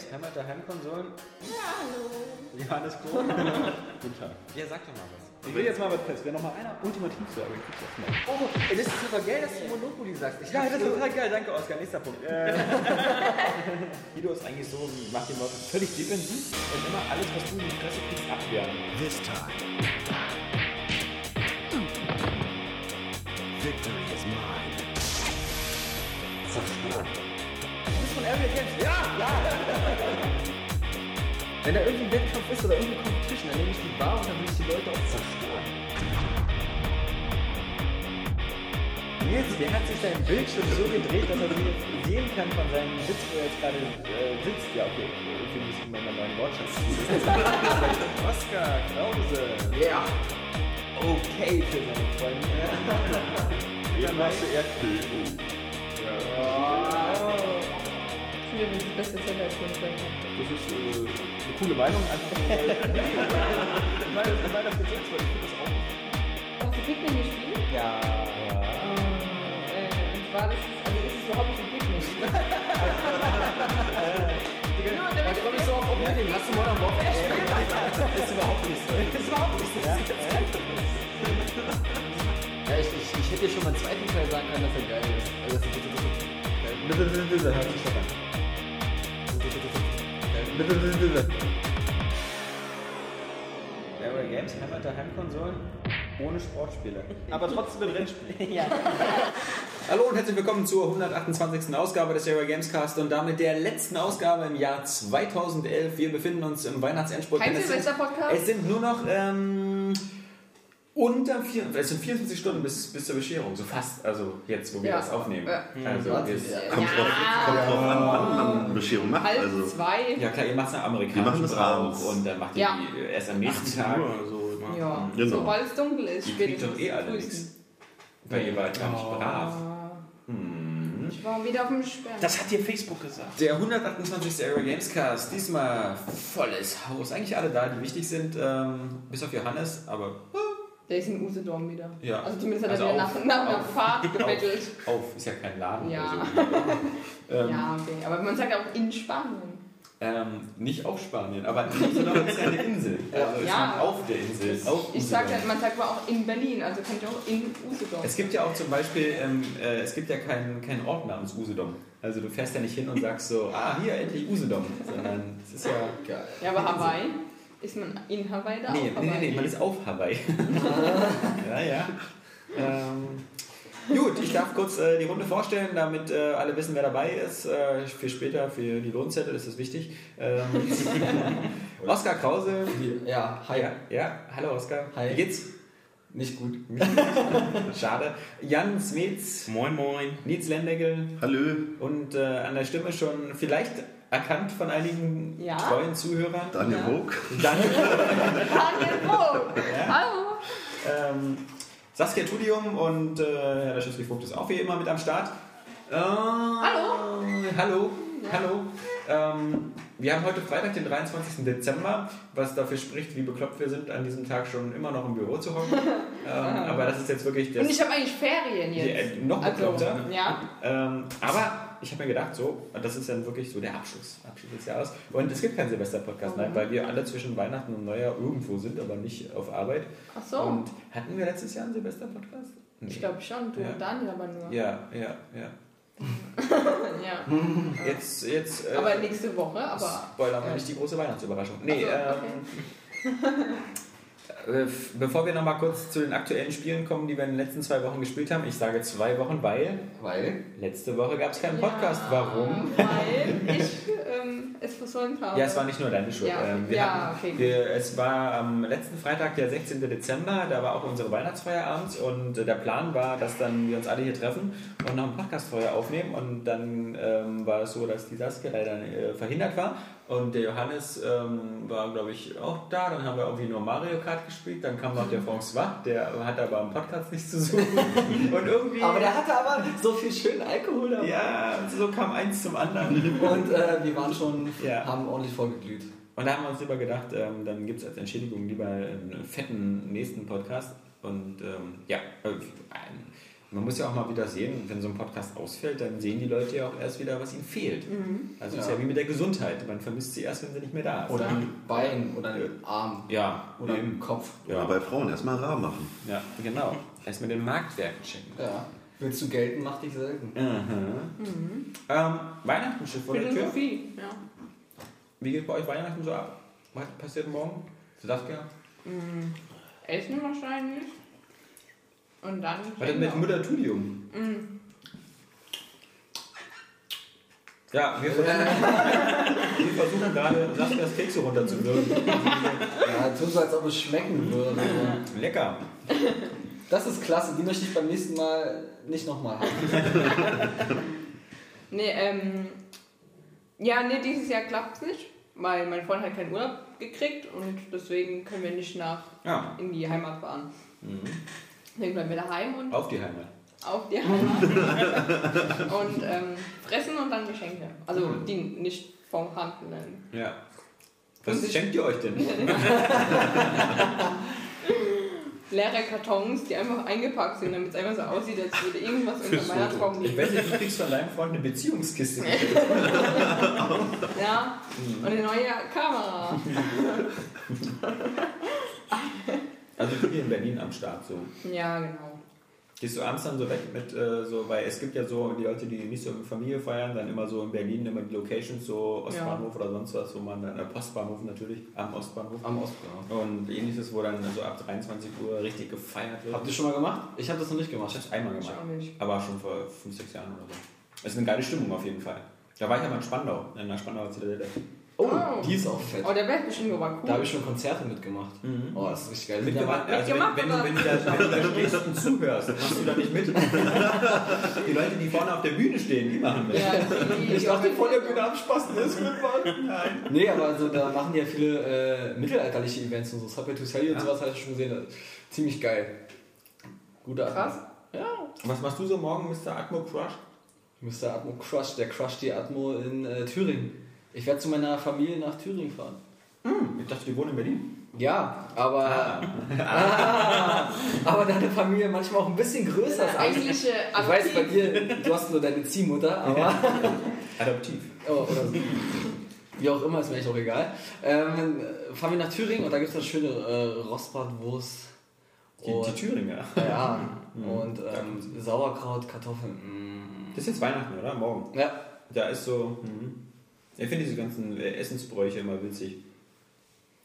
Games, Hammer der Heimkonsolen. Ja, hallo. Johannes Kroh. Guten Tag. Ja, sag doch mal was. Ich will jetzt mal was fest. Wer noch mal einer ultimativ sagen, kriegt das mal. Oh, ey, das ist super geil, dass du Monopoly sagst. Ich Ja, das ist total geil. Danke, Oskar. Nächster Punkt. Äh, Guido ist eigentlich so, macht den Leuten völlig defensiv und immer alles, was du in die Fresse kriegst, abwehren. This time. Ja, ja. Wenn da irgendwie ein Wettkampf ist oder irgendeine Competition, dann nehme ich die Bar und dann will ich die Leute auch zerstören. Nils, der hat sich sein Bildschirm so gedreht, dass er sehen kann von seinem Sitz, wo er jetzt gerade äh, sitzt. Ja, okay, irgendwie muss ich mal meinen neuen Wortschatz Oskar Krause. Ja. Okay für seine Freunde. Jetzt machst du Ich finde das beste Zeller als mein Freund. Das ist äh, eine coole Meinung. Einfach weil, weil, weil das jetzt ist, weil ich finde das auch. Hast du Pikmin gespielt? Ja. Äh, und zwar, das ist, also ist es überhaupt nicht ein Pikmin. Nur damit Da komme ich so auf Oblivion. Hast du Modern Warfare gespielt? Das ist überhaupt nicht so. Das ist überhaupt nicht so. Ja, ich, ich, ich hätte dir schon mal einen zweiten Teil sagen können, dass er geil ist. Also, das ist das ist geil. Bitte, bitte, bitte, hört sich doch an. Area Games, Hammer der Heimkonsolen ohne Sportspiele. Aber trotzdem mit Rennspielen. Ja. Hallo und herzlich willkommen zur 128. Ausgabe des Area Gamescast und damit der letzten Ausgabe im Jahr 2011. Wir befinden uns im Weihnachtsendspurt. Kein denn es sind- Silvester-Podcast? Es sind nur noch ähm, unter vier, es sind 24 Stunden bis, bis zur Bescherung, so fast. Also jetzt, wo wir Ja. das aufnehmen. Ja. Also wir, Kommt drauf, kommt drauf an, wann man Bescherung macht. Halb Also, zwei. ja klar, ihr macht es das Brauch abends. und dann macht ihr Ja. die erst am nächsten Tag. Uhr, so. Ja, Genau. sobald es dunkel ist, Die kriegt doch eh alle nichts. Weil ihr wart gar nicht brav. Ich war wieder auf dem Sperr. Das hat dir Facebook gesagt. Der 128. Area Gamescast, diesmal volles Haus. Eigentlich alle da, die wichtig sind, ähm, bis auf Johannes, aber Der ist in Usedom wieder. Ja. Also zumindest hat Also er wieder auf- nach, nach einer auf- Fahrt gebettelt. auf, ist ja kein Laden Ja. oder so. ähm, Ja, okay. Aber man sagt auch in Spanien. ähm, nicht auf Spanien, aber Usedom ist eine Insel. Also Ja. auf der Insel. Auf Ich Usedom. sag, man sagt aber auch in Berlin, also kann ich auch in Usedom. Es gibt ja auch zum Beispiel, ähm, äh, es gibt ja keinen keinen Ort namens Usedom. Also du fährst ja nicht hin und sagst so, ah, hier endlich Usedom, sondern es ist ja... Geil. Ja, aber Hawaii? Ist man in Hawaii da? Nee, auf nee, nee, Hawaii? nee, man ist auf Hawaii. ja, ja. Ähm, gut, ich darf kurz äh, die Runde vorstellen, damit äh, alle wissen, wer dabei ist. Äh, für später, für die Lohnzettel ist das wichtig. Ähm, Oskar Krause. Ja, hi. Ja, ja, hallo Oskar. Hi. Wie geht's? Nicht gut. Schade. Jan Smets, Moin, moin. Nils Lendegel Hallo, und äh, an der Stimme schon vielleicht erkannt von einigen Ja. treuen Zuhörern. Daniel Ja. Vogt. Danke. Daniel Vogt. Hallo. Ähm, Saskia Tudium und äh, Herr der Schüssel-Vogt ist auch wie immer mit am Start. Äh, Hallo. Hallo. Hallo. Ähm, wir haben heute Freitag, den 23. Dezember, was dafür spricht, wie bekloppt wir sind, an diesem Tag schon immer noch im Büro zu hocken. ähm, aber das ist jetzt wirklich das, Und ich habe eigentlich Ferien die, jetzt. äh, noch Also, bekloppter. ja. Ähm, aber ich habe mir gedacht, so, das ist dann wirklich so der Abschluss, Abschluss des Jahres. Und es gibt keinen Silvester-Podcast, nein, weil wir alle zwischen Weihnachten und Neujahr irgendwo sind, aber nicht auf Arbeit. Ach so. Und hatten wir letztes Jahr einen Silvester-Podcast? Nee. ich glaube schon, du Ja. und Daniel aber nur. Ja, ja, ja. Ja. Jetzt, jetzt. Äh, Aber nächste Woche, aber. Spoilern wir Ja. nicht die große Weihnachtsüberraschung. Nee, Ach so, ähm, äh, bevor wir nochmal kurz zu den aktuellen Spielen kommen, die wir in den letzten zwei Wochen gespielt haben, ich sage zwei Wochen, weil Weil? letzte Woche gab es keinen Podcast. Warum? Weil ich ähm, es versäumt habe. Ja, es war nicht nur deine Schuld. Ja, Ähm, wir ja, hatten, okay, wir, es war am letzten Freitag, der 16. Dezember, da war auch unsere Weihnachtsfeier abends und äh, der Plan war, dass dann wir uns alle hier treffen und noch ein Podcast vorher aufnehmen und dann ähm, war es so, dass die Saskia leider äh, verhindert war und der Johannes ähm, war, glaube ich, auch da. Dann haben wir irgendwie nur Mario Kart gespielt, dann kam noch der François, der hat aber am Podcast nichts zu suchen und irgendwie... Aber der hatte aber so viel schönen Alkohol dabei. ja, so kam eins zum anderen. Und äh, wir waren schon, Ja. haben ordentlich vorgeglüht. Und da haben wir uns lieber gedacht, ähm, dann gibt es als Entschädigung lieber einen fetten nächsten Podcast. Und ähm, ja, äh, Man muss ja auch mal wieder sehen, wenn so ein Podcast ausfällt, dann sehen die Leute ja auch erst wieder, was ihnen fehlt. Also es ist Ja. ja wie mit der Gesundheit. Man vermisst sie erst, wenn sie nicht mehr da ist. Oder ein Bein oder ein Arm ja, oder ein Kopf. Ja. Bei Frauen erstmal rar machen. ja, genau. Erstmal den Marktwerten checken. Ja. Willst du gelten, mach dich selten. Mhm. Ähm, Weihnachten steht vor der Tür. Philosophie, ja. Wie geht bei euch Weihnachten so ab? Was passiert morgen? Saskia? Essen wahrscheinlich. Und dann. Denn mit Muttertudium? Ja, wir versuchen, wir versuchen gerade Saskias Kekse runterzuwirken. Ja, tu so, als ob es schmecken würde. Lecker. Das ist klasse, die möchte ich beim nächsten Mal nicht nochmal haben. Nee, ähm. Ja, nee, dieses Jahr klappt es nicht, weil mein Freund hat keinen Urlaub gekriegt und deswegen können wir nicht nach Ja, in die Heimat fahren. Deswegen bleiben wir daheim und auf die Heimat. auf die Heimat und ähm, fressen und dann Geschenke. Also die nicht vom Handelen. Ja. Was Und ich- schenkt ihr euch denn? Leere Kartons, die einfach eingepackt sind, damit es einfach so aussieht, als würde irgendwas unter meiner Traum Ich liegen. weiß nicht, du kriegst von deinem Freund eine Beziehungskiste. Ja, und eine neue Kamera. Also du hier in Berlin am Start so. Ja, genau. Gehst du abends dann so weg mit äh, so, weil es gibt ja so die Leute, die nicht so mit Familie feiern, dann immer so in Berlin immer die Locations, so Ostbahnhof oder sonst was, wo man dann, äh, Postbahnhof natürlich, am Ostbahnhof. Am Ostbahnhof. Und ähnliches, wo dann so ab 23 Uhr richtig gefeiert wird. Habt ihr schon mal gemacht? Ich habe das noch nicht Ich gemacht. hab's einmal Ich gemacht. auch nicht. Aber schon vor 5, 6 Jahren oder so. Es ist eine geile Stimmung auf jeden Fall. Da war ich aber in Spandau, in der Spandauer Zitadelle. Oh, Oh. die ist auch fett. Oh, der wäre bestimmt aber cool. Da habe ich schon Konzerte mitgemacht. Mhm. Oh, das ist richtig geil. Mitgemacht, also wenn, Mitgemacht, wenn, du, oder? wenn, du da, wenn du da stehst und zuhörst, machst du da nicht mit. Die Leute, die vorne auf der Bühne stehen, die machen mit. Ja, die, die, Ich dachte, vor der Bühne am Spasten ist mitmachen. Nein. Nee, aber also, da machen die ja viele äh, mittelalterliche Events und so. Subway to Sally und Ja. sowas habe ich schon gesehen. Das ziemlich geil. Gute Krass. Ja. Was machst du so morgen, Mr. Atmo Crush? Mr. Atmo Crush, der Crush die Atmo in äh, Thüringen. Ich werde zu meiner Familie nach Thüringen fahren. Ich dachte, die wohnen in Berlin. Ja, aber. Ah, aber deine Familie manchmal auch ein bisschen größer ist. als- eigentliche Ich weiß, bei dir, du hast nur deine Ziehmutter, aber. Adoptiv. Oh, oder so. Wie auch immer, ist mir echt auch egal. Ähm, fahren wir nach Thüringen und da gibt es eine schöne äh, Rostbratwurst. Die, und, die Thüringer. Ja, Mhm. und ähm, Sauerkraut, Kartoffeln. Mm. Das ist jetzt Weihnachten, oder? Morgen. Ja, Da ist so. Mhm. Ich finde diese ganzen äh, Essensbräuche immer witzig.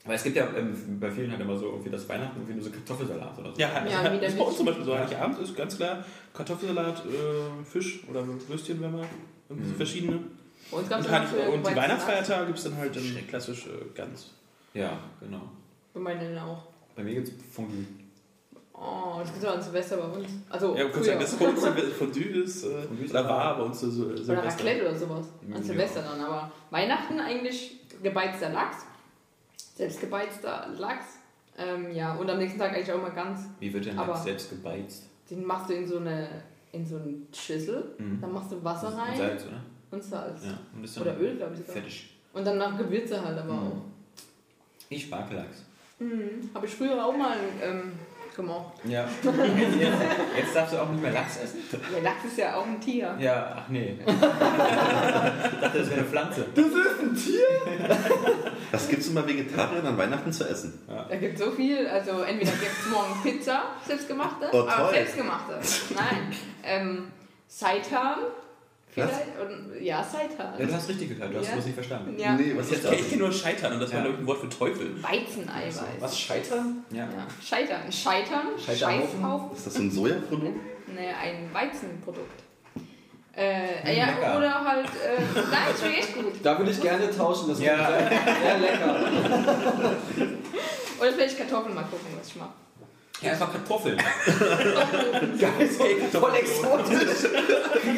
Weil es gibt ja ähm, bei vielen halt immer so irgendwie das Weihnachten irgendwie nur so Kartoffelsalat oder so. Ja, Ja, das wieder ist bei uns zum Beispiel so. Heiligabend ist ganz klar Kartoffelsalat, äh, Fisch oder Würstchen, wenn man irgendwie so verschiedene. Bei Und, Heilig- für und die Weihnachtsfeiertage gibt es dann halt dann klassisch äh, ganz. Ja, genau. Für meine auch. Bei mir gibt es Fondue. Oh, das gibt es an Silvester bei uns. Also, Ja, früher. sagen, das uns Fondue ist, äh, aber- war bei uns so so Oder Silvester. Raclette oder sowas. An Ja. Silvester dann. Aber Weihnachten eigentlich gebeizter Lachs. Selbst gebeizter Lachs. Ähm, ja, und am nächsten Tag eigentlich auch immer ganz. Wie wird denn Lachs selbst gebeizt? Den machst du in so eine, in so eine Schüssel. Mhm. Dann machst du Wasser Und rein Salz, oder? und Salz. Ja. Und das ist dann Oder Öl, glaube ich sogar. Fertig. Und dann nach Gewürze halt aber Mhm. auch. Ich mag Lachs. Mhm. Habe ich früher auch mal ähm, gemocht. Ja. Jetzt, jetzt, jetzt darfst du auch nicht mehr Lachs essen? Der Lachs ist ja auch ein Tier. Ja, ach nee. ich dachte, das wäre eine Pflanze. Was gibt's denn bei Vegetariern an Weihnachten zu essen? Da gibt es so viel. Also entweder gibt es morgen Pizza, selbstgemachte. Oh, aber selbstgemachte. Nein. Ähm, Seitan. Vielleicht. Und, ja, Seitan. Ja, du hast richtig gehört, du hast Ja. es bloß nicht verstanden. Ja. Nee, was Ich kenne das? ich nur Scheitern und das war, Ja. glaube ich, ein Wort für Teufel. Weizeneiweiß. was scheitern? Ja. Ja. Scheitern. Scheitern. Scheißhaufen. Ist das ein Sojaprodukt? Nee, ein Weizenprodukt. Äh, ja, lecker. oder halt. Äh, nein, ist wirklich echt gut. Da würde ich gerne tauschen, das Ja. wäre sehr lecker. Oder vielleicht Kartoffeln mal gucken, was ich mache. Ja, einfach Kartoffeln. Geil, so voll exotisch.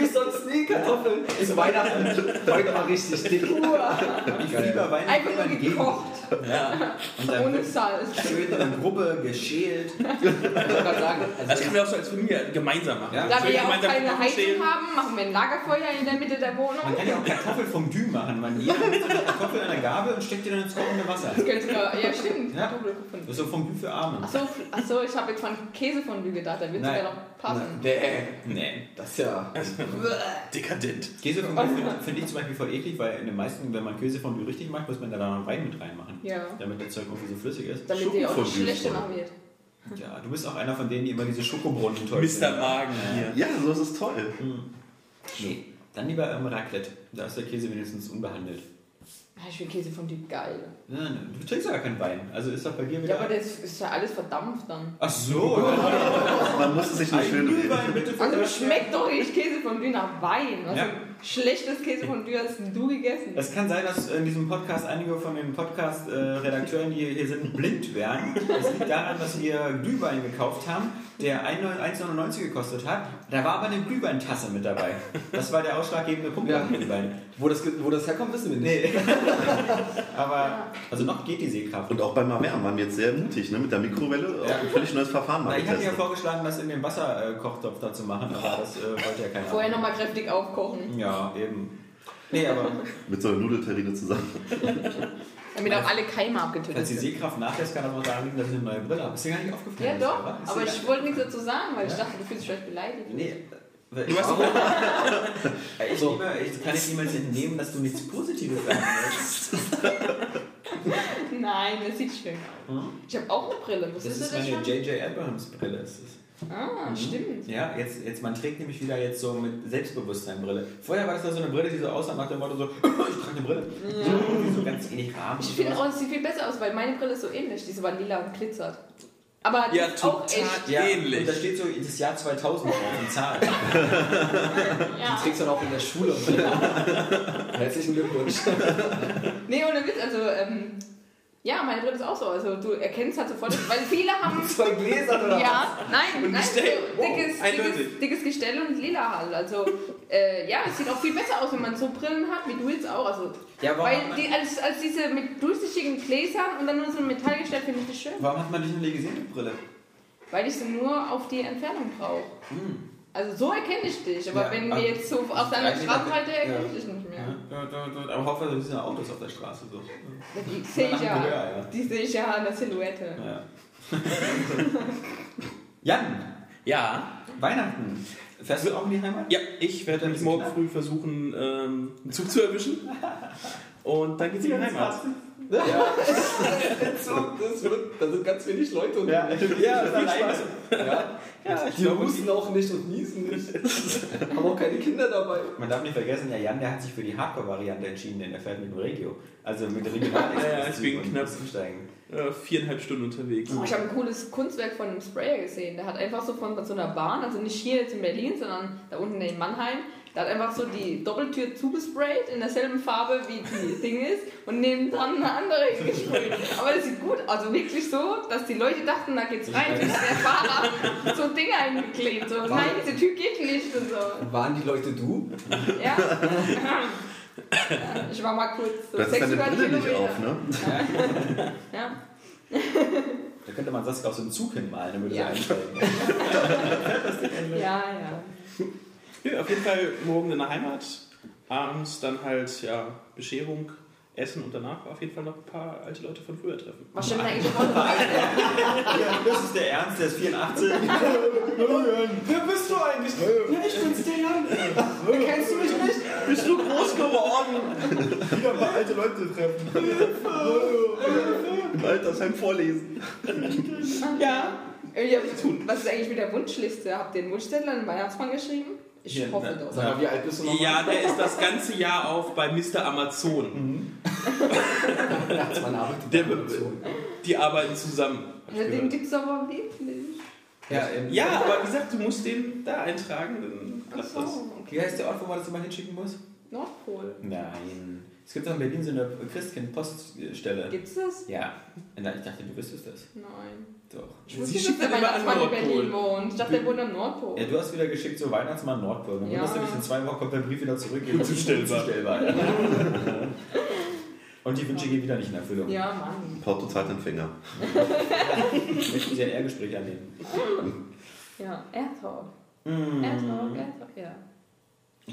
Ich sonst nie Kartoffeln. Ist Weihnachten heute mal richtig dick. Ich liebe Weihnachten Einfach nur gekocht, Ja. Und dann ohne Salz. schön in der Gruppe geschält. Sagen, Das also können wir auch so als Familie gemeinsam machen. Ja. Da wir ja auch keine Kartoffeln Heizung haben, machen wir ein Lagerfeuer in der Mitte der Wohnung. Man kann ja auch Kartoffelfondue machen. Man nimmt so eine Kartoffel in eine Gabel und steckt die dann ins kochende Wasser. Das könnte sogar, ja stimmt, Ja. Das ist so Fondue für Arme. Achso, achso, ich habe jetzt von Käsefondue gedacht, der wird Nein. sogar noch passen. Nee, Nee. das ist ja. Dekadent. Käse von finde find ich zum Beispiel voll eklig, weil in den meisten, wenn man Käse von richtig macht, muss man da noch Wein mit reinmachen. Ja. Damit das Zeug irgendwie so flüssig ist. Damit die auch nicht schlechter nach wird. Ja, du bist auch einer von denen, die immer diese Schokobrunnen toll Mr. Magen hier. Ja, so ist es toll. Nee. Dann lieber ähm, Raclette. Da ist der Käse wenigstens unbehandelt. Ja, Ich finde Käsefondue geil. Nein, nein, du trinkst ja gar keinen Wein. Also ist doch bei dir wieder. Ja, aber das ist ja alles verdampft dann. Ach so. Man muss es sich nicht schön reden. Bitte Also schmeckt doch nicht Käsefondue nach Wein. Also Ja. Schlechtes Käsefondue hast du gegessen. Es kann sein, dass in diesem Podcast einige von den Podcast-Redakteuren, die hier sind, blind wären. Das liegt daran, dass wir Glühwein gekauft haben, der 1,99 gekostet hat. Da war aber eine Glühweintasse mit dabei. Das war der ausschlaggebende Punkt Ja. beim Glühwein. Wo das, wo das herkommt, wissen wir nicht. Nee. aber, also noch geht die Sehkraft. Und auch bei Mavern waren wir jetzt sehr mutig, ne? mit der Mikrowelle. Auch ein völlig neues Verfahren Na, ich hatte ja vorgeschlagen, das in den Wasserkochtopf da zu machen, aber das äh, wollte ja keiner. Vorher nochmal kräftig aufkochen, Ja, eben. Nee, aber Mit so einer Nudelterrine zusammen. damit auch alle Keime falls abgetötet die sind. Sehkraft nachlässt, kann das auch daran liegen, dass ich eine neue Brille habe. Ist dir gar nicht aufgefallen? Ja doch? Ist aber ich wollte nichts dazu sagen, weil ich Ja? dachte, du fühlst dich vielleicht beleidigt. Nee. Du hast Ich, So. nehme, ich kann nicht niemals entnehmen, dass du nichts Positives sagen willst. Nein, das sieht schön aus. Hm? Ich habe auch eine Brille, Das wusstest ist du das meine? J.J. Abrams Brille. Ist es. Ah, stimmt. Ja, jetzt, jetzt, man trägt nämlich wieder jetzt so mit Selbstbewusstsein Brille. Vorher war das da so eine Brille, die so aussah nach dem Motto so, ich trage eine Brille. So, irgendwie so ganz wenig Rahmen. Ich finde auch, es sieht viel besser aus, weil meine Brille ist so ähnlich. Die ist aber lila und glitzert. Aber die Ja, ist auch total. echt. ja, ähnlich. Und da steht so das Jahr 2000 drauf, in Zahlen. Die Ja. trägst du dann auch in der Schule. Herzlichen Glückwunsch. Nee, ohne Witz, also, ähm, ja, meine Brille ist auch so. Also, du erkennst halt sofort, weil viele haben. Zwei Gläser oder Ja, nein, nein, so Gestell. Oh, dickes, eindeutig. dickes, dickes Gestell und lila halt. Also, äh, ja, es sieht auch viel besser aus, wenn man so Brillen hat, wie du jetzt auch. Also, Ja, warum, weil die, als, als diese mit durchsichtigen Gläsern und dann nur so ein Metallgestell finde ich das schön. warum hat man dich nie gesehen mit Brille? Weil ich sie nur auf die Entfernung brauche. Also so erkenne ich dich, aber Ja, wenn wir jetzt so auf deiner Straßenseite weg, erkenne ja. ich dich nicht mehr. Ja, da, da, da, aber hauptsächlich sind ja Autos auf der Straße. So. Die sehe ich ja. Die sehe ich ja an der Silhouette. Ja. Jan, Ja, Weihnachten. Fährst du auch in die Heimat? ja, ich werde Bisschen morgen früh versuchen, ähm, einen Zug zu erwischen. Und dann geht's in die Heimat. Ja. so, das wird, da sind ganz wenig Leute und Ja, ja Spaß. ja. ich Die husten auch nicht und niesen nicht. Haben auch keine Kinder dabei. Man darf nicht vergessen, der Jan, der hat sich für die Hardcore-Variante entschieden, denn er fährt mit dem Regio. Also mit dem Ja, ja, ich bin knapp. umsteigen. äh, viereinhalb Stunden unterwegs. Oh, ich habe ein cooles Kunstwerk von einem Sprayer gesehen. Der hat einfach so von so einer Bahn, also nicht hier jetzt in Berlin, sondern da unten in Mannheim, der hat einfach so die Doppeltür zugesprayt in derselben Farbe wie die Ding ist und nebendran eine andere gesprayt. Aber das sieht gut, also wirklich so, dass die Leute dachten, da geht's rein, ist der Fahrer so Dinge eingeklebt. So, nein, diese Tür geht nicht und so. Waren die Leute du? Ja. Ja, Ich war mal kurz so Das ist deine 600 Brille nicht Kilometer. auf, ne? Ja. Da könnte man Saskia auch so einen Zug hinmalen, dann würde Ja. sie einsteigen. ja, ja. Ja, auf jeden Fall morgen in der Heimat. Abends dann halt, ja, Bescherung, Essen und danach auf jeden Fall noch ein paar alte Leute von früher treffen. Was stimmt eigentlich heute? Ja, das ist der Ernst, der ist 84. Wer bist du eigentlich? Ja, ich bin's, der Jan. Kennst du mich nicht? Bist du groß geworden? Wieder mal alte Leute treffen. Im Altersheim vorlesen. Ja. ja. Was ist eigentlich mit der Wunschliste? Habt ihr einen Wunschzettel an den Weihnachtsmann geschrieben? Ich Ja, hoffe na, doch. Sag mal, wie alt bist du nochmal? Ja, der ist das ganze Jahr auf bei Mr. Amazon. Das war eine Arbeit. Der, die arbeiten zusammen. Ja, den gibt's aber wirklich. Ja, in, Ja, aber wie gesagt, du musst den da eintragen, dann Ach klappt so, das. okay. Wie heißt der Ort, wo man das immer hinschicken muss? Nordpol. Nein. Es gibt doch in Berlin so eine Christkind-Poststelle. Gibt's das? Ja. Ich dachte, du wüsstest das. Nein. Doch. Ich Sie wusste schickt dass der dann immer an Weihnachtsmann in. Berlin wohnt. Ich dachte, der wohnt am Nordpol. Ja, du hast wieder geschickt, so Weihnachtsmann Nordpol. Dann Ja. du dich, in zwei Wochen kommt der Brief wieder zurück. Unzustellbar. Unzustellbar, ja. Und die Wünsche gehen wieder nicht in Erfüllung. Ja, Mann. Porto-Zeitempfänger. Möchten Sie ein Ehrgespräch annehmen? Ja, Airtalk. Mm. Airtalk, Airtalk, ja.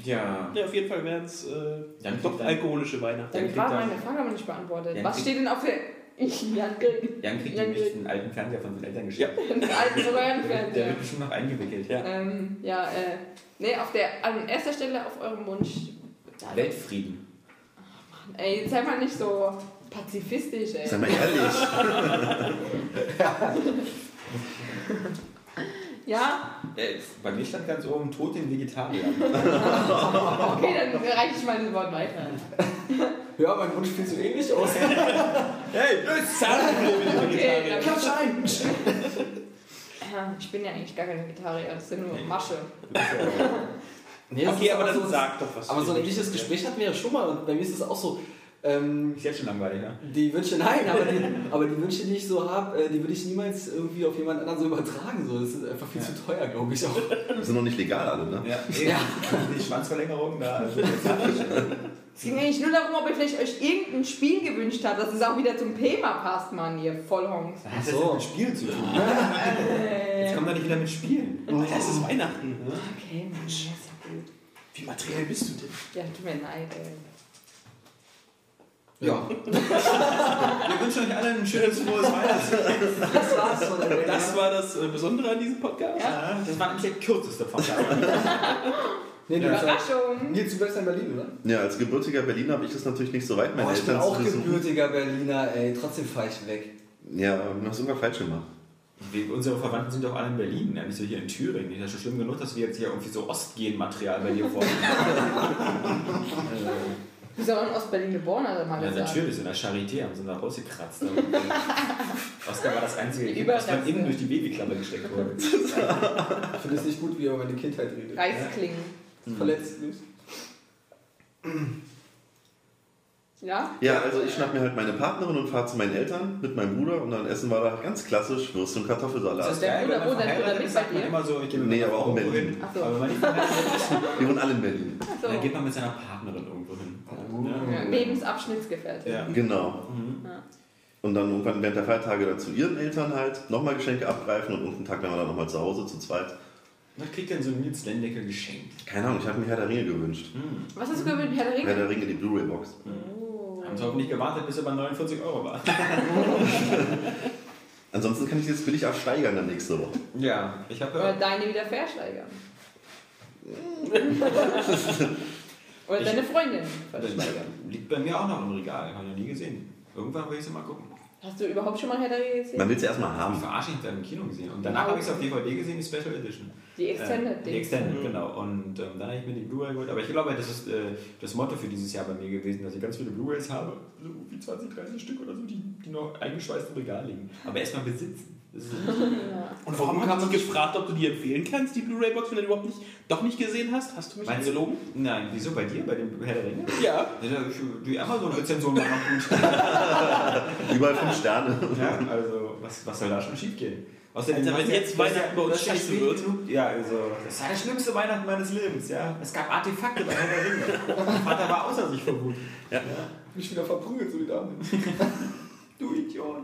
Ja. Ja, auf jeden Fall wären es äh, doch kriegt dann- alkoholische Weihnachten. Dann kriegt gerade er- meine Frage aber nicht beantwortet. Dann Was kriegt- steht denn auf der Jan Grieg. Jan kriegt Jan nämlich einen alten Fernseher von seinen Eltern geschenkt. Einen alten Der Röhrenfernseher. wird bestimmt noch eingewickelt. Ja. Ähm, ja, äh, nee, auf der, an erster Stelle auf eurem Wunsch. Ja, Weltfrieden. Ey, jetzt sei mal nicht so pazifistisch, ey. Sei mal ehrlich. Ja, Äh, bei mir stand ganz oben Tod den Vegetariern. okay, dann reiche ich mal das Wort weiter. Ja, mein Wunsch fiel so ähnlich aus. Hey, löst Zahnprobleme Vegetarier. Klatsch ein! Ich bin ja eigentlich gar kein Vegetarier, das sind nur Masche. Nee, das Okay, aber dann so, sag doch was. Aber so ein ähnliches. Gespräch hatten wir ja schon mal und bei mir ist es auch so. Ähm, Ist jetzt schon langweilig, ne? die Wünsche, nein, aber die, aber die Wünsche, die ich so habe, die würde ich niemals irgendwie auf jemand anderen so übertragen. So. Das ist einfach viel Ja. zu teuer, glaube ich auch. Die sind noch nicht legal alle, ne? Ja. Ja. Die Schwanzverlängerung da. Also Es ging eigentlich nur darum, ob ihr vielleicht euch irgendein Spiel gewünscht habt, dass es auch wieder zum Thema passt, Mann, ihr Vollhongs. Was hat das so. denn mit Spielen zu tun? Jetzt kommt doch nicht wieder mit Spielen. Alter, es ist Weihnachten. Ne? Okay, Mann, ja, ist ja gut. Wie materiell bist du denn? Ja, tut mir leid, ey. Ja, Wir wünschen euch allen ein schönes, frohes Weihnachtsfest. das war's von der Welt. Das war das äh, Besondere an diesem Podcast. Ja, das war nämlich der kürzeste Podcast. Nee, du bist ja- Überraschung! Nils, du bist in Berlin, oder? Ja, als gebürtiger Berliner habe ich das natürlich nicht so weit, meine Oh, ich bin Eltern auch zu besuchen. gebürtiger Berliner, ey. Trotzdem fahre ich weg. Ja, du hast irgendwas falsch gemacht. Wir, unsere Verwandten sind doch alle in Berlin, ja, nicht so hier in Thüringen. Ist ja schon schlimm genug, dass wir jetzt hier irgendwie so Ostgen-Material bei dir vornehmen. Du bist aber in Ostberlin geboren, hat er mal ja, gesagt. natürlich, so in der Charité haben sie da rausgekratzt. Oskar war das einzige Kind, was Überreste. innen durch die Babyklappe gesteckt wurde. Ich finde es nicht gut, wie er über meine Kindheit redet. Reisklingen. Verletzt mich. Ja? Ja, also ich schnapp mir halt meine Partnerin und fahre zu meinen Eltern mit meinem Bruder und dann essen wir da ganz klassisch Würstchen und Kartoffelsalat. Das ist der Bruder, wohnt dein Bruder mit bei dir? immer so, ich Nee, aber auch in Berlin. Ach so. Aber wenn man nicht verheiratet ist, Wir wohnen alle in Berlin. So. dann geht man mit seiner Partnerin irgendwo hin. Ja, Lebensabschnittsgefährtin. Ja. Genau. Mhm. Ja. Und dann irgendwann während der Feiertage dann zu ihren Eltern halt nochmal Geschenke abgreifen und irgendeinen Tag wären wir dann nochmal zu Hause zu zweit. Was kriegt denn so ein Nils Lendecke geschenkt? Keine Ahnung, ich habe mir Herr der Ringe gewünscht. Hm. Was hast du gewöhnt, Herr der Herr Ringe? der Ringe, die Blu-ray-Box. Oh. Haben sie hoffentlich gewartet, bis er bei 49 Euro war. Ansonsten kann ich das billig ersteigern dann nächste Woche. Ja, ich habe Oder deine wieder versteigern. Oder Ich- deine Freundin versteigern. liegt bei mir auch noch im Regal, habe ich noch nie gesehen. Irgendwann will ich sie mal gucken. Hast du überhaupt schon mal Herr der Ringe gesehen? Man will es ja erstmal Ich haben. verarsche ich dann im Kino gesehen. Und danach Ah, habe ich es auf okay. DVD gesehen, die Special Edition. Die Extended Äh, die. Extended, genau. Und ähm, dann habe ich mir die Blu-ray geholt. Aber ich glaube, das ist äh, das Motto für dieses Jahr bei mir gewesen, dass ich ganz viele Blu-rays habe. So wie 20, 30 Stück oder so, die, die noch eingeschweißt im Regal liegen. Aber erstmal besitzen. Das ist Ja. Und warum haben sie gefragt, ob du die empfehlen kannst, die Blu-ray-Box, wenn du überhaupt nicht, doch nicht gesehen hast? Hast du mich Meinst du- angelogen? Nein, wieso bei dir, bei dem Herr der Ringe? Ja. Ja, Die Amazon-Rezension war noch gut. Überall fünf Sterne. Ja, also was, was soll da schon schief gehen? Außerdem, Alter, wenn ja- jetzt Weihnachten ja- bei uns ja scheiße wird. genug- Ja, also, das war der schlimmste Weihnachten meines Lebens, ja. Es gab Artefakte bei Herr der Ringe. Mein Vater war außer sich vor Wut. Ja. Mich wieder verprügelt, so die Dame. Du Idiot.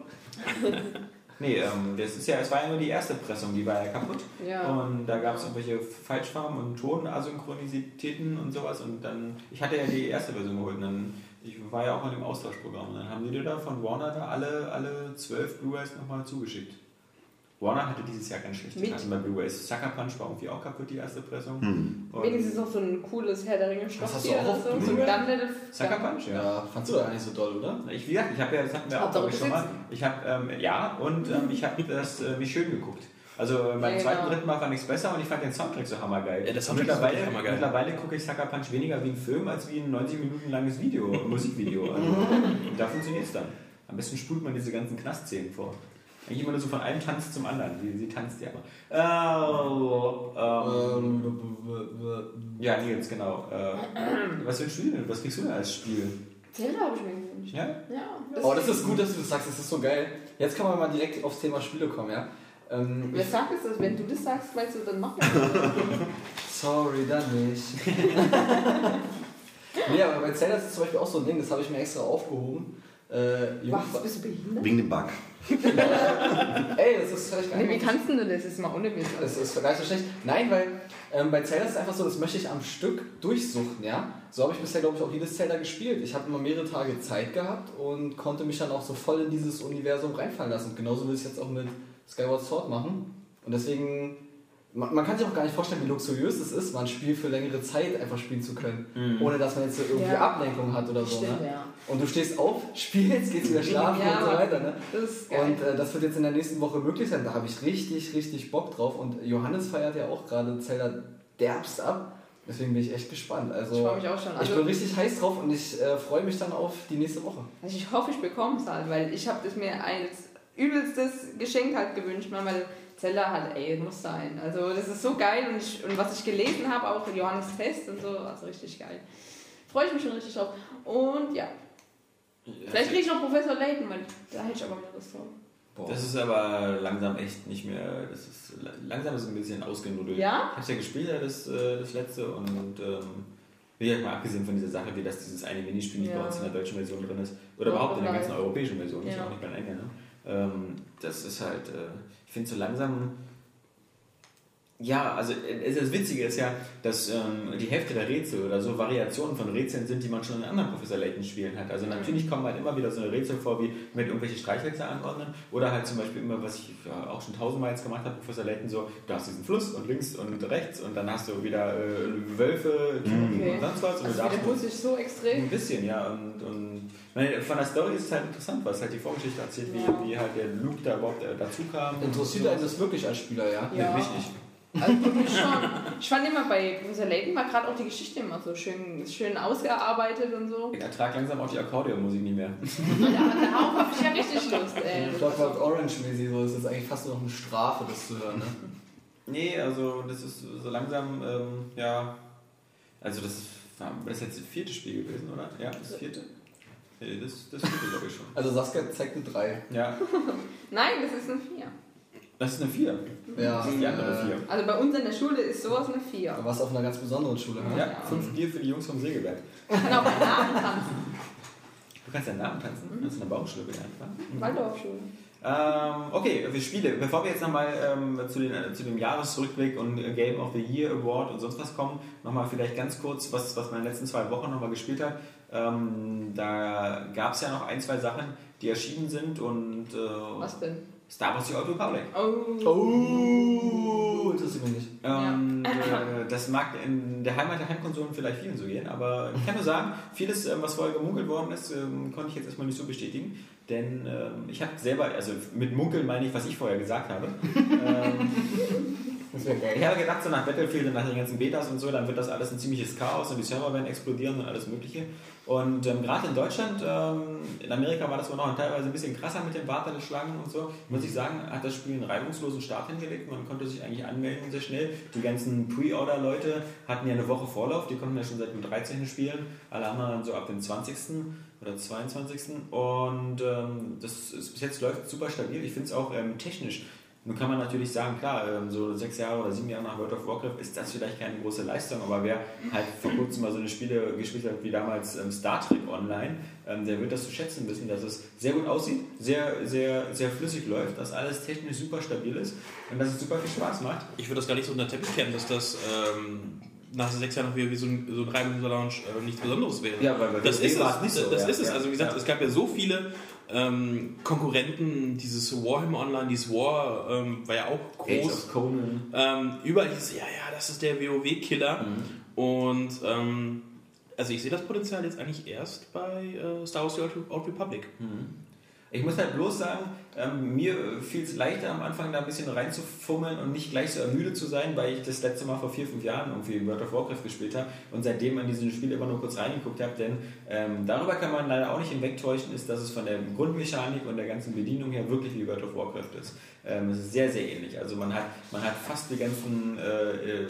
nee, ähm, das ist ja, es war ja nur die erste Pressung, die war ja kaputt. Ja. Und da gab es irgendwelche Falschfarben und Tonasynchronisitäten und sowas. Und dann, ich hatte ja die erste Version geholt. Und dann, ich war ja auch in dem Austauschprogramm. Und dann haben die dir da von Warner da alle, alle zwölf Blu-rays nochmal zugeschickt. Warner hatte dieses Jahr ganz schlechte Mit- Karten bei Blu-rays. Sucker Punch war irgendwie auch kaputt, die erste Pressung. Hm. Wenigstens noch so ein cooles Herr der Ringe hast du auch auf so. Ein. Sucker Punch, ja. Ja, fandst du da nicht so doll, oder? Ich, wie gesagt, ich habe ja, das hatten wir auch, glaube ich, schon mal. Ich habe, ähm, ja, und ähm, ich habe das äh, mich schön geguckt. Also äh, beim Ja, zweiten, genau. dritten Mal fand ich es besser und ich fand den Soundtrack so hammergeil. Ja, der Soundtrack ist mittlerweile, wirklich hammergeil. mittlerweile gucke ich Sucker Punch weniger wie ein Film als wie ein 90 Minuten langes Video, Musikvideo. Also, und da funktioniert es dann. Am besten spult man diese ganzen Knastszenen vor. Eigentlich immer nur so von einem Tanz zum anderen. Sie, sie tanzt ja immer. Oh, ähm, Ähm, ja, Nils, genau. Äh, was für ein Spiel denn? Was kriegst du denn als Spiel? Zelda habe ich mir gewünscht. Ja? Ja. Oh, das ist gut, dass du das sagst, das ist so geil. Jetzt kann man mal direkt aufs Thema Spiele kommen, ja? Ähm, Wer sagt es das? Wenn du das sagst, weißt du, dann mach ich sorry, dann nicht. nee, aber bei Zelda ist es zum Beispiel auch so ein Ding, das habe ich mir extra aufgehoben. Äh, Was? Bist du behindert? Wegen dem Bug. Ey, das ist vielleicht Nee, wie kannst du denn das jetzt mal ohne Witz? Das ist nicht so schlecht. Nein, weil ähm, bei Zelda ist es einfach so, das möchte ich am Stück durchsuchten, ja. So habe ich bisher, glaube ich, auch jedes Zelda gespielt. Ich habe immer mehrere Tage Zeit gehabt und konnte mich dann auch so voll in dieses Universum reinfallen lassen. Und genauso will ich es jetzt auch mit Skyward Sword machen. Und deswegen, man, man kann sich auch gar nicht vorstellen, wie luxuriös es ist, mal ein Spiel für längere Zeit einfach spielen zu können. Ohne dass man jetzt so irgendwie Ja. Ablenkung hat oder so. Stimmt, Ne? ja. Und du stehst auf, spielst, gehst wieder schlafen Ja, und so weiter. Ne? Und äh, das wird jetzt in der nächsten Woche möglich sein. Da habe ich richtig, richtig Bock drauf. Und Johannes feiert ja auch gerade Zelda derbst ab. Deswegen bin ich echt gespannt. Also, ich freue mich auch schon. ich Also, bin richtig heiß drauf und ich äh, freue mich dann auf die nächste Woche. also ich hoffe, ich bekomme es halt, weil ich habe das mir als übelstes Geschenk halt gewünscht, man, weil Zelda halt, ey, muss sein. Also das ist so geil und, ich, und was ich gelesen habe, auch Johannes Test und so, also richtig geil. Freue ich mich schon richtig drauf. Und ja, vielleicht kriege ich noch Professor Layton, weil da hätte ich aber mehr Lust drauf. Boah. Das ist aber langsam echt nicht mehr. Das ist langsam ist es ein bisschen ausgenudelt. Ja? Ich hab's ja gespielt, ja, das, äh, das letzte und ähm, wie gesagt, mal abgesehen von dieser Sache, wie das dieses eine Minispiel nicht Ja. bei uns in der deutschen Version drin ist. Oder Ja, überhaupt in der ganzen europäischen Version, ist Ja. ja auch nicht bei den Engländern. Ähm, das ist halt, äh, ich finde so langsam. Ja, also äh, das Witzige ist ja, dass ähm, die Hälfte der Rätsel oder so Variationen von Rätseln sind, die man schon in anderen Professor Layton Spielen hat. Also natürlich kommen halt immer wieder so eine Rätsel vor, wie mit irgendwelche Streichhölzer anordnen oder halt zum Beispiel immer, was ich ja, auch schon tausendmal jetzt gemacht habe, Professor Layton so, du hast diesen Fluss und links und rechts und dann hast du wieder äh, Wölfe, Typen Okay. und sonst was und Also du darfst wiederholt sich so extrem. ein bisschen, ja. Und, und meine, von der Story ist es halt interessant, was halt die Vorgeschichte erzählt, wie, Ja. wie halt der Luke da überhaupt äh, dazu kam. Interessiert einen das wirklich als Spieler, ja? Ja. Mich nicht. Also schon. Ich fand immer bei Professor Layton war gerade auch die Geschichte immer so schön, schön ausgearbeitet und so. Ich ertrage langsam auch die Akkordeonmusik nicht mehr. Darauf habe ich ja richtig Lust, ey. Clockwork Orange mäßig so, das ist eigentlich fast nur noch eine Strafe, das zu hören. Ne? Nee, also das ist so langsam, ähm, ja. Also das ist, das ist jetzt das vierte Spiel gewesen, oder? Ja, das vierte. Nee, das, das vierte glaube ich schon. Also Saskia zeigt eine 3. Ja, Nein, das ist eine 4. das ist eine vier. Ja, Das ist die andere äh, vier. Also bei uns in der Schule ist sowas eine 4. Du warst auf einer ganz besonderen Schule. Ne? Ja, fünf Bier für die Jungs vom Sägewerk. Ich kann auch bei Namen tanzen. Du kannst deinen Namen tanzen? Das ist eine Baumschule gelernt, wa? Waldorfschule. Ähm, okay, wir Spiele. Bevor wir jetzt nochmal ähm, zu, den, äh, zu dem Jahresrückblick und äh, Game of the Year Award und sonst was kommen, nochmal vielleicht ganz kurz, was, was man in den letzten zwei Wochen nochmal gespielt hat. Ähm, da gab es ja noch ein, zwei Sachen, die erschienen sind und äh, Was denn? Star Wars The Old Republic. Oh. Oh, interessiert mich nicht. Ähm, äh, das mag in der Heimat der Heimkonsolen vielleicht vielen so gehen, aber ich kann nur sagen, vieles, ähm, was vorher gemunkelt worden ist, ähm, konnte ich jetzt erstmal nicht so bestätigen. Denn ähm, ich habe selber, also mit Munkeln meine ich, was ich vorher gesagt habe. Das wäre ich geil. habe gedacht, so nach Battlefield und nach den ganzen Betas und so, dann wird das alles ein ziemliches Chaos und die Server werden explodieren und alles Mögliche. Und ähm, gerade in Deutschland, ähm, in Amerika war das wohl noch teilweise ein bisschen krasser mit den Warteschlangen und so. Muss ich sagen, hat das Spiel einen reibungslosen Start hingelegt. Man konnte sich eigentlich anmelden sehr schnell. Die ganzen Pre-Order-Leute hatten ja eine Woche Vorlauf, die konnten ja schon seit dem 13. spielen. Alle anderen dann so ab dem 20. oder 22. Und ähm, das ist, bis jetzt läuft super stabil. Ich finde es auch ähm, technisch nun kann man natürlich sagen, klar, ähm, so sechs Jahre oder sieben Jahre nach World of Warcraft ist das vielleicht keine große Leistung, aber wer halt vor kurzem mal so eine Spiele gespielt hat wie damals ähm, Star Trek Online, ähm, der wird das zu schätzen wissen, dass es sehr gut aussieht, sehr, sehr, sehr flüssig läuft, dass alles technisch super stabil ist und dass es super viel Spaß macht. Ich würde das gar nicht so unter Teppich kennen, dass das ähm, nach sechs Jahren noch wieder wie so ein, so ein reibender Lounge äh, nichts Besonderes wäre. Ja, weil bei das ist es. nicht so, das ja. ist es. Also wie gesagt, Ja. es gab ja so viele ähm, Konkurrenten. Dieses Warhammer Online, dieses War ähm, war ja auch groß. Ähm, überall hieß es, ja, ja, das ist der WoW-Killer. Mhm. Und ähm, also ich sehe das Potenzial jetzt eigentlich erst bei äh, Star Wars The Old, Old Republic. Ich muss halt bloß sagen, ähm, mir fiel es leichter am Anfang da ein bisschen reinzufummeln und nicht gleich so ermüdet zu sein, weil ich das letzte Mal vor vier, fünf Jahren irgendwie World of Warcraft gespielt habe und seitdem an diesem Spiel immer nur kurz reingeguckt habe, denn ähm, darüber kann man leider auch nicht hinwegtäuschen, ist, dass es von der Grundmechanik und der ganzen Bedienung her wirklich wie World of Warcraft ist. Ähm, es ist sehr, sehr ähnlich. Also man hat, man hat fast die ganzen, äh, äh,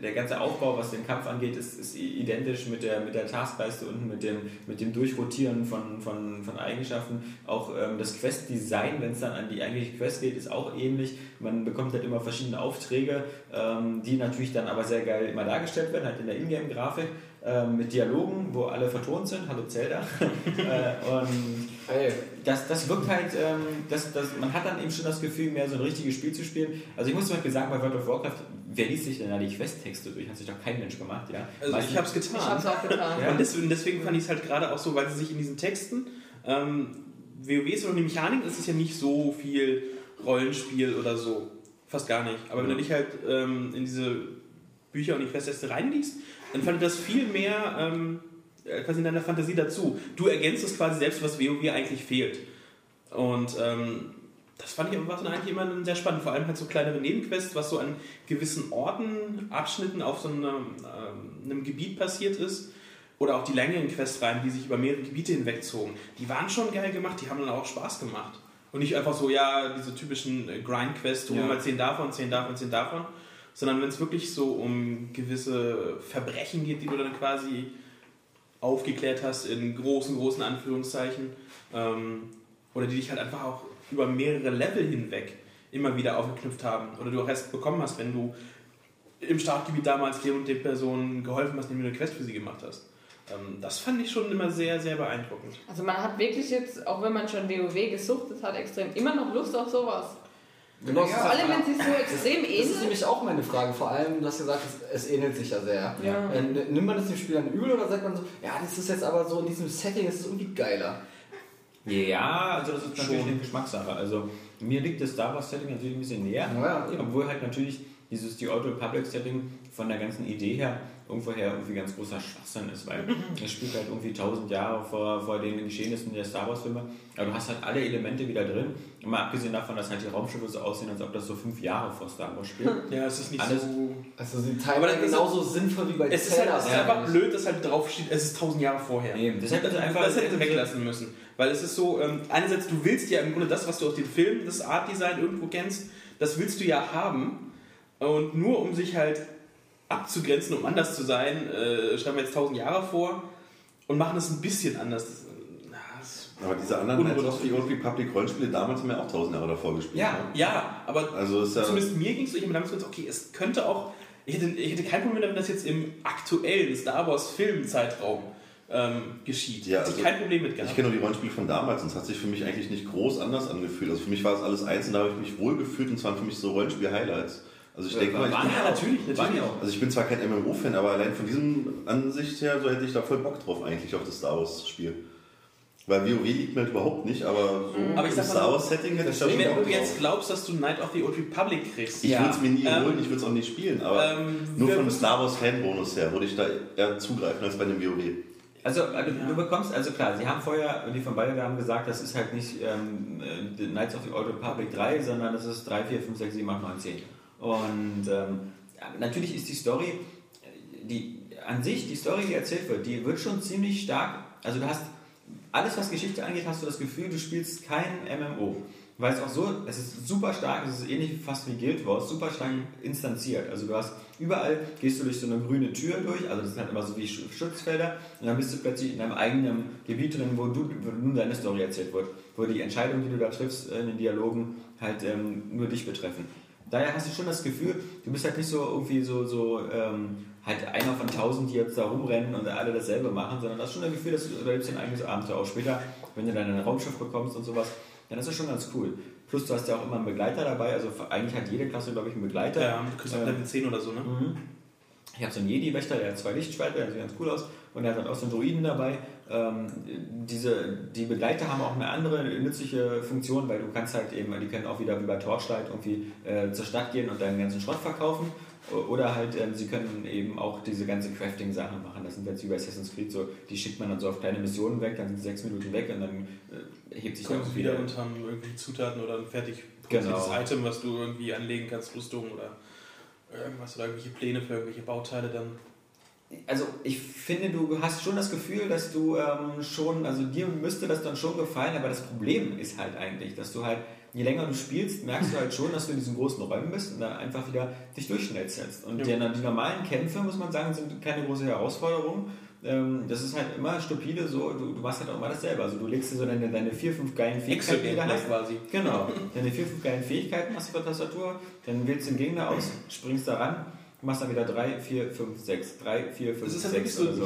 der, ganze Aufbau, was den Kampf angeht, ist, ist identisch mit der, mit der Taskleiste unten, mit dem, mit dem Durchrotieren von, von, von Eigenschaften. Auch ähm, das Quest-Design, wenn es dann an die eigentliche Quest geht, ist auch ähnlich. Man bekommt halt immer verschiedene Aufträge, ähm, die natürlich dann aber sehr geil immer dargestellt werden, halt in der Ingame-Grafik. Ähm, mit Dialogen, wo alle vertont sind. Hallo Zelda. äh, und das, das wirkt halt, ähm, das, das, man hat dann eben schon das Gefühl, mehr so ein richtiges Spiel zu spielen. Also ich muss zum Beispiel sagen, bei World of Warcraft, wer liest sich denn da die Questtexte durch? Hat sich doch kein Mensch gemacht, ja? Also Meistens- ich habe es Ich getan. hab's auch getan. Ja. Und deswegen, deswegen fand ich es halt gerade auch so, weil sie sich in diesen Texten, ähm, WoW ist oder die Mechanik, ist es ja nicht so viel Rollenspiel oder so. Fast gar nicht. Aber wenn du dich halt ähm, in diese Bücher und die Questliste reinliest, dann fand ich das viel mehr ähm, äh, quasi in deiner Fantasie dazu. Du ergänzt es quasi selbst, was WoW eigentlich fehlt. Und ähm, das fand ich war dann eigentlich immer sehr spannend. Vor allem halt so kleinere Nebenquests, was so an gewissen Orten, Abschnitten auf so einem, ähm, einem Gebiet passiert ist. Oder auch die längeren Questreihen, die sich über mehrere Gebiete hinwegzogen. Die waren schon geil gemacht, die haben dann auch Spaß gemacht. Und nicht einfach so, ja, diese typischen Grind-Quests, hol Ja. mal 10 davon, 10 davon, 10 davon. Sondern wenn es wirklich so um gewisse Verbrechen geht, die du dann quasi aufgeklärt hast in großen, großen Anführungszeichen. Ähm, oder die dich halt einfach auch über mehrere Level hinweg immer wieder aufgeknüpft haben. Oder du auch erst bekommen hast, wenn du im Startgebiet damals der und der Person geholfen hast, indem du eine Quest für sie gemacht hast. Ähm, das fand ich schon immer sehr, sehr beeindruckend. Also man hat wirklich jetzt, auch wenn man schon WoW gesuchtet hat, extrem immer noch Lust auf sowas. Genau, Vor allem, wenn sie so extrem Das ist nämlich auch meine Frage. Vor allem, du hast gesagt, es, es ähnelt sich ja sehr. Ja. Äh, nimmt man das dem Spiel dann übel oder sagt man so, ja, das ist jetzt aber so in diesem Setting, das ist irgendwie geiler? Ja, also das ist natürlich Schon. eine Geschmackssache. Also mir liegt das Star Wars Setting natürlich ein bisschen näher. Ja, obwohl halt natürlich dieses The Old Republic Setting von der ganzen Idee her irgendwoher irgendwie ganz großer Schwachsinn ist, weil es spielt halt irgendwie tausend Jahre vor, vor den Geschehnissen der Star Wars Filme. Aber du hast halt alle Elemente wieder drin. Und mal abgesehen davon, dass halt die Raumschiffe so aussehen, als ob das so fünf Jahre vor Star Wars spielt. Ja, es ist nicht Alles- so. Also Aber teilweise dann ist genauso sinnvoll wie bei Es ist, halt, es ist einfach blöd, dass halt drauf steht, es ist tausend Jahre vorher. Nee, das hätte also einfach das hätte weglassen müssen. Weil es ist so, ähm, einerseits, du willst ja im Grunde das, was du aus den Filmen, das Art Design irgendwo kennst, das willst du ja haben. Und nur um sich halt abzugrenzen, um anders zu sein, äh, schreiben wir jetzt tausend Jahre vor und machen es ein bisschen anders. Das, na, Aber diese anderen Knights Unbewusst. of the Old Republic Rollenspiele damals haben ja auch tausend Jahre davor gespielt. Ja. ne? ja, aber Also ist ja. zumindest mir ging es so, ich habe mir damals gedacht, okay, es könnte auch, ich hätte, ich hätte kein Problem damit, wenn das jetzt im aktuellen Star Wars Filmzeitraum ähm, geschieht. Ja, also kein Problem mit gehabt. Ich kenne nur die Rollenspiele von damals und es hat sich für mich eigentlich nicht groß anders angefühlt. Also für mich war es alles eins und da habe ich mich wohl gefühlt und es waren für mich so Rollenspiel-Highlights. Also ich Ja, denke mal, ich waren bin, ja, natürlich, natürlich. Waren ja auch. also ich bin zwar kein MMO-Fan, aber allein von diesem Ansicht her, so hätte ich da voll Bock drauf eigentlich auf das Star Wars-Spiel. Weil WoW liegt mir halt überhaupt nicht, aber so Aber ich im sag mal, Star Wars-Setting hätte ich da schon Wenn Bock du jetzt drauf. glaubst, dass du Night of the Old Republic kriegst, Ich Ja. würde es mir nie Ähm, holen, ich würde es auch nicht spielen, aber ähm, nur vom Star Wars-Fan-Bonus her würde ich da eher zugreifen als bei einem WoW. Also, also du bekommst, also klar, sie haben vorher, die von beide haben gesagt, das ist halt nicht ähm, äh, Knights of the Old Republic 3, sondern das ist 3, 4, 5, 6, 7, 8, 9, 10. Und ähm, natürlich ist die Story, die an sich, die Story, die erzählt wird, die wird schon ziemlich stark, also du hast, alles was Geschichte angeht, hast du das Gefühl, du spielst kein MMO. Weil es auch so, es ist super stark, es ist ähnlich fast wie Guild Wars, super stark instanziert. Also du hast überall, gehst du durch so eine grüne Tür durch, also das sind halt immer so wie Sch- Schutzfelder, und dann bist du plötzlich in deinem eigenen Gebiet drin, wo, du, wo nun deine Story erzählt wird, wo die Entscheidungen, die du da triffst äh, in den Dialogen, halt ähm, nur dich betreffen. Daher hast du schon das Gefühl, du bist halt nicht so irgendwie so, so ähm, halt einer von tausend, die jetzt da rumrennen und alle dasselbe machen, sondern hast schon das Gefühl, dass du erlebst dein eigenes Abenteuer. Auch später, wenn du dann ein Raumschiff bekommst und sowas, dann ist das schon ganz cool. Plus du hast ja auch immer einen Begleiter dabei, also eigentlich hat jede Klasse, glaube ich, einen Begleiter. ja, du kriegst Ähm, Level 10 oder so, ne? Mhm. Ich habe so einen Jedi-Wächter, der hat zwei Lichtschwerter, der sieht ganz cool aus. Und der hat dann auch so einen Druiden dabei. Ähm, diese, die Begleiter haben auch eine andere nützliche Funktion, weil du kannst halt eben, die können auch wieder wie bei Torchlight irgendwie äh, zur Stadt gehen und deinen ganzen Schrott verkaufen. Oder halt, ähm, sie können eben auch diese ganze Crafting-Sachen machen. Das sind jetzt wie bei Assassin's Creed so, die schickt man dann so auf kleine Missionen weg, dann sind sie sechs Minuten weg und dann äh, hebt sich dann sie wieder und haben irgendwie Zutaten oder ein fertig Genau. Item, was du irgendwie anlegen kannst, Rüstung oder irgendwas oder irgendwelche Pläne für irgendwelche Bauteile dann. Also ich finde, du hast schon das Gefühl, dass du ähm, schon, also dir müsste das dann schon gefallen, aber das Problem ist halt eigentlich, dass du halt, je länger du spielst, merkst du halt schon, dass du in diesen großen Räumen bist und dann einfach wieder dich durchschnetzelst. Und Ja. die, die normalen Kämpfe, muss man sagen, sind keine große Herausforderung. Ähm, das ist halt immer stupide so, du, du machst halt auch immer dasselbe. Also du legst dir so deine, deine vier, fünf geilen Fähigkeiten, die du hast, quasi. Genau. Deine vier, fünf geilen Fähigkeiten hast du auf der Tastatur, dann wählst du den Gegner aus, springst da ran Du machst dann wieder 3, 4, 5, 6, 3, 4, 5, Das ist halt 6 wirklich so- oder so.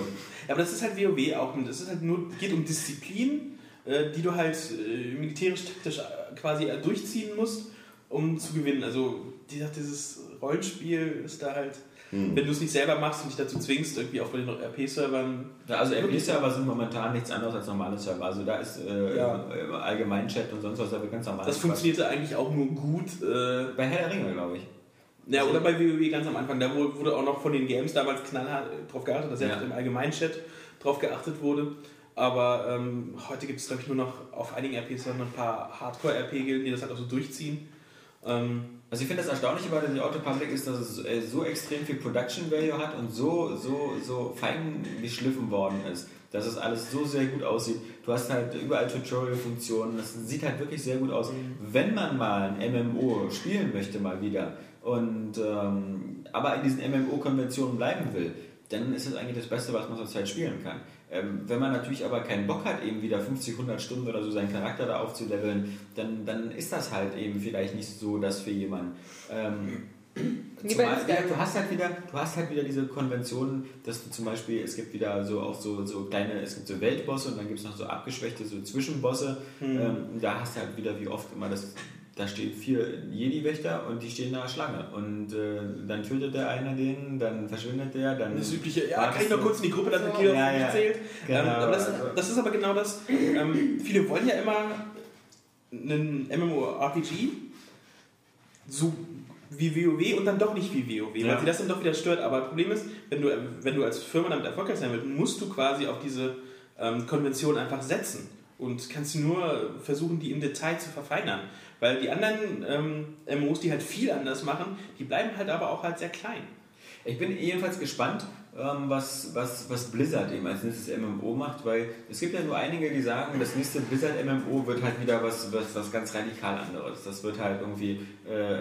Ja, aber das ist halt WoW auch. Das ist halt nur, geht um Disziplin, äh, die du halt äh, militärisch-taktisch äh, quasi durchziehen musst, um zu gewinnen. Also die, dieses Rollenspiel ist da halt, Hm. wenn du es nicht selber machst und dich dazu zwingst, irgendwie auch bei den RP-Servern. Also RP-Server sind momentan nichts anderes als normale Server. Also da ist äh, Ja. äh, Allgemeinchat und sonst was, da wird ganz normal. Das funktionierte eigentlich auch nur gut. Äh, Bei Herr der Ringe, glaube ich. Ja, oder bei WoW ganz am Anfang. Da wurde auch noch von den Games damals knallhart äh, drauf geachtet, dass ja. Im Allgemeinchat drauf geachtet wurde. Aber ähm, heute gibt es, glaube ich, nur noch auf einigen RP-Servern ein paar Hardcore-RP-Gilden, die das halt auch so durchziehen. Ähm, Also ich finde das Erstaunliche bei der Autopublic ist, dass es äh, so extrem viel Production Value hat und so, so, so fein geschliffen worden ist, dass es alles so sehr gut aussieht. Du hast halt überall Tutorial-Funktionen, das sieht halt wirklich sehr gut aus. Wenn man mal ein MMO spielen möchte mal wieder und ähm, aber in diesen MMO-Konventionen bleiben will, dann ist es eigentlich das Beste, was man zurzeit spielen kann. Ähm, wenn man natürlich aber keinen Bock hat, eben wieder 50, 100 Stunden oder so seinen Charakter da aufzuleveln, dann, dann ist das halt eben vielleicht nicht so das für jemanden. Ähm, zumal, ja, du hast halt wieder, du hast halt wieder diese Konventionen, dass du zum Beispiel, es gibt wieder so auch so, so kleine, es gibt so Weltbosse und dann gibt es noch so abgeschwächte so Zwischenbosse. Ähm, da hast du halt wieder wie oft immer das, da stehen vier Jedi-Wächter und die stehen da Schlange und äh, dann tötet der eine den, dann verschwindet der, dann Das übliche, ja, kann ich noch kurz in die Gruppe, der So. Ja, nicht ja. zählt. Genau. Ähm, aber das, das ist aber genau das. Ähm, viele wollen ja immer einen MMORPG so wie WoW und dann doch nicht wie WoW, Ja. weil sie das dann doch wieder stört. Aber das Problem ist, wenn du, wenn du als Firma damit erfolgreich sein willst, musst du quasi auf diese ähm, Konvention einfach setzen und kannst nur versuchen, die im Detail zu verfeinern. Weil die anderen ähm, MMOs, die halt viel anders machen, die bleiben halt aber auch halt sehr klein. Ich bin jedenfalls gespannt, ähm, was, was, was Blizzard eben als nächstes MMO macht, weil es gibt ja nur einige, die sagen, das nächste Blizzard MMO wird halt wieder was, was, was ganz radikal anderes. Das wird halt irgendwie äh,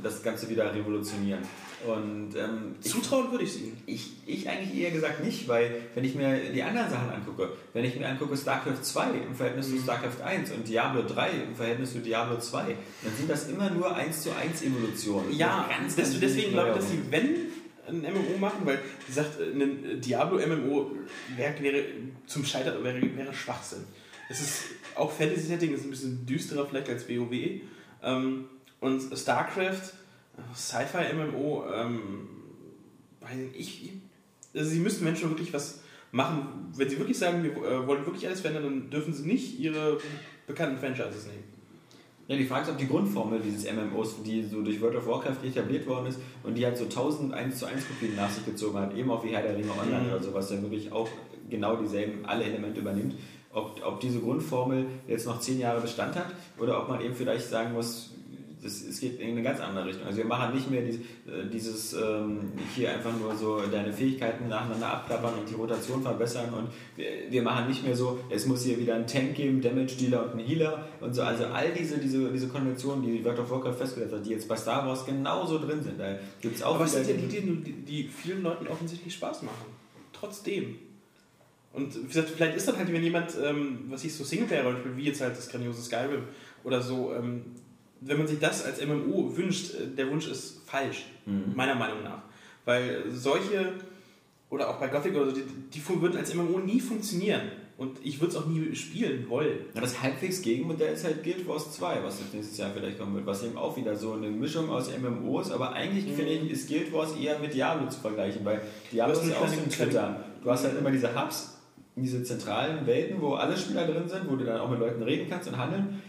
das Ganze wieder revolutionieren. Und ähm, ich, Zutrauen würde ich es ihnen. ich, ich eigentlich eher gesagt nicht, weil wenn ich mir die anderen Sachen angucke, wenn ich mir angucke StarCraft 2 im Verhältnis zu StarCraft 1 und Diablo 3 im Verhältnis zu Diablo 2, dann sind das immer nur 1 zu 1 Evolutionen. Ja, ganz, das, ganz deswegen ich, dass sie, wenn ein MMO machen, weil, wie gesagt, ein Diablo-MMO wäre, wäre zum Scheitern wäre, wäre Schwachsinn. Es ist auch Fantasy-Setting, ist ein bisschen düsterer vielleicht als WoW. Ähm, und StarCraft, Sci-Fi-MMO, ähm, ich, also sie müssten Menschen wirklich was machen. Wenn sie wirklich sagen, wir äh, wollen wirklich alles verändern, dann dürfen sie nicht ihre bekannten Franchises nehmen. Ja, die Frage ist, ob die Grundformel dieses MMOs, die so durch World of Warcraft etabliert worden ist und die halt so 1000 1 zu 1 Kopien nach sich gezogen hat, eben auch wie Herr der Ringe Online Mhm. oder so, was dann wirklich auch genau dieselben, alle Elemente übernimmt, ob, ob diese Grundformel jetzt noch 10 Jahre Bestand hat oder ob man eben vielleicht sagen muss, das, es geht in eine ganz andere Richtung. Also wir machen nicht mehr dieses, äh, dieses ähm, hier einfach nur so deine Fähigkeiten nacheinander abklappern und die Rotation verbessern und wir, wir machen nicht mehr so, es muss hier wieder einen Tank geben, Damage Dealer und einen Healer und so. Also all diese, diese, diese Konventionen, die World of Warcraft festgesetzt hat, die jetzt bei Star Wars genauso drin sind. Da gibt es auch Aber es sind ja die, die, die vielen Leuten offensichtlich Spaß machen. Trotzdem. Und wie gesagt, vielleicht ist dann halt, wenn jemand, ähm, was ich so Singleplayer-Rollenspiel, wie jetzt halt das grandiose Skyrim oder so, ähm, wenn man sich das als MMO wünscht, äh, der Wunsch ist falsch, Mhm. meiner Meinung nach. Weil solche, oder auch bei Gothic oder so, die, die würden als MMO nie funktionieren. Und ich würde es auch nie spielen wollen. Ja, das halbwegs Gegenmodell ist halt Guild Wars 2, was jetzt nächstes Jahr vielleicht kommen wird, was eben auch wieder so eine Mischung aus MMOs, aber eigentlich Mhm. finde ich, ist Guild Wars eher mit Diablo zu vergleichen, weil Diablo ist ja auch so ein Twitter. Du hast halt immer diese Hubs, diese zentralen Welten, wo alle Spieler drin sind, wo du dann auch mit Leuten reden kannst und handeln.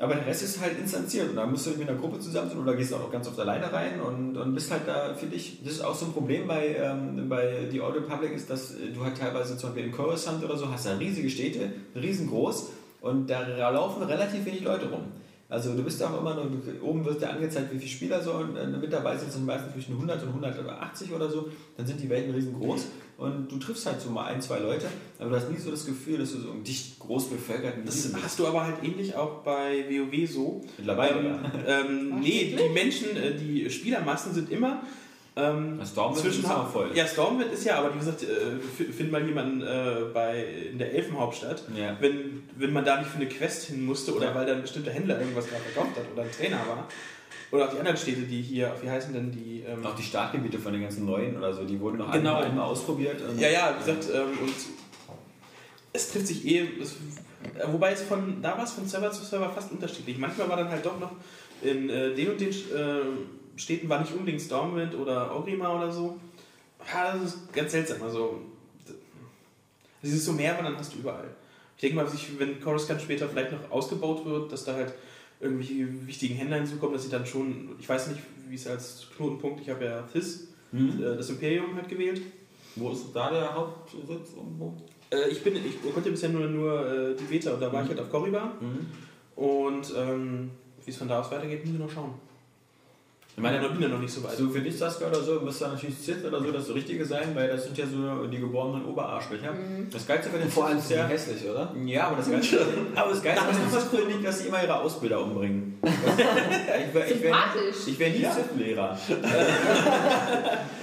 Aber der Rest ist halt instanziert und da musst du mit einer Gruppe zusammen sein oder gehst auch ganz oft alleine rein und, und bist halt da, finde ich, das ist auch so ein Problem bei, ähm, bei The Old Republic ist, dass äh, du halt teilweise zum Beispiel in Coruscant oder so hast da riesige Städte, riesengroß und da laufen relativ wenig Leute rum. Also du bist auch immer nur, oben wird dir angezeigt, wie viele Spieler so äh, mit dabei sind, sind meistens zwischen 100 und 180 oder so, dann sind die Welten riesengroß und du triffst halt so mal ein, zwei Leute, aber du hast nie so das Gefühl, dass du so im dicht groß bevölkerten Das Gebiet bist. hast du aber halt ähnlich auch bei WoW so. Mittlerweile, ähm, ja. ähm, nee, die Menschen, äh, die Spielermassen sind immer ähm, Das Stormwind ist immer voll. Ja, Stormwind ist ja, aber wie gesagt, äh, find mal jemanden äh, bei, in der Elfenhauptstadt. Ja. Wenn, wenn man da nicht für eine Quest hin musste oder Ja. weil da ein bestimmter Händler irgendwas gerade verkauft hat oder ein Trainer war, Oder auch die anderen Städte, die hier, wie heißen denn die? Ähm, Auch die Startgebiete von den ganzen neuen oder so, die wurden noch Genau. einmal, einmal ausprobiert. und- Ja, ja, wie gesagt, ähm, und es trifft sich eh, es, äh, wobei es von, da war es von Server zu Server fast unterschiedlich. Manchmal war dann halt doch noch in äh, den und den äh, Städten war nicht unbedingt Stormwind oder Orima oder so. Ja, das ist ganz seltsam. Also, es ist so mehr, aber dann hast du überall. Ich denke mal, wenn Coruscant später vielleicht noch ausgebaut wird, dass da halt irgendwelche wichtigen Händler hinzukommen, dass sie dann schon, ich weiß nicht, wie es als Knotenpunkt, ich habe ja Thys, Mhm. äh, das Imperium halt gewählt. Wo ist da der Hauptsitz irgendwo? Äh, ich, bin, ich konnte bisher nur, nur äh, die Beta und da war ich halt auf Korriban. Mhm. Und ähm, wie es von da aus weitergeht, müssen wir noch schauen. Ich meine, ich bin ja noch nicht so weit. So für dich, Saskia oder so, müsste natürlich Sith oder so das Richtige sein, weil das sind ja so die geborenen Oberarschlöcher. Das Geilste bei den Vor allem ist ja, hässlich, oder? Ja, aber das Geilste, aber das Geilste ist finde ich, dass sie immer ihre Ausbilder umbringen. Das, ich wäre ich wär, Sympathisch. ich wär nie Ja. Sith-Lehrer.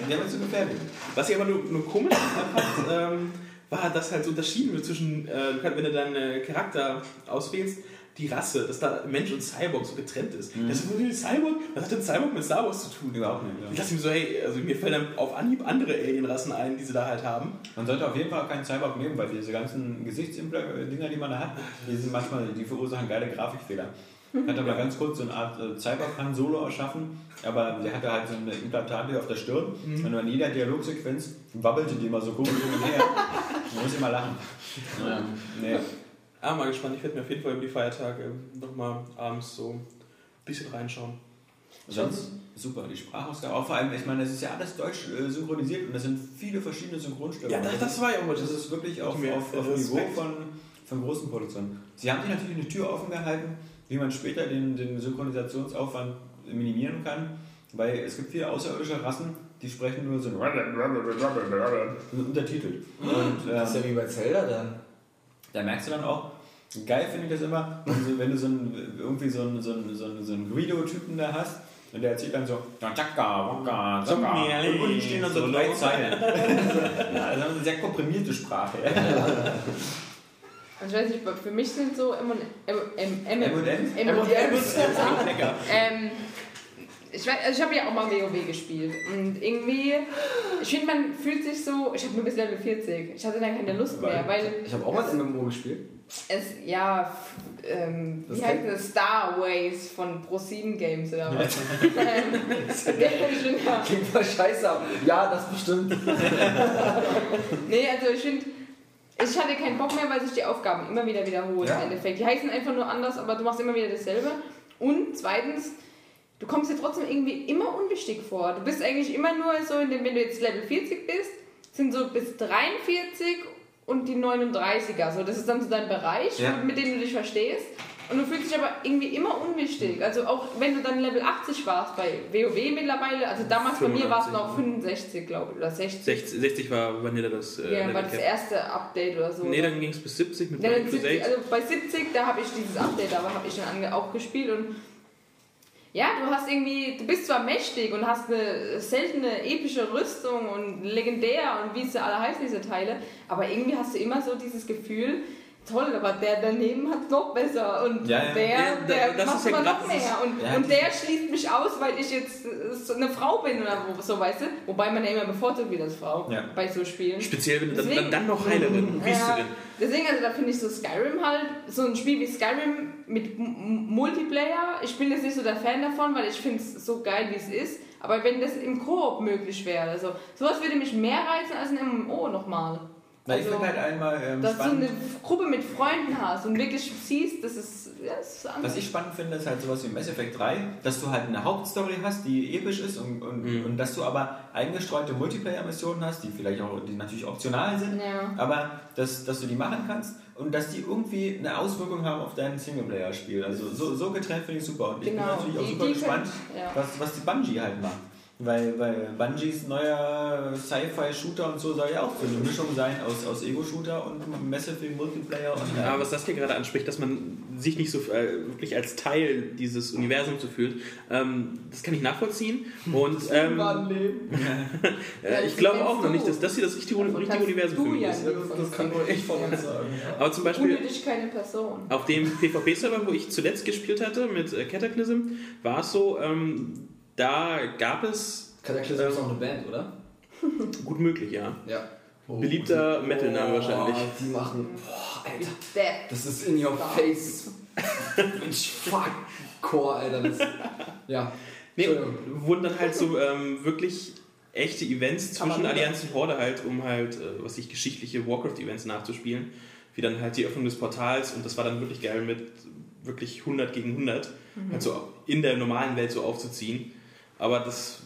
Der wird so gefährlich. Was ich aber nur, nur komisch fand, ähm, war, dass halt so unterschieden wird zwischen, äh, wenn du deinen äh, Charakter auswählst, die Rasse, dass da Mensch und Cyborg so getrennt ist. Das ist nur Cyborg, was hat denn Cyborg mit Star Wars zu tun? Überhaupt nicht. Ich dachte mir so, hey, also mir fallen dann auf Anhieb andere Alienrassen ein, die sie da halt haben. Man sollte auf jeden Fall keinen Cyborg nehmen, weil diese ganzen Gesichtsimpler-Dinger, die man da hat, die sind manchmal, die verursachen geile Grafikfehler. Hat aber ganz kurz so eine Art äh, Cyberpunk Solo erschaffen, aber der hatte halt so eine Implantate auf der Stirn und in jeder Dialogsequenz wabbelte die immer so komisch hin und her. Man muss immer lachen. Ja. Nee. Ah, mal gespannt, ich werde mir auf jeden Fall über die Feiertage nochmal abends so ein bisschen reinschauen. Sonst super, die Sprachausgabe. Auch vor allem, ich meine, es ist ja alles deutsch äh, synchronisiert und es sind viele verschiedene Synchronstimmen. Ja, das, das war ja auch Das ist wirklich auf, auf, auf Niveau von, von großen Produktionen. Sie haben sich natürlich eine Tür offen gehalten, wie man später den, den Synchronisationsaufwand minimieren kann, weil es gibt viele außerirdische Rassen, die sprechen nur so untertitelt. Und Das ist ja ähm, wie bei Zelda dann. Da merkst du dann auch, geil finde ich das immer, wenn du, wenn du so einen, irgendwie so einen, so einen, so einen, so einen Guido-Typen da hast, und der erzählt dann so, "Ja, Chaka, Waka. Zombie, Und unten stehen dann so so drei. Zeilen. ja, also eine sehr komprimierte Sprache. Also ich weiß nicht, für mich sind so M und M, M, M, M&M's? M&M's. Ich weiß, also ich habe ja auch mal WoW gespielt und irgendwie, ich finde, man fühlt sich so, ich habe nur bis Level 40, ich hatte dann keine Lust mehr, weil Ich habe auch mal MMO gespielt. es, ja, ähm, Das wie heißt das, Starways von ProSieben Games oder was? Klingt voll scheiße, aber ja, das bestimmt. Nee, also ich finde, ich hatte keinen Bock mehr, weil sich die Aufgaben immer wieder wiederholen Ja. im Endeffekt. Die heißen einfach nur anders, aber du machst immer wieder dasselbe. Und zweitens, du kommst dir trotzdem irgendwie immer unwichtig vor. Du bist eigentlich immer nur so, in dem, wenn du jetzt Level 40 bist, sind so bis 43 und die 39er. So, das ist dann so dein Bereich, Ja. mit dem du dich verstehst. Und du fühlst dich aber irgendwie immer unwichtig. Also auch wenn du dann Level 80 warst bei WoW mittlerweile, also damals bei mir war es 85, noch 65, glaube ich, oder 60. 60, 60 war Vanilla das. Äh, Ja, war das erste Update oder so. Nee, dann ging es bis 70 mit ja, dann 9 plus 70, 8. also bei 70, da habe ich dieses Update, aber habe ich dann auch gespielt und ja, du hast irgendwie, du bist zwar mächtig und hast eine seltene epische Rüstung und legendär und wie sie alle heißen, diese Teile, aber irgendwie hast du immer so dieses Gefühl, toll, aber der daneben hat noch besser und Ja, ja. der, der das macht grad noch mehr und, Ja, und der schließt mich aus, weil ich jetzt äh, so eine Frau bin oder so, weißt du? Wobei man ja immer bevorzugt wird als Frau Ja. bei so Spielen. Speziell, wenn du dann, Deswegen- dann, dann noch Heilerin und Ja, Priesterin. deswegen, also da finde ich so Skyrim halt, so ein Spiel wie Skyrim mit M M- Multiplayer, ich bin jetzt nicht so der Fan davon, weil ich finde es so geil, wie es ist, aber wenn das im Koop möglich wäre, also sowas würde mich mehr reizen als ein MMO nochmal. Na, ich Also, finde halt einmal ähm, Dass du spannend. eine Gruppe mit Freunden hast und wirklich siehst, das ist, ja, das ist anders. Was ich spannend finde, ist halt sowas wie Mass Effect 3, dass du halt eine Hauptstory hast, die episch ist und, und, Mhm. und dass du aber eingestreute Multiplayer-Missionen hast, die vielleicht auch, die natürlich optional sind, Ja. aber dass, dass du die machen kannst und dass die irgendwie eine Auswirkung haben auf dein Singleplayer-Spiel. Also so, so getrennt finde ich super. Und ich Genau, bin natürlich auch die- super die gespannt, können- ja. was, was die Bungie halt macht. Weil, weil Bungies neuer Sci-Fi-Shooter und so soll ja auch so eine Mischung sein aus, aus Ego-Shooter und Massive Multiplayer und Ja, aber was das hier gerade anspricht, dass man sich nicht so äh, wirklich als Teil dieses Universums so fühlt, ähm, das kann ich nachvollziehen. Und ähm, äh, ich glaube auch noch nicht, dass das hier das richtige, Davon richtige Universum für mich ja ist. Das, kann nur ich von uns sagen. Ja. Aber zum Beispiel keine Person. auf dem PvP-Server, wo ich zuletzt gespielt hatte mit äh, Cataclysm, war es so, ähm, da gab es, Cataclysm ist auch eine Band, oder? gut möglich, ja, Ja. beliebter Metal-Name wahrscheinlich. Oh, die machen. Boah, Alter. Das ist in your face. Mensch, fuck. Core, Alter. Das, ja. Nee, wurden dann halt so ähm, wirklich echte Events zwischen Allianz und Horde halt, um halt, äh, was ich, geschichtliche Warcraft-Events nachzuspielen. Wie dann halt die Öffnung des Portals und das war dann wirklich geil mit wirklich 100 gegen 100. Halt so in der normalen Welt so aufzuziehen. Aber das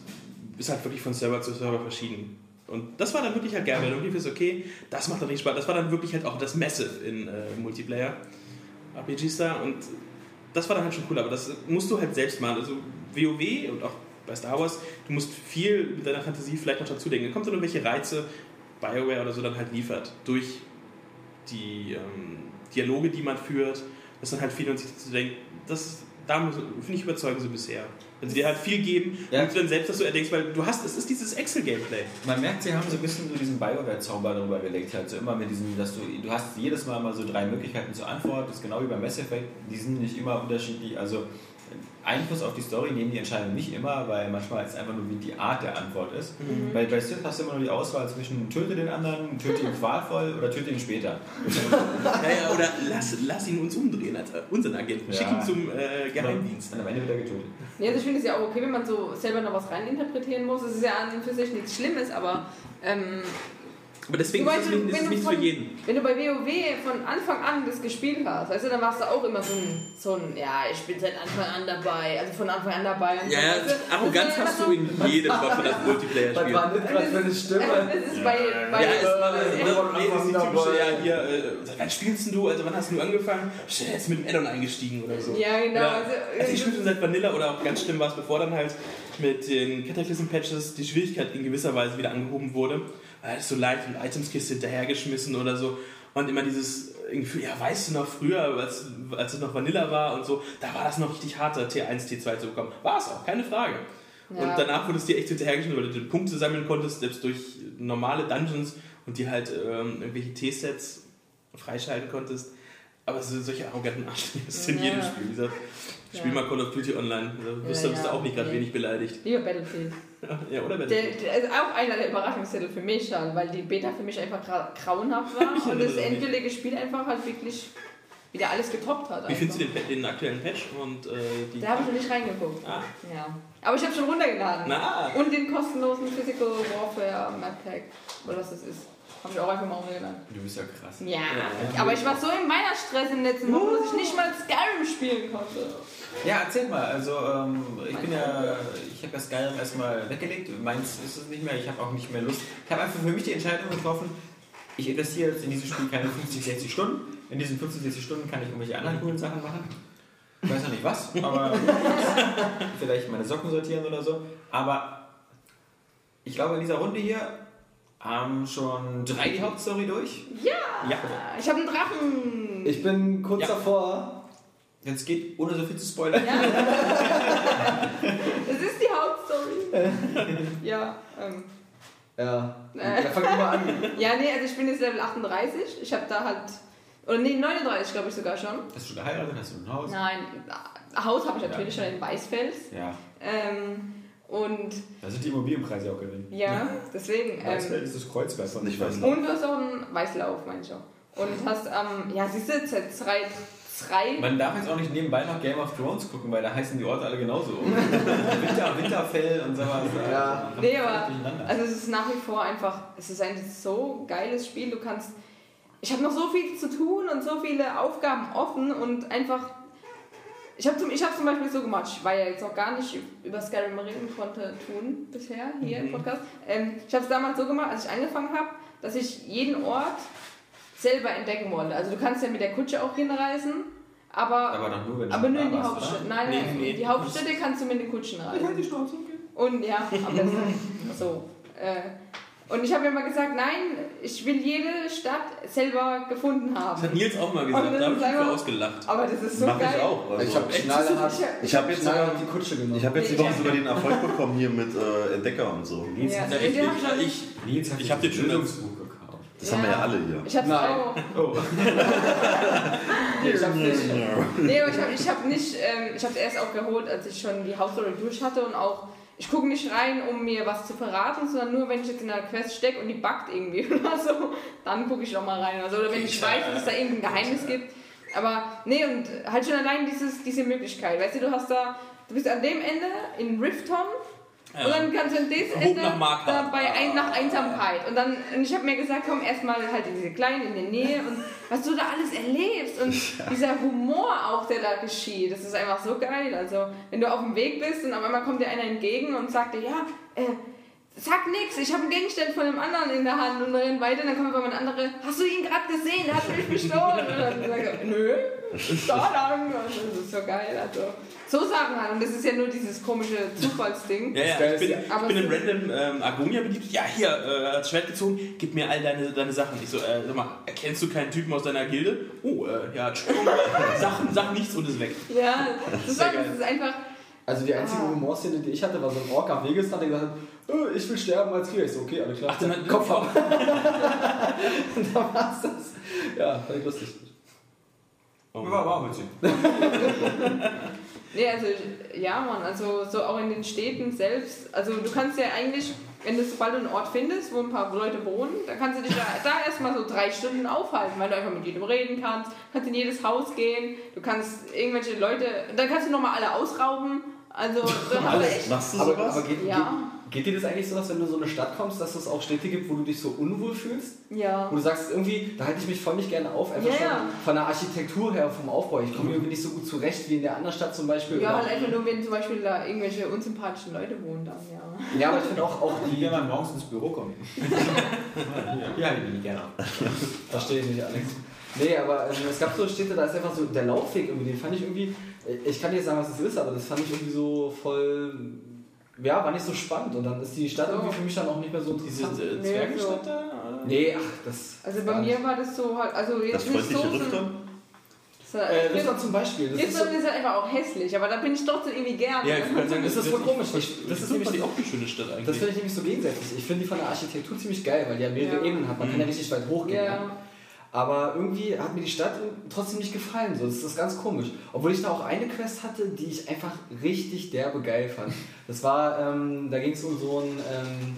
ist halt wirklich von Server zu Server verschieden. Und das war dann wirklich halt geil, weil du wirklich bist, okay, das macht doch nicht Spaß. Das war dann wirklich halt auch das Massive in äh, Multiplayer. RPGs da und das war dann halt schon cool, aber das musst du halt selbst machen. Also WoW und auch bei Star Wars, du musst viel mit deiner Fantasie vielleicht noch dazu denken. Da kommt dann irgendwelche Reize, BioWare oder so dann halt liefert. Durch die ähm, Dialoge, die man führt, das dann halt viel und sich dazu denkt, das, da finde ich überzeugend so bisher. Wenn sie dir halt viel geben Ja. und du dann selbst das so erdenkst, weil du hast, es ist dieses Excel-Gameplay. Man merkt, sie haben so ein bisschen so diesen Bioware-Zauber darüber gelegt, halt so immer mit diesem, dass du, du hast jedes Mal mal so drei Möglichkeiten zur Antwort, das ist genau wie beim Mass Effect, die sind nicht immer unterschiedlich, also Einfluss auf die Story nehmen die Entscheidungen nicht immer, weil manchmal ist einfach nur wie die Art der Antwort ist. Weil bei Sith hast du immer nur die Auswahl zwischen töte den anderen, töte ihn qualvoll oder töte ihn später. Naja, oder lass, lass ihn uns umdrehen, als unseren Agenten. Schick Ja. ihn zum äh, Geheimdienst. Und am Ende wird er getötet. Ja, also ich finde es ja auch okay, wenn man so selber noch was reininterpretieren muss. Es ist ja an und für sich nichts Schlimmes, aber ähm, Aber deswegen Du ist es nicht, ist wenn es du nichts von- für jeden. wenn du bei WoW von Anfang an das gespielt hast, weißt du, dann warst du auch immer so ein, so ein ja, ich bin seit Anfang an dabei, also von Anfang an dabei. Und Ja, so, ja, weißt du? Arroganz Das hast du in jedem Waffen- Was Multiplayer-Spiel. war das gerade für eine Stimme? Das ist bei, bei Ja, es, nee, das ist die typische, dabei. ja, hier, äh, seit wann spielst du, also wann hast du angefangen? Shit, jetzt mit dem Addon eingestiegen oder so. Ja, genau. Ja, Also, also ich spiele schon seit Vanilla oder auch ganz schlimm war es, bevor dann halt mit den Cataclysm-Patches die Schwierigkeit in gewisser Weise wieder angehoben wurde. Ist so leicht und Itemskiste hinterhergeschmissen oder so. Und immer dieses Gefühl, ja, weißt du noch früher, als, als es noch Vanilla war und so, da war das noch richtig hart, da T1, T2 zu bekommen. War es auch, keine Frage. Ja. Und danach wurde es dir echt hinterhergeschmissen, weil du Punkte sammeln konntest, selbst durch normale Dungeons und dir halt ähm, irgendwelche T-Sets freischalten konntest. Aber so, solche arroganten Arschlöcher ist in Ja. jedem Spiel. Wie gesagt, spiel Ja. mal Call of Duty online, da wirst, Ja, du bist du ja. auch nicht gerade wenig beleidigt. lieber Battlefield. ja, oder Der, der ist auch einer der Überraschungstitel für mich schon, weil die Beta für mich einfach gra grauenhaft war und das endgültige Spiel einfach halt wirklich wieder alles getoppt hat. Wie findest du einfach. den, den aktuellen Patch und äh, die... Da habe ich noch nicht reingeguckt. Ah. Ja. Aber ich habe schon runtergeladen. Na. Und den kostenlosen Physical Warfare Map Pack, oder was das ist. Habe ich auch einfach mal runtergeladen. Du bist ja krass. Ja, Ja. aber ich war so in Weihnachtsstress im letzten Woche, dass ich nicht mal Skyrim spielen konnte. Ja, erzähl mal. Also, ähm, ich bin ja, ich habe ja Skyrim erstmal weggelegt. Meins ist es nicht mehr. Ich habe auch nicht mehr Lust. Ich habe einfach für mich die Entscheidung getroffen, ich investiere jetzt in dieses Spiel keine 50, 60 Stunden. In diesen 50, 60 Stunden kann ich irgendwelche anderen coolen Sachen machen. Ich weiß noch nicht was, aber vielleicht meine Socken sortieren oder so. Aber ich glaube, in dieser Runde hier haben schon drei die Hauptstory durch. Ja, Ja. ich habe einen Drachen. Ich bin kurz Ja. davor. Wenn es geht, ohne so viel zu spoilern. Ja. das ist die Hauptstory. ja, ähm, Ja. Äh. Ja, fang mal an. ja, nee, also ich bin jetzt Level 38. Ich habe da halt, oder nee, 39 glaube ich sogar schon. Hast du schon geheiratet? Hast du ein Haus? Nein, Haus habe ich natürlich schon in Weißfels. Ja. Ähm, und Da sind die Immobilienpreise auch gering. ja, deswegen. Weißfeld Ähm, ist das Kreuzberg von Nicht Weißlauf. und du hast auch einen Weißlauf, meine ich auch. Und hast, ähm, ja, siehst du, jetzt drei Man darf jetzt auch nicht nebenbei noch Game of Thrones gucken, weil da heißen die Orte alle genauso. Winter, Winterfell und sowas. Ja. Nee, aber also es ist nach wie vor einfach, es ist ein so geiles Spiel. Du kannst, ich habe noch so viel zu tun und so viele Aufgaben offen und einfach, ich habe zum, ich hab zum Beispiel so gemacht, ich war ja jetzt noch gar nicht über Skyrim reden konnte tun bisher hier im Podcast. Ähm, ich habe es damals so gemacht, als ich angefangen habe, dass ich jeden Ort selber entdecken wollte. Also du kannst ja mit der Kutsche auch hinreisen, aber aber doch nur, wenn aber nur in die Hauptstadt. oder? Nein, Nee, nein, nee, in die Hauptstädte kannst du mit den Kutschen reisen. die Schnauze. Und ja, am besten. So. Äh, und ich habe immer gesagt, nein, ich will jede Stadt selber gefunden Das haben. hat Nils auch mal gesagt, das da habe ich mich einfach- ausgelacht. Aber das ist so Mach geil. ich auch. Also, ich habe ich knallhart, Ich hab jetzt sogar- die Kutsche genommen. habe jetzt die Nee, Woche ich- sogar den Erfolg bekommen hier mit äh, Entdecker und so. Nils Ja. hat Na, Nee, ich, ich ich, ich, Nils hat Ich hab sich den ein Das haben wir ja alle hier. Ich hab's Nein. auch. oh. ich hab's nicht. Nee, aber ich habe ich hab nicht, ähm, ich habe es erst auch geholt, als ich schon die Hauptstory durch hatte und auch, ich gucke nicht rein, um mir was zu verraten, sondern nur, wenn ich jetzt in einer Quest stecke und die buggt irgendwie oder so, dann gucke ich auch mal rein. Also, oder wenn ich weiß, dass es da irgendein Geheimnis gibt. Aber, nee, und halt schon allein dieses, diese Möglichkeit, weißt du, du hast da, du bist an dem Ende in Rifton Ja. Und dann kannst du an das Ende nach Markart. da bei ein, nach Einsamkeit. Und dann, und ich habe mir gesagt, komm erstmal halt in diese Kleinen in der Nähe und was du da alles erlebst und dieser Humor auch, der da geschieht, das ist einfach so geil. Also, wenn du auf dem Weg bist und auf einmal kommt dir einer entgegen und sagt dir, ja, äh, sag nix, ich habe einen Gegenstand von einem anderen in der Hand und rennt weiter, dann kommt aber ein anderer, hast du ihn gerade gesehen, der hat mich bestohlen. Und dann sag ich, nö, da lang. Das ist so geil. Also, so Sachen halt. Und das ist ja nur dieses komische Zufallsding. Ja, ja, ich bin, ist ich bin in random ähm, Argonia beliebt. Ja, hier, äh, hat Schwert gezogen, gib mir all deine, deine Sachen. Ich so, äh, sag mal, erkennst du keinen Typen aus deiner Gilde? Oh, äh, ja, Entschuldigung, sag, sag nichts und ist weg. Ja, das, geil. das ist einfach. Also die einzige Ah. Humorszene, die ich hatte, war so ein Ork am Wegesrand, der gesagt hat, oh, ich will sterben als Krieger. Ich so, okay, alles klar. Ach, dann Kopf ab. Und da war's das. Ja, fand ich lustig. Oh. War, war witzig. Nee, also ja, Mann, also so auch in den Städten selbst. Also du kannst ja eigentlich, wenn du sobald du einen Ort findest, wo ein paar Leute wohnen, dann kannst du dich da, da erstmal so drei Stunden aufhalten, weil du einfach mit jedem reden kannst, kannst in jedes Haus gehen, du kannst irgendwelche Leute, dann kannst du nochmal alle ausrauben. Also dann hast du echt. Machst du Aber, sowas? aber geht, Ja. geht, geht dir das eigentlich so, dass wenn du in so eine Stadt kommst, dass es auch Städte gibt, wo du dich so unwohl fühlst? Ja. Wo du sagst, irgendwie, da halte ich mich voll nicht gerne auf, einfach Ja, schon ja. von der Architektur her, vom Aufbau. Ich komme irgendwie nicht so gut zurecht wie in der anderen Stadt zum Beispiel. Ja, halt einfach nur, wenn zum Beispiel da irgendwelche unsympathischen Leute wohnen dann, ja. ja aber ich finde auch, auch Die, die, wenn man morgens ins Büro kommt. ja, die bin ich gerne. Verstehe ich nicht, Alex. Nee, aber ähm, es gab so Städte, da ist einfach so der Laufweg irgendwie, den fand ich irgendwie, ich kann nicht sagen, was es ist, aber das fand ich irgendwie so voll, ja, war nicht so spannend und dann ist die Stadt So. irgendwie für mich dann auch nicht mehr so Diese interessant. äh, Nee, Zwergenstadt da? oder? Nee, ach, das. Also bei nicht. mir war das so halt, also Das jetzt nicht so. so so- Äh, Ritter zum Beispiel, das ist, so, ist halt einfach auch hässlich, aber da bin ich trotzdem irgendwie gerne. Ja, ich würde sagen, Das ist voll komisch. Ich- das das ist nämlich auch eine schöne Stadt eigentlich. das finde ich nämlich so gegensätzlich. Ich finde die von der Architektur ziemlich geil, weil die ja mehrere Ja. Ebenen hat. Man kann ja richtig weit hochgehen. Ja. Aber irgendwie hat mir die Stadt trotzdem nicht gefallen. So. Das ist ganz komisch. Obwohl ich da auch eine Quest hatte, die ich einfach richtig derbe geil fand. Das war, ähm, da ging es um so einen, ähm,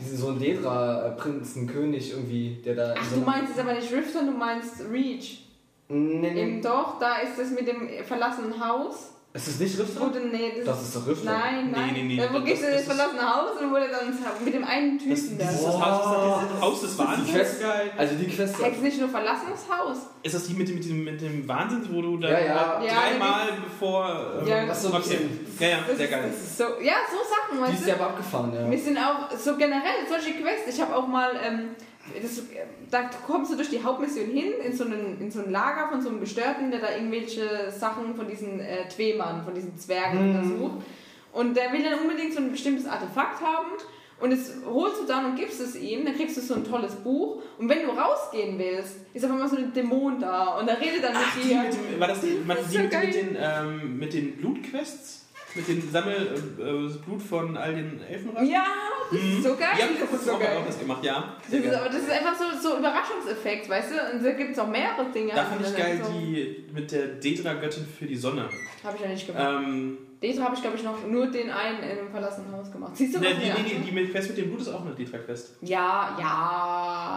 diesen- so einen Dedra-Prinzenkönig irgendwie, der da. Ach, so du meinst jetzt aber nicht Rifton, du meinst Reach. Nee, nee. Eben doch, da ist es mit dem verlassenen Haus. Ist es nicht Rifter? du, nee, Das ist doch Rifter. Nein, nein. Nee, nee, nee, Da, wo das- gehst du das ist- verlassene Haus und wurde dann mit dem einen Typen Das, da. dieses Haus, ist das Haus des Wahnsinns? Quest, also die Quest. Heißt nicht nur verlassenes Haus? Ist das die mit, dem- mit, dem, mit dem Wahnsinn, wo du da Ja, ja. Ja, dreimal bevor... ähm, Ja, das ist so okay. Ja, ja, Das, sehr geil. das ist so, ja, so Sachen, Die weißt ist du? ja aber abgefahren, ja. Wir sind auch so generell solche Quests. Ich habe auch mal, ähm, das, da kommst du durch die Hauptmission hin in so, einen, in so ein Lager von so einem Gestörten, der da irgendwelche Sachen von diesen äh, Twemern, von diesen Zwergen untersucht. Und der will dann unbedingt so ein bestimmtes Artefakt haben. Und das holst du dann und gibst es ihm, dann kriegst du so ein tolles Buch. Und wenn du rausgehen willst, ist auf einmal so ein Dämon da. Und der redet dann Ach, mit die dir. mit dem, war das die, Das die so mit, mit, den, ähm, mit den Blutquests? Mit dem Sammel äh, Blut von all den Elfenrassen? Ja, das ist so geil. Mhm. Ja, das ist so auch, geil. auch das gemacht, ja. Das ist, aber das ist einfach so, so Überraschungseffekt, weißt du? Und da gibt es auch mehrere Dinge. Da fand ich geil so, die mit der Dedra-Göttin für die Sonne. Habe ich ja nicht gemacht. Ähm, Detra habe ich, glaube ich, noch nur den einen in einem verlassenen Haus gemacht. Siehst du was? die, Ja. die, die, mit Quest mit dem Blut ist auch eine Dedra-Quest. ja, ja,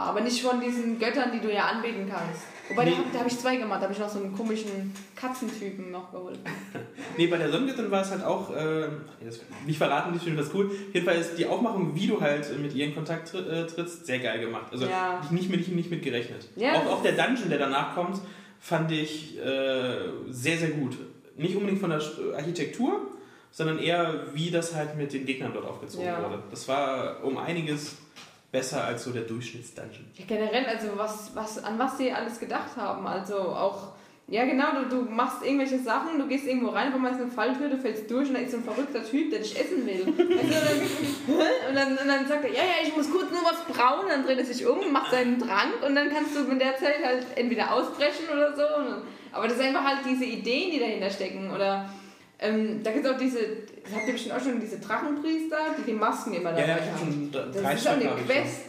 aber nicht von diesen Göttern, die du ja anbeten kannst. Wobei, Nee. da, da habe ich zwei gemacht. Da habe ich noch so einen komischen Katzentypen noch geholt. Nee, bei der Sonnengöttin war es halt auch, äh, nicht verraten, nicht finde ich das cool. Auf jeden Fall ist die Aufmachung, wie du halt mit ihr in Kontakt äh, trittst, sehr geil gemacht. Also Ja. nicht mit, nicht mit gerechnet. Ja, auch, auch der Dungeon, der danach kommt, fand ich äh, sehr, sehr gut. Nicht unbedingt von der St- Architektur, sondern eher, wie das halt mit den Gegnern dort aufgezogen Ja. wurde. Das war um einiges besser als so der Durchschnittsdungeon. Ja, generell, also was, was, an was sie alles gedacht haben. Also auch Ja, genau, du, du machst irgendwelche Sachen, du gehst irgendwo rein, auf einmal ist eine Falltür, du fällst durch und da ist so ein verrückter Typ, der dich essen will. Und, dann, und, dann, sagt er, ja, ja, ich muss kurz nur was brauen, dann dreht er sich um, macht seinen Trank und dann kannst du in der Zeit halt entweder ausbrechen oder so. Aber das sind einfach halt diese Ideen, die dahinter stecken. Oder ähm, da gibt es auch diese, das habt ihr bestimmt auch schon diese Drachenpriester, die die Masken immer dabei Ja, ja, haben. schon Das ist Stück eine schon. Quest.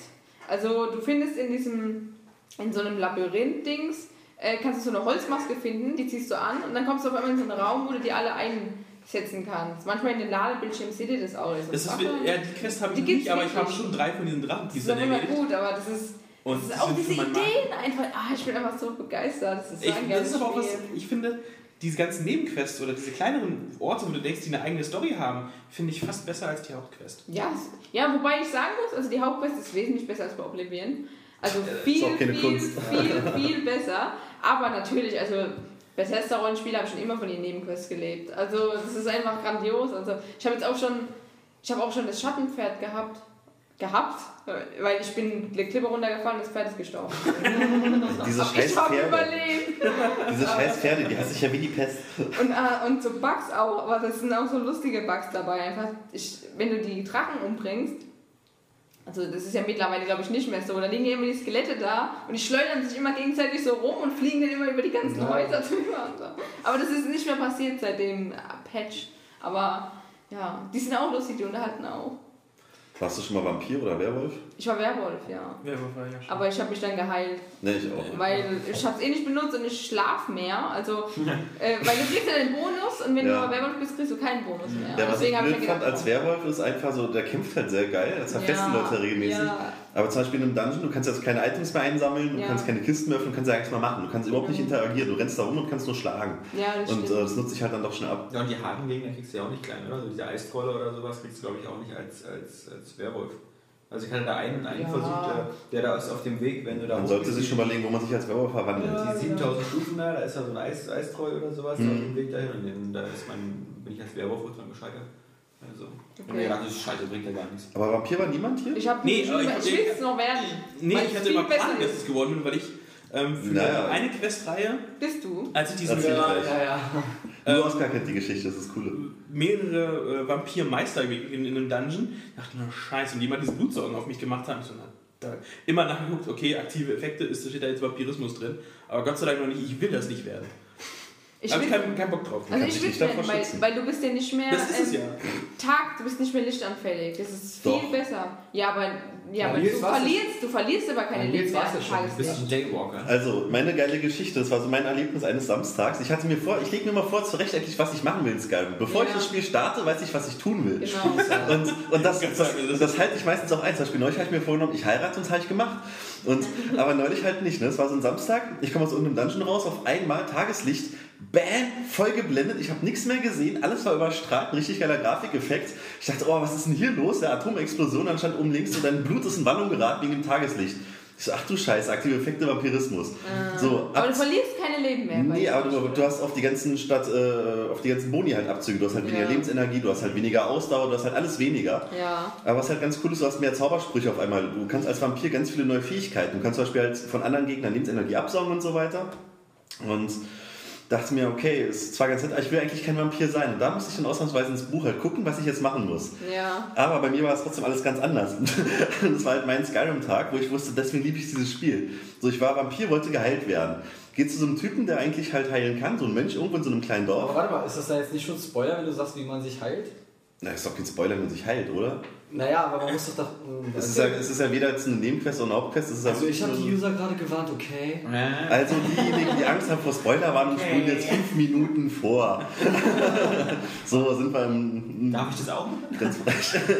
Also du findest in diesem, in so einem Labyrinth-Dings, äh, kannst du so eine Holzmaske finden, die ziehst du an und dann kommst du auf einmal in so einen Raum, wo du die alle einsetzen kannst. Manchmal in den Ladebildschirmen seht ihr das auch. Das Das ist, ja, die Quest habe ich Die nicht, aber ich habe schon drei von diesen das ist Drachenpriestern auch immer gut, aber das ist, Und das die ist auch diese. Ideen einfach. Ah, ich bin einfach so begeistert. Das ist so Ich, ein das ist auch was, ich finde, diese ganzen Nebenquests oder diese kleineren Orte, wo du denkst, die eine eigene Story haben, finde ich fast besser als die Hauptquest. Ja, ja, wobei ich sagen muss, also die Hauptquest ist wesentlich besser als bei Oblivion. Also ist viel, viel, viel, viel besser. Aber natürlich, also Bethesda-Rollenspiele habe ich schon immer von den Nebenquests gelebt. Also das ist einfach grandios. Also ich habe jetzt auch schon, ich habe auch schon das Schattenpferd gehabt. Gehabt, weil ich bin die Klippe runtergefallen und das Pferd ist gestorben. Diese scheiß Ich habe Pferde. überlebt. Diese scheiß Pferde, die hasse ich ja wie die Pest. Und, äh, und so Bugs auch, aber das sind auch so lustige Bugs dabei. Einfach, ich, wenn du die Drachen umbringst, also das ist ja mittlerweile glaube ich nicht mehr so, da liegen ja immer die Skelette da und die schleudern sich immer gegenseitig so rum und fliegen dann immer über die ganzen Häuser drüber. So. Aber das ist nicht mehr passiert seit dem äh, Patch. Aber ja, die sind auch lustig, die unterhalten auch. Warst du schon mal Vampir oder Werwolf? Ich war Werwolf, ja. Werwolf war ja schon. Aber ich habe mich dann geheilt. Ne, ich auch. Weil ich habe es eh nicht benutzt und ich schlaf mehr. Also, äh, weil du kriegst ja den Bonus und wenn Ja. du Werwolf bist, kriegst du keinen Bonus mehr. Ja, was ich Deswegen hab blöd fand gedacht, als Werwolf ist einfach so, der kämpft halt sehr geil, er zerfetzt die Leute regelmäßig. Ja, Aber zum Beispiel in einem Dungeon, du kannst jetzt keine Items mehr einsammeln, du Ja. kannst keine Kisten mehr öffnen, du kannst ja nichts mehr machen. Du kannst überhaupt nicht Mhm. interagieren, du rennst da rum und kannst nur schlagen. ja, das Und äh, das nutze ich halt dann doch schnell ab. Ja, und die Hakengegner kriegst du ja auch nicht klein, oder? So diese Eistrolle oder sowas kriegst du, glaube ich, auch nicht als, als, als Werwolf. Also ich hatte da einen, einen Ja. versucht, der, der da ist auf dem Weg, wenn du da Man sollte sich schon überlegen, wo man sich als Werwolf verwandelt. Ja. die 7000 Stufen da, da ist ja so ein Eis, Eistroll oder sowas Mhm. auf dem Weg dahin und den, da ist mein, bin ich als Werwolf dran gescheitert. Also, Okay. mir gedacht, das ist scheiße, bringt ja gar nichts. Aber Vampir war niemand hier? Ich habe Nee, nee, aber ich, ich- ich will es noch werden. Nee, ich hatte immer besser Panik, dass es geworden bin, weil ich ähm, für Naja. eine Questreihe, Bist du? als ich diesen äh, gleich. Ja, ja. Ähm, Nur Oscar kennt die Geschichte, das ist das Coole. mehrere äh, Vampirmeister in, in einem Dungeon, dachte ich, na scheiße, und jemand diese Blutsaugen auf mich gemacht hat, ich so, na, da, immer nachgeguckt, okay, aktive Effekte, ist, steht da jetzt Vampirismus drin, aber Gott sei Dank noch nicht, ich will das nicht werden. Ich habe keinen, keinen Bock drauf. also ich will nicht werden, weil, weil du bist ja nicht mehr Das ist es ähm, ja. Tag, du bist nicht mehr lichtanfällig. Das ist viel Doch. besser. Ja, aber, ja, aber du verlierst, du verlierst aber keine Leben mehr ja schon. Du bist ein Daywalker. Also, meine geile Geschichte, das war so mein Erlebnis eines Samstags. Ich hatte mir vor, ich lege mir mal vor, zurecht eigentlich, was ich machen will in Skyrim. Bevor ich Ja. das Spiel starte, weiß ich, was ich tun will. Genau. Und, und das, das, das das halte ich meistens auch ein. Zum Beispiel neulich habe ich mir vorgenommen, ich heirate und das habe ich gemacht. Und, aber neulich halt nicht. Ne? Es war so ein Samstag, ich komme aus irgendeinem Dungeon raus, auf einmal Tageslicht, bam, voll geblendet, ich habe nichts mehr gesehen, alles war überstrahlt, ein richtig geiler Grafikeffekt. Ich dachte, oh, was ist denn hier los? Der Atomexplosion, dann stand oben links so, dein Blut ist in Wallung geraten wegen dem Tageslicht. Ich so, ach du Scheiße, aktive Effekte, Vampirismus. So, aber ab du verlierst keine Leben mehr. Nee, aber du, du hast auf die ganzen Stadt, äh, auf die ganzen Boni halt Abzüge. Du hast halt weniger Ja. Lebensenergie, du hast halt weniger Ausdauer, du hast halt alles weniger. Ja. Aber was halt ganz cool ist, du hast mehr Zaubersprüche auf einmal. Du kannst als Vampir ganz viele neue Fähigkeiten. Du kannst zum Beispiel halt von anderen Gegnern Lebensenergie absaugen und so weiter. Und dachte mir, okay, ist zwar ganz nett, aber ich will eigentlich kein Vampir sein. Und da musste ich dann ausnahmsweise ins Buch halt gucken, was ich jetzt machen muss. Ja. Aber bei mir war es trotzdem alles ganz anders. das war halt mein Skyrim-Tag, wo ich wusste, deswegen liebe ich dieses Spiel. So, ich war Vampir, wollte geheilt werden. Geht zu so einem Typen, der eigentlich halt heilen kann, so ein Mensch irgendwo in so einem kleinen Aber Dorf. warte mal, ist das dann jetzt nicht schon Spoiler, wenn du sagst, wie man sich heilt? Na, ist doch kein Spoiler, wenn man sich heilt, oder? Naja, aber man muss doch. doch mh, Es ist, ja, es ist ja weder jetzt eine Nebenquest oder eine Hauptquest. Also ich habe die User gerade gewarnt, okay. Also diejenigen, die Angst haben vor Spoilerwarnung, spulen jetzt fünf Minuten vor. so sind wir im darf ich das auch machen? ganz frech.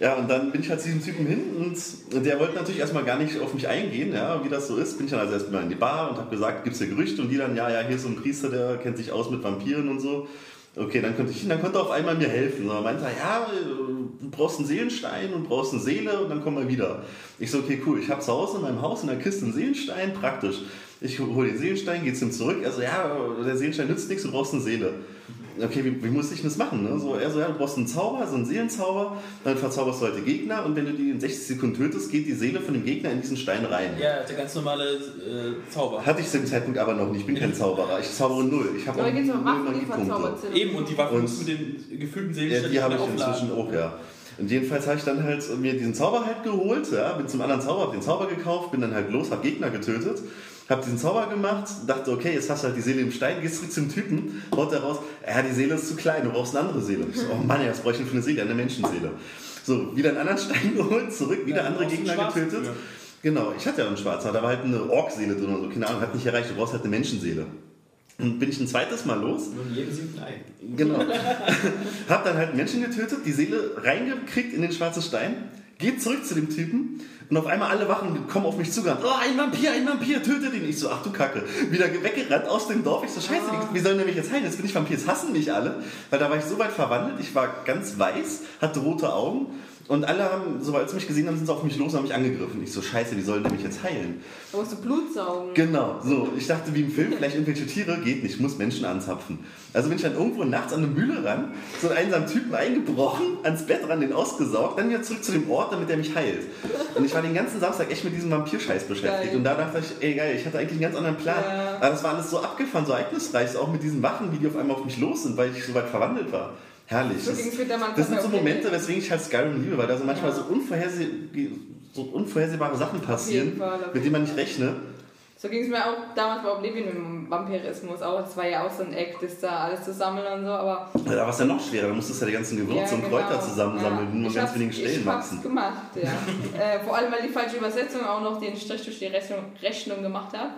ja, und dann bin ich halt zu diesem Typen hin und der wollte natürlich erstmal gar nicht auf mich eingehen, ja, wie das so ist. Bin ich dann also erstmal in die Bar und habe gesagt, gibt es hier Gerüchte? Und die dann, ja, ja, hier ist so ein Priester, der kennt sich aus mit Vampiren und so. Okay, dann konnte ich dann konnte er auf einmal mir helfen. Er meinte, ja, du brauchst einen Seelenstein und brauchst eine Seele und dann komm mal wieder. Ich so, okay, cool, ich habe zu Hause in meinem Haus in der Kiste einen Seelenstein, praktisch. Ich hole den Seelenstein, geht's ihm zurück. Also ja, der Seelenstein nützt nichts, du brauchst eine Seele. Okay, wie, wie muss ich das machen? Ne? So, er so, ja, du brauchst einen Zauber, so einen Seelenzauber, dann verzauberst du halt die Gegner und wenn du die in 60 Sekunden tötest, geht die Seele von dem Gegner in diesen Stein rein. Ja, der ganz normale äh, Zauber. Hatte ich zu dem Zeitpunkt aber noch nicht. Ich bin kein Zauberer. Ich zaubere null. Ich habe Aber auch da gibt es null noch Waffen, die Magiepunkte. verzaubert sind. Eben, und die Waffe Und- mit den gefühlten Seelen Ja, die habe ich aufladen. inzwischen auch, ja. Und jedenfalls habe ich dann halt mir diesen Zauber halt geholt, ja, bin zum anderen Zauber, habe den Zauber gekauft, bin dann halt los, habe Gegner getötet, habe diesen Zauber gemacht, dachte, okay, jetzt hast du halt die Seele im Stein, gehst zurück zum Typen, haut er raus, ja, die Seele ist zu klein, du brauchst eine andere Seele. Ich so, oh Mann, ja, was brauche ich denn für eine Seele? Eine Menschenseele. So, wieder einen anderen Stein geholt, zurück, wieder Ja, andere einen Gegner getötet. Genau, ich hatte ja einen Schwarzer, da war halt eine Ork-Seele drin oder so, keine Ahnung, hat nicht erreicht, du brauchst halt eine Menschenseele. Und bin ich ein zweites Mal los, Nur jedem siebten Ei. Genau. hab dann halt Menschen getötet, die Seele reingekriegt in den schwarzen Stein, geht zurück zu dem Typen und auf einmal alle Wachen kommen auf mich zugerannt. Oh, ein Vampir, ein Vampir, tötet ihn. Ich so, ach du Kacke. Wieder weggerannt aus dem Dorf. Ich so, scheiße, wie, wie sollen die mich jetzt heilen? Jetzt bin ich Vampir, jetzt hassen mich alle. Weil da war ich so weit verwandelt, ich war ganz weiß, hatte rote Augen. Und alle haben, sobald sie mich gesehen haben, sind sie auf mich los und haben mich angegriffen. Ich so, scheiße, wie sollen die mich jetzt heilen? Da musst du Blut saugen. Genau, so. Ich dachte, wie im Film, vielleicht irgendwelche Tiere, geht nicht, ich muss Menschen anzapfen. Also bin ich dann irgendwo nachts an eine Mühle ran, so einen einsamen Typen eingebrochen, ans Bett ran, den ausgesaugt, dann wieder zurück zu dem Ort, damit er mich heilt. Und ich war den ganzen Samstag echt mit diesem Vampirscheiß beschäftigt. Geil. Und da dachte ich, ey geil, ich hatte eigentlich einen ganz anderen Plan. Ja. Aber das war alles so abgefahren, so ereignisreich, auch mit diesen Wachen, wie die auf einmal auf mich los sind, weil ich so weit verwandelt war. Herrlich. So Das, sind so. Momente, weswegen ich halt Skyrim liebe, weil da so manchmal Ja. so, unvorherseh so unvorhersehbare Sachen passieren, Fall, mit denen man nicht rechnet. So ging es mir auch damals bei Oblivion mit dem Vampirismus auch. Das war ja auch so ein Eck, das da alles zu sammeln und so, aber Da war es ja noch schwerer, da musstest du ja die ganzen Gewürze und Kräuter zusammensammeln, die nur Ich ganz wenigen Stellen Ich wachsen. gemacht, ja. äh, vor allem, weil die falsche Übersetzung auch noch den Strich durch die Rechnung, Rechnung gemacht hat.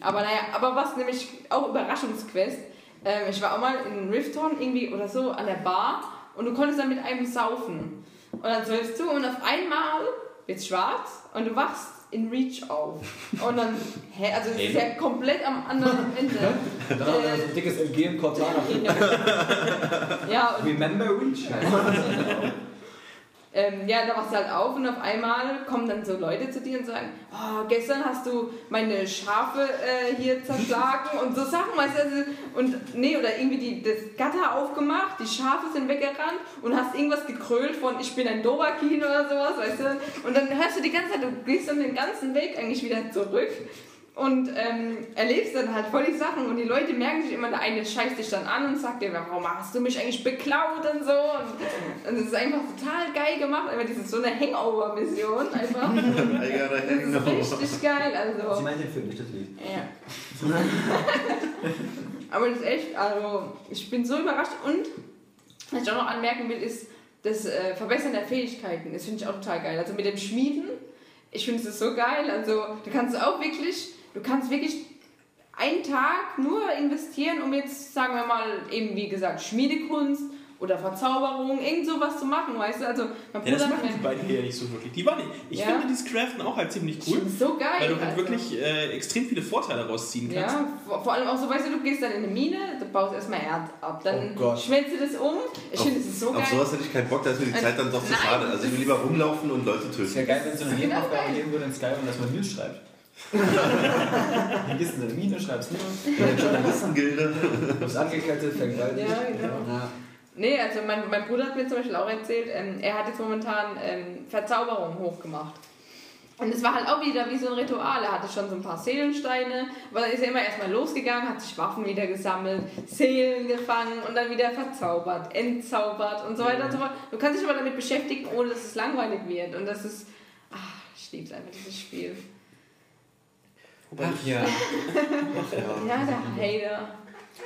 Aber naja, aber was nämlich auch Überraschungsquest. Ähm, ich war auch mal in Rifton irgendwie oder so an der Bar und du konntest dann mit einem saufen. Und dann säufst du und auf einmal wird's schwarz und du wachst in Reach auf. Und dann, hä, also es ist ja komplett am anderen Ende. Dann hat er so ein dickes MG im Cortana. Ja, und Remember Reach. Ähm, ja, da wachst du halt auf und auf einmal kommen dann so Leute zu dir und sagen, oh, gestern hast du meine Schafe äh, hier zerschlagen und so Sachen, weißt du, also, und nee, oder irgendwie die, das Gatter aufgemacht, die Schafe sind weggerannt und hast irgendwas gekrölt von ich bin ein Dovakin oder sowas, weißt du, und dann hörst du die ganze Zeit, du gehst dann den ganzen Weg eigentlich wieder zurück und ähm, erlebst dann halt voll die Sachen und die Leute merken sich immer, der eine scheißt dich dann an und sagt dir, warum hast du mich eigentlich beklaut und so und, und es ist einfach total geil gemacht, aber das ist so eine Hangover-Mission einfach. Das ist richtig geil, Sie also. meint den Film, nicht das Lied. Ja. Aber das ist echt, also ich bin so überrascht und was ich auch noch anmerken will, ist das äh, Verbessern der Fähigkeiten. Das finde ich auch total geil. Also mit dem Schmieden, ich finde es so geil. Also du kannst auch wirklich, du kannst wirklich einen Tag nur investieren, um jetzt, sagen wir mal, eben wie gesagt, Schmiedekunst oder Verzauberung, irgend sowas zu machen, weißt du? Also mein Ja, das machen die beiden hier ja nicht so wirklich. Die waren nicht. Ich Ja. finde dieses Craften auch halt ziemlich ich cool, so geil. weil du halt also. wirklich äh, extrem viele Vorteile rausziehen kannst. Ja, vor, vor allem auch so, weißt du, du gehst dann in eine Mine, du baust erstmal Erd ab, dann Oh schmelzt du das um. Ich finde, das ist so geil. Auf sowas hätte ich keinen Bock, da ist mir die Zeit dann doch zu schade. Also ich will lieber rumlaufen und Leute Es wäre töten. geil, wenn es so eine Das ist genau Nebenaufgabe geben würde in Skyrim, dass man News schreibt. Dann gehst du in eine Mine, schreibst News, Eine Journalistengilde. Du bist angekettet, vergewaltigt. Ja, genau. Ja. Nee, also mein, mein Bruder hat mir zum Beispiel auch erzählt, ähm, er hat jetzt momentan ähm, Verzauberung hochgemacht. Und es war halt auch wieder wie so ein Ritual. Er hatte schon so ein paar Seelensteine, aber dann ist er immer erstmal losgegangen, hat sich Waffen wieder gesammelt, Seelen gefangen und dann wieder verzaubert, entzaubert und so weiter und so fort. Du kannst dich aber damit beschäftigen, ohne dass es langweilig wird. Und das ist. Ach, ich liebe einfach dieses Spiel. Ach ja. Ach ja. Ja, der Hater.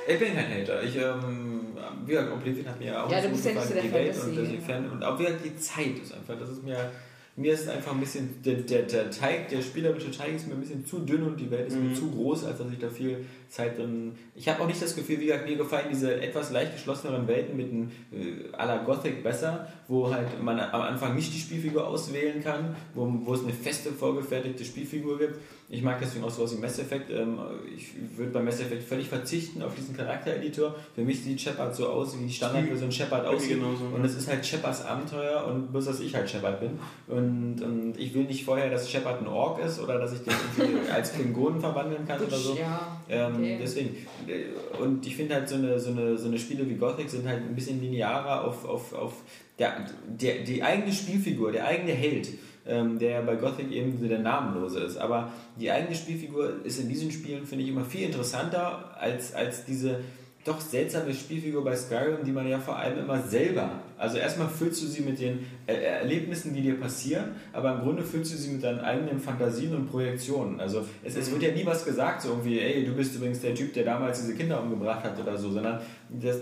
Ich bin kein Hater. Ich, ähm, wie gesagt, Oblivion hat mir auch Ja, du so bist ja nicht so der die Welt und Fan und auch wieder die Zeit ist einfach, das ist mir, mir ist einfach ein bisschen, der, der, der Teig, der spielerische Teig ist mir ein bisschen zu dünn und die Welt ist mir zu groß, als dass ich da viel Zeit drin, ich habe auch nicht das Gefühl, wie gesagt, mir gefallen diese etwas leicht geschlosseneren Welten mit einem äh, à la Gothic besser, wo halt man am Anfang nicht die Spielfigur auswählen kann, wo, wo es eine feste, vorgefertigte Spielfigur gibt. Ich mag deswegen auch sowas wie Mass Effect. Ähm, ich würde bei Mass Effect völlig verzichten auf diesen Charaktereditor. Für mich sieht Shepard so aus, wie die Standardversion Shepard aussieht. genauso, und es ist halt Shepards Abenteuer und bloß, dass ich halt Shepard bin. Und, und ich will nicht vorher, dass Shepard ein Ork ist oder dass ich den irgendwie als Klingonen verwandeln kann oder so. Ja, Ähm, okay. Deswegen. äh, Und ich finde halt so eine, so, eine, so eine Spiele wie Gothic sind halt ein bisschen linearer auf, auf, auf der, der, die eigene Spielfigur, der eigene Held, ähm, der bei Gothic eben der Namenlose ist. Aber die eigene Spielfigur ist in diesen Spielen, finde ich, immer viel interessanter als, als diese doch seltsame Spielfigur bei Skyrim, die man ja vor allem immer selber, also erstmal füllst du sie mit den äh, Erlebnissen, die dir passieren, aber im Grunde füllst du sie mit deinen eigenen Fantasien und Projektionen. Also es, es wird ja nie was gesagt, so irgendwie, ey, du bist übrigens der Typ, der damals diese Kinder umgebracht hat oder so, sondern das,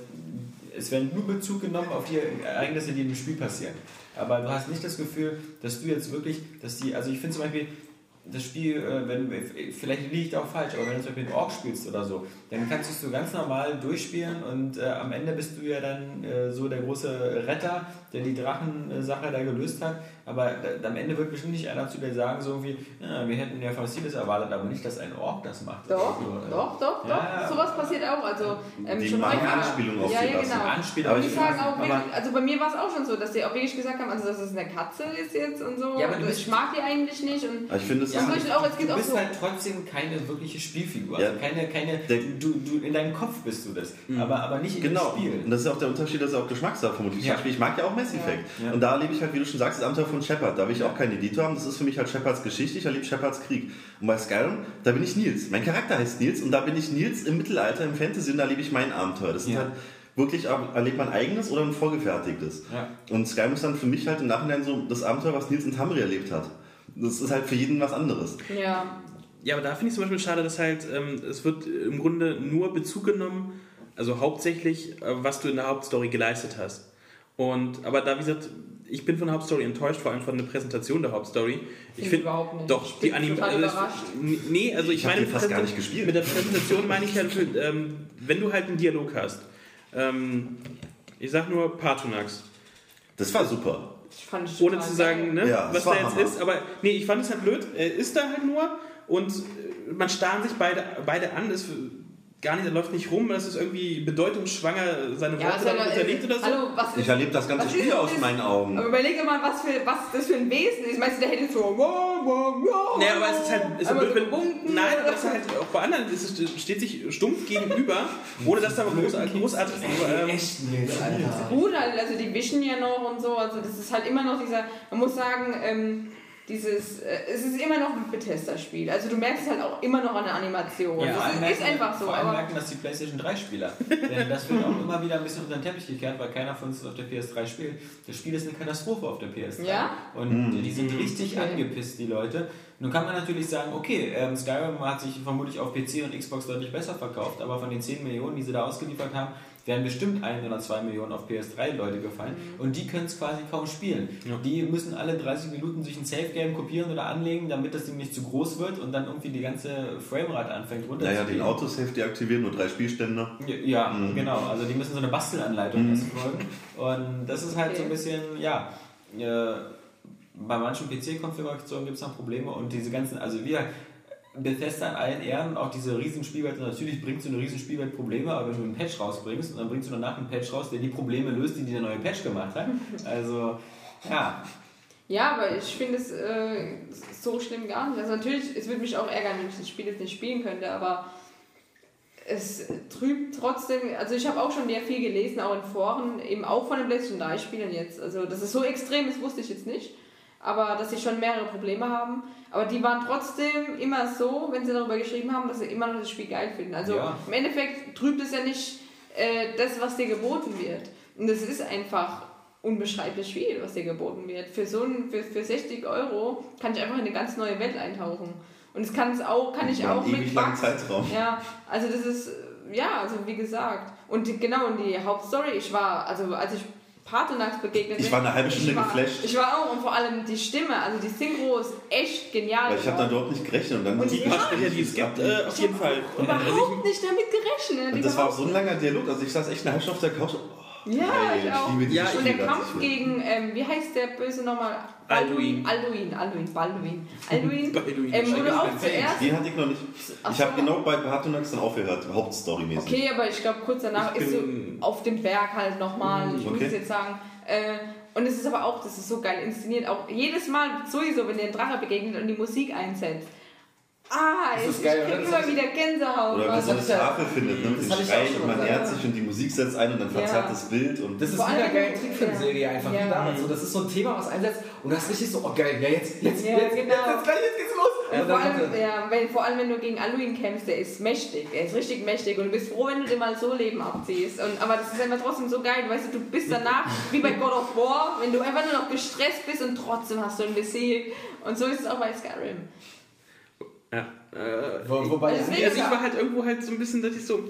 es werden nur Bezug genommen auf die Ereignisse, die im Spiel passieren. Aber du hast nicht das Gefühl, dass du jetzt wirklich, dass die, also ich finde zum Beispiel, das Spiel, äh, wenn, vielleicht liege ich da auch falsch, aber wenn du zum Beispiel einen Ork spielst oder so, dann kannst du es so ganz normal durchspielen und äh, am Ende bist du ja dann äh, so der große Retter, der die Drachensache da gelöst hat. Aber da, am Ende wird bestimmt nicht einer zu dir sagen, so wie, ja, wir hätten ja Fossiles erwartet, aber nicht, dass ein Ork das macht. Doch, so. doch, doch, doch. Ja. Sowas passiert auch. Also, ähm, Die schon machen. Anspielungen auf ja, ja, genau. Anspielung. Aber die ich- sagen auch wirklich, also bei mir war es auch schon so, dass die auch wirklich gesagt haben, also dass es eine Katze ist jetzt und so. Ja, aber du bist- ich mag die eigentlich nicht. Und ich finde es Ja, ist- auch, es gibt du auch bist so. halt trotzdem keine wirkliche Spielfigur. Ja. Also keine, keine, du, du, in deinem Kopf bist du das, aber, aber nicht in Genau, dem Spiel. und das ist auch der Unterschied, dass es auch Geschmackssache vermutlich. Ich mag ja auch Mass Effect. Ja. Und da erlebe ich halt, wie du schon sagst, das Abenteuer von Shepard. Da will ich auch keinen Editor haben. Das ist für mich halt Shepards Geschichte. Ich erlebe Shepards Krieg. Und bei Skyrim, da bin ich Nils. Mein Charakter heißt Nils und da bin ich Nils im Mittelalter, im Fantasy und da erlebe ich mein Abenteuer. Das sind Ja. halt wirklich, erlebt man eigenes oder ein vorgefertigtes. Ja. Und Skyrim ist dann für mich halt im Nachhinein so das Abenteuer, was Nils in Tamri erlebt hat. Das ist halt für jeden was anderes. Ja, Ja, aber da finde ich zum Beispiel schade, dass halt ähm, es wird im Grunde nur Bezug genommen, also hauptsächlich, äh, was du in der Hauptstory geleistet hast. Und aber da wie gesagt, ich bin von der Hauptstory enttäuscht, vor allem von der Präsentation der Hauptstory. Ich Finde überhaupt nicht. doch Ich die bin Anim total also Nee, also ich, Ich meine fast gar nicht gespielt. Mit der Präsentation meine ich halt, ähm, wenn du halt einen Dialog hast. Ähm, ich sag nur Partunax. Das war super. ich fand es Ohne zu sagen, ne, Ja, das was da jetzt Hammer. ist. Aber nee, ich fand es halt blöd. Er ist da halt nur und äh, man starren sich beide, beide an. Ist gar nicht, er läuft nicht rum. Es ist irgendwie bedeutungsschwanger seine Ja, Worte noch- unterlegt oder so. Hallo, was Ich erlebe das ganze Spiel aus das? meinen Augen. Aber überleg dir mal, was, für, was das für ein Wesen ist. Meinst du, der hätte so. Wow, wow, wow, Nee, aber es ist halt, es ist blöd, wenn, nein, aber es ist halt auch bei anderen, es ist, steht sich stumpf gegenüber, ohne dass da aber großartig, großartig ähm, gut, also die wischen ja noch und so. Also das ist halt immer noch dieser, man muss sagen, ähm, dieses, äh, es ist immer noch ein Bethesda-Spiel. Also du merkst es halt auch immer noch an der Animation. Ja, das ist, ist einfach so. Vor allem Aber merken das die PlayStation 3-Spieler. Denn das wird auch immer wieder ein bisschen unter den Teppich gekehrt, weil keiner von uns auf der PS3 spielt. Das Spiel ist eine Katastrophe auf der PS3. Ja? Und die sind richtig Okay. angepisst, die Leute. Nun kann man natürlich sagen, okay, ähm, Skyrim hat sich vermutlich auf PC und Xbox deutlich besser verkauft, aber von den 10 Millionen, die sie da ausgeliefert haben, werden bestimmt ein oder zwei Millionen auf PS3 Leute gefallen. Und die können es quasi kaum spielen. Die müssen alle 30 Minuten sich ein Safe-Game kopieren oder anlegen, damit das Ding nicht zu groß wird und dann irgendwie die ganze Framerate anfängt runterzugehen. Naja, den Autosave deaktivieren, nur drei Spielstände. Ja, Ja, Mhm. genau. Also die müssen so eine Bastelanleitung Mhm. erst folgen. Und das ist halt so ein Okay. bisschen, ja, äh, bei manchen PC-Konfigurationen gibt es noch Probleme und diese ganzen, also wir, Bethesda in allen Ehren, auch diese Riesenspielwelt, und natürlich bringt so eine Riesenspielwelt Probleme, aber wenn du einen Patch rausbringst und dann bringst du danach einen Patch raus, der die Probleme löst, die der neue Patch gemacht hat. Also, ja, Ja, aber ich finde es äh, so schlimm gar nicht. Also natürlich, es würde mich auch ärgern, wenn ich das Spiel jetzt nicht spielen könnte, aber es trübt trotzdem, also ich habe auch schon sehr viel gelesen, auch in Foren, eben auch von den PlayStation 3 Spielern jetzt. Also dass es so extrem ist, wusste ich jetzt nicht. Aber dass sie schon mehrere Probleme haben. Aber die waren trotzdem immer so, wenn sie darüber geschrieben haben, dass sie immer noch das Spiel geil finden. Also Ja. im Endeffekt trübt es ja nicht äh, das, was dir geboten wird. Und es ist einfach unbeschreiblich Spiel, was dir geboten wird. Für so ein, für, für 60 Euro kann ich einfach in eine ganz neue Welt eintauchen. Und es kann es auch, kann ich auch mit Bugs. Zeitraum. Ja, also das ist, ja, also wie gesagt. Und die, genau, und die Hauptstory, ich war, also als ich Partonax begegnet Ich bin, war eine halbe Stunde ich war, geflasht. Ich war auch, und vor allem die Stimme, also die Synchro ist echt genial. Weil ich habe da überhaupt nicht gerechnet. Und dann Und die Ja. paar Sprecher, die es gibt, äh, auf jeden Fall. Überhaupt nicht damit gerechnet. Und das war auch so ein langer Dialog. Also ich saß echt eine halbe Stunde auf der Couch. Oh, Ja, Ey, ich auch. liebe Ja, Und der Kampf gegen, ähm, wie heißt der böse nochmal? Alduin. Alduin, Alduin, Balduin. Alduin, Balduin. ähm, wo du auch zuerst... Den hatte ich noch nicht. Ach Ich habe genau bei Partonax dann aufgehört, Hauptstory-mäßig. Okay, aber ich glaube kurz danach Ich ist so auf dem Berg halt nochmal, ich muss Okay. es jetzt sagen. Äh, und es ist aber auch, das ist so geil inszeniert, auch jedes Mal sowieso, wenn dir ein Drache begegnet und die Musik einsetzt. Ah, Das ich, ist geil, ich krieg? Das immer wieder Gänsehaut. Oder wenn man so eine ja- Tafel findet, ne, mit das dem schon und man nähert sich und die Musik setzt ein und dann verzerrt Ja. das Bild. Und Das ist wieder geil Trickfilmserie einfach. Ja. Wie damals. So, das ist so ein Thema, was einsetzt und du hast richtig so, oh geil, ja jetzt, jetzt, Ja, jetzt, genau. jetzt, jetzt, gleich, jetzt geht's los. Ja, vor, allem, er. ja, wenn, vor allem, wenn du gegen Alduin kämpfst, der ist mächtig, der ist richtig mächtig und du bist froh, wenn du dir mal so Leben abziehst. Und, aber das ist einfach trotzdem so geil, weißt du, du bist danach, wie bei God of War, wenn du einfach nur noch gestresst bist und trotzdem hast du ihn besiegt. Und so ist es auch bei Skyrim. Ja. Äh, Wo, wobei, Deswegen- also ich war halt irgendwo halt so ein bisschen, dass ich so.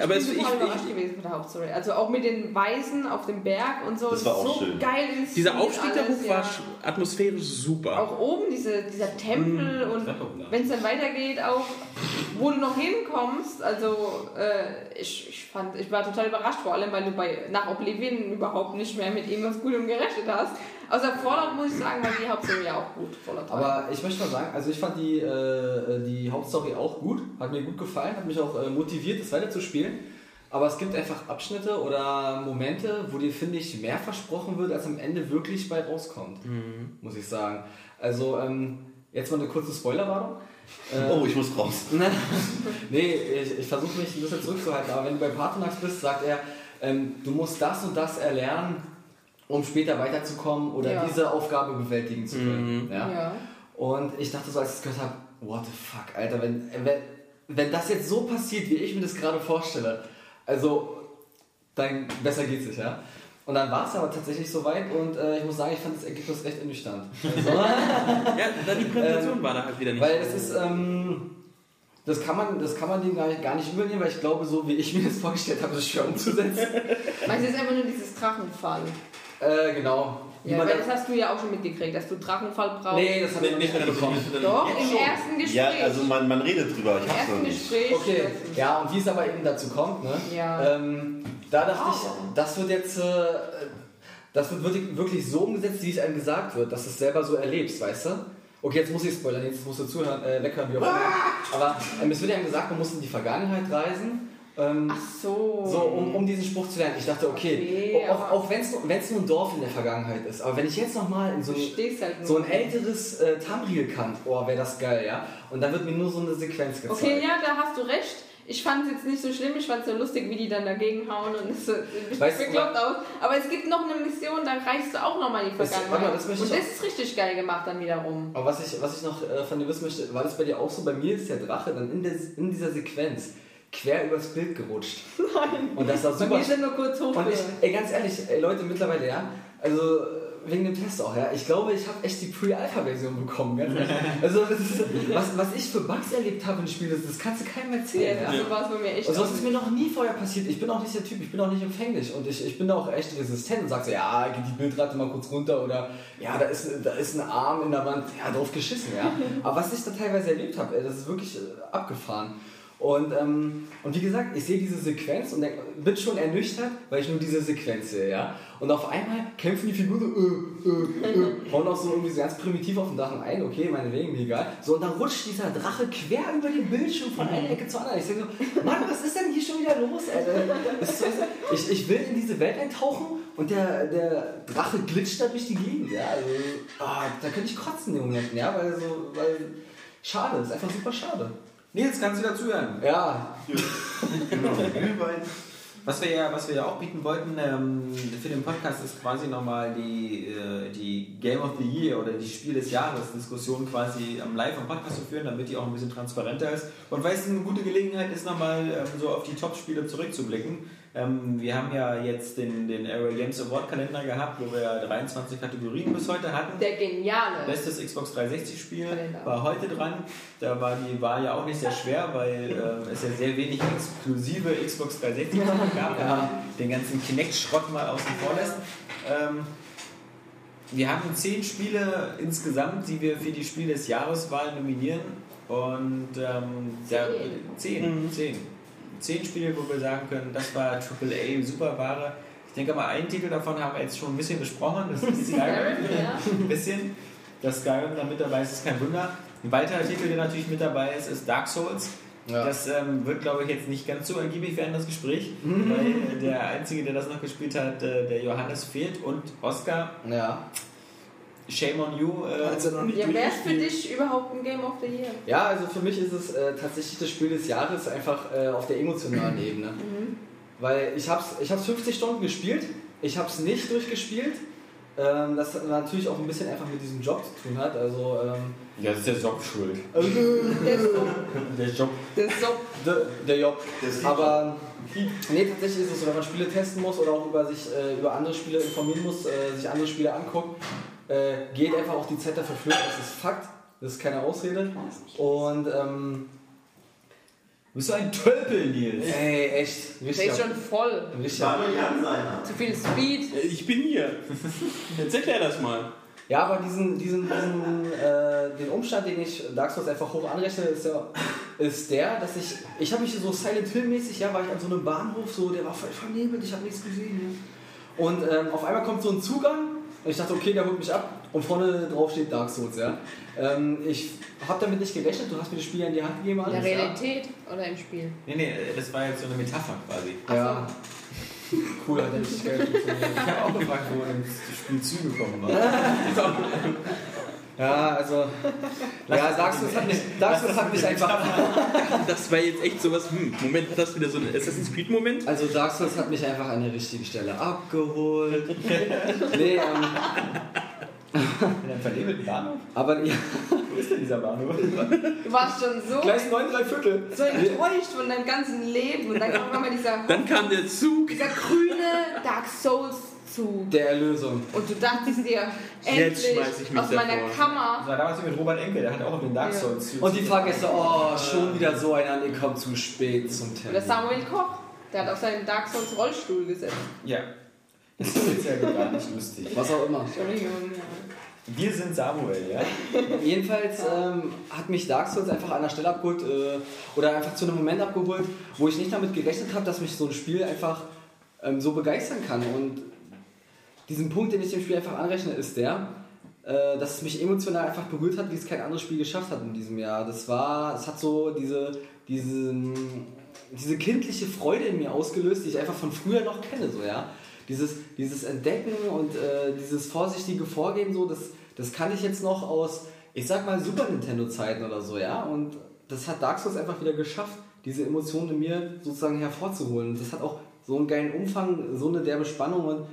Aber ich es, bin ich, total ich, überrascht gewesen von der Hauptstory. Also auch mit den Weisen auf dem Berg und so. Das war auch so schön. geil dieser Aufstieg da hoch war ja. sch- atmosphärisch super. Auch oben diese, dieser Tempel und Treppe hoch. wenn es dann weitergeht, auch wo du noch hinkommst, also äh, ich, ich fand, ich war total überrascht, vor allem weil du bei nach Oblivion überhaupt nicht mehr mit irgendwas Gutem gerechnet hast. Außer Fallout muss ich sagen, weil die Hauptstory ja auch gut. Fallout 3. Aber ich möchte mal sagen, also ich fand die, äh, die Hauptstory auch gut, hat mir gut gefallen, hat mich auch äh, motiviert, das weiterzuspielen. Aber es gibt einfach Abschnitte oder Momente, wo dir, finde ich, mehr versprochen wird, als am Ende wirklich bei rauskommt. Muss ich sagen. Also, ähm, jetzt mal eine kurze Spoilerwarnung. Äh, oh, ich muss raus. nee, ich, ich versuche mich ein bisschen zurückzuhalten, aber wenn du bei Patronax bist, sagt er, ähm, du musst das und das erlernen, um später weiterzukommen oder Ja. diese Aufgabe bewältigen zu können. Ja? ja. Und ich dachte so, als ich es gehört habe, what the fuck, Alter, wenn, wenn, wenn das jetzt so passiert, wie ich mir das gerade vorstelle, also, dann besser geht's nicht, ja. Und dann war es aber tatsächlich soweit und äh, ich muss sagen, ich fand das Ergebnis recht ernüchternd. Also, ja, dann die Präsentation war da halt wieder nicht. weil es ist, ähm, das kann man, das kann man dem gar nicht, gar nicht übernehmen, weil ich glaube, so wie ich mir das vorgestellt habe, ist es schwer umzusetzen. Meinst du, es ist einfach nur dieses Drachenfall? Äh, genau. Ja, weil das- hast du ja auch schon mitgekriegt, dass du Drachenfall brauchst. nee, das habe ich nicht mitbekommen. Doch, im ersten Gespräch. Ja, also man, man redet drüber, ich Im hab's noch ersten nicht. Gespräch. Okay, ja, und wie es aber eben dazu kommt, ne? Ja. Ähm, da dachte Aber- ich, das wird jetzt, äh, das wird wirklich, wirklich so umgesetzt, wie es einem gesagt wird, dass du es selber so erlebst, weißt du? Okay, jetzt muss ich spoilern, jetzt musst du zuhören, äh, weghören, wie auch immer. Aber ähm, es wird einem gesagt, man muss in die Vergangenheit reisen. Ähm, Ach so. so, um, um diesen Spruch zu lernen. Ich dachte, okay, Okay, auch, auch wenn es nur, wenn's nur ein Dorf in der Vergangenheit ist, aber wenn ich jetzt nochmal in so ein, halt so ein älteres äh, Tamriel kann, oh, wäre das geil, ja? Und dann wird mir nur so eine Sequenz gezeigt. Okay, ja, da hast du recht. Ich fand es jetzt nicht so schlimm, ich fand es so lustig, wie die dann dagegen hauen und es du, bekloppt aus. Aber es gibt noch eine Mission, da reichst du auch nochmal in die Vergangenheit. mal, das möchte und das ist richtig geil gemacht dann wiederum. Aber was ich, was ich noch äh, von dir wissen möchte, war das bei dir auch so? Bei mir ist der Drache dann in, der, in dieser Sequenz quer übers Bild gerutscht. Nein. Und das war super. ist er nur kurz hoch. Und ich, ey, ganz ehrlich, ey, Leute, mittlerweile, ja, also wegen dem Test auch, ja, ich glaube, ich habe echt die Pre-Alpha-Version bekommen, ganz ehrlich. Also, das ist, was, was ich für Bugs erlebt habe im Spiel, das, das kannst du keinem erzählen. ja, Ja. so war es bei mir echt. Und sowas auch. ist mir noch nie vorher passiert. Ich bin auch nicht der Typ, ich bin auch nicht empfänglich und ich, ich bin auch echt resistent und sag so, ja, geht die Bildrate mal kurz runter oder ja, da ist, da ist ein Arm in der Wand, ja, drauf geschissen, ja. Aber was ich da teilweise erlebt habe, ey, das ist wirklich äh, abgefahren. Und, ähm, und wie gesagt, ich sehe diese Sequenz und denk, bin schon ernüchtert, weil ich nur diese Sequenz sehe, ja. Und auf einmal kämpfen die Figuren so, äh, äh, äh, hauen auch so irgendwie so ganz primitiv auf den Drachen ein, okay, meinetwegen, mir egal. So, und dann rutscht dieser Drache quer über den Bildschirm von einer Ecke zur anderen. Ich denke so, Mann, was ist denn hier schon wieder los, Alter? Ich, ich will in diese Welt eintauchen und der, der Drache glitscht da durch die Gegend, ja. Also, ah, da könnte ich kotzen in den Momenten, ja, weil so, weil, schade, ist einfach super schade. Nils, kannst du dazuhören? Ja, Genau. Was wir ja, was wir ja auch bieten wollten ähm, für den Podcast ist quasi nochmal die, äh, die Game of the Year oder die Spiel des Jahres Diskussion quasi am Live am Podcast zu führen, damit die auch ein bisschen transparenter ist. Und weil es eine gute Gelegenheit ist, nochmal ähm, so auf die Top-Spiele zurückzublicken. Ähm, wir haben ja jetzt den, den Area Games Award Kalender gehabt, wo wir 23 Kategorien bis heute hatten. Der geniale. Bestes Xbox 360 Spiel Kalender. war heute dran. Da war die Wahl ja auch nicht sehr schwer, weil ähm, es ja sehr wenig exklusive Xbox 360 Sachen gab, wenn man den ganzen Kinect-Schrott mal außen vor lässt. Ähm, wir haben zehn Spiele insgesamt, die wir für die Spiel des Jahreswahl nominieren. Und ähm, da, zehn, zehn. Zehn Spiele, wo wir sagen können, das war AAA Superware. Ich denke aber, einen Titel davon haben wir jetzt schon ein bisschen besprochen. Das ist Skyrim. Ja. ein bisschen. Dass Skyrim da mit dabei ist, ist kein Wunder. Ein weiterer Titel, der natürlich mit dabei ist, ist Dark Souls. Ja. Das ähm, wird, glaube ich, jetzt nicht ganz so ergiebig werden, das Gespräch. weil der Einzige, der das noch gespielt hat, äh, der Johannes fehlt. Und Oscar, Ja. Shame on you. Äh, Also noch nicht Ja, wäre es für dich überhaupt ein Game of the Year? Ja, also für mich ist es äh, tatsächlich das Spiel des Jahres einfach äh, auf der emotionalen Ebene. Weil ich habe es ich hab's 50 Stunden gespielt, ich habe es nicht durchgespielt. Ähm, das hat natürlich auch ein bisschen einfach mit diesem Job zu tun hat. Also ähm, ja, das ist der Job schuld. Der so. Der Job. Der der, Job. Aber nee, tatsächlich ist es so, wenn man Spiele testen muss oder auch über sich äh, über andere Spiele informieren muss, äh, sich andere Spiele anguckt, äh, geht einfach auch die Zeit dafür flöten. Das ist Fakt. Das ist keine Ausrede. Und ähm, Du bist so ein Tölpel, Nils. ey, echt, Der ist schon voll. richtig. Zu viel Speed. Ich bin hier. Jetzt erklär das mal. Ja, aber diesen, diesen, diesen äh, den Umstand, den ich Dark Souls einfach hoch anrechne, ist, ja, ist der, dass ich, ich habe mich so Silent Hill mäßig, ja, war ich an so einem Bahnhof, so, der war voll vernebelt, ich habe nichts gesehen. Ja. Und ähm, auf einmal kommt so ein Zugang ich dachte, okay, der holt mich ab und vorne drauf steht Dark Souls, ja. Ähm, ich habe damit nicht gerechnet, du hast mir das Spiel ja in die Hand gegeben, In der alles, ja. Realität oder im Spiel? Nee, nee, das war jetzt so eine Metapher quasi. Ja. Cool, hat geil funktioniert. Ich habe auch gefragt, wo das Spiel zugekommen war. Ja, also. ja, Dark Souls hat mich, Dark Souls hat mich einfach. Das war jetzt echt sowas. Hm, Moment, hat das wieder so einen Assassin's Creed-Moment? Also Dark Souls hat mich einfach an der richtigen Stelle abgeholt. nee, ähm, In einem vernebelten Bahnhof? aber ja, Wo ist denn dieser Bahnhof? Du warst schon so, Gleis 9, 3 Viertel. so enttäuscht von deinem ganzen Leben. Und dann kam immer dieser, Dann kam der Zug. dieser grüne Dark Souls Zug. Der Erlösung. Und du dachtest dir, Jetzt endlich schmeiß ich mich aus meiner davor. Das Kammer. war damals mit Robert Enke, der hat auch den Dark Ja. Souls. Und die Fahrgäste, oh, schon wieder so einer, ihr kommt zu spät zum Oder Termin. Samuel Koch, der hat auf seinen Dark Souls Rollstuhl gesetzt. Ja. Das ist jetzt ja gar nicht lustig. Was auch immer. Entschuldigung. Ja. Wir sind Samuel, ja? Jedenfalls ähm, hat mich Dark Souls einfach an der Stelle abgeholt äh, oder einfach zu einem Moment abgeholt, wo ich nicht damit gerechnet habe, dass mich so ein Spiel einfach ähm, so begeistern kann. Und diesen Punkt, den ich dem Spiel einfach anrechne, ist der, äh, dass es mich emotional einfach berührt hat, wie es kein anderes Spiel geschafft hat in diesem Jahr. Das war, es hat so diese, diesen, diese kindliche Freude in mir ausgelöst, die ich einfach von früher noch kenne, so ja. Dieses, dieses Entdecken und äh, dieses vorsichtige Vorgehen, so, das, das kannte ich jetzt noch aus, ich sag mal, Super Nintendo-Zeiten oder so, ja. Und das hat Dark Souls einfach wieder geschafft, diese Emotionen in mir sozusagen hervorzuholen. Das hat auch so einen geilen Umfang, so eine derbe Spannung und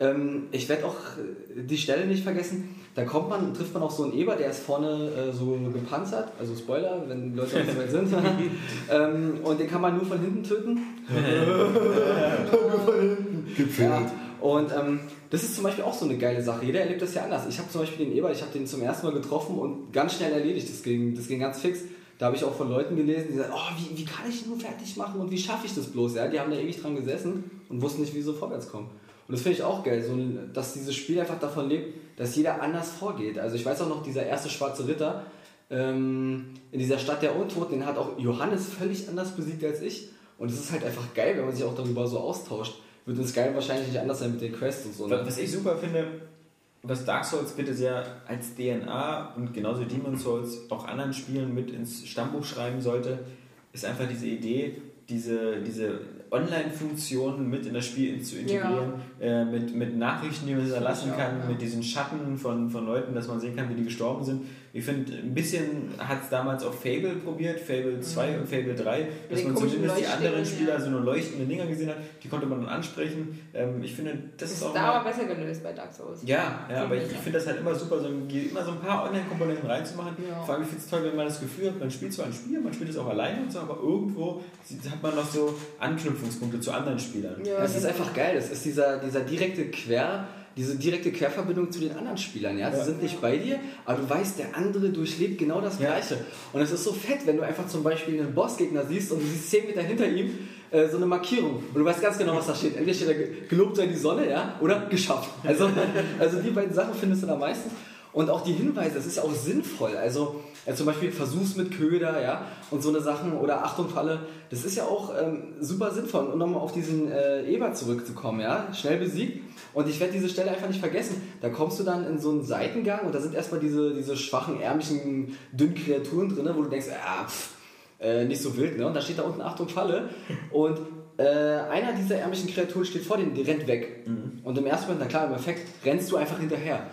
ähm, ich werde auch äh, die Stelle nicht vergessen. Da kommt man, trifft man auch so einen Eber, der ist vorne äh, so gepanzert, also Spoiler, wenn Leute auf der Welt sind. ähm, und den kann man nur von hinten töten. Ja. Und ähm, das ist zum Beispiel auch so eine geile Sache. Jeder erlebt das ja anders. Ich habe zum Beispiel den Eber, ich habe den zum ersten Mal getroffen und ganz schnell erledigt. Das ging, das ging ganz fix. Da habe ich auch von Leuten gelesen, die sagen, oh, wie, wie kann ich den nur fertig machen und wie schaffe ich das bloß? Ja, die haben da ewig dran gesessen und wussten nicht, wie sie so vorwärts kommen. Und das finde ich auch geil, so, dass dieses Spiel einfach davon lebt, dass jeder anders vorgeht. Also ich weiß auch noch, dieser erste schwarze Ritter ähm, in dieser Stadt der Untoten, den hat auch Johannes völlig anders besiegt als ich. Und es ist halt einfach geil, wenn man sich auch darüber so austauscht. Wird in Skyrim wahrscheinlich nicht anders sein mit den Quests und so. Ne? Was ich super finde, was Dark Souls bitte sehr als DNA und genauso Demon Souls auch anderen Spielen mit ins Stammbuch schreiben sollte, ist einfach diese Idee, diese, diese Online-Funktionen mit in das Spiel zu integrieren, äh, mit, mit Nachrichten, die man hinterlassen kann, mit diesen Schatten von, von Leuten, dass man sehen kann, wie die gestorben sind. Ich finde, ein bisschen hat es damals auch Fable probiert, Fable 2 und Fable 3, dass man zumindest die anderen Spieler ja. so nur leuchtende Dinger gesehen hat, die konnte man dann ansprechen. Ähm, ich finde, das, Das ist ist auch da aber besser gelöst bei Dark Souls. ja, ja, aber ich, ich finde das halt immer super, so ein, immer so ein paar Online-Komponenten reinzumachen. Ja. Vor allem, ich finde es toll, wenn man das Gefühl hat, man spielt zwar ein Spiel, man spielt es auch alleine und so, aber irgendwo hat man noch so Anknüpfungspunkte zu anderen Spielern. Ja, Es ist einfach geil. Es ist dieser, dieser direkte Quer, diese direkte Querverbindung zu den anderen Spielern. Ja? Sie Ja. sind nicht bei dir, aber du weißt, der andere durchlebt genau das Ja. Gleiche. Und es ist so fett, wenn du einfach zum Beispiel einen Bossgegner siehst und du siehst 10 Meter hinter ihm äh, so eine Markierung und du weißt ganz genau, was da steht. Entweder steht da ge- gelobt sei die Sonne, ja, oder geschafft. Also, also die beiden Sachen findest du da meistens. Und auch die Hinweise, das ist ja auch sinnvoll. Also ja, zum Beispiel Versuchs mit Köder, ja, und so eine Sachen oder Achtung Falle, das ist ja auch ähm, super sinnvoll. Und nochmal auf diesen äh, Eber zurückzukommen, ja, schnell besiegt. Und ich werde diese Stelle einfach nicht vergessen. Da kommst du dann in so einen Seitengang und da sind erstmal diese, diese schwachen, ärmlichen, dünnen Kreaturen drin, wo du denkst, ah, pff, äh, nicht so wild, ne? Und da steht da unten Achtung Falle. Und äh, einer dieser ärmlichen Kreaturen steht vor dir, die rennt weg. Und im ersten Moment, na klar, im Effekt, rennst du einfach hinterher.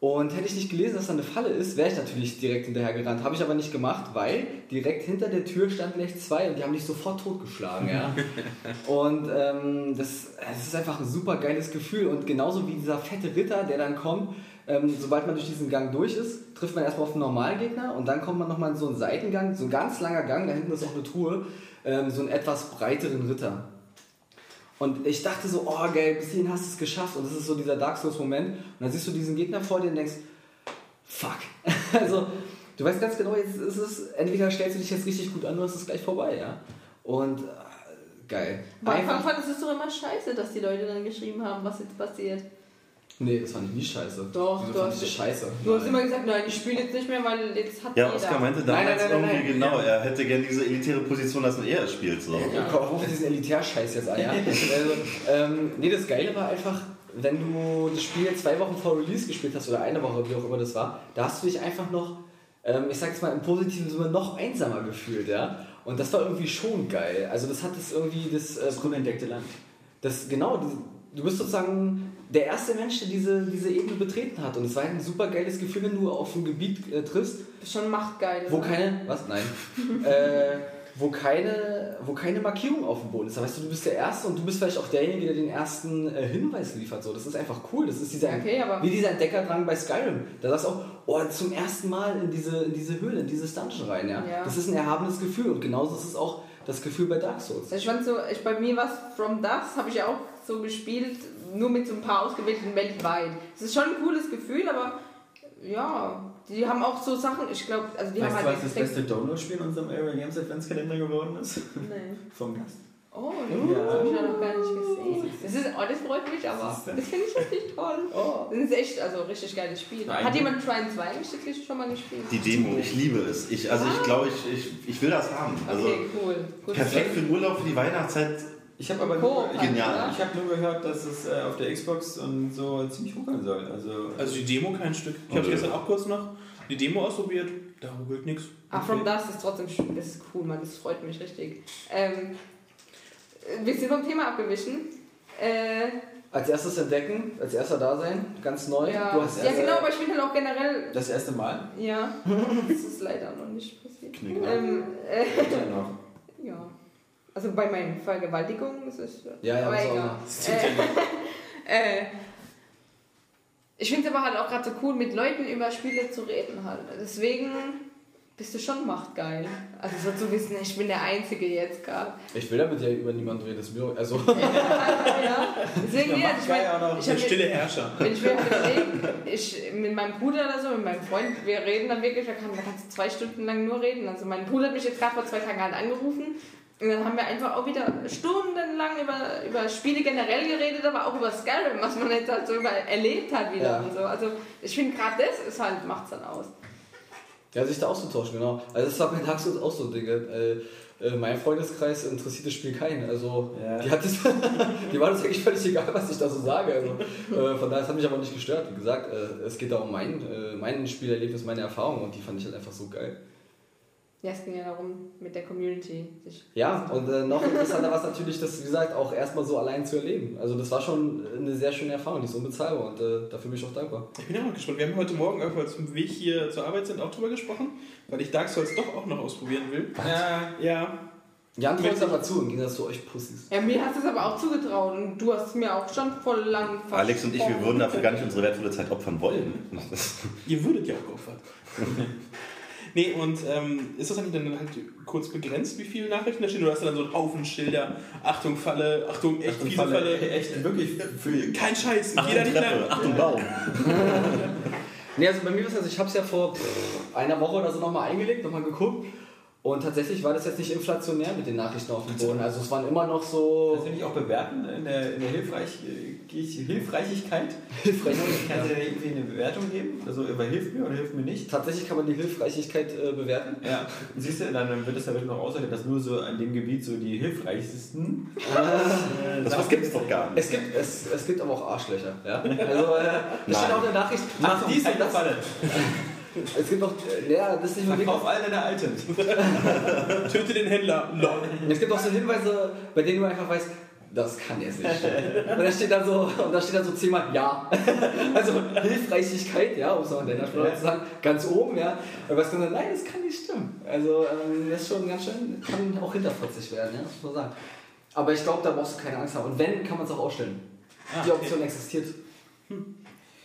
Und hätte ich nicht gelesen, dass da eine Falle ist, wäre ich natürlich direkt hinterher gerannt. Habe ich aber nicht gemacht, weil direkt hinter der Tür stand gleich zwei und die haben dich sofort totgeschlagen. Ja? und ähm, das, das ist einfach ein super geiles Gefühl. Und genauso wie dieser fette Ritter, der dann kommt, ähm, sobald man durch diesen Gang durch ist, trifft man erstmal auf einen Normalgegner und dann kommt man nochmal in so einen Seitengang, so ein ganz langer Gang, da hinten ist auch eine Truhe, ähm, so einen etwas breiteren Ritter. Und ich dachte so, oh geil, bis hierhin hast du es geschafft. Und das ist so dieser Dark Souls-Moment. Und dann siehst du diesen Gegner vor dir und denkst, fuck. Also, du weißt ganz genau, jetzt ist es, entweder stellst du dich jetzt richtig gut an oder es ist gleich vorbei, ja. Und äh, geil. Am Anfang fand es doch immer scheiße, dass die Leute dann geschrieben haben, was jetzt passiert. Nee, das fand ich nie scheiße. Doch, Wieso das scheiße. Du hast immer gesagt, nein, ich spiele jetzt nicht mehr, weil jetzt hat Ja, jeder. Oskar meinte Nein, damals nein, nein, nein, irgendwie nein. genau, er hätte gerne diese elitäre Position, dass nur er es spielt. So. Ja, komm auf diesen Elitär-Scheiß jetzt an, ja. also, ähm, nee, das Geile war einfach, wenn du das Spiel zwei Wochen vor Release gespielt hast oder eine Woche, wie auch immer das war, da hast du dich einfach noch, ähm, ich sag's mal im positiven Sinne, noch einsamer gefühlt, ja. Und das war irgendwie schon geil. Also das hat das irgendwie, das, äh, Das unentdeckte Land. das genau, du, du bist sozusagen der erste Mensch, der diese, diese Ebene betreten hat. Und es war ein super geiles Gefühl, wenn du auf ein Gebiet äh, triffst, Schon machtgeil. wo oder? keine, was? Nein. äh, wo keine, wo keine Markierung auf dem Boden ist. Da weißt du, du bist der Erste und du bist vielleicht auch derjenige, der den ersten äh, Hinweis liefert. So, das ist einfach cool. Das ist dieser, Okay, wie dieser Entdeckerdrang bei Skyrim. Da sagst du auch, oh, zum ersten Mal in diese, in diese Höhle, in dieses Dungeon rein. Ja? Ja. Das ist ein erhabenes Gefühl und genauso ist es auch das Gefühl bei Dark Souls. Ich fand so, ich, bei mir was From Dust habe ich auch so gespielt, nur mit so ein paar ausgewählten weltweit. Es ist schon ein cooles Gefühl, aber ja, die haben auch so Sachen, ich glaube, also die Weißt haben du, halt was das beste Download-Spiel in unserem Area Games Adventskalender geworden ist? Nee. Vom Gast. Oh, Ja. das habe ich ja noch gar nicht gesehen. Das, ist, oh, das freut mich, aber das finde ich richtig toll. Oh. Das ist echt, also richtig geiles Spiel. Nein. Hat jemand Trine 2 eigentlich schon mal gespielt? Die Demo, ich liebe es. Ich, also ich glaube, ich, ich, ich will das haben. Also okay, cool. Gut. perfekt für den Urlaub, für die Weihnachtszeit. Ich habe aber nur, Genial. ich hab nur gehört, dass es äh, auf der Xbox und so ziemlich ruckeln soll. Also, Also die Demo kein Stück. Ich habe gestern auch kurz noch die Demo ausprobiert. Da ruckelt nichts. Ah, From Dust ist trotzdem schön. Das ist cool, Mann. Das freut mich richtig. Ähm, wir sind vom Thema abgewichen. Äh, Als erstes entdecken, als erster da sein, ganz neu. ja, Du hast ja, genau, aber ich finde halt auch generell. das erste Mal. Ja, das ist leider noch nicht passiert. Knigge. Ähm, äh, Ja, noch. ja. Also bei meinen Vergewaltigungen ist es. Ja, ja, aber egal. Äh, äh, ich finde es aber halt auch gerade so cool, mit Leuten über Spiele zu reden halt. Deswegen bist du schon machtgeil. Also so zu wissen, ich bin der Einzige jetzt gerade. Ich will damit ja über niemanden reden, das ist mir, also ja. Deswegen, nee, also ich ja auch ich Der stille Herrscher. wenn ich mir ich mit meinem Bruder oder so, mit meinem Freund, wir reden dann wirklich, da, kann, da kannst du zwei Stunden lang nur reden. Also mein Bruder hat mich jetzt gerade vor zwei Tagen halt angerufen und dann haben wir einfach auch wieder stundenlang über, über Spiele generell geredet, aber auch über Skyrim, was man jetzt halt so über erlebt hat wieder Ja. und so. Also ich finde gerade das ist halt, macht's dann aus. Ja, sich da auszutauschen, genau. Also das war bei Dark Souls auch so Dinge. Äh, äh, mein Freundeskreis interessiert das Spiel keinen. Also Ja. die hat das, die war das eigentlich völlig egal, was ich da so sage. Also, äh, von daher, das hat mich aber nicht gestört. Wie gesagt, äh, es geht da um mein, mein Spielerlebnis, meine Erfahrung und die fand ich halt einfach so geil. Ja, es ging ja darum, mit der Community sich. Ja, und äh, noch interessanter war es natürlich, das, wie gesagt, auch erstmal so allein zu erleben. Also das war schon eine sehr schöne Erfahrung, die ist unbezahlbar und äh, dafür bin ich auch dankbar. Ich bin ja mal gespannt. Wir haben heute Morgen, als wir zum Weg hier zur Arbeit sind, auch drüber gesprochen, weil ich Dark Souls doch auch noch ausprobieren will. Ja, Ja, Jan traut es aber zu, im Gegensatz zu euch Pussys. Ja, mir hast du es aber auch zugetraut und du hast es mir auch schon voll lang Alex und ich, wir würden dafür gar nicht unsere wertvolle Zeit opfern wollen. Ihr würdet ja auch geopfert. nee, und ähm, ist das eigentlich dann halt kurz begrenzt, wie viele Nachrichten da stehen? Oder hast du dann so einen Haufen Schilder? Achtung, Falle, Achtung, echt fiese Falle. Falle, echt, wirklich für Kein Scheiß, jeder Achtung nicht Treppe, mehr. Achtung Baum. Nee, also bei mir war es also, ich habe es ja vor pff, einer Woche oder so nochmal eingelegt, nochmal geguckt. Und tatsächlich war das jetzt nicht inflationär mit den Nachrichten auf dem Boden. Also es waren immer noch so. Das will ich auch bewerten in der, in der Hilfreich, äh, Hilfreichigkeit. Hilfreich. Kannst du dir irgendwie eine Bewertung geben? Also über hilft mir oder hilft mir nicht? Tatsächlich kann man die Hilfreichigkeit äh, bewerten. Ja, siehst du, dann wird es ja wirklich noch außerdem, dass nur so an dem Gebiet so die hilfreichsten. Das was gibt's doch gar nicht. Es gibt, es, es gibt aber auch Arschlöcher. Ja? Also, äh, das steht auch in der Nachricht. Mach dies und das. Falle. Es gibt auch. äh, Ja, das ist nicht nur Verkauf all deine Items. Töte den Händler. Lol. Es gibt auch so Hinweise, bei denen du einfach weißt, das kann jetzt nicht stimmen. Und da steht dann so, und da steht dann so zehnmal ja. Also Hilfreichigkeit, ja, um es auch in der Sprache zu sagen, ganz oben, ja. Aber was kann dann, nein, das kann nicht stimmen. Also ähm, das ist schon ganz schön, kann auch hinterfotzig werden, ja, das muss man sagen. Aber ich glaube, da brauchst du keine Angst haben. Und wenn, kann man es auch ausstellen. Die Option existiert. Bin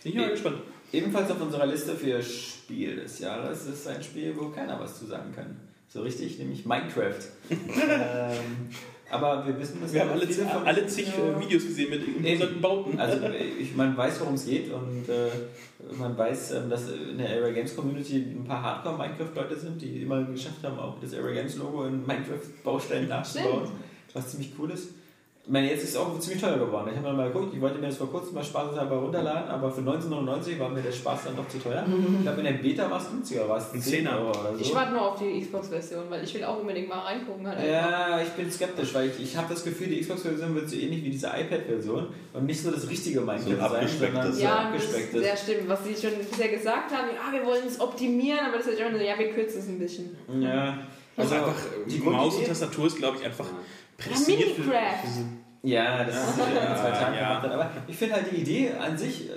ich mal gespannt. Ebenfalls auf unserer Liste für Spiel des Jahres ist ein Spiel, wo keiner was zu sagen kann. So richtig, nämlich Minecraft. ähm, aber wir wissen, dass Wir haben alle, von- alle zig Ja. äh, Videos gesehen mit interessanten Bauten. Also ich, man weiß, worum es geht und äh, man weiß, ähm, dass in der Area Games Community ein paar Hardcore-Minecraft-Leute sind, die immer geschafft haben, auch das Area Games Logo in Minecraft-Bausteinen nachzubauen, was ziemlich cool ist. Ich meine, jetzt ist es auch ziemlich teuer geworden. Ich habe mal geguckt, ich wollte mir das vor kurzem mal spaßeshalber runterladen, aber für 19,99 war mir der Spaß dann doch zu teuer. Ich glaube, in der Beta war es günstiger, war es Ein 10 Zehner. Euro oder so. Ich warte nur auf die Xbox-Version, weil ich will auch unbedingt mal reingucken. Halt. Ja, ich bin skeptisch, weil ich, ich habe das Gefühl, die Xbox-Version wird so ähnlich wie diese iPad-Version und nicht so das richtige Minecraft So ein sein, abgespecktes. sondern so Ja, das abgespecktes. sehr stimmt. Was sie schon bisher gesagt haben, ja, wir wollen es optimieren, aber das ist ja immer so, ja, wir kürzen es ein bisschen. Ja, Also einfach, die Maus und Tastatur ist, glaube ich, einfach Ja, prädestiniert für, Minecraft. für so Ja, das ist ja in zwei Tagen ja. gemacht. hat. Aber ich finde halt die Idee an sich äh,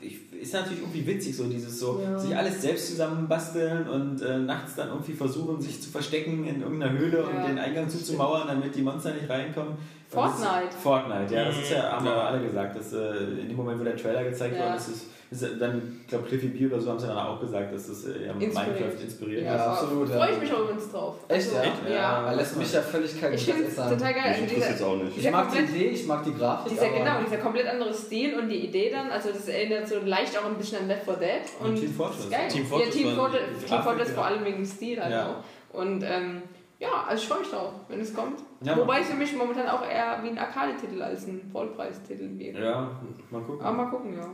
ich, ist natürlich irgendwie witzig, so dieses so, Ja. sich alles selbst zusammenbasteln und äh, nachts dann irgendwie versuchen, sich zu verstecken in irgendeiner Höhle Ja. und den Eingang zuzumauern, damit die Monster nicht reinkommen. Fortnite. Das ist, Fortnite, ja, das ist ja, haben wir Ja. alle gesagt, dass äh, in dem Moment, wo der Trailer gezeigt Ja. worden ist dann, ich glaube, Cliffy B oder so haben sie dann auch gesagt, dass das äh, ja, Inspiriert. Minecraft inspiriert Ja, ist. absolut, ja. Freue ich mich auch übrigens drauf. Echt, ja? ja? Ja. Da lässt mich ja völlig kalt Ich finde das es Essen total geil. Mich Also dieser, auch nicht. Ich mag die Idee, ich mag die Grafik. dieser, aber genau, dieser komplett andere Stil und die Idee dann, also das erinnert so leicht auch ein bisschen an Left 4 Dead. Und Team Fortress. geil. Team ja, Fortress Team war- Fortress, Team Fortress ja. vor allem wegen dem Stil halt Ja. auch. Und ähm, ja, also ich freue mich drauf, wenn es kommt. Ja, Wobei es für mich momentan auch eher wie ein Arcade-Titel als ein Vollpreistitel wirkt. Ja, mal gucken. Aber mal gucken, ja.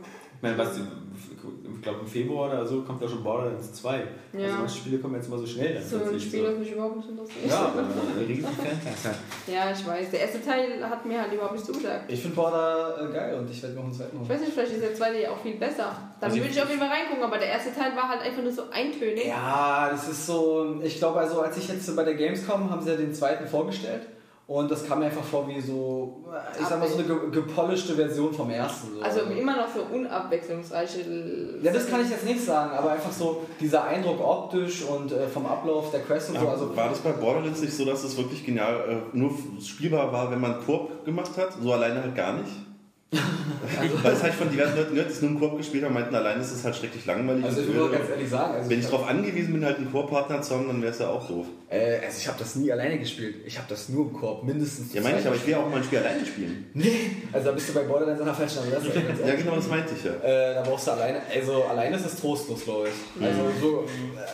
Ich meine, was, ich glaube im Februar oder so kommt da schon Borderlands 2. Ja. Also manche Spiele kommen jetzt mal so schnell. Dann So ein Spiel, das mich überhaupt nicht interessiert. Ja, eine riesige Fanklasse. Ja, ich weiß. Der erste Teil hat mir halt überhaupt nicht zugesagt. Ich finde Border äh, geil und ich werde mir auch einen zweiten Ich holen. weiß nicht, vielleicht ist der zweite ja auch viel besser. Dann Also würde ich- ich auf jeden Fall reingucken, aber der erste Teil war halt einfach nur so eintönig. Ja, das ist so, ich glaube also, als ich jetzt bei der Gamescom, haben sie ja den zweiten vorgestellt und das kam mir einfach vor wie so, ich sag mal so eine ge gepolischte Version vom ersten. So. Also immer noch so unabwechslungsreiche. ja, das kann ich jetzt nicht sagen, aber einfach so dieser Eindruck optisch und äh, vom Ablauf der Quest und so. Aber Also, war das bei Borderlands nicht so, dass es wirklich genial äh, nur spielbar war, wenn man Koop gemacht hat? So alleine halt gar nicht? Weil es halt von diversen Leuten gehört, die es nur im Koop gespielt haben, meinten, alleine ist es halt schrecklich langweilig. also ich will öde. ganz ehrlich sagen, also Wenn ich darauf angewiesen bin, halt einen Koop-Partner zu haben, dann wäre es ja auch doof. Äh, also ich habe das nie alleine gespielt. Ich habe das nur im Koop, mindestens Ja, meine ich, aber ich will ja auch mal ein Spiel alleine spielen. Nee, also da bist du bei Borderlands an der falschen Adresse. ganz Ja, genau, das meinte ich ja. Äh, da brauchst du alleine, also alleine ist es trostlos, glaube ich. Also so,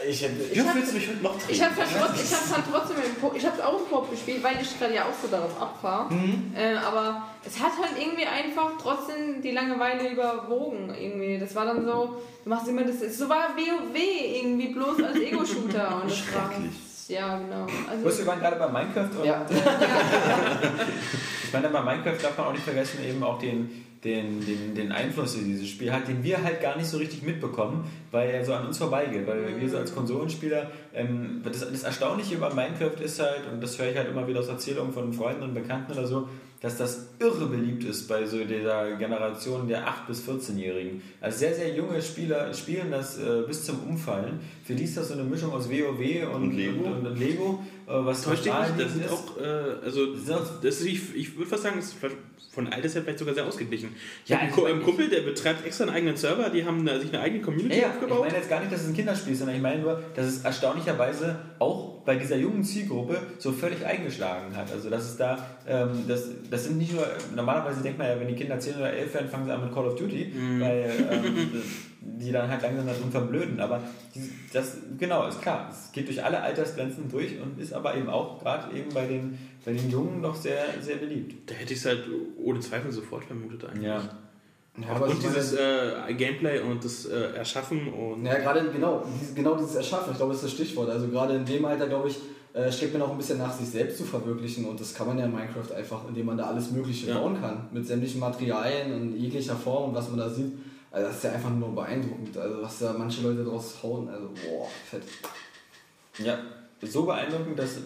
äh, ich hätte, Wie oft willst du mich noch Ich habe ich hab's dann trotzdem im ich hab's auch im Koop gespielt, weil ich gerade ja auch so darauf abfahre. Äh, aber es hat halt irgendwie einfach trotzdem die Langeweile überwogen. Irgendwie. Das war dann so, du machst immer das, so war WoW irgendwie bloß als Ego-Shooter. und das war, Ja, genau. Also, wir waren gerade bei Minecraft und Ja. ich meine, bei Minecraft darf man auch nicht vergessen, eben auch den, den, den, den Einfluss, den dieses Spiel hat, den wir halt gar nicht so richtig mitbekommen, weil er so an uns vorbeigeht. Weil wir so als Konsolenspieler, ähm, das, das Erstaunliche über Minecraft ist halt, und das höre ich halt immer wieder aus Erzählungen von Freunden und Bekannten oder so, dass das irre beliebt ist bei so dieser Generation der 8- bis 14-Jährigen. Also sehr, sehr junge Spieler spielen das äh, bis zum Umfallen. Für die ist das so eine Mischung aus WoW und, Und Lego. und, und Lego was Täuscht dich nicht, das sind ist. auch, äh, also, Das ist, ich, ich würde fast sagen, das ist von Alters her vielleicht sogar sehr ausgeglichen. Ich Ja, habe einen, also einen Kumpel, der betreibt extra einen eigenen Server, die haben da sich eine eigene Community Ja, ja, ich aufgebaut. meine jetzt gar nicht, dass es ein Kinderspiel ist, sondern ich meine nur, dass es erstaunlicherweise auch bei dieser jungen Zielgruppe so völlig eingeschlagen hat. Also dass es da, ähm, das, das sind nicht nur, normalerweise denkt man ja, wenn die Kinder 10 oder 11 werden, fangen sie an mit Call of Duty, Mhm. weil ähm, die dann halt langsam darin verblöden. Aber das, genau, ist klar. Es geht durch alle Altersgrenzen durch und ist aber eben auch gerade eben bei den, bei den Jungen noch sehr, sehr beliebt. Da hätte ich es halt ohne Zweifel sofort vermutet eigentlich. Ja. Ja, und meine- dieses äh, Gameplay und das äh, Erschaffen und Ja, gerade genau, genau dieses Erschaffen, ich glaube, das ist das Stichwort. Also gerade in dem Alter, glaube ich, äh, strebt man auch ein bisschen nach, sich selbst zu verwirklichen und das kann man ja in Minecraft einfach, indem man da alles Mögliche Ja. bauen kann. Mit sämtlichen Materialien in jeglicher Form und was man da sieht. Also das ist ja einfach nur beeindruckend. Also was da manche Leute draus hauen, also boah, fett. Ja, so beeindruckend, dass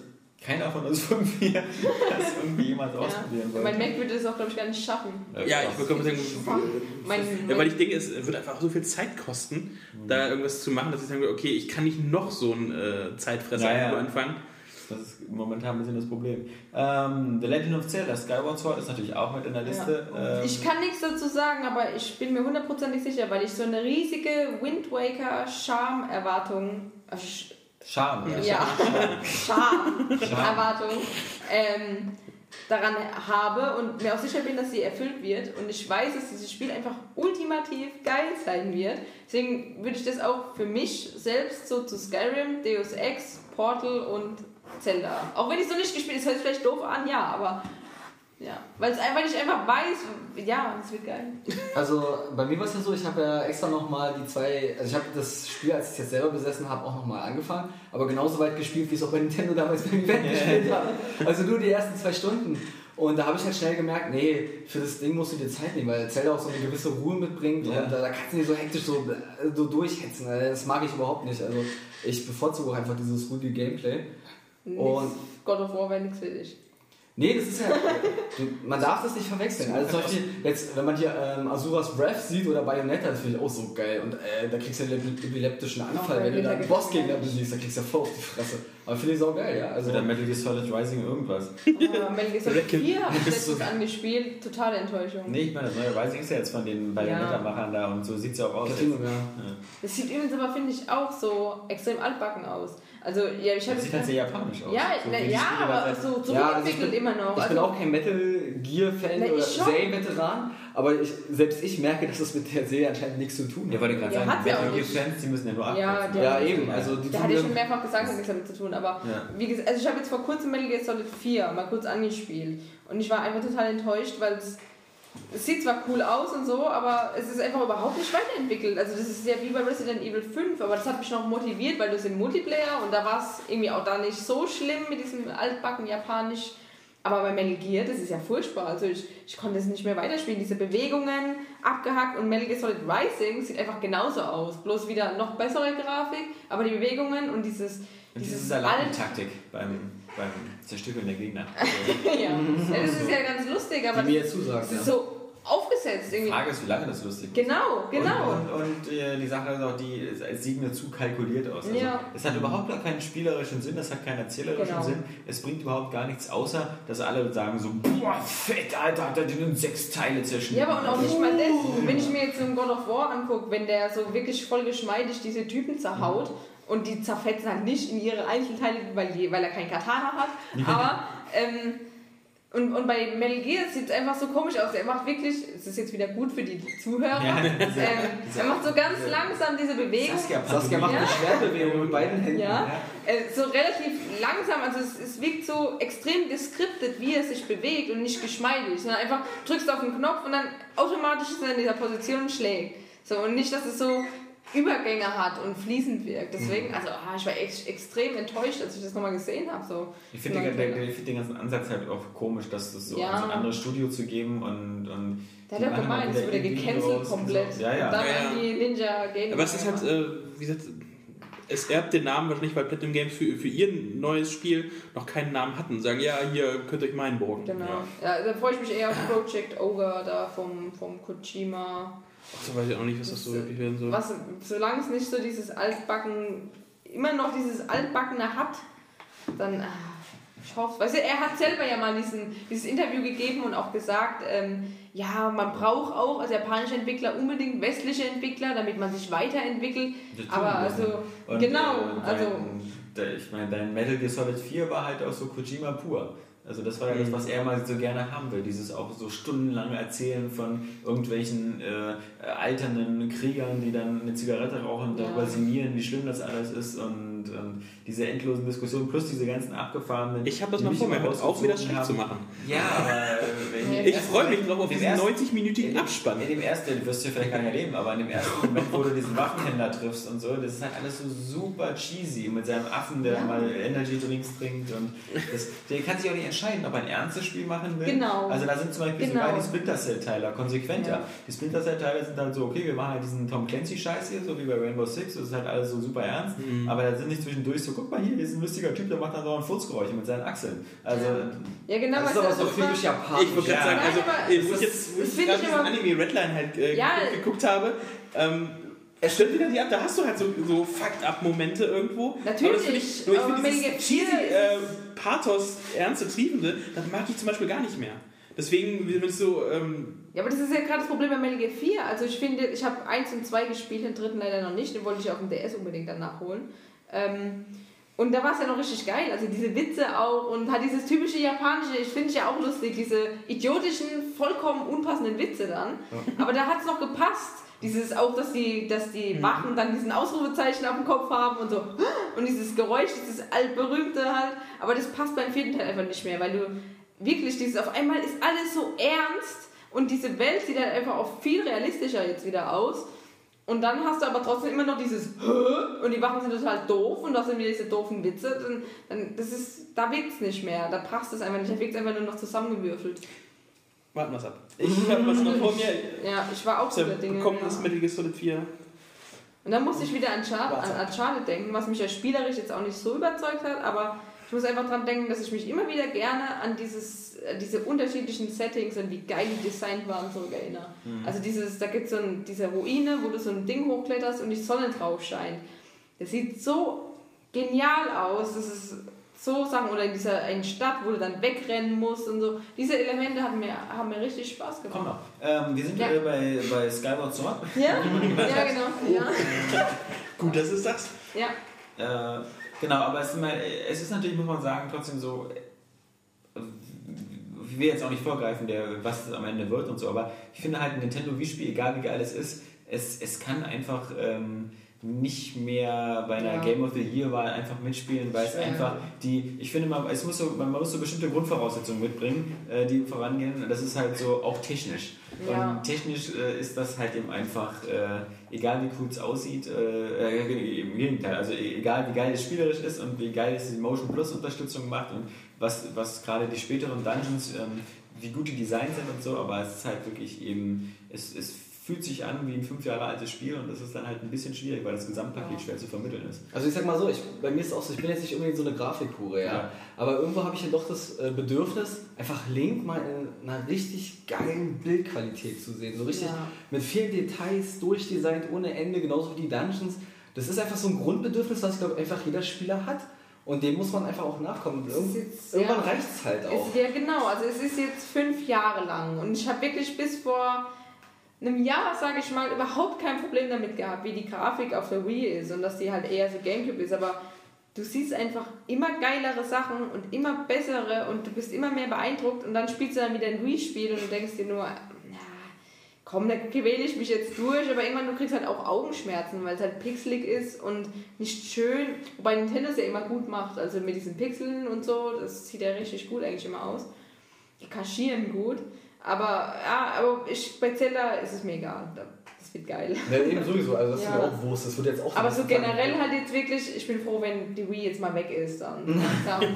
keiner von uns fünf hier das irgendwie jemals ausprobieren Ja. wollte. Mein Mac würde das auch, glaube ich, gar nicht schaffen. ja, ich bekomme sagen, Mein, ja, weil ich denke, es wird einfach so viel Zeit kosten, Mhm. da irgendwas zu machen, dass ich sage, okay, ich kann nicht noch so einen äh, Zeitfresser Ja, ja. irgendwo anfangen. Das ist momentan ein bisschen das Problem. Ähm, The Legend of Zelda Skyward Sword ist natürlich auch mit in der Liste. Ja. Ähm, Ich kann nichts dazu sagen, aber ich bin mir hundertprozentig sicher, weil ich so eine riesige Wind Waker Charme-Erwartung. äh, Charme. Ja. Ja, Charme-Erwartung ähm, daran habe und mir auch sicher bin, dass sie erfüllt wird. Und ich weiß, dass dieses Spiel einfach ultimativ geil sein wird. Deswegen würde ich das auch für mich selbst so zu Skyrim, Deus Ex, Portal und Zelda. Auch wenn ich so nicht gespielt habe, das hört sich vielleicht doof an, ja, aber ja. Weil es einfach, ich einfach weiß, ja, es wird geil. Also bei mir war es ja so, ich habe ja extra nochmal die zwei, also ich habe das Spiel, als ich es jetzt selber besessen habe, auch nochmal angefangen, aber genauso weit gespielt, wie ich es auch bei Nintendo damals beim Event gespielt habe. Also nur die ersten zwei Stunden. Und da habe ich halt schnell gemerkt, nee, für das Ding musst du dir Zeit nehmen, weil Zelda auch so eine gewisse Ruhe mitbringt Ja. und da, da kannst du nicht so hektisch so, äh, so durchhetzen. Das mag ich überhaupt nicht. Also ich bevorzuge auch einfach dieses ruhige Gameplay. Und- God of War wäre nichts für dich. Nee, das ist ja. Man darf das nicht verwechseln. Also zum Beispiel, jetzt, wenn man hier ähm, Asuras Breath sieht oder Bayonetta, das finde ich auch so geil. Und äh, da kriegst du einen epileptischen Anfall, wenn du da einen Bossgegner besiegst, da kriegst du ja voll auf die Fresse. Aber finde ich auch geil, ja. Also, Oder Metal Gear Solid Rising irgendwas. Ah, Metal Gear Solid Reckon. 4 habe ich letztens angespielt, totale Enttäuschung. Nee, ich meine, das neue Rising ist ja jetzt von den Bayonetta-Machern da und so sieht es ja auch aus. Ja. Das sieht übrigens aber, finde ich, auch so extrem altbacken aus. Also, ja, ich habe Das sieht halt sehr japanisch aus. Ja, So na, ja aber da so Ja, also bin- immer noch. Ich Also, bin auch kein Metal Gear-Fan oder. Serienveteran, aber ich, selbst ich merke, dass das mit der Serie anscheinend nichts zu tun Ja, hat. wollte ich gerade Ja, sagen, ja Metal auch Gear nicht. Fans, die müssen ja nur Ja, abkürzen. der- Ja, eben. Also die tun hatte ich mir- schon mehrfach gesagt, hat nichts damit zu tun. Aber Ja. wie gesagt, also ich habe jetzt vor kurzem Metal Gear Solid 4 mal kurz angespielt. Und ich war einfach total enttäuscht, weil es, es sieht zwar cool aus und so, aber es ist einfach überhaupt nicht weiterentwickelt. Also das ist ja wie bei Resident Evil 5, aber das hat mich noch motiviert, weil du es im Multiplayer und da war es irgendwie auch da nicht so schlimm mit diesem altbacken Japanisch. Aber bei Metal Gear, das ist ja furchtbar. Also ich, ich konnte es nicht mehr weiterspielen. Diese Bewegungen abgehackt und Metal Gear Solid Rising sieht einfach genauso aus. Bloß wieder noch bessere Grafik, aber die Bewegungen und dieses, Und dieses diese Salatentaktik beim, beim Zerstückeln der Gegner. ja. das ist ja ganz lustig, aber Die mir das, zusagt. das Ja. ist so aufgesetzt Die irgendwie. Frage ist, wie lange das lustig ist. Genau, genau. Und, und, und äh, die Sache ist auch, die es sieht mir zu kalkuliert aus. Also, Ja. Es hat überhaupt gar keinen spielerischen Sinn, es hat keinen erzählerischen Genau. Sinn. Es bringt überhaupt gar nichts, außer dass alle sagen so, boah, fett, Alter, hat er den in sechs Teile zerschnitten. Ja, aber und auch nicht mal das. Wenn ich mir jetzt so einen God of War angucke, wenn der so wirklich voll geschmeidig diese Typen zerhaut und die zerfetzen halt nicht in ihre Einzelteile, weil, die, weil er keinen Katana hat, aber ähm, und, und bei Metal Gear sieht es einfach so komisch aus. Er macht wirklich, es ist jetzt wieder gut für die Zuhörer, Ja, ähm, er macht so ganz langsam diese Bewegung. Saskia, Saskia macht eine Schwerbewegung mit beiden Händen. Ja, äh, so relativ langsam, also es, es wirkt so extrem geskriptet, wie er sich bewegt und nicht geschmeidig, sondern einfach drückst auf den Knopf und dann automatisch ist er in dieser Position und schlägt. So, und nicht, dass es so Übergänge hat und fließend wirkt. Deswegen, also ah, ich war echt extrem enttäuscht, als ich das nochmal gesehen habe. So. Ich finde den, den, ich find den ganzen Ansatz halt auch komisch, dass das so Ja. ein anderes Studio zu geben und. und Der die hat ja machen gemeint, es wieder wurde gecancelt komplett. so. Ja, ja. Und dann Ja, ja. an die Ninja Game. Aber es ist halt, äh, wie gesagt, es erbt den Namen wahrscheinlich, weil Platinum Games für, für ihr neues Spiel noch keinen Namen hatten. Sagen, ja, hier könnt ihr euch meinen bohren. Genau. Ja. da freue ich mich eher auf Project Ogre da vom, vom Kojima. So weiß ich auch nicht, was das so wirklich werden soll. Was, solange es nicht so dieses Altbacken, immer noch dieses Altbackene hat, dann, ah, ich hoffe, weißt du, er hat selber ja mal diesen, dieses Interview gegeben und auch gesagt, ähm, ja, man braucht auch als japanischer Entwickler unbedingt westliche Entwickler, damit man sich weiterentwickelt. Das tun Aber also, Und, genau, äh, dein, also, ich meine, dein Metal Gear Solid 4 war halt auch so Kojima pur. Also das war ja das, was er mal so gerne haben will, dieses auch so stundenlange Erzählen von irgendwelchen äh, alternden Kriegern, die dann eine Zigarette rauchen und Ja. darüber sinnieren, wie schlimm das alles ist und, und diese endlosen Diskussionen plus diese ganzen abgefahrenen... Ich habe das mal vor, mir hört auf, wieder schlecht zu machen. Ja, aber äh, Ich freue mich drauf auf diesen ersten- 90-minütigen in- Abspann. In dem ersten, den wirst du vielleicht gar nicht erleben, aber in dem ersten Moment, wo du diesen Waffenhändler triffst und so, das ist halt alles so super cheesy mit seinem Affen, der Ja. mal Energy Drinks trinkt und das, der kann sich auch nicht entscheiden, ob er ein ernstes Spiel machen will. Genau. Also da sind zum Beispiel Genau. sogar die Splinter Cell Teiler konsequenter. Ja. Die Splinter Cell Teile sind dann so, okay, wir machen halt diesen Tom Clancy Scheiß hier, so wie bei Rainbow Six, das ist halt alles so super ernst, Mhm. aber da sind nicht zwischendurch so, guck mal hier, hier ist ein lustiger Typ, der macht dann so ein Furzgeräusch mit seinen Achseln. Also Ja, genau, Das ist aber du, so typisch japanisch. Ich gerade Ja. sagen, also, Nein, aber wo ich jetzt wo das ich gerade diesen immer- Anime Redline halt äh, Ja. geguckt habe, ähm, er stellt wieder die ab, da hast du halt so, so Fucked-up-Momente irgendwo. Natürlich, aber das find ich, nur ich finde dieses cheesy, äh, Pathos, ernste, triefende, das mag ich zum Beispiel gar nicht mehr. Deswegen, wenn es so, ähm, Ja, aber das ist ja gerade das Problem bei Metal Gear 4. Also ich finde, ich habe 1 und 2 gespielt, den dritten leider noch nicht. Den wollte ich auf dem DS unbedingt dann nachholen. Ähm, und da war es ja noch richtig geil. Also diese Witze auch und hat dieses typische japanische, ich finde es ja auch lustig, diese idiotischen, vollkommen unpassenden Witze dann. Aber da hat es noch gepasst. Dieses auch, dass die, dass die Wachen dann diesen Ausrufezeichen auf dem Kopf haben und so. Und dieses Geräusch, dieses altberühmte halt. Aber das passt beim vierten Teil einfach nicht mehr, weil du wirklich dieses, auf einmal ist alles so ernst und diese Welt sieht halt einfach auch viel realistischer jetzt wieder aus. Und dann hast du aber trotzdem immer noch dieses und die Wachen sind total doof und da sind wieder diese doofen Witze. Dann, dann, das ist, da wirkt es nicht mehr, da passt es einfach nicht, da wirkt es einfach nur noch zusammengewürfelt. warten wir es ab. Ich habe was noch vor mir. Ja, ich war auch so der Dinge. ja. das Metal Gear Solid 4. Und dann musste ich wieder an, Char Warte. an Uncharted denken, was mich ja spielerisch jetzt auch nicht so überzeugt hat, aber ich muss einfach dran denken, dass ich mich immer wieder gerne an dieses, äh, diese unterschiedlichen Settings und wie geil die designt waren zurückerinnere. Also dieses, da gibt es so ein, diese Ruine, wo du so ein Ding hochkletterst und die Sonne drauf scheint. Das sieht so genial aus, das ist so Sachen, oder in dieser einen Stadt, wo du dann wegrennen musst und so. Diese Elemente haben mir, haben mir richtig Spaß Komm gemacht. noch. Ähm, wir sind Ja. bei, bei Skyward Sword. Ja, ja genau. Ja. Gut, das ist das. ja. Äh, genau, aber es ist, immer, es ist natürlich, muss man sagen, trotzdem so. Ich will jetzt auch nicht vorgreifen, der, was es am Ende wird und so, aber ich finde halt ein Nintendo Wii-Spiel, egal wie geil es ist, es, es kann einfach ähm, nicht mehr bei einer Ja. Game of the Year-Wahl einfach mitspielen, weil es einfach die, ich finde, man, es muss so, man muss so bestimmte Grundvoraussetzungen mitbringen, äh, die vorangehen. Das ist halt so auch technisch. Ja. Und technisch äh, ist das halt eben einfach, äh, egal wie cool es aussieht, äh, äh, im Gegenteil, also egal wie geil es spielerisch ist und wie geil es die Motion Plus Unterstützung macht und was, was gerade die späteren Dungeons, ähm, wie gut die Designs sind und so, aber es ist halt wirklich eben, es, es fühlt sich an wie ein fünf Jahre altes Spiel und das ist dann halt ein bisschen schwierig, weil das Gesamtpaket schwer zu vermitteln ist. Also ich sag mal so, ich, bei mir ist es auch so, ich bin jetzt nicht unbedingt so eine Grafikhure, ja. Ja. Aber irgendwo habe ich ja doch das äh, Bedürfnis, einfach Link mal in einer richtig geilen Bildqualität zu sehen. So richtig Ja. mit vielen Details, durchdesignt ohne Ende, genauso wie die Dungeons. Das ist einfach so ein Grundbedürfnis, was ich glaube einfach jeder Spieler hat. Und dem muss man einfach auch nachkommen. Das Irgend ist jetzt- irgendwann ja. reicht es halt auch. Es, ja, genau. Also es ist jetzt fünf Jahre lang und ich habe wirklich bis vor einem Jahr, sage ich mal, überhaupt kein Problem damit gehabt, wie die Grafik auf der Wii ist und dass die halt eher so Gamecube ist. Aber du siehst einfach immer geilere Sachen und immer bessere und du bist immer mehr beeindruckt und dann spielst du dann wieder ein Wii-Spiel und du denkst dir nur, ja, komm, da quäle ich mich jetzt durch, aber irgendwann du kriegst halt auch Augenschmerzen, weil es halt pixelig ist und nicht schön, wobei Nintendo es ja immer gut macht, also mit diesen Pixeln und so, das sieht ja richtig gut eigentlich immer aus. Die kaschieren gut, aber ja, aber ich, bei Zelda ist es mir egal, wird geil. Ja, eben sowieso, also das Ja. ist mir auch Wurst. Das wird jetzt auch Aber so generell halt jetzt wirklich, ich bin froh, wenn die Wii jetzt mal weg ist dann. langsam.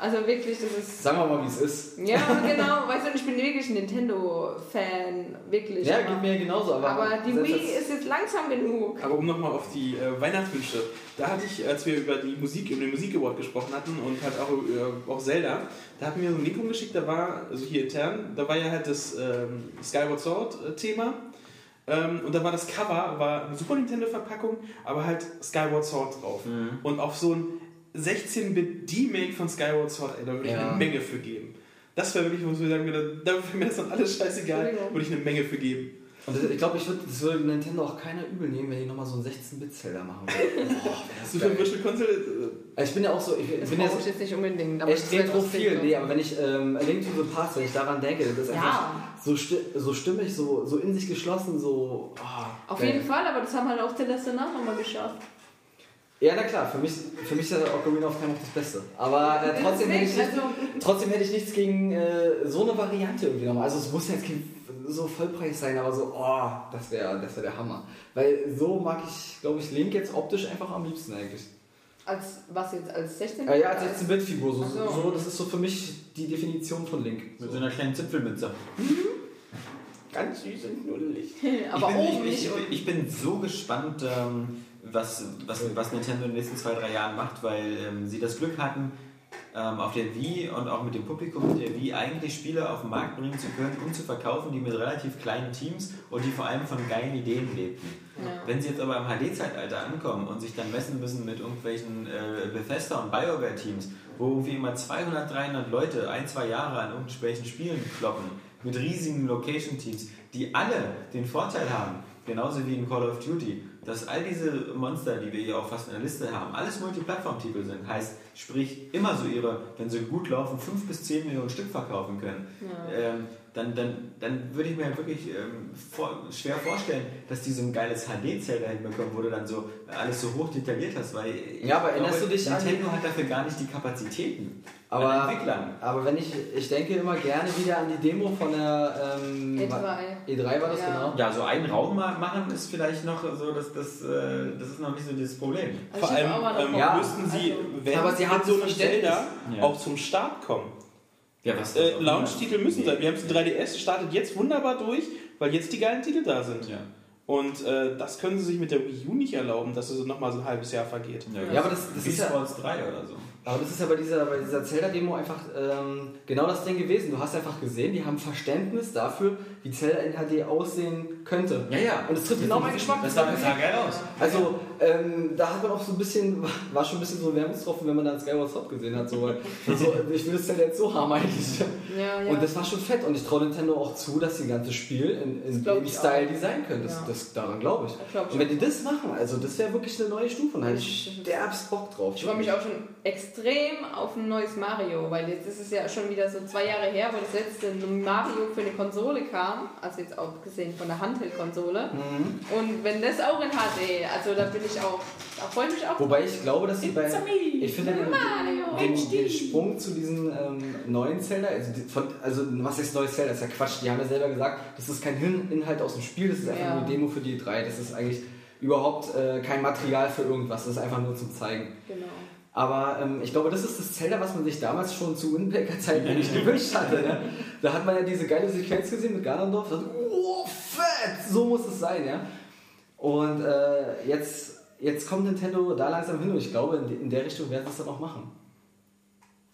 also wirklich, das ist... Sagen wir mal, wie es ist. Ja, genau, weißt du, ich bin wirklich ein Nintendo-Fan, wirklich. Ja, aber- geht mir genauso. Aber, aber die Wii ist jetzt langsam genug. Aber um nochmal auf die äh, Weihnachtswünsche. Da hatte ich, als wir über die Musik, über den Musik Award gesprochen hatten und halt auch über auch Zelda, da hatten wir so einen Link rumgeschickt, da war, also hier intern, da war ja halt das ähm, Skyward Sword äh, Thema. Ähm, und da war das Cover, war eine Super Nintendo Verpackung, aber halt Skyward Sword drauf. Und auf so ein 16-Bit D-Make von Skyward Sword, ey, da würde ich Ja. eine Menge für geben. Das wäre wirklich, wo ich sagen würde, da wäre mir das dann alles scheißegal, würde ich eine Menge für geben. Und das, ich glaube, ich würd, das würde Nintendo auch keiner übel nehmen, wenn die nochmal so einen 16-Bit-Zelda machen würden. Boah, das geil. Virtual Console. äh, Ich bin ja auch so, ich, ich Das bin ja brauche so ich jetzt nicht unbedingt. aber echt retrophil. Nee, ne? aber wenn ich ähm, Link to the Past, wenn ich daran denke, das ist Ja. einfach so, sti so stimmig, so, so in sich geschlossen, so. Oh, Auf geil. jeden Fall, aber das haben halt auch Celeste nach nochmal geschafft. Ja, na klar, für mich, für mich ist ja Ocarina of Time auch das Beste. Aber äh, trotzdem, hätte ich also, trotzdem hätte ich nichts gegen äh, so eine Variante irgendwie nochmal. Also es muss ja jetzt kein so Vollpreis sein, aber so, oh, das wäre das wär der Hammer. Weil so mag ich, glaube ich, Link jetzt optisch einfach am liebsten eigentlich. als was jetzt? Als 16? Äh, ja, als 16-Bit-Figur, so, Ach so. so, das ist so für mich die Definition von Link. Mit so einer kleinen Zipfelmütze. Ganz süß und knuddelig. aber ich bin, oben ich, nicht ich, ich bin so gespannt, ähm, was, was, was Nintendo in den nächsten zwei, drei Jahren macht, weil ähm, sie das Glück hatten, ähm, auf der Wii und auch mit dem Publikum der Wii eigentlich Spiele auf den Markt bringen zu können und zu verkaufen, die mit relativ kleinen Teams und die vor allem von geilen Ideen lebten. Ja. Wenn sie jetzt aber im HD-Zeitalter ankommen und sich dann messen müssen mit irgendwelchen äh, Bethesda- und BioWare-Teams, wo irgendwie immer 200, 300 Leute ein, zwei Jahre an irgendwelchen Spielen kloppen, mit riesigen Location-Teams, die alle den Vorteil haben, genauso wie in Call of Duty, dass all diese Monster, die wir hier auch fast in der Liste haben, alles Multiplattform-Titel sind. Heißt, sprich, immer so ihre, wenn sie gut laufen, 5 bis 10 Millionen Stück verkaufen können. Ähm, dann, dann, dann würde ich mir wirklich ähm, vor, schwer vorstellen, dass die so ein geiles HD-Zelda hinbekommen, wo du dann so alles so hoch detailliert hast, weil Ja, aber erinnerst glaube, du dich an- Nintendo hat dafür gar nicht die Kapazitäten an Aber, Entwicklern. aber wenn ich, ich denke immer gerne wieder an die Demo von der ähm, E3. E3 war das Ja. genau. Ja, so einen Raum mal machen ist vielleicht noch so, dass das, äh, das ist noch nicht so dieses Problem. Also Vor allem ähm, Ja, müssten sie, also- wenn Aber sie mit so Verständnis. Zelda Ja. auch zum Start kommen. Ja, was Äh, Launch-Titel müssen sein. Wir haben es 3DS, startet jetzt wunderbar durch, weil jetzt die geilen Titel da sind. Ja. Und äh, das können sie sich mit der Wii U nicht erlauben, dass es nochmal so ein halbes Jahr vergeht. Ja, aber das- das ist ja- Sports 3 oder so. Aber das ist ja bei dieser, bei dieser Zelda-Demo einfach ähm, genau das Ding gewesen. Du hast einfach gesehen, die haben Verständnis dafür, wie Zelda in HD aussehen könnte. Ja, ja. Und es trifft genau meinen Geschmack. Das sah, das sah geil aus. Also, ähm, da hat man auch so ein bisschen, war schon ein bisschen so ein Wermutstropfen, wenn man dann Skyward Sword gesehen hat. So, also, ich will das Zelda jetzt so haben eigentlich. Ja, ja. Und das war schon fett. Und ich traue Nintendo auch zu, dass sie das ganze Spiel in, in dem ich Style auch. designen können. Das, Ja. das, daran glaube ich. Das glaub ich Und wenn die das machen, also das wäre wirklich eine neue Stufe. Und da hätte ich derbst Bock drauf. Ich freue mich auch schon extrem auf ein neues Mario, weil jetzt ist es ja schon wieder so zwei Jahre her, wo das letzte Mario für eine Konsole kam, also jetzt auch gesehen von der Handheld-Konsole. Mhm. Und wenn das auch in HD, also da bin ich auch, da freue ich mich auch. Wobei ich glaube, dass sie bei. Ich finde den, den, den Sprung zu diesen ähm, neuen Zelda, also, von, also was ist neues Zelda? Das ist ja Quatsch. Die haben ja selber gesagt, das ist kein Hin Inhalt aus dem Spiel, das ist einfach Ja. nur eine Demo für die drei. Das ist eigentlich überhaupt äh, kein Material für irgendwas, das ist einfach nur zum Zeigen. Genau. Aber ähm, ich glaube, das ist das Zelda, was man sich damals schon zu Windbreaker-Zeiten eigentlich gewünscht hatte. Ne? Da hat man ja diese geile Sequenz gesehen mit Ganondorf. Da oh, fett! So muss es sein, ja. Und äh, jetzt, jetzt kommt Nintendo da langsam hin und ich glaube, in, de- in der Richtung werden sie es dann auch machen.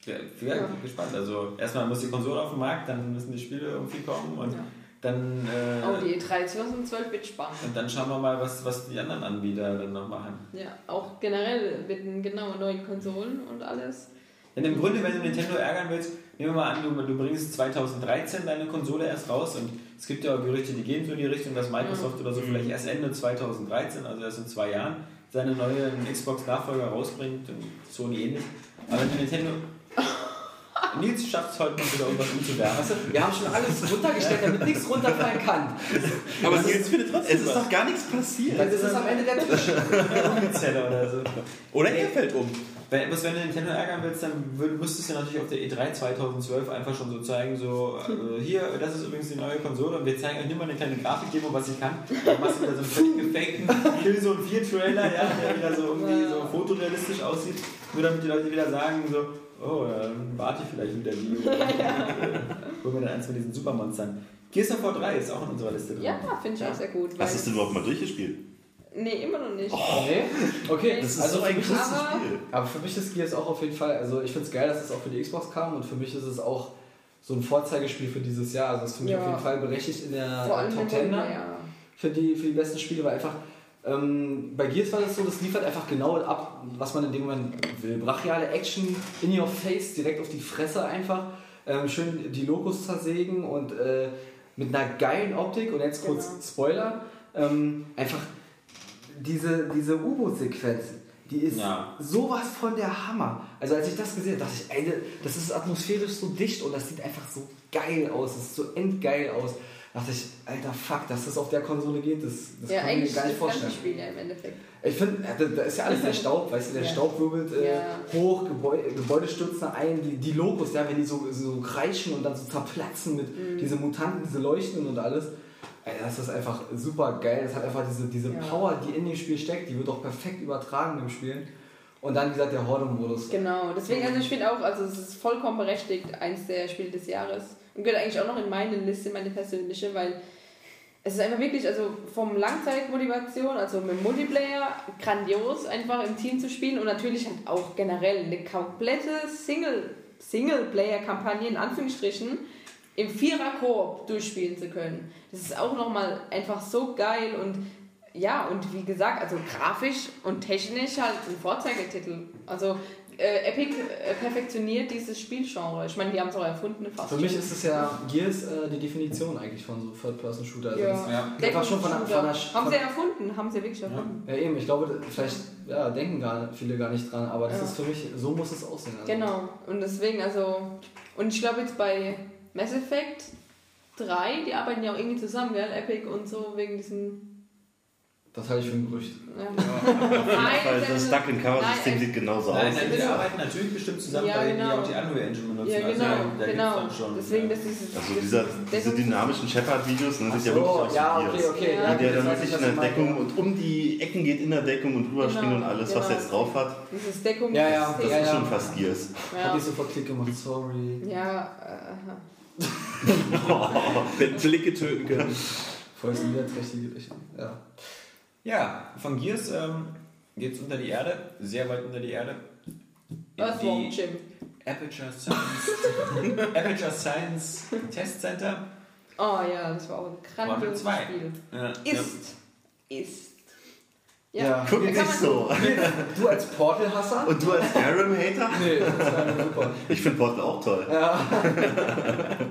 Ja, ich bin Ja. gespannt. Also erstmal muss die Konsole auf den Markt, dann müssen die Spiele irgendwie kommen und Ja. dann, äh, Oh, die E3 2012 wird spannend. und dann schauen wir mal, was, was die anderen Anbieter dann noch machen. Ja, auch generell mit den genau neuen Konsolen und alles. Denn im Grunde, wenn du Nintendo ärgern willst, nehmen wir mal an, du, du bringst 2013 deine Konsole erst raus und es gibt ja auch Gerüchte, die gehen so in die Richtung, dass Microsoft oder so vielleicht erst Ende 2013, also erst in zwei Jahren, seine neuen Xbox-Nachfolger rausbringt und Sony ähnlich. Aber Nintendo. Nils schafft es heute mal wieder irgendwas umzuwerfen. Wir haben schon alles runtergestellt, damit nichts runterfallen kann. Aber Nils findet trotzdem Es ist doch gar nichts passiert. Das ist am Ende der Tisch. Oder so. Oder er fällt um. Wenn, bloß wenn du Nintendo ärgern willst, dann würd- müsstest du natürlich auf der E3 2012 einfach schon so zeigen, so äh, hier, das ist übrigens die neue Konsole und wir zeigen euch nur mal eine kleine Grafikdemo, was ich kann. Dann machst du wieder so einen völlig gefakten Killzone 4 Trailer, ja, der wieder so irgendwie so fotorealistisch aussieht, nur damit die Leute wieder sagen so, oh, dann warte ich vielleicht mit der Video. Oder äh, hol mir dann eins von diesen Supermonstern. Gears of War 3 ist auch in unserer Liste drin. Ja, finde ich auch sehr gut. Hast du es denn überhaupt mal durchgespielt? Nee, immer noch nicht. Nee? Okay, Das ist also so ein aber- Spiel. aber für mich ist Gears auch auf jeden Fall, also ich finde es geil, dass es auch für die Xbox kam und für mich ist es auch so ein Vorzeigespiel für dieses Jahr. Also es ist für mich Ja. auf jeden Fall berechtigt in der Vor allem Top wenn 10 du- dann ja. für die, für die besten Spiele, weil einfach ähm, bei Gears war das so, das liefert einfach genau ab, was man in dem Moment will. Brachiale Action in your face, direkt auf die Fresse einfach. Ähm, schön die Logos zersägen und äh, mit einer geilen Optik und jetzt kurz Genau. Spoiler, ähm, einfach diese, diese U-Boot-Sequenz, die ist Ja. sowas von der Hammer. Also als ich das gesehen habe, dachte ich, ey, das ist atmosphärisch so dicht und das sieht einfach so geil aus, es sieht so endgeil aus. Da dachte ich, alter Fuck, dass das auf der Konsole geht, das, das ja, kann ich mir eigentlich gar nicht das vorstellen. Spiel ja im Endeffekt. Ich finde, da da ist ja alles der Staub, weißt du, der Ja. Staub wirbelt äh, Ja. hoch, Gebäude, Gebäude stürzen ein, die, die Logos, ja, wenn die so, so kreischen und dann so zerplatzen mit Mhm. diese Mutanten, diese Leuchten und alles. Ey, das ist einfach super geil. Das hat einfach diese, diese Ja. Power, die in dem Spiel steckt, die wird auch perfekt übertragen im Spiel. Und dann, wie gesagt, der Horde-Modus. Genau, deswegen, also ich finde auch, also es ist vollkommen berechtigt, eins der Spiele des Jahres. Und gehört eigentlich auch noch in meine Liste, meine persönliche, weil es ist einfach wirklich, also vom Langzeitmotivation, also mit Multiplayer, grandios einfach im Team zu spielen und natürlich halt auch generell eine komplette Single, Singleplayer-Kampagne in Anführungsstrichen im Vierer-Koop durchspielen zu können. Das ist auch nochmal einfach so geil und ja, und wie gesagt, also grafisch und technisch halt ein Vorzeigetitel. Also äh, Epic äh, perfektioniert dieses Spielgenre. Ich meine, die haben es auch erfunden fast. Für mich schon. ist es ja Gears äh, die Definition eigentlich von so Third-Person-Shooter. Also ja. das- Ja. Einfach schon von der- von der- Haben von- sie erfunden, haben sie wirklich erfunden. Ja, eben, ich glaube, vielleicht ja, denken gar, viele gar nicht dran, aber das Ja. ist für mich, so muss es aussehen. Also. Genau. Und deswegen, also, und ich glaube jetzt bei Mass Effect 3, die arbeiten ja auch irgendwie zusammen, gell? Epic und so, wegen diesem. Das halte ich für ein Gerücht. Ja. Auf jeden Fall, Nein, das Duck-and-Cover-System nein, sieht genauso Nein, aus. nein, die arbeiten natürlich bestimmt zusammen, Ja, weil die genau. auch die Unreal Engine benutzen. Ja, Also, genau, da gibt's genau. dann schon, Deswegen, ja. das ist Also das dieser, diese dynamischen Shepard-Videos, ne, das ist ja so, wirklich aus ja, Gears. okay, okay. Ja. Ja, der dann wirklich ich, in der Deckung ja. und um die Ecken geht in der Deckung und drüber Genau, springt und alles, was er genau. jetzt drauf hat. Dieses Deckung. Ja, ja, Das Ja, ist ja. schon fast Gears. Hat Ja, nicht sofort Klick gemacht, sorry. ja äh, Wenn Blicke töten können. Voll niederträchtige Rechnung. Ja. Ja, von Gears ähm, geht es unter die Erde, sehr weit unter die Erde. Earthworm Jim. Aperture Science, Aperture Science Test Center. Oh ja, das war auch ein grandioses zwei. Spiel. Ja, Ist. Ist. Ja. Guck da nicht so. Du als Portal-Hasser? Und du als Skyrim-Hater? Nee, das ist ja super. Ich finde Portal auch toll. Ja.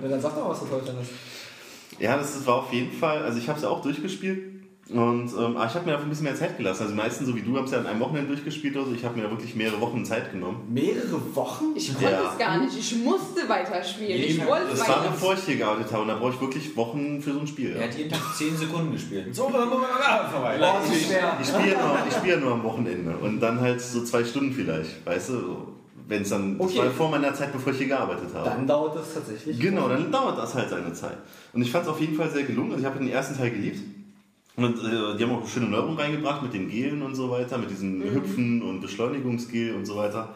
Na, dann sag doch mal, was du toll findest. Ja, das, das war auf jeden Fall, also ich habe es ja auch durchgespielt und ähm, aber ich habe mir dafür ein bisschen mehr Zeit gelassen. Also die meisten, so wie du, haben es ja an einem Wochenende durchgespielt oder so. Ich habe mir da wirklich mehrere Wochen Zeit genommen. Mehrere Wochen? Ich konnte Ja. es gar nicht. Ich musste weiterspielen. Ich Jeden- wollte Das war weiter. bevor ich hier gearbeitet habe und da brauche ich wirklich Wochen für so ein Spiel. Er Ja. hat jeden Tag 10 Sekunden gespielt. So, vorbei. Boah, das. Ich spiele ja, nur- ich spiele ja nur am Wochenende und dann halt so zwei Stunden vielleicht, weißt du, wenn es dann, das Okay. war vor meiner Zeit, bevor ich hier gearbeitet habe. Dann dauert das tatsächlich. Genau, dann dauert das halt seine Zeit. Und ich fand es auf jeden Fall sehr gelungen. Also ich habe den ersten Teil geliebt. Und äh, die haben auch schöne Neuerungen reingebracht mit den Gelen und so weiter, mit diesem Hüpfen und Beschleunigungsgel und so weiter.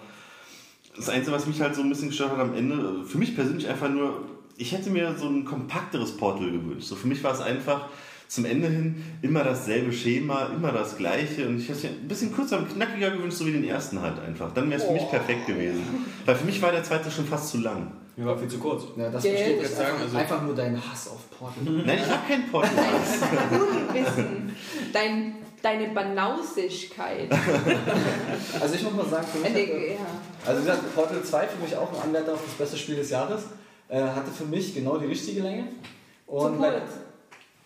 Das Einzige, was mich halt so ein bisschen gestört hat am Ende, für mich persönlich einfach nur, ich hätte mir so ein kompakteres Portal gewünscht. So für mich war es einfach zum Ende hin immer dasselbe Schema, immer das gleiche. Und ich hätte es mir ein bisschen kürzer und knackiger gewünscht, so wie den ersten halt einfach. Dann wäre es für mich perfekt gewesen. Weil für mich war der zweite schon fast zu lang. Mir war viel zu kurz. Ja, das Geld. besteht Ich jetzt sagen, einfach, also- einfach nur dein Hass auf Portal. Nein, ich habe kein Portal. Unwissen. Dein, deine Banausigkeit. Also ich muss mal sagen, für mich... Äh, hat, nee, ja. also wie gesagt, Portal 2 für mich auch ein Anwärter auf das beste Spiel des Jahres. Äh, hatte für mich genau die richtige Länge. Zu Und kurz.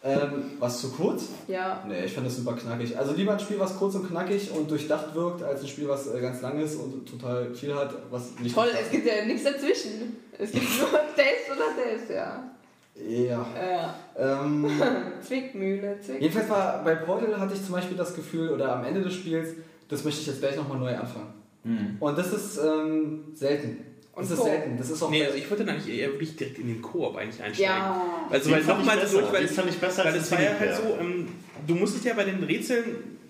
Ähm, was zu kurz? Ja. Nee, ich fand das super knackig. Also lieber ein Spiel, was kurz und knackig und durchdacht wirkt, als ein Spiel, was äh, ganz lang ist und total viel hat, was nicht... Toll, es gibt ja nichts dazwischen. Es gibt nur das oder das, ja. Ja. ja. Ähm, Zwickmühle, Zwickmühle. jedenfalls war bei Portal hatte ich zum Beispiel das Gefühl, oder am Ende des Spiels, das möchte ich jetzt gleich nochmal neu anfangen. Mhm. Und das ist ähm, selten. Das Und ist Koop. selten. Das ist auch Nee, also ich würde dann eigentlich eher wirklich direkt in den Koop eigentlich einsteigen. Ja. Also weil ich nochmal besser. durch, weil, fand ich besser weil den war ja halt so, ähm, du musstest ja bei den Rätseln,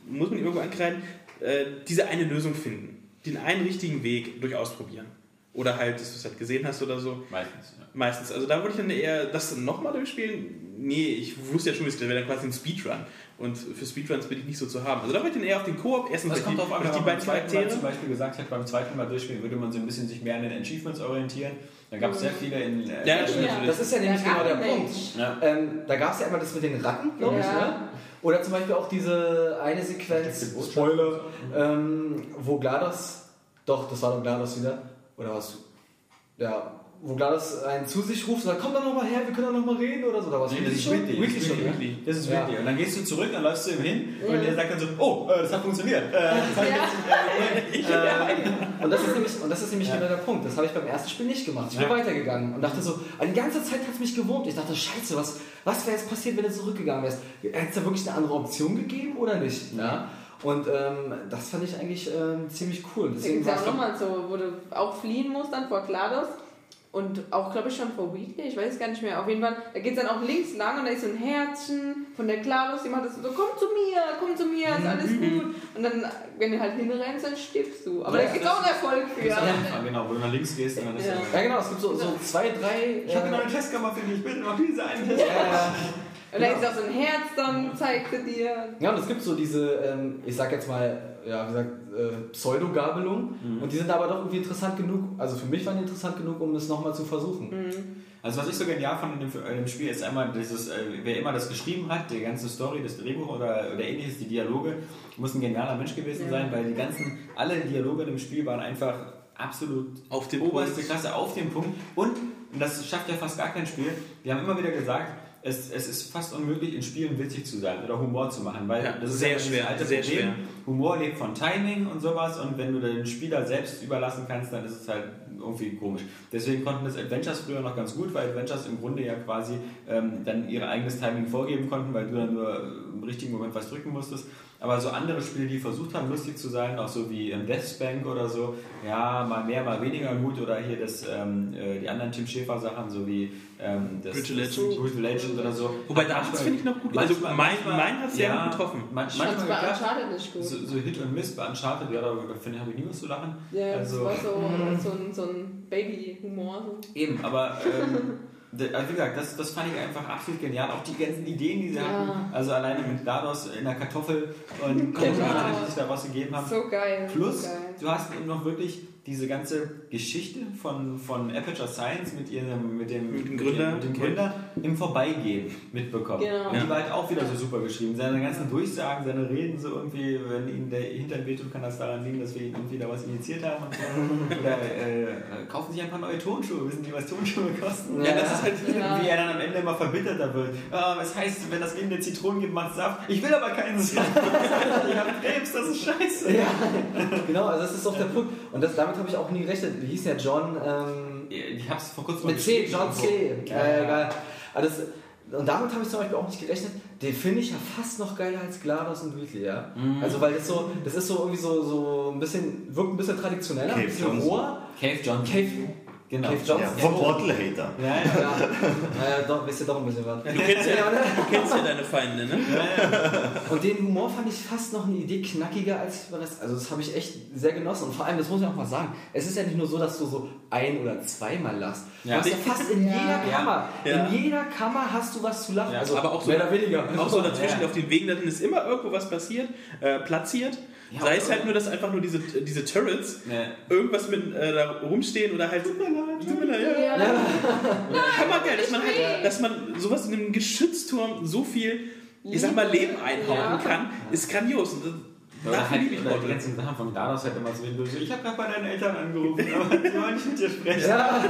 muss man irgendwo ankreiden, äh, diese eine Lösung finden. Den einen richtigen Weg durch ausprobieren. Oder halt, dass du es halt gesehen hast oder so. Meistens. Ja. Meistens. Also da würde ich dann eher das nochmal durchspielen. Nee, ich wusste ja schon, wie es wäre dann quasi ein Speedrun. Und für Speedruns bin ich nicht so zu haben. Also da würde ich dann eher auf den Koop. Erstens Das kommt die, an, wenn die man beiden beim zweiten Mal zum Charaktere. Beispiel gesagt hat, beim zweiten Mal durchspielen würde man so ein bisschen sich mehr an den Achievements orientieren. Da gab es sehr viele in... Äh, Ja. Ja. Das ist ja nämlich genau der Punkt. Ja. Ähm, da gab es ja einmal das mit den Ratten, glaube ich. Ne? Oder zum Beispiel auch diese eine Sequenz, Spoiler, ähm, wo GLaDOS, doch, das war doch GLaDOS wieder, oder was? Ja, wo GLaDOS einen zu sich ruft und sagt, komm doch noch mal her, wir können doch noch mal reden oder so. Da war's Nee, das ist schon? Weekly. Weekly Das ist schon, Weekly. ja? Das ist Ja. Weekly. Und dann gehst du zurück, dann läufst du ihm hin und Ja. er sagt dann so, oh, äh, das hat funktioniert. Äh, das äh, und das ist nämlich, und das ist nämlich genau der Punkt. Das habe ich beim ersten Spiel nicht gemacht. Ich bin Ja. weitergegangen und dachte so, die ganze Zeit hat es mich gewurmt. Ich dachte, scheiße, was, was wäre jetzt passiert, wenn du zurückgegangen wärst? Hätte es da wirklich eine andere Option gegeben oder nicht? Ja. Und ähm, das fand ich eigentlich ähm, ziemlich cool. Deswegen ja doch- nochmal so, wo du auch fliehen musst dann vor GLaDOS. Und auch, glaube ich, schon vor Weekly, ich weiß es gar nicht mehr. Auf jeden Fall, da geht es dann auch links lang und da ist so ein Herzchen von der GLaDOS, die macht das so, komm zu mir, komm zu mir, ist alles gut. Und dann, wenn du halt hinrennst, dann stirbst du. Aber Ja, da gibt es auch einen Erfolg für. Ja, genau, wo du nach links gehst und dann ist Ja. er. Ja genau, es gibt so, so zwei, drei... Ich habe äh, eine neue Testkammer für dich, bitte noch diese eine Testkammer. Und da ist auch so ein Herz, dann zeigt er dir. Ja, und es gibt so diese, ähm, ich sag jetzt mal, ja, wie gesagt, äh, Pseudo-Gabelung. Mhm. Und die sind aber doch irgendwie interessant genug, also für mich waren die interessant genug, um es nochmal zu versuchen. Also was ich so genial fand in dem, in dem Spiel ist einmal dieses, äh, wer immer das geschrieben hat, die ganze Story, das Drehbuch oder, oder ähnliches, die Dialoge, muss ein genialer Mensch gewesen Ja. sein, weil die ganzen, alle Dialoge in dem Spiel waren einfach absolut Auf den oberste Punkt. Klasse auf den Punkt und, und das schafft ja fast gar kein Spiel, wir haben immer wieder gesagt, es, es ist fast unmöglich, in Spielen witzig zu sein oder Humor zu machen, weil Ja, das ist sehr ja schwer, alte sehr Problem. schwer. Humor lebt von Timing und sowas und wenn du den Spieler selbst überlassen kannst, dann ist es halt irgendwie komisch. Deswegen konnten das Adventures früher noch ganz gut, weil Adventures im Grunde ja quasi ähm, dann ihr eigenes Timing vorgeben konnten, weil du dann nur im richtigen Moment was drücken musstest. Aber so andere Spiele, die versucht haben, lustig zu sein, auch so wie ähm, Deathspank oder so, ja, mal mehr, mal weniger gut. Oder hier das, ähm, äh, die anderen Tim Schäfer-Sachen, so wie ähm, das Brutal Legend. Brutal Legend oder so. Wobei Hat da manchmal- finde ich noch gut. Also mein, mein hat es sehr ja, gut getroffen. Man, Ich manchmal bei. Uncharted nicht gut. So, so Hit und Miss bei Uncharted, ja, da finde ich, habe ich nie was zu lachen. Ja, Also- das war so, so ein, so ein Baby-Humor. So. Eben, aber ähm, also wie gesagt, das, das fand ich einfach absolut genial. Auch die ganzen Ideen, die sie Ja. hatten. Also alleine mit GLaDOS in der Kartoffel und Kommentare, die sich daraus gegeben haben. So geil. Plus, so geil. Du hast eben noch wirklich diese ganze Geschichte von, von Aperture Science mit, ihrem, mit, dem, Mit dem Gründer. mit dem Gründer im Vorbeigehen mitbekommen. Genau. Und die war halt auch wieder so super geschrieben. Seine ganzen Durchsagen, seine Reden, so irgendwie, wenn ihnen der Hintern wehtut, kann das daran liegen, dass wir ihnen irgendwie da was initiiert haben. Und so. Oder äh, kaufen sich ein paar neue Tonschuhe. Wissen die, was Tonschuhe kosten? Ja, das ist halt, Ja. wie er dann am Ende immer verbitterter wird. Ah, was heißt, wenn das gegen den Zitronen gibt, macht Saft. Ich will aber keinen Saft. ich habe Krebs, das ist scheiße. Ja, genau, also das ist doch der Punkt. Und das, damit habe ich auch nie gerechnet. Wie hieß der John? Ähm, Ich habe es vor kurzem mit C. John C. Ja, Äh, ja. egal. Das, und damit habe ich zum Beispiel auch nicht gerechnet. Den finde ich ja fast noch geiler als GLaDOS und Wheatley, ja. Mhm. Also weil das so, das ist so irgendwie so, so ein bisschen, wirkt ein bisschen traditioneller, ein Cave bisschen Johnson. roher. Cave John. Cave, Genau. Cave Johnson. Ja, vom Portal-Hater. Ja, ja. Ja, äh, doch, wisst ihr doch ein bisschen was. Du kennst ja, du kennst ja deine Feinde, ne? Und den Humor fand ich fast noch eine Idee knackiger als der Rest. Also das habe ich echt sehr genossen. Und vor allem, das muss ich auch mal sagen, es ist ja nicht nur so, dass du so ein- oder zweimal lachst. Du Ja. hast ja fast in Ja. jeder Kammer, Ja. in jeder Kammer hast du was zu lachen. Ja, also aber auch so- mehr oder weniger. Auch so dazwischen Ja. auf den Wegen, dann ist immer irgendwo was passiert, äh, platziert. Ja, Sei es halt nur, dass einfach nur diese, diese Turrets Nee. irgendwas mit äh, da rumstehen oder halt. Tut mir leid, tut mir leid, ja. Ja. Hammergeil, dass man halt, dass man sowas in einem Geschützturm so viel, ich sag mal, Leben einhauen Ja. kann, ist grandios. Und halt, liebe ich die ganzen Sachen von Dados halt immer so hin, ich habe gerade bei deinen Eltern angerufen, aber die wollen nicht mit dir sprechen. Ja,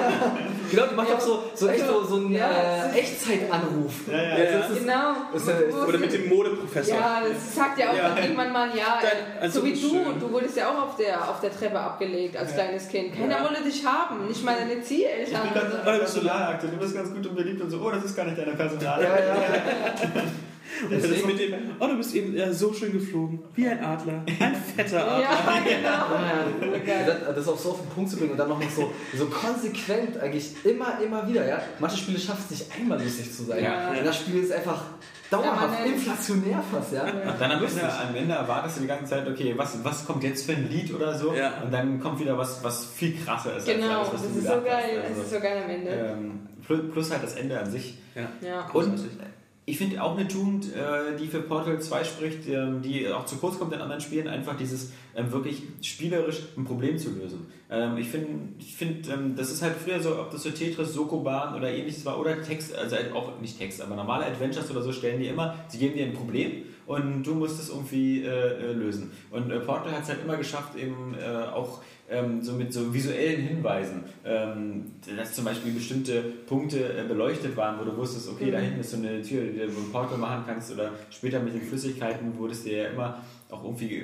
genau, die macht auch so, so echt so, so einen Ja. äh, Echtzeitanruf. Ja, ja. Also das ist- Genau. Ist ja- ist- Oder mit dem Modeprofessor. Ja, das sagt ja auch Ja. irgendwann mal, ja, Dein- äh, also so wie du, schön. du wurdest ja auch auf der, auf der Treppe abgelegt als kleines Kind. Keiner Ja. wollte dich haben, nicht mal deine Zieleltern. Ich bin gerade Also, Personalakte, du bist ganz gut und beliebt und so, oh, das ist gar nicht deine Personalakte. Ja, ja, ja. Und das ist mit dem, oh, du bist eben ja, so schön geflogen. Wie ein Adler. Ein fetter Adler. ja, genau. Ja, das, das auch so auf den Punkt zu bringen und dann noch mal so, so konsequent eigentlich immer, immer wieder. Ja? Manche Spiele schaffen es nicht einmal lustig zu sein. Ja. Das Spiel ist einfach dauerhaft, Ja, man- inflationär fast. Ja? Und dann am Ende, am Ende erwartest du die ganze Zeit, okay, was, was kommt jetzt für ein Lied oder so? Ja. Und dann kommt wieder was, was viel krasser ist Genau, als alles, was das du ist so geil, hast. das Also, ist so geil am Ende. ähm, plus, halt das Ende an sich. Ja. Und ich finde auch eine Tugend, äh, die für Portal 2 spricht, ähm, die auch zu kurz kommt in anderen Spielen, einfach dieses ähm, wirklich spielerisch ein Problem zu lösen. Ähm, ich finde, ich find, ähm, das ist halt früher so, ob das so Tetris, Sokoban oder ähnliches war oder Text, also halt auch nicht Text, aber normale Adventures oder so stellen die immer, sie geben dir ein Problem und du musst es irgendwie äh, äh, lösen. Und Portal hat es halt immer geschafft, eben auch ähm, so mit so visuellen Hinweisen, ähm, dass zum Beispiel bestimmte Punkte äh, beleuchtet waren, wo du wusstest, okay, da hinten ist so eine Tür, die du ein Portal machen kannst oder später mit den Flüssigkeiten wurdest dir ja immer auch irgendwie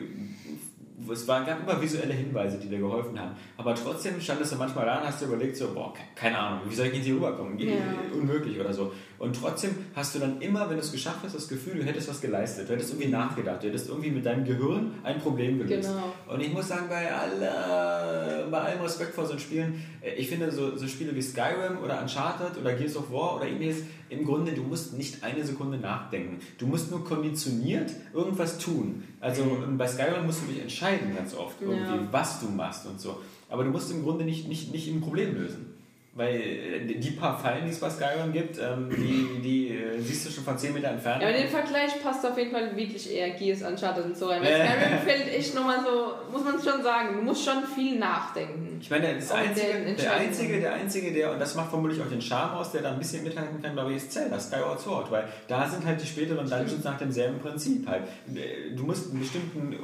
es gab immer visuelle Hinweise, die dir geholfen haben. Aber trotzdem standest du manchmal da und hast dir überlegt, so, boah, ke- keine Ahnung, wie soll ich jetzt hier rüberkommen? Ja. Unmöglich oder so. Und trotzdem hast du dann immer, wenn du es geschafft hast, das Gefühl, du hättest was geleistet. Du hättest irgendwie nachgedacht. Du hättest irgendwie mit deinem Gehirn ein Problem gelöst. Genau. Und ich muss sagen, bei, aller, bei allem Respekt vor so Spielen, äh, ich finde so, so Spiele wie Skyrim oder Uncharted oder Gears of War oder ähnliches, im Grunde, du musst nicht eine Sekunde nachdenken. Du musst nur konditioniert irgendwas tun. Also und bei Skyrim musst du dich entscheiden ganz oft, irgendwie, Ja. was du machst und so. Aber du musst im Grunde nicht, nicht, nicht ein Problem lösen. Weil äh, die paar Fallen, die es bei Skyrim gibt, ähm, die, die äh, siehst du schon von 10 Meter entfernt. Ja, aber den Vergleich passt auf jeden Fall wirklich eher Gears Uncharted und so rein. Weil Äh. Skyrim fällt echt nochmal so, muss man schon sagen, du musst schon viel nachdenken. Ich meine, das einzige, der einzige, der einzige, der, und das macht vermutlich auch den Charme aus, der da ein bisschen mithalten kann, glaube ich, ist Zelda, Skyward Sword, weil da sind halt die späteren Dungeons nach demselben Prinzip halt. Du musst, einen bestimmten,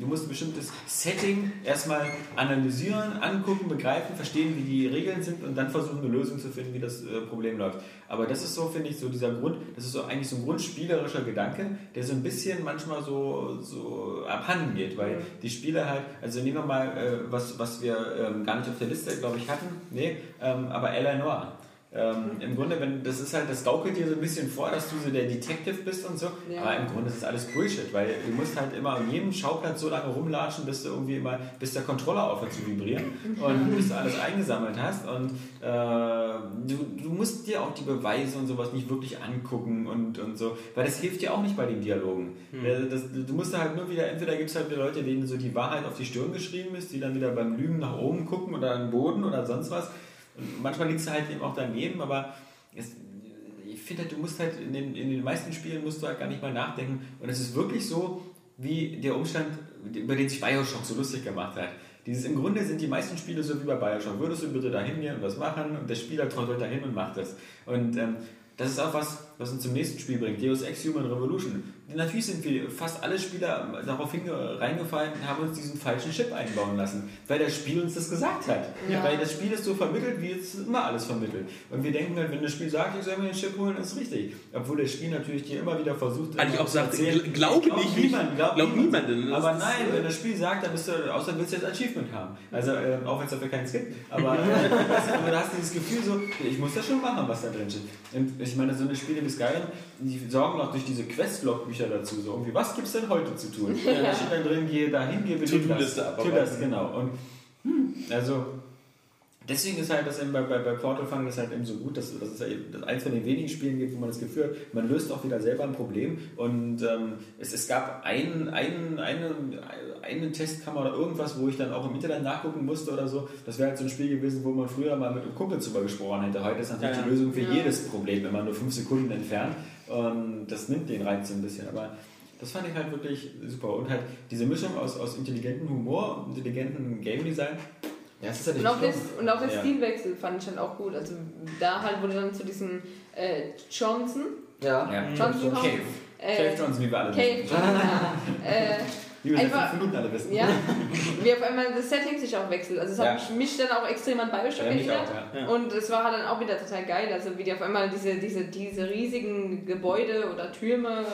du musst ein bestimmtes Setting erstmal analysieren, angucken, begreifen, verstehen, wie die Regeln sind und dann versuchen, eine Lösung zu finden, wie das äh, Problem läuft. Aber das ist so, finde ich, so dieser Grund, das ist so eigentlich so ein grundspielerischer Gedanke, der so ein bisschen manchmal so, so abhanden geht, weil die Spiele halt, also nehmen wir mal, äh, was, was wir ähm, gar nicht auf der Liste, glaube ich, hatten, nee, ähm, aber Eleanor. Ähm, Im Grunde, wenn das ist halt, das gaukelt dir so ein bisschen vor, dass du so der Detective bist und so, Ja. aber im Grunde ist das alles Bullshit, weil du musst halt immer an jedem Schauplatz so lange rumlatschen, bis du irgendwie mal, bis der Controller aufhört zu vibrieren und bis du alles eingesammelt hast und äh, du, du musst dir auch die Beweise und sowas nicht wirklich angucken und, und so, weil das hilft dir auch nicht bei den Dialogen. Äh, Das, du musst da halt nur wieder, entweder gibt es halt wieder Leute, denen so die Wahrheit auf die Stirn geschrieben ist, die dann wieder beim Lügen nach oben gucken oder an den Boden oder sonst was. Und manchmal liegst du halt eben auch daneben, aber es, ich finde halt, du musst halt in den, in den meisten Spielen musst du halt gar nicht mal nachdenken. Und es ist wirklich so, wie der Umstand, über den sich Bioshock so lustig gemacht hat. Dieses, Im Grunde sind die meisten Spiele so wie bei Bioshock. Würdest du bitte da hingehen und was machen? Und der Spieler trottelt dahin und macht das. Und ähm, das ist auch was, was uns zum nächsten Spiel bringt. Deus Ex Human Revolution. Natürlich sind wir fast alle Spieler darauf reingefallen und haben uns diesen falschen Chip einbauen lassen, weil das Spiel uns das gesagt hat. Ja. Weil das Spiel ist so vermittelt, wie es immer alles vermittelt. Und wir denken halt, wenn das Spiel sagt, ich soll mir den Chip holen, ist richtig. Obwohl das Spiel natürlich dir immer wieder versucht, Eigentlich immer auch zu sagt, erzählen, glaube glaub nicht, niemand, glaub, glaub niemand. niemanden. Das Aber nein, äh, wenn das Spiel sagt, dann bist du, außer willst du jetzt Achievement haben. Also, äh, auch wenn es dafür keins gibt. Aber, äh, aber da hast du dieses Gefühl so, ich muss das schon machen, was da drin steht. Und ich meine, so eine Spiele wie Skyrim, die sorgen auch durch diese Quest-Log-Bücher dazu. So, irgendwie, was gibt es denn heute zu tun? Da steht dann drin, gehe dahin, gehe bitte To-Do-Liste das. das, genau. Und hm, also, deswegen ist halt das eben bei, bei, bei Portal Fun ist halt eben so gut, dass, dass es ja eben dass eins von den wenigen Spielen gibt, wo man das Gefühl hat, man löst auch wieder selber ein Problem. Und ähm, es, es gab einen, einen, einen, einen Testkammer oder irgendwas, wo ich dann auch im Internet nachgucken musste oder so. Das wäre halt so ein Spiel gewesen, wo man früher mal mit einem Kumpel drüber gesprochen hätte. Heute ist natürlich Ja. die Lösung für Ja. jedes Problem immer nur fünf Sekunden entfernt. Und das nimmt den Reiz so ein bisschen. Aber das fand ich halt wirklich super. Und halt diese Mischung aus, aus intelligentem Humor und intelligentem Game Design. Ja, es ist nicht Und auch, das, und auch der Ja. Stilwechsel fand ich halt auch gut. Also da halt wurde dann zu diesem äh, Johnson, Ja. Ja. Johnson Cave. äh, Cave Johnson, wie wir alle Cave. Johnson, äh, Wie Einfach- fünf Minuten alle wissen. ja, wie auf einmal das Setting sich auch wechselt. Also es hat Ja. mich dann auch extrem an Bioshock Ja, erinnert. auch, ja. Und es war halt dann auch wieder total geil, also wie die auf einmal diese, diese, diese riesigen Gebäude oder Türme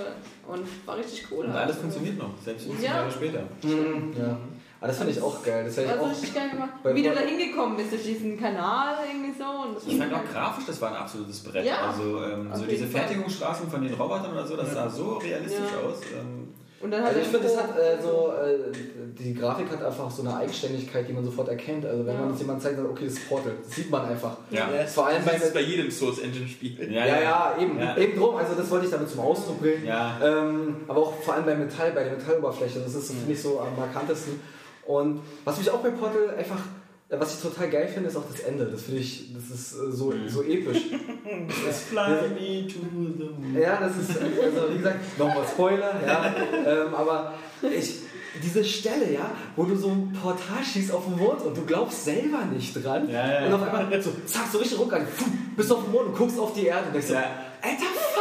und war richtig cool. Und alles funktioniert noch, selbst 15 Ja. Jahre später. Ja. Aber das finde ich auch geil. Das hätte ich Also auch. richtig geil gemacht. Wie du da hingekommen bist durch diesen Kanal irgendwie so. Und das Ich fand auch grafisch, das war ein absolutes Brett. Ja, also ähm, so diese Fall. Fertigungsstraßen von den Robotern oder so, das sah so realistisch Ja. aus. Ähm, Und dann Also ich finde, das hat äh, so, äh, die Grafik hat einfach so eine Eigenständigkeit, die man sofort erkennt. Also wenn Ja. man das jemand zeigt, sagt, okay, das ist Portal, das sieht man einfach. ja. Vor allem bei, Das ist bei jedem Source Engine Spiel. Ja, ja, ja, eben, Ja. eben drum. Also das wollte ich damit zum Ausdruck bringen. Ja. Ähm, aber auch vor allem bei Metall, bei der Metalloberfläche, das ist, so, finde ich, so am markantesten. Und was mich auch bei Portal einfach, was ich total geil finde, ist auch das Ende. Das finde ich, das ist äh, so, so episch. Das, Fly me to the moon. ja, das ist, also wie gesagt, nochmal Spoiler, ja. Ähm, aber ich, diese Stelle, ja, wo du so ein Portal schießt auf den Mond und du glaubst selber nicht dran. Ja, ja. Und auf einmal so, zack, so richtig pfuh, bist auf dem Mond und guckst auf die Erde und denkst so, Ja. Alter, fuck!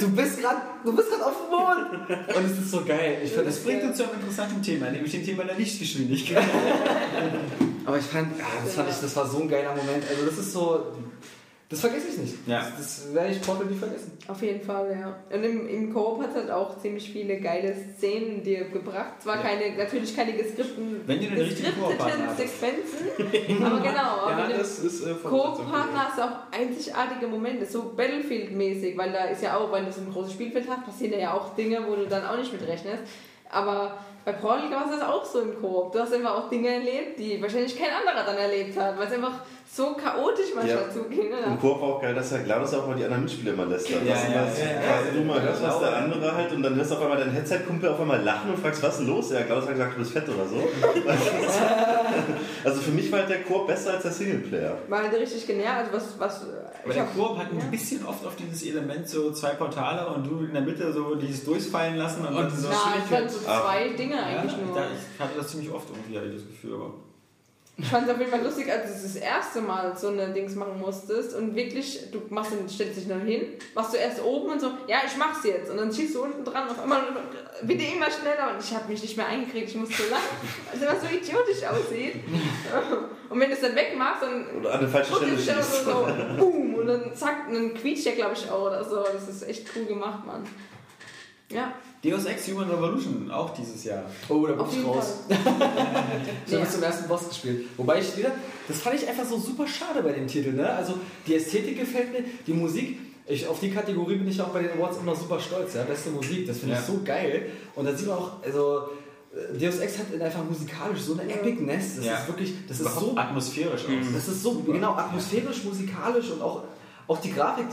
Du bist gerade du bist gerade auf dem Mond. Und es ist so geil. Ich das bringt uns zu einem interessanten Thema, nämlich dem Thema der Lichtgeschwindigkeit. Aber ich fand, ah, das fand ich, das war so ein geiler Moment. Also das ist so, das vergesse ich nicht. Ja. Das, das werde ich Portal nie vergessen. Auf jeden Fall, ja. Und im, im Koop hat es halt auch ziemlich viele geile Szenen dir gebracht. Zwar Ja. keine, natürlich keine geskripteten, Wenn du den richtigen geskripteten Koop-Partner hast. Sequenzen, aber genau. Aber Ja, mit dem das ist äh, Koop-Partner hast du auch einzigartige Momente, so Battlefield-mäßig, weil da ist ja auch, wenn du so ein großes Spielfeld hast, passieren da ja auch Dinge, wo du dann auch nicht mit rechnest. Aber bei Portal war es das auch so im Koop. Du hast einfach auch Dinge erlebt, die wahrscheinlich kein anderer dann erlebt hat, weil es einfach so chaotisch manchmal Ja. zuging. Oder? Im war auch geil, dass Herr Gladys auch mal die anderen Mitspieler mal lässt. Dann Ja, dass ja, du ja, was- ja, ja. quasi du mal hörst, was der andere halt und dann hörst du auf einmal deinen Headset-Kumpel auf einmal lachen und fragst, was ist denn los? Ja, Gladys hat gesagt, du bist fett oder so. also für mich war halt der Koop besser als der Singleplayer. War halt richtig genial. Also was, was, Aber ich der Koop hat ein ja. bisschen oft auf dieses Element so zwei Portale und du in der Mitte so dieses durchfallen lassen und, dann so. Na, es waren so zwei Dinge Ja, eigentlich ich, nur. ich hatte das ziemlich oft irgendwie, hatte ich das Gefühl. Aber Ich fand es auf jeden Fall lustig, als du das erste Mal so eine Dings machen musstest und wirklich, du machst den, stellst dich dann hin, machst du erst oben und so, ja, ich mach's jetzt. Und dann schießt du unten dran, auf einmal bitte immer schneller und ich habe mich nicht mehr eingekriegt, ich musste so lachen, weil es immer so idiotisch aussieht. Und wenn du es dann wegmachst, dann Oder an der falschen Stelle es dann so, boom, und dann zack, und dann quietscht der, glaube ich, auch oder so. Das ist echt cool gemacht, Mann. Ja, Deus Ex Human Revolution, auch dieses Jahr. Oh, da bin auf ich raus. Ich habe zum ersten Boss gespielt. Wobei ich wieder, das fand ich einfach so super schade bei dem Titel. Ne? Also die Ästhetik gefällt mir, die Musik. Ich, auf die Kategorie bin ich auch bei den Awards immer super stolz. Ja? Beste Musik, das finde Ja. ich so geil. Und da sieht man auch, also äh, Deus Ex hat einfach musikalisch so eine. Epicness. Das Ja. ist wirklich, das ist Überhaupt so, atmosphärisch aus. das ist so genau atmosphärisch, musikalisch und auch, auch die Grafik.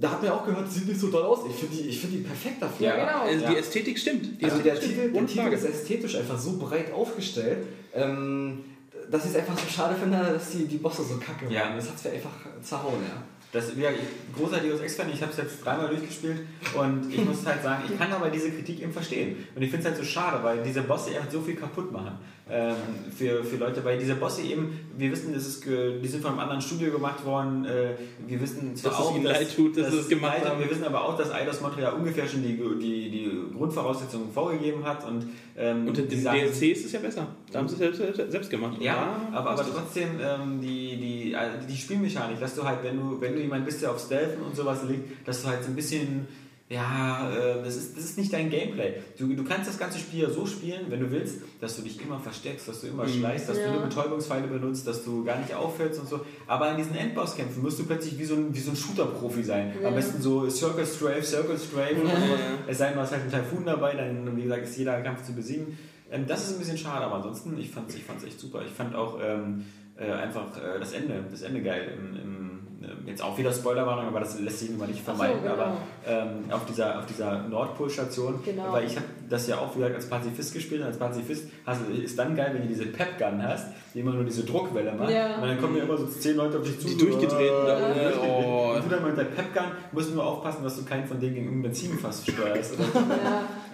Da hat man ja auch gehört, sieht nicht so doll aus. Ich finde die, ich find die perfekt dafür. Ja, genau. Also Ja. die Ästhetik stimmt. Die Also der Ästhetik Titel, stimmt. der Ohne Titel ist ästhetisch einfach so breit aufgestellt, ähm, dass ich es einfach so schade finde, dass die, die Bosse so kacke Ja. waren. Das hat es mir einfach zerhauen, ja. Das, ja, ich, großer Deus Ex-Fan, ich habe es jetzt dreimal durchgespielt und ich muss halt sagen, ich kann aber diese Kritik eben verstehen. Und ich finde es halt so schade, weil diese Bosse eben so viel kaputt machen ähm, für, für Leute, weil diese Bosse eben, wir wissen, das ist, die sind von einem anderen Studio gemacht worden, äh, wir wissen zwar Dass es auch, ihnen leid tut, dass sie es gemacht leid haben. Wir wissen aber auch, dass Eidos Montreal ungefähr schon die, die, die Grundvoraussetzungen vorgegeben hat und ähm, Und die Sachen- DLC ist es ja besser. Da haben sie es selbst, selbst gemacht. ja, da aber, aber es. trotzdem, ähm, die, die, also die Spielmechanik, dass du halt, wenn du, wenn du jemand bist, der auf Stealthen und sowas liegt, dass du halt so ein bisschen, ja, äh, das, ist, das ist nicht dein Gameplay. Du, du kannst das ganze Spiel ja so spielen, wenn du willst, dass du dich immer versteckst, dass du immer schleichst, dass Ja. du nur Betäubungspfeile benutzt, dass du gar nicht auffällst und so. Aber in diesen Endbosskämpfen musst du plötzlich wie so ein, wie so ein Shooter-Profi sein. Ja. Am besten so Circle Strafe, Circle Strafe so. Es sei denn, du hast halt einen Typhoon dabei, dann, wie gesagt, ist jeder Kampf zu besiegen. Ähm, das ist ein bisschen schade, aber ansonsten, ich fand es ich fand's echt super. Ich fand auch ähm, äh, einfach äh, das Ende, das Ende geil. Im, im, ähm, jetzt auch wieder Spoilerwarnung, aber das lässt sich nun mal nicht Ach so, vermeiden. genau. Aber ähm, auf dieser, auf dieser Nordpol-Station, Genau. weil ich habe das ja auch wieder als Pazifist gespielt und als Pazifist hast, du- ist dann geil, wenn du diese Pep-Gun hast, die immer nur diese Druckwelle macht. Ja. Und dann kommen ja immer so zehn Leute auf dich zu. Die so, durchgedreht äh, da ja. unten. Oh. Und du dann mit der Pep-Gun musst nur aufpassen, dass du keinen von denen gegen irgendein Benzinfass steuerst. Oder?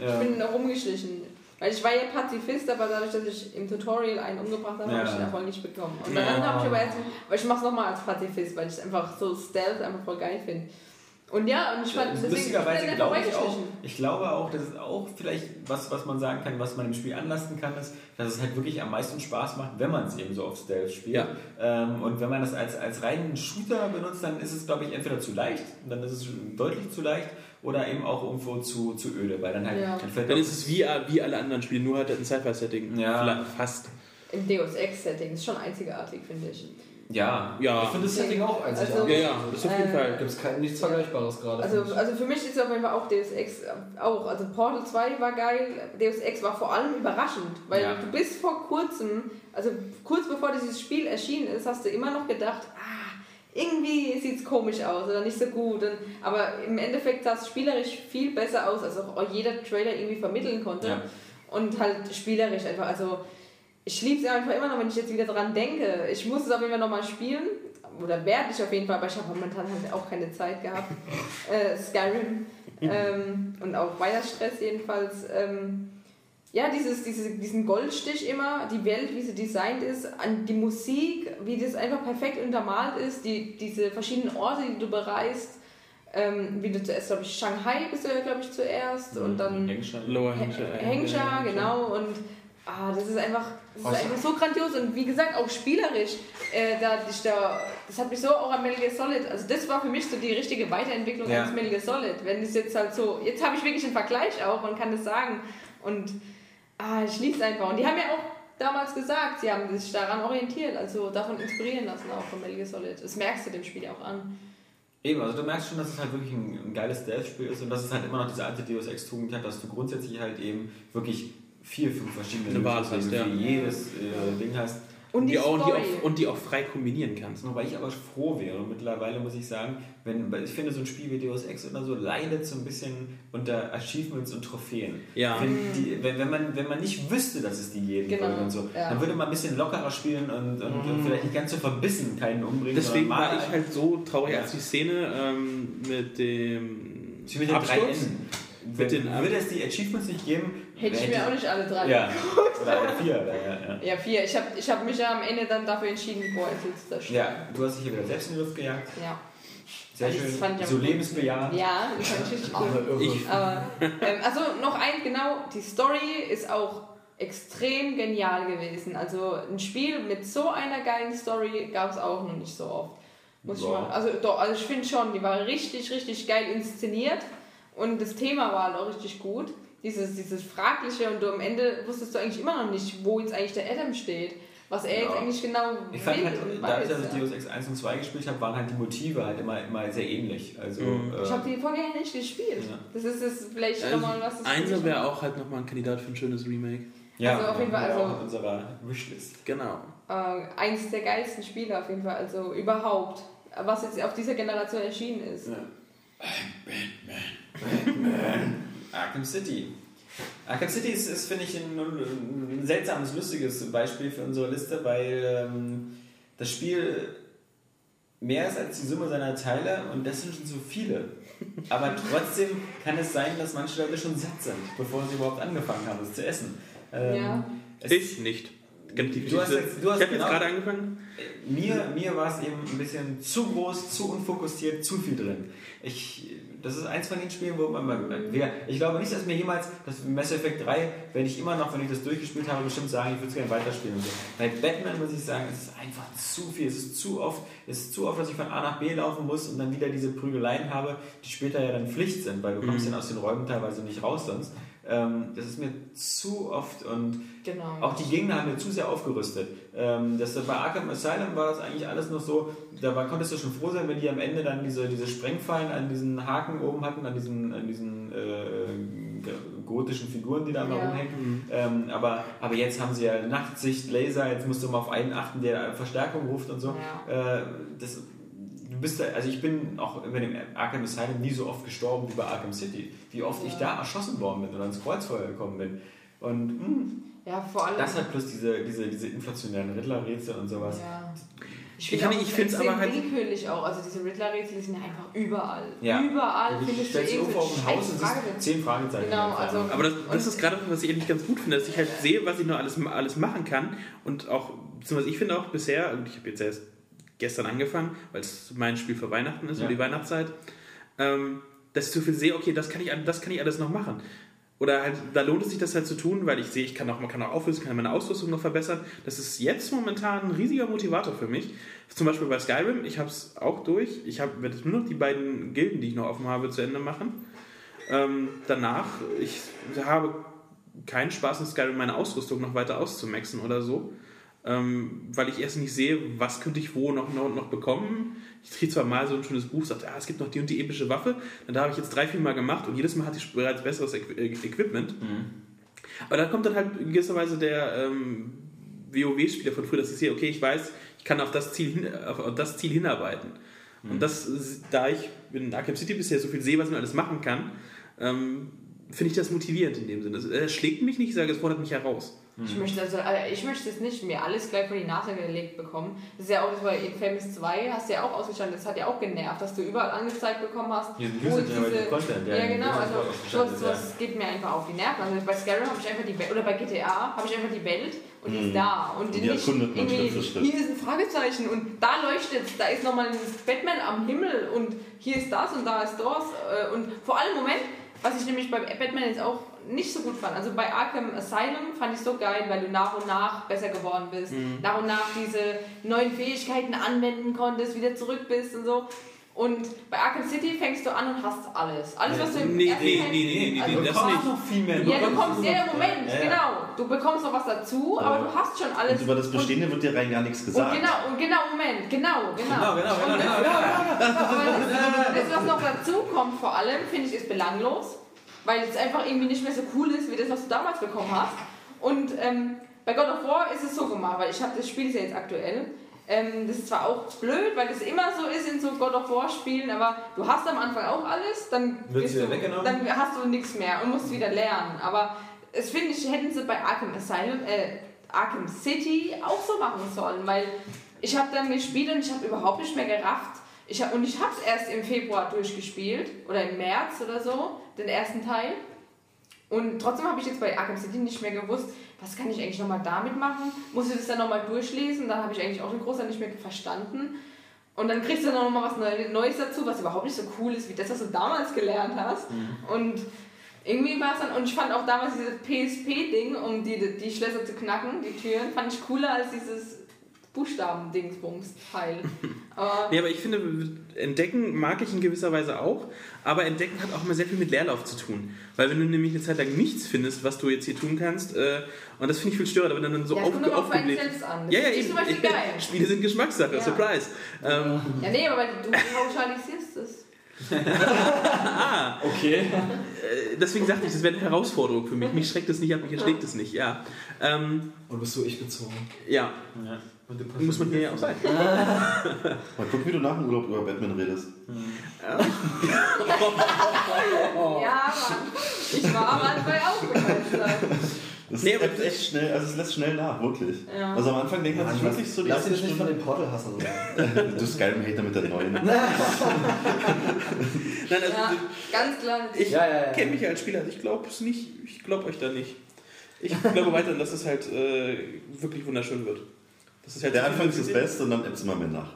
Ja, Ja. ich bin da rumgeschlichen. Weil ich war ja Pazifist, aber dadurch, dass ich im Tutorial einen umgebracht habe, Ja. habe ich den Erfolg nicht bekommen. Und dann habe ich aber erst, aber ich mache es nochmal als Pazifist, weil ich einfach so Stealth einfach voll geil finde. Und ja, und ich fand, deswegen Lustigerweise ich glaube ich auch, ich glaube auch, dass es auch vielleicht was, was man sagen kann, was man im Spiel anlasten kann, ist, dass es halt wirklich am meisten Spaß macht, wenn man es eben so auf Stealth spielt. Ja. Ähm, und wenn man das als, als reinen Shooter benutzt, dann ist es, glaube ich, entweder zu leicht, dann ist es deutlich zu leicht, oder eben auch irgendwo zu, zu öde, weil dann halt, Ja. dann Dann ist es wie, wie alle anderen Spiele, nur halt ein Sci-Fi-Setting. Ja. Fast. Im Deus Ex-Setting ist schon einzigartig, finde ich. ja, Ich Ja. finde das Setting auch Also- einzigartig. Ja, ja, das ist auf jeden Äh, Fall. Gibt es kein, nichts Vergleichbares gerade. Also, ich. also für mich ist auf jeden Fall auch Deus Ex auch. Also Portal 2 war geil, Deus Ex war vor allem überraschend, weil Ja. du bis vor kurzem, also kurz bevor dieses Spiel erschienen ist, hast du immer noch gedacht, irgendwie sieht es komisch aus oder nicht so gut. Und, aber im Endeffekt sah es spielerisch viel besser aus, als auch jeder Trailer irgendwie vermitteln konnte. Ja. Und halt spielerisch einfach, also ich liebe es einfach immer noch, wenn ich jetzt wieder dran denke. Ich muss es auf jeden Fall nochmal spielen. Oder werde ich auf jeden Fall, aber ich habe momentan halt auch keine Zeit gehabt. äh, Skyrim. ähm, und auch Weihnachtsstress jedenfalls. Ähm, ja, dieses, diese, diesen Goldstich immer, die Welt, wie sie designt ist, an die Musik, wie das einfach perfekt untermalt ist, die, diese verschiedenen Orte, die du bereist. Ähm, wie du zuerst, glaube ich, Shanghai bist du ja, glaube ich, zuerst und dann. Lower Hampshire. genau. Und ah, das ist einfach, das ist einfach so grandios und wie gesagt auch spielerisch. Äh, da, ich da, das hat mich so auch an Metal Gear Solid. Also das war für mich so die richtige Weiterentwicklung Ja. als Metal Gear Solid. Wenn es jetzt halt so, jetzt habe ich wirklich einen Vergleich auch und kann das sagen. Und ah, ich liebe es einfach. Und die haben ja auch damals gesagt, sie haben sich daran orientiert, also davon inspirieren lassen auch von Metal Gear Solid. Das merkst du dem Spiel ja auch an. Eben, also du merkst schon, dass es halt wirklich ein, ein geiles Stealth-Spiel ist und dass es halt immer noch diese alte Deus Ex-Tugend hat, dass du grundsätzlich halt eben wirklich vier, fünf verschiedene ja. für jedes äh, Ding hast. Und die, Die auch, und, die auch, und die auch frei kombinieren kannst. Wobei ich aber froh wäre, mittlerweile muss ich sagen, wenn, weil ich finde, so ein Spiel wie Deus Ex oder so leidet so ein bisschen unter Achievements und Trophäen. Ja. Wenn, die, wenn, wenn, man, wenn man nicht wüsste, dass es die jeden Genau, wollen und so, ja. dann würde man ein bisschen lockerer spielen und, und vielleicht nicht ganz so verbissen keinen umbringen. Deswegen war ich halt so traurig, Ja. als die Szene ähm, mit dem Absturz. Würde es die Achievements nicht geben, Hätte ich mir auch nicht alle drei Ja, oder halt vier. Oder, ja, ja. Ja, vier. Ich habe ich hab mich ja am Ende dann dafür entschieden, Boazel zu zerstören. ja, du hast dich hier wieder selbst in die Luft gejagt. Ja. Sehr Das schön. fand ich So lebensbejahend. Ja, das fand ich richtig cool. Ich- Aber, ähm, also noch ein, genau, die Story ist auch extrem genial gewesen. Also ein Spiel mit so einer geilen Story gab es auch noch nicht so oft. Muss ich mal, also doch, also ich finde schon, die war richtig, richtig geil inszeniert und das Thema war halt auch richtig gut. Dieses, dieses Fragliche und du am Ende wusstest du eigentlich immer noch nicht, wo jetzt eigentlich der Adam steht. Was er jetzt Ja. eigentlich genau Ich fand halt, dass ich ja. Deus Ex 1 und 2 gespielt habe, waren halt die Motive halt immer, immer sehr ähnlich. Also, Mhm. äh, Ich habe die Vorgänger nicht gespielt. Ja. Das ist es vielleicht Also, nochmal was. das Einser wäre auch halt nochmal ein Kandidat für ein schönes Remake. ja, also auf jeden Fall, ja, also- auch in unserer Wishlist. Genau. äh, eins der geilsten Spiele auf jeden Fall, also überhaupt, was jetzt auf dieser Generation erschienen ist. Arkham City. Arkham City ist, ist finde ich, ein, ein seltsames, lustiges Beispiel für unsere Liste, weil ähm, das Spiel mehr ist als die Summe seiner Teile und das sind schon so viele. Aber trotzdem kann es sein, dass manche Leute schon satt sind, bevor sie überhaupt angefangen haben, es zu essen. Ähm, Ja. es- Ich nicht. Du hast jetzt- du hast ich habe genau- jetzt gerade angefangen. Mir, mir war es eben ein bisschen zu groß, zu unfokussiert, zu viel drin. Ich, das ist eins von den Spielen, wo man, man wer- ich glaube nicht, dass mir jemals das Mass Effect 3, werde ich immer noch, wenn ich das durchgespielt habe, bestimmt sagen, ich würde es gerne weiterspielen. Und so. Bei Batman muss ich sagen, es ist einfach zu viel, es ist zu oft, es ist zu oft, dass ich von A nach B laufen muss und dann wieder diese Prügeleien habe, die später ja dann Pflicht sind, weil du kommst Mhm. dann aus den Räumen teilweise nicht raus sonst. Ähm, das ist mir zu oft und Genau. auch die Gegner haben wir zu sehr aufgerüstet. Ähm, das, bei Arkham Asylum war das eigentlich alles noch so, da war, konntest du schon froh sein, wenn die am Ende dann diese, diese Sprengfallen an diesen Haken oben hatten, an diesen, an diesen äh, gotischen Figuren, die da immer Ja. rumhängen. Ähm, aber, aber jetzt haben sie ja Nachtsicht, Laser, jetzt musst du mal auf einen achten, der Verstärkung ruft und so. Ja. Äh, das, du bist da, also ich bin auch über dem Arkham Asylum nie so oft gestorben wie bei Arkham City. Wie oft ich da erschossen worden bin oder ins Kreuzfeuer gekommen bin. Und mh, Ja, vor allem. das hat plus diese, diese, diese inflationären Riddler-Rätsel und sowas. ja. Ich, Ich find ich find's extrem aber halt- willkürlich auch. Also diese Riddler-Rätsel die sind einfach überall. Ja. Überall Du findest du irgendwo auf ein Haus und Frage. zehn Fragezeichen. Genau, also- Aber das, das ist gerade, was ich eigentlich ganz gut finde, dass ich halt sehe, was ich noch alles, alles machen kann. Und auch, beziehungsweise ich finde auch bisher, und ich habe jetzt erst gestern angefangen, weil es mein Spiel für Weihnachten ist, Ja. um die Weihnachtszeit, ähm, dass ich so viel sehe, okay, das kann ich, das kann ich alles noch machen. Oder halt, da lohnt es sich das halt zu tun, weil ich sehe, ich kann auch, man kann auch auflösen, kann meine Ausrüstung noch verbessern. Das ist jetzt momentan ein riesiger Motivator für mich. Zum Beispiel bei Skyrim, ich habe es auch durch. Ich werde jetzt nur noch die beiden Gilden, die ich noch offen habe, zu Ende machen. Ähm, danach, ich habe keinen Spaß in Skyrim, meine Ausrüstung noch weiter auszumaxen oder so. Ähm, weil ich erst nicht sehe, was könnte ich wo noch, noch, noch bekommen. Ich kriege zwar mal so ein schönes Buch, sagt, ah, es gibt noch die und die epische Waffe. Dann habe ich jetzt drei, vier Mal gemacht und jedes Mal hatte ich bereits besseres Equ äh, Equipment. Aber da kommt dann halt in gewisser Weise der ähm, WoW-Spieler von früher, dass ich sehe, okay, ich weiß, ich kann auf das Ziel, hin, auf, das Ziel hinarbeiten. Und das, da ich in Arkham City bisher so viel sehe, was man alles machen kann, ähm, finde ich das motivierend in dem Sinne. Es schlägt mich nicht, ich sage, es fordert mich heraus. Ich möchte also, äh, ich möchte jetzt nicht mir alles gleich vor die Nase gelegt bekommen. Das ist ja auch das bei Infamous 2, hast du ja auch ausgestanden, das hat ja auch genervt, dass du überall angezeigt bekommen hast. Diesen wo User-Generated Content, ja, in genau, also ausgestattet sowas, sowas geht mir einfach auf die Nerven. Also bei Skyrim habe ich einfach die Welt, oder bei GTA habe ich einfach die Welt und die ist da. Und Die nicht erkundet man irgendwie, hier ist ein Fragezeichen und da leuchtet da ist nochmal ein Batman am Himmel und hier ist das und da ist das. äh, Und vor allem, Moment, was ich nämlich bei Batman jetzt auch nicht so gut fand. Also bei Arkham Asylum fand ich so geil, weil du nach und nach besser geworden bist. Nach und nach diese neuen Fähigkeiten anwenden konntest, wieder zurück bist und so. Und bei Arkham City fängst du an und hast alles. Alles, was du im Nee, ersten nee, Teil- nee, nee, nee, Also nee, das nicht. noch viel mehr. ja, du kommst, ja, Moment, Ja, ja. genau. Du bekommst noch was dazu, aber du hast schon alles. Und über das Bestehende wird dir rein gar nichts Und, gesagt. und genau, und genau, Moment, genau, genau. Genau, genau, genau, Und das, genau, was noch dazu kommt, vor allem, finde ich, ist belanglos, weil es einfach irgendwie nicht mehr so cool ist, wie das, was du damals bekommen hast. Und ähm, bei God of War ist es so gemacht, weil ich habe das Spiel ja jetzt aktuell. Ähm, das ist zwar auch blöd, weil das immer so ist in so God of War Spielen, aber du hast am Anfang auch alles, dann, bist du, dann hast du nichts mehr und musst wieder lernen. Aber es finde ich, hätten sie bei Arkham Asylum, äh, Arkham City auch so machen sollen, weil ich habe dann gespielt und ich habe überhaupt nicht mehr gerafft. Ich und ich habe es erst im Februar durchgespielt oder im März oder so, den ersten Teil. Und trotzdem habe ich jetzt bei Arkham City nicht mehr gewusst, was kann ich eigentlich nochmal damit machen? Muss ich das dann nochmal durchlesen? Dann habe ich eigentlich auch den Großteil nicht mehr verstanden. Und dann kriegst du dann nochmal was Neu- Neues dazu, was überhaupt nicht so cool ist wie das, was du damals gelernt hast. Und irgendwie war es dann, und ich fand auch damals dieses PSP-Ding, um die, die Schlösser zu knacken, die Türen, fand ich cooler als dieses Buchstaben-Dingsbums-Teil. Aber Nee, aber ich finde, entdecken mag ich in gewisser Weise auch, aber entdecken hat auch immer sehr viel mit Leerlauf zu tun. Weil wenn du nämlich eine Zeit lang nichts findest, was du jetzt hier tun kannst, äh, und das finde ich viel störend, aber wenn du dann so ja, aufgebläht... selbst an. Das Ja, ja, eben. zum Beispiel geil. Spiele sind Geschmackssache, Ja. Surprise. Ähm, Ja, nee, aber du pauschalisierst es. Okay. äh, deswegen sagte ich, das wäre eine Herausforderung für mich. Mich schreckt es nicht ab, mich erschlägt es nicht, ja. Ähm, Und bist du ich bezogen? ja, Ja. Und du muss man hier ja auch sein. Mal gucken, wie du nach dem Urlaub über Batman redest. Ja, Mann. Ich war am Anfang auch begeistert. Das Nee, aber echt schnell, also es lässt schnell nach, wirklich. Ja. Also am Anfang denkt man sich wirklich so die Lass dich nicht von Stunde, den Portal-Hassern sagen. du Skyrim-Hater mit der neuen. Nein, also, Ja, ganz klar. Ich Ja, ja, ja. kenne mich ja als Spieler, ich glaube es nicht, ich glaube euch da nicht. Ich glaube weiterhin, dass es halt äh, wirklich wunderschön wird. Das ist halt Der Anfang ist das Beste und dann ebbt es immer mehr nach.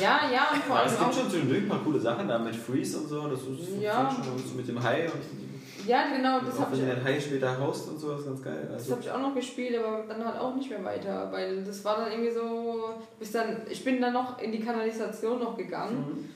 Ja, ja, und vor Aber allem es gibt auch. schon zwischendurch ein paar coole Sachen da mit Freeze und so. Das ist Ja. schon so mit dem Hai und Ja, genau, das habe wenn ich, du den Hai später haust und so, ist ganz geil. das Also, hab ich auch noch gespielt, aber dann halt auch nicht mehr weiter, weil das war dann irgendwie so. Bis dann, ich bin dann noch in die Kanalisation noch gegangen.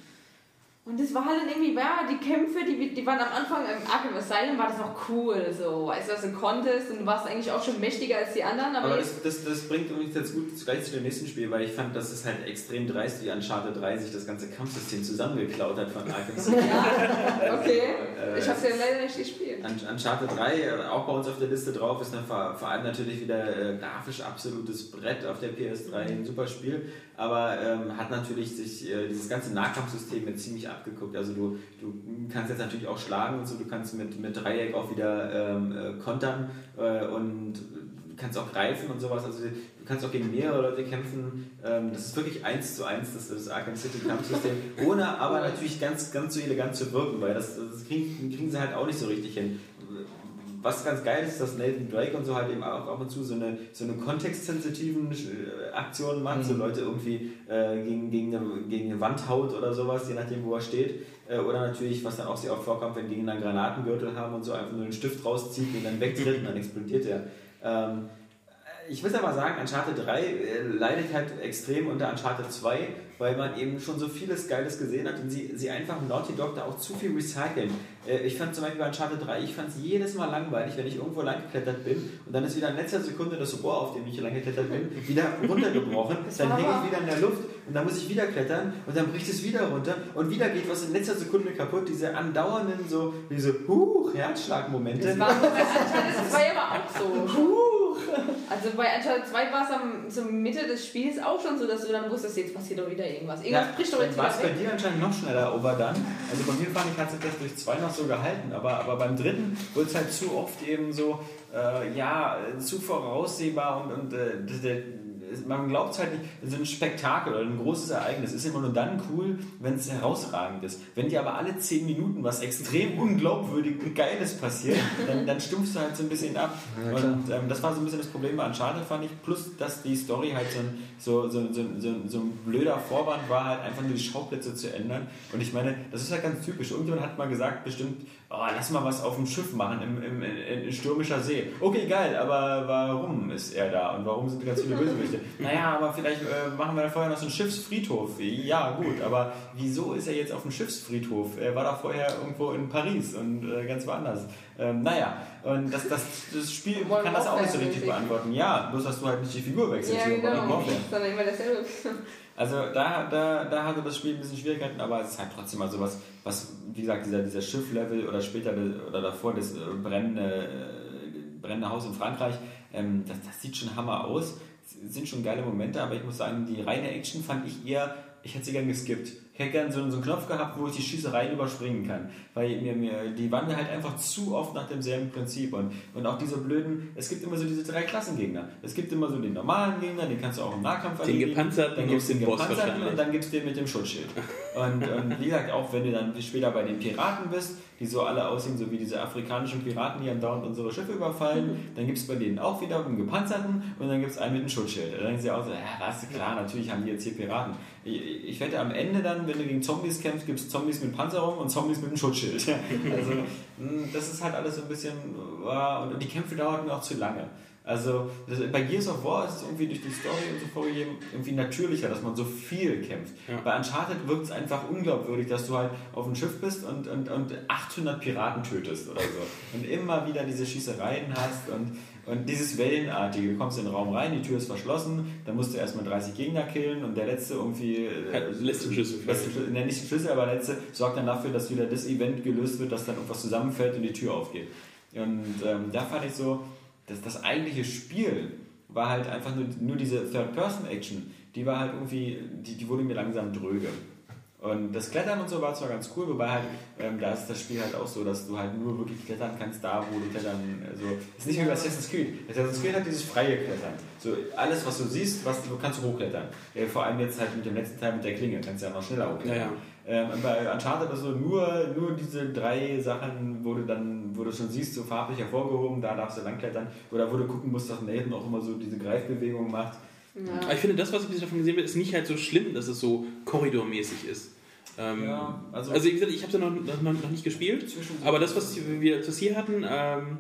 Und das war halt dann irgendwie, ja, die Kämpfe, die, die waren am Anfang im Arkham Asylum, war das noch cool, so, weißt du, was du konntest und du warst eigentlich auch schon mächtiger als die anderen, aber, aber das, das, das bringt uns jetzt gut gleich zu dem nächsten Spiel, weil ich fand, dass es halt extrem dreist, wie Uncharted 3 sich das ganze Kampfsystem zusammengeklaut hat von Arkham City. ja, okay, Äh, ich hab's ja leider nicht gespielt. Un- Uncharted 3, äh, auch bei uns auf der Liste drauf, ist dann vor, vor allem natürlich wieder äh, grafisch absolutes Brett auf der PS3, ein super Spiel, aber ähm, hat natürlich sich äh, dieses ganze Nahkampfsystem jetzt ziemlich abgeguckt. Also du, du kannst jetzt natürlich auch schlagen und so, du kannst mit, mit Dreieck auch wieder ähm, äh, kontern äh, und kannst auch greifen und sowas. Also du kannst auch gegen mehrere Leute kämpfen. Ähm, das ist wirklich eins zu eins das, das Arkham City Kampfsystem, ohne aber natürlich ganz, ganz so elegant zu wirken, weil das, das kriegen, kriegen sie halt auch nicht so richtig hin. Was ganz geil ist, dass Nathan Drake und so halt eben auch ab und zu so eine, so eine kontextsensitiven äh, Aktionen macht, so Leute irgendwie äh, gegen, gegen, eine, gegen eine Wand haut oder sowas, je nachdem, wo er steht. Äh, oder natürlich, was dann auch sehr oft vorkommt, wenn die einen Granatengürtel haben und so einfach nur einen Stift rauszieht und dann wegtritt und dann explodiert er. Ähm, ich muss aber sagen, Uncharted 3 äh, leidet halt extrem unter Uncharted 2, weil man eben schon so vieles Geiles gesehen hat und sie, sie einfach Naughty Dog da auch zu viel recyceln. Äh, ich fand zum Beispiel bei Uncharted 3, ich fand es jedes Mal langweilig, wenn ich irgendwo lang geklettert bin und dann ist wieder in letzter Sekunde das Rohr, auf dem ich lang geklettert bin, wieder runtergebrochen, dann hänge ich wieder in der Luft und dann muss ich wieder klettern und dann bricht es wieder runter und wieder geht was in letzter Sekunde kaputt, diese andauernden so, diese Huch, Herzschlagmomente. Das war, das war ja aber auch so. Also bei Uncharted 2 war es am zur Mitte des Spiels auch schon so, dass du dann wusstest, jetzt passiert doch wieder irgendwas. Irgendwas bricht doch jetzt war es wieder bei dir anscheinend noch schneller over dann. Also bei mir fand ich, das durch zwei noch so gehalten, aber, aber beim dritten wurde es halt zu oft eben so, äh, ja, äh, zu voraussehbar und, und äh, der, man glaubt es halt nicht, so ein Spektakel oder ein großes Ereignis ist immer nur dann cool, wenn es herausragend ist. Wenn dir aber alle zehn Minuten was extrem unglaubwürdig und Geiles passiert, dann, dann stumpfst du halt so ein bisschen ab. Ja, und ähm, das war so ein bisschen das Problem bei Uncharted, fand ich. Plus, dass die Story halt so ein, so, so, so, so, so ein blöder Vorwand war, halt einfach nur die Schauplätze zu ändern. Und ich meine, das ist halt ganz typisch. Irgendjemand hat mal gesagt, bestimmt, oh, lass mal was auf dem Schiff machen, im, im, in, in stürmischer See. Okay, geil, aber warum ist er da? Und warum sind ganz viele Bösewichte? naja, aber vielleicht äh, machen wir da vorher noch so einen Schiffsfriedhof. Ja, gut, aber wieso ist er jetzt auf dem Schiffsfriedhof? Er war da vorher irgendwo in Paris und äh, ganz woanders. Ähm, naja, und das, das, das Spiel Modern kann das auch nicht so richtig beantworten. Ja, bloß dass du halt nicht die Figur wechselst. Ja, genau. Sondern immer dasselbe. Also da, da, da hatte das Spiel ein bisschen Schwierigkeiten, aber es ist halt trotzdem mal sowas, was, wie gesagt, dieser, dieser Schifflevel oder später de- oder davor das äh, brennende, äh, brennende Haus in Frankreich, ähm, das, das sieht schon Hammer aus. Es sind schon geile Momente, aber ich muss sagen, die reine Action fand ich eher, ich hätte sie gern geskippt. Ich hätte gern so, einen Knopf gehabt, wo ich die Schießereien überspringen kann. Weil mir, mir, die mir halt einfach zu oft nach demselben Prinzip. Und, und auch diese blöden, es gibt immer so diese drei Klassengegner. Es gibt immer so den normalen Gegner, den kannst du auch im Nahkampf Den erledigen. gepanzerten Dann gibt es den Boss gepanzerten wahrscheinlich. und dann gibt es den mit dem Schutzschild. Und, und wie gesagt, auch wenn du dann später bei den Piraten bist, die so alle aussehen, so wie diese afrikanischen Piraten, die andauernd unsere Schiffe überfallen, dann gibt es bei denen auch wieder einen gepanzerten und dann gibt es einen mit einem Schutzschild. Da denken sie auch so, ja, was, klar, natürlich haben die jetzt hier Piraten. Ich, ich wette, am Ende dann, wenn du gegen Zombies kämpfst, gibt es Zombies mit Panzerung und Zombies mit einem Schutzschild. Also, mh, das ist halt alles so ein bisschen, äh, und die Kämpfe dauerten auch zu lange. Also bei Gears of War ist es irgendwie durch die Story und so vorgegeben irgendwie natürlicher, dass man so viel kämpft. Ja. Bei Uncharted wirkt es einfach unglaubwürdig, dass du halt auf dem Schiff bist und, und, und 800 Piraten tötest oder so. Und immer wieder diese Schießereien hast und, und dieses Wellenartige. Du kommst in den Raum rein, die Tür ist verschlossen, dann musst du erstmal 30 Gegner killen und der letzte irgendwie... äh, letzte Schlüssel. Letzte ne, nicht Schlüssel, aber letzte sorgt dann dafür, dass wieder das Event gelöst wird, dass dann irgendwas zusammenfällt und die Tür aufgeht. Und ähm, da fand ich so, dass das eigentliche Spiel war halt einfach nur, nur diese Third-Person-Action, die war halt irgendwie, die, die wurde mir langsam dröge. Und das Klettern und so war zwar ganz cool, wobei halt, ähm, da ist das Spiel halt auch so, dass du halt nur wirklich klettern kannst, da wo du klettern, also, ist nicht wie bei Assassin's Creed. Assassin's Creed hat dieses freie Klettern. So, alles, was du siehst, was kannst du hochklettern. Äh, vor allem jetzt halt mit dem letzten Teil mit der Klinge, kannst du ja noch schneller hochklettern. Ja, ja. Ähm, bei Uncharted ist so nur, nur diese drei Sachen, wo du dann, wo du schon siehst, so farblich hervorgehoben, da darfst du langklettern. Oder wo du gucken musst, dass Nathan auch immer so diese Greifbewegung macht. Ja. Ich finde, das, was ich bis davon gesehen habe, ist nicht halt so schlimm, dass es so korridormäßig ist. Ähm, Ja, also- also, wie gesagt, ich habe es ja noch, noch, noch nicht gespielt, aber das, was wir das hier hatten ähm,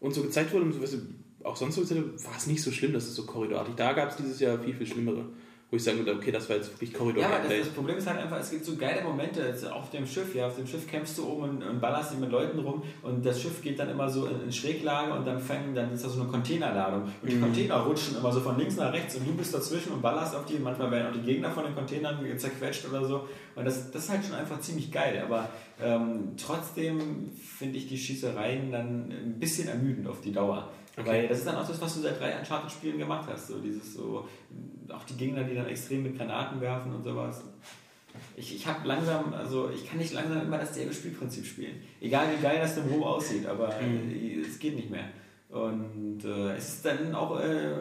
und so gezeigt wurde und so, was auch sonst so gezeigt wurde, war es nicht so schlimm, dass es so korridorartig. Da gab es dieses Jahr viel, viel schlimmere, wo ich sagen würde, okay, das war jetzt wirklich korridor Ja, das, das Problem ist halt einfach, es gibt so geile Momente also auf dem Schiff. Ja, auf dem Schiff kämpfst du oben und, und ballerst dich mit Leuten rum und das Schiff geht dann immer so in, in Schräglage und dann fängt, dann ist da so eine Containerladung. Und die Container rutschen immer so von links nach rechts und du bist dazwischen und ballerst auf die. Manchmal werden auch die Gegner von den Containern zerquetscht oder so. Und das, das ist halt schon einfach ziemlich geil. Aber ähm, trotzdem finde ich die Schießereien dann ein bisschen ermüdend auf die Dauer. Okay. Weil das ist dann auch das, was du seit drei Uncharted-Spielen gemacht hast. So dieses so, auch die Gegner, die dann extrem mit Granaten werfen und sowas. Ich, ich habe langsam, also ich kann nicht langsam immer dasselbe Spielprinzip spielen. Egal wie geil das im Room aussieht, aber äh, es geht nicht mehr. Und äh, es ist dann auch äh,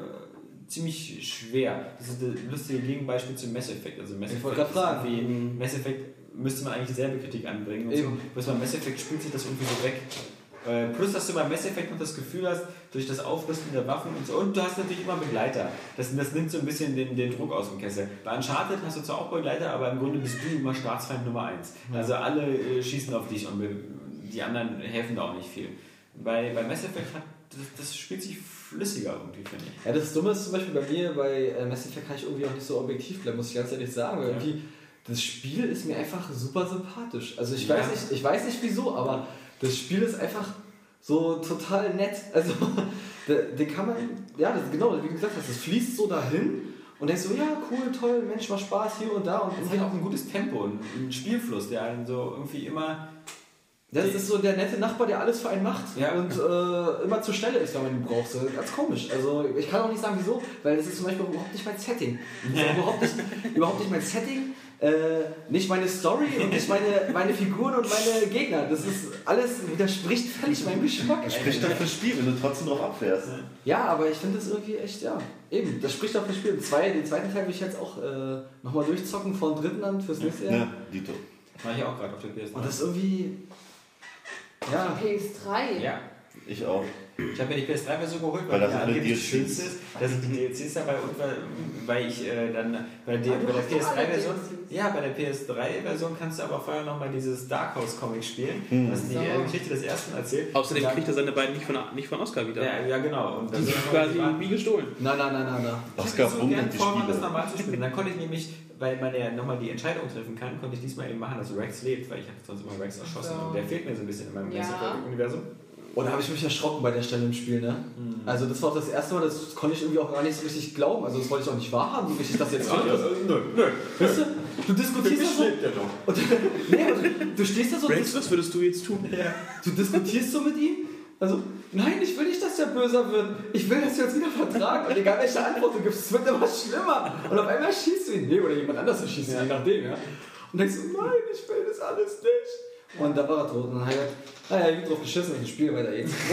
ziemlich schwer. Das ist das lustige Gegenbeispiel zu Mass Effect. Also Mass Ich Effect ist irgendwie- Mass Effect müsste man eigentlich dieselbe Kritik anbringen. Und so. Bloß bei Mass Effect spielt sich das irgendwie so weg. Äh, Plus, dass du bei Mass Effect noch das Gefühl hast, durch das Aufrüsten der Waffen und so, und du hast natürlich immer Begleiter. Das, das nimmt so ein bisschen den, den Druck aus dem Kessel. Bei Uncharted hast du zwar auch Begleiter, aber im Grunde bist du immer Staatsfeind Nummer eins. Also alle äh, schießen auf dich und die anderen helfen da auch nicht viel. Bei, bei Mass Effect hat das, das spielt sich flüssiger irgendwie, finde ich. Ja, das Dumme ist zum Beispiel bei mir, bei äh, Mass Effect kann ich irgendwie auch nicht so objektiv bleiben, muss ich ganz ehrlich sagen. Weil Ja. irgendwie, das Spiel ist mir einfach super sympathisch. Also ich Ja. weiß nicht, ich weiß nicht wieso, aber das Spiel ist einfach so total nett. Also den kann man, ja, das, genau, wie du gesagt hast, das fließt so dahin und denkst so, ja, cool, toll, Mensch, macht Spaß hier und da und Es hat auch ein gutes Tempo, ein, ein Spielfluss, der einen so irgendwie immer Das ist so der nette Nachbar, der alles für einen macht Ja. und äh, immer zur Stelle ist, wenn man ihn braucht. So, ganz komisch. Also ich kann auch nicht sagen, wieso, weil das ist zum Beispiel überhaupt nicht mein Setting. Das ist überhaupt, nicht, überhaupt nicht mein Setting, äh, nicht meine Story und nicht meine, meine Figuren und meine Gegner. Das ist alles widerspricht völlig meinem Geschmack. Spricht doch fürs Spiel, wenn du trotzdem drauf abfährst. Ja, aber ich finde das irgendwie echt, ja, eben, das spricht auch fürs Spiel. Zwei, den zweiten Teil will ich jetzt auch äh, nochmal durchzocken von dritten an fürs nächste Jahr. Ja, Dito. Mach ich auch gerade auf der PS3. Und das ist irgendwie, ja, PS3. ja. Ich auch. Ich habe mir die PS3-Version geholt, Weil weil, da die sind alle angeblich DLCs. schönste ist, dass ich die DLCs dabei und weil, weil ich äh, dann bei der, bei der hast doch alle PS3-Version, DLCs. ja, bei der PS3-Version kannst du aber vorher nochmal dieses Dark House-Comic spielen, Hm. was die So. äh, Geschichte des ersten erzählt. Außerdem Und kriegt er seine beiden nicht von, nicht von Oscar wieder. dann, ja, ja, genau. Und Die sind quasi wie gestohlen. nein, nein, nein, nein, nein. Oscar ich so gern vor, das normal zu spielen. Dann konnte ich nämlich, weil man ja nochmal die Entscheidung treffen kann, konnte ich diesmal eben machen, dass Rex lebt, weil ich habe sonst immer Rex erschossen So. und der fehlt mir so ein bisschen in meinem Ja. Effect-Universum. Und da habe ich mich erschrocken bei der Stelle im Spiel, ne? Also das war auch das erste Mal, das konnte ich irgendwie auch gar nicht so richtig glauben. Also das wollte ich auch nicht wahrhaben, wie richtig das jetzt wird. Nö, nö. Weißt du, du diskutierst da so. Und, nee, und du stehst da so, Rex, was würdest du jetzt tun? du diskutierst so mit ihm. Also, nein, ich will nicht, dass der böser wird. Ich will, dass wir uns wieder vertragen. Und egal welche Antwort du gibst, es wird immer schlimmer. Und auf einmal schießt du ihn. Nee, oder jemand anders schießt ihn, je nachdem, ja. Und denkst du, nein, ich will das alles nicht. Und da war er tot. Und dann hat er gesagt, naja, gut drauf geschissen, das Spiel weiter geht's.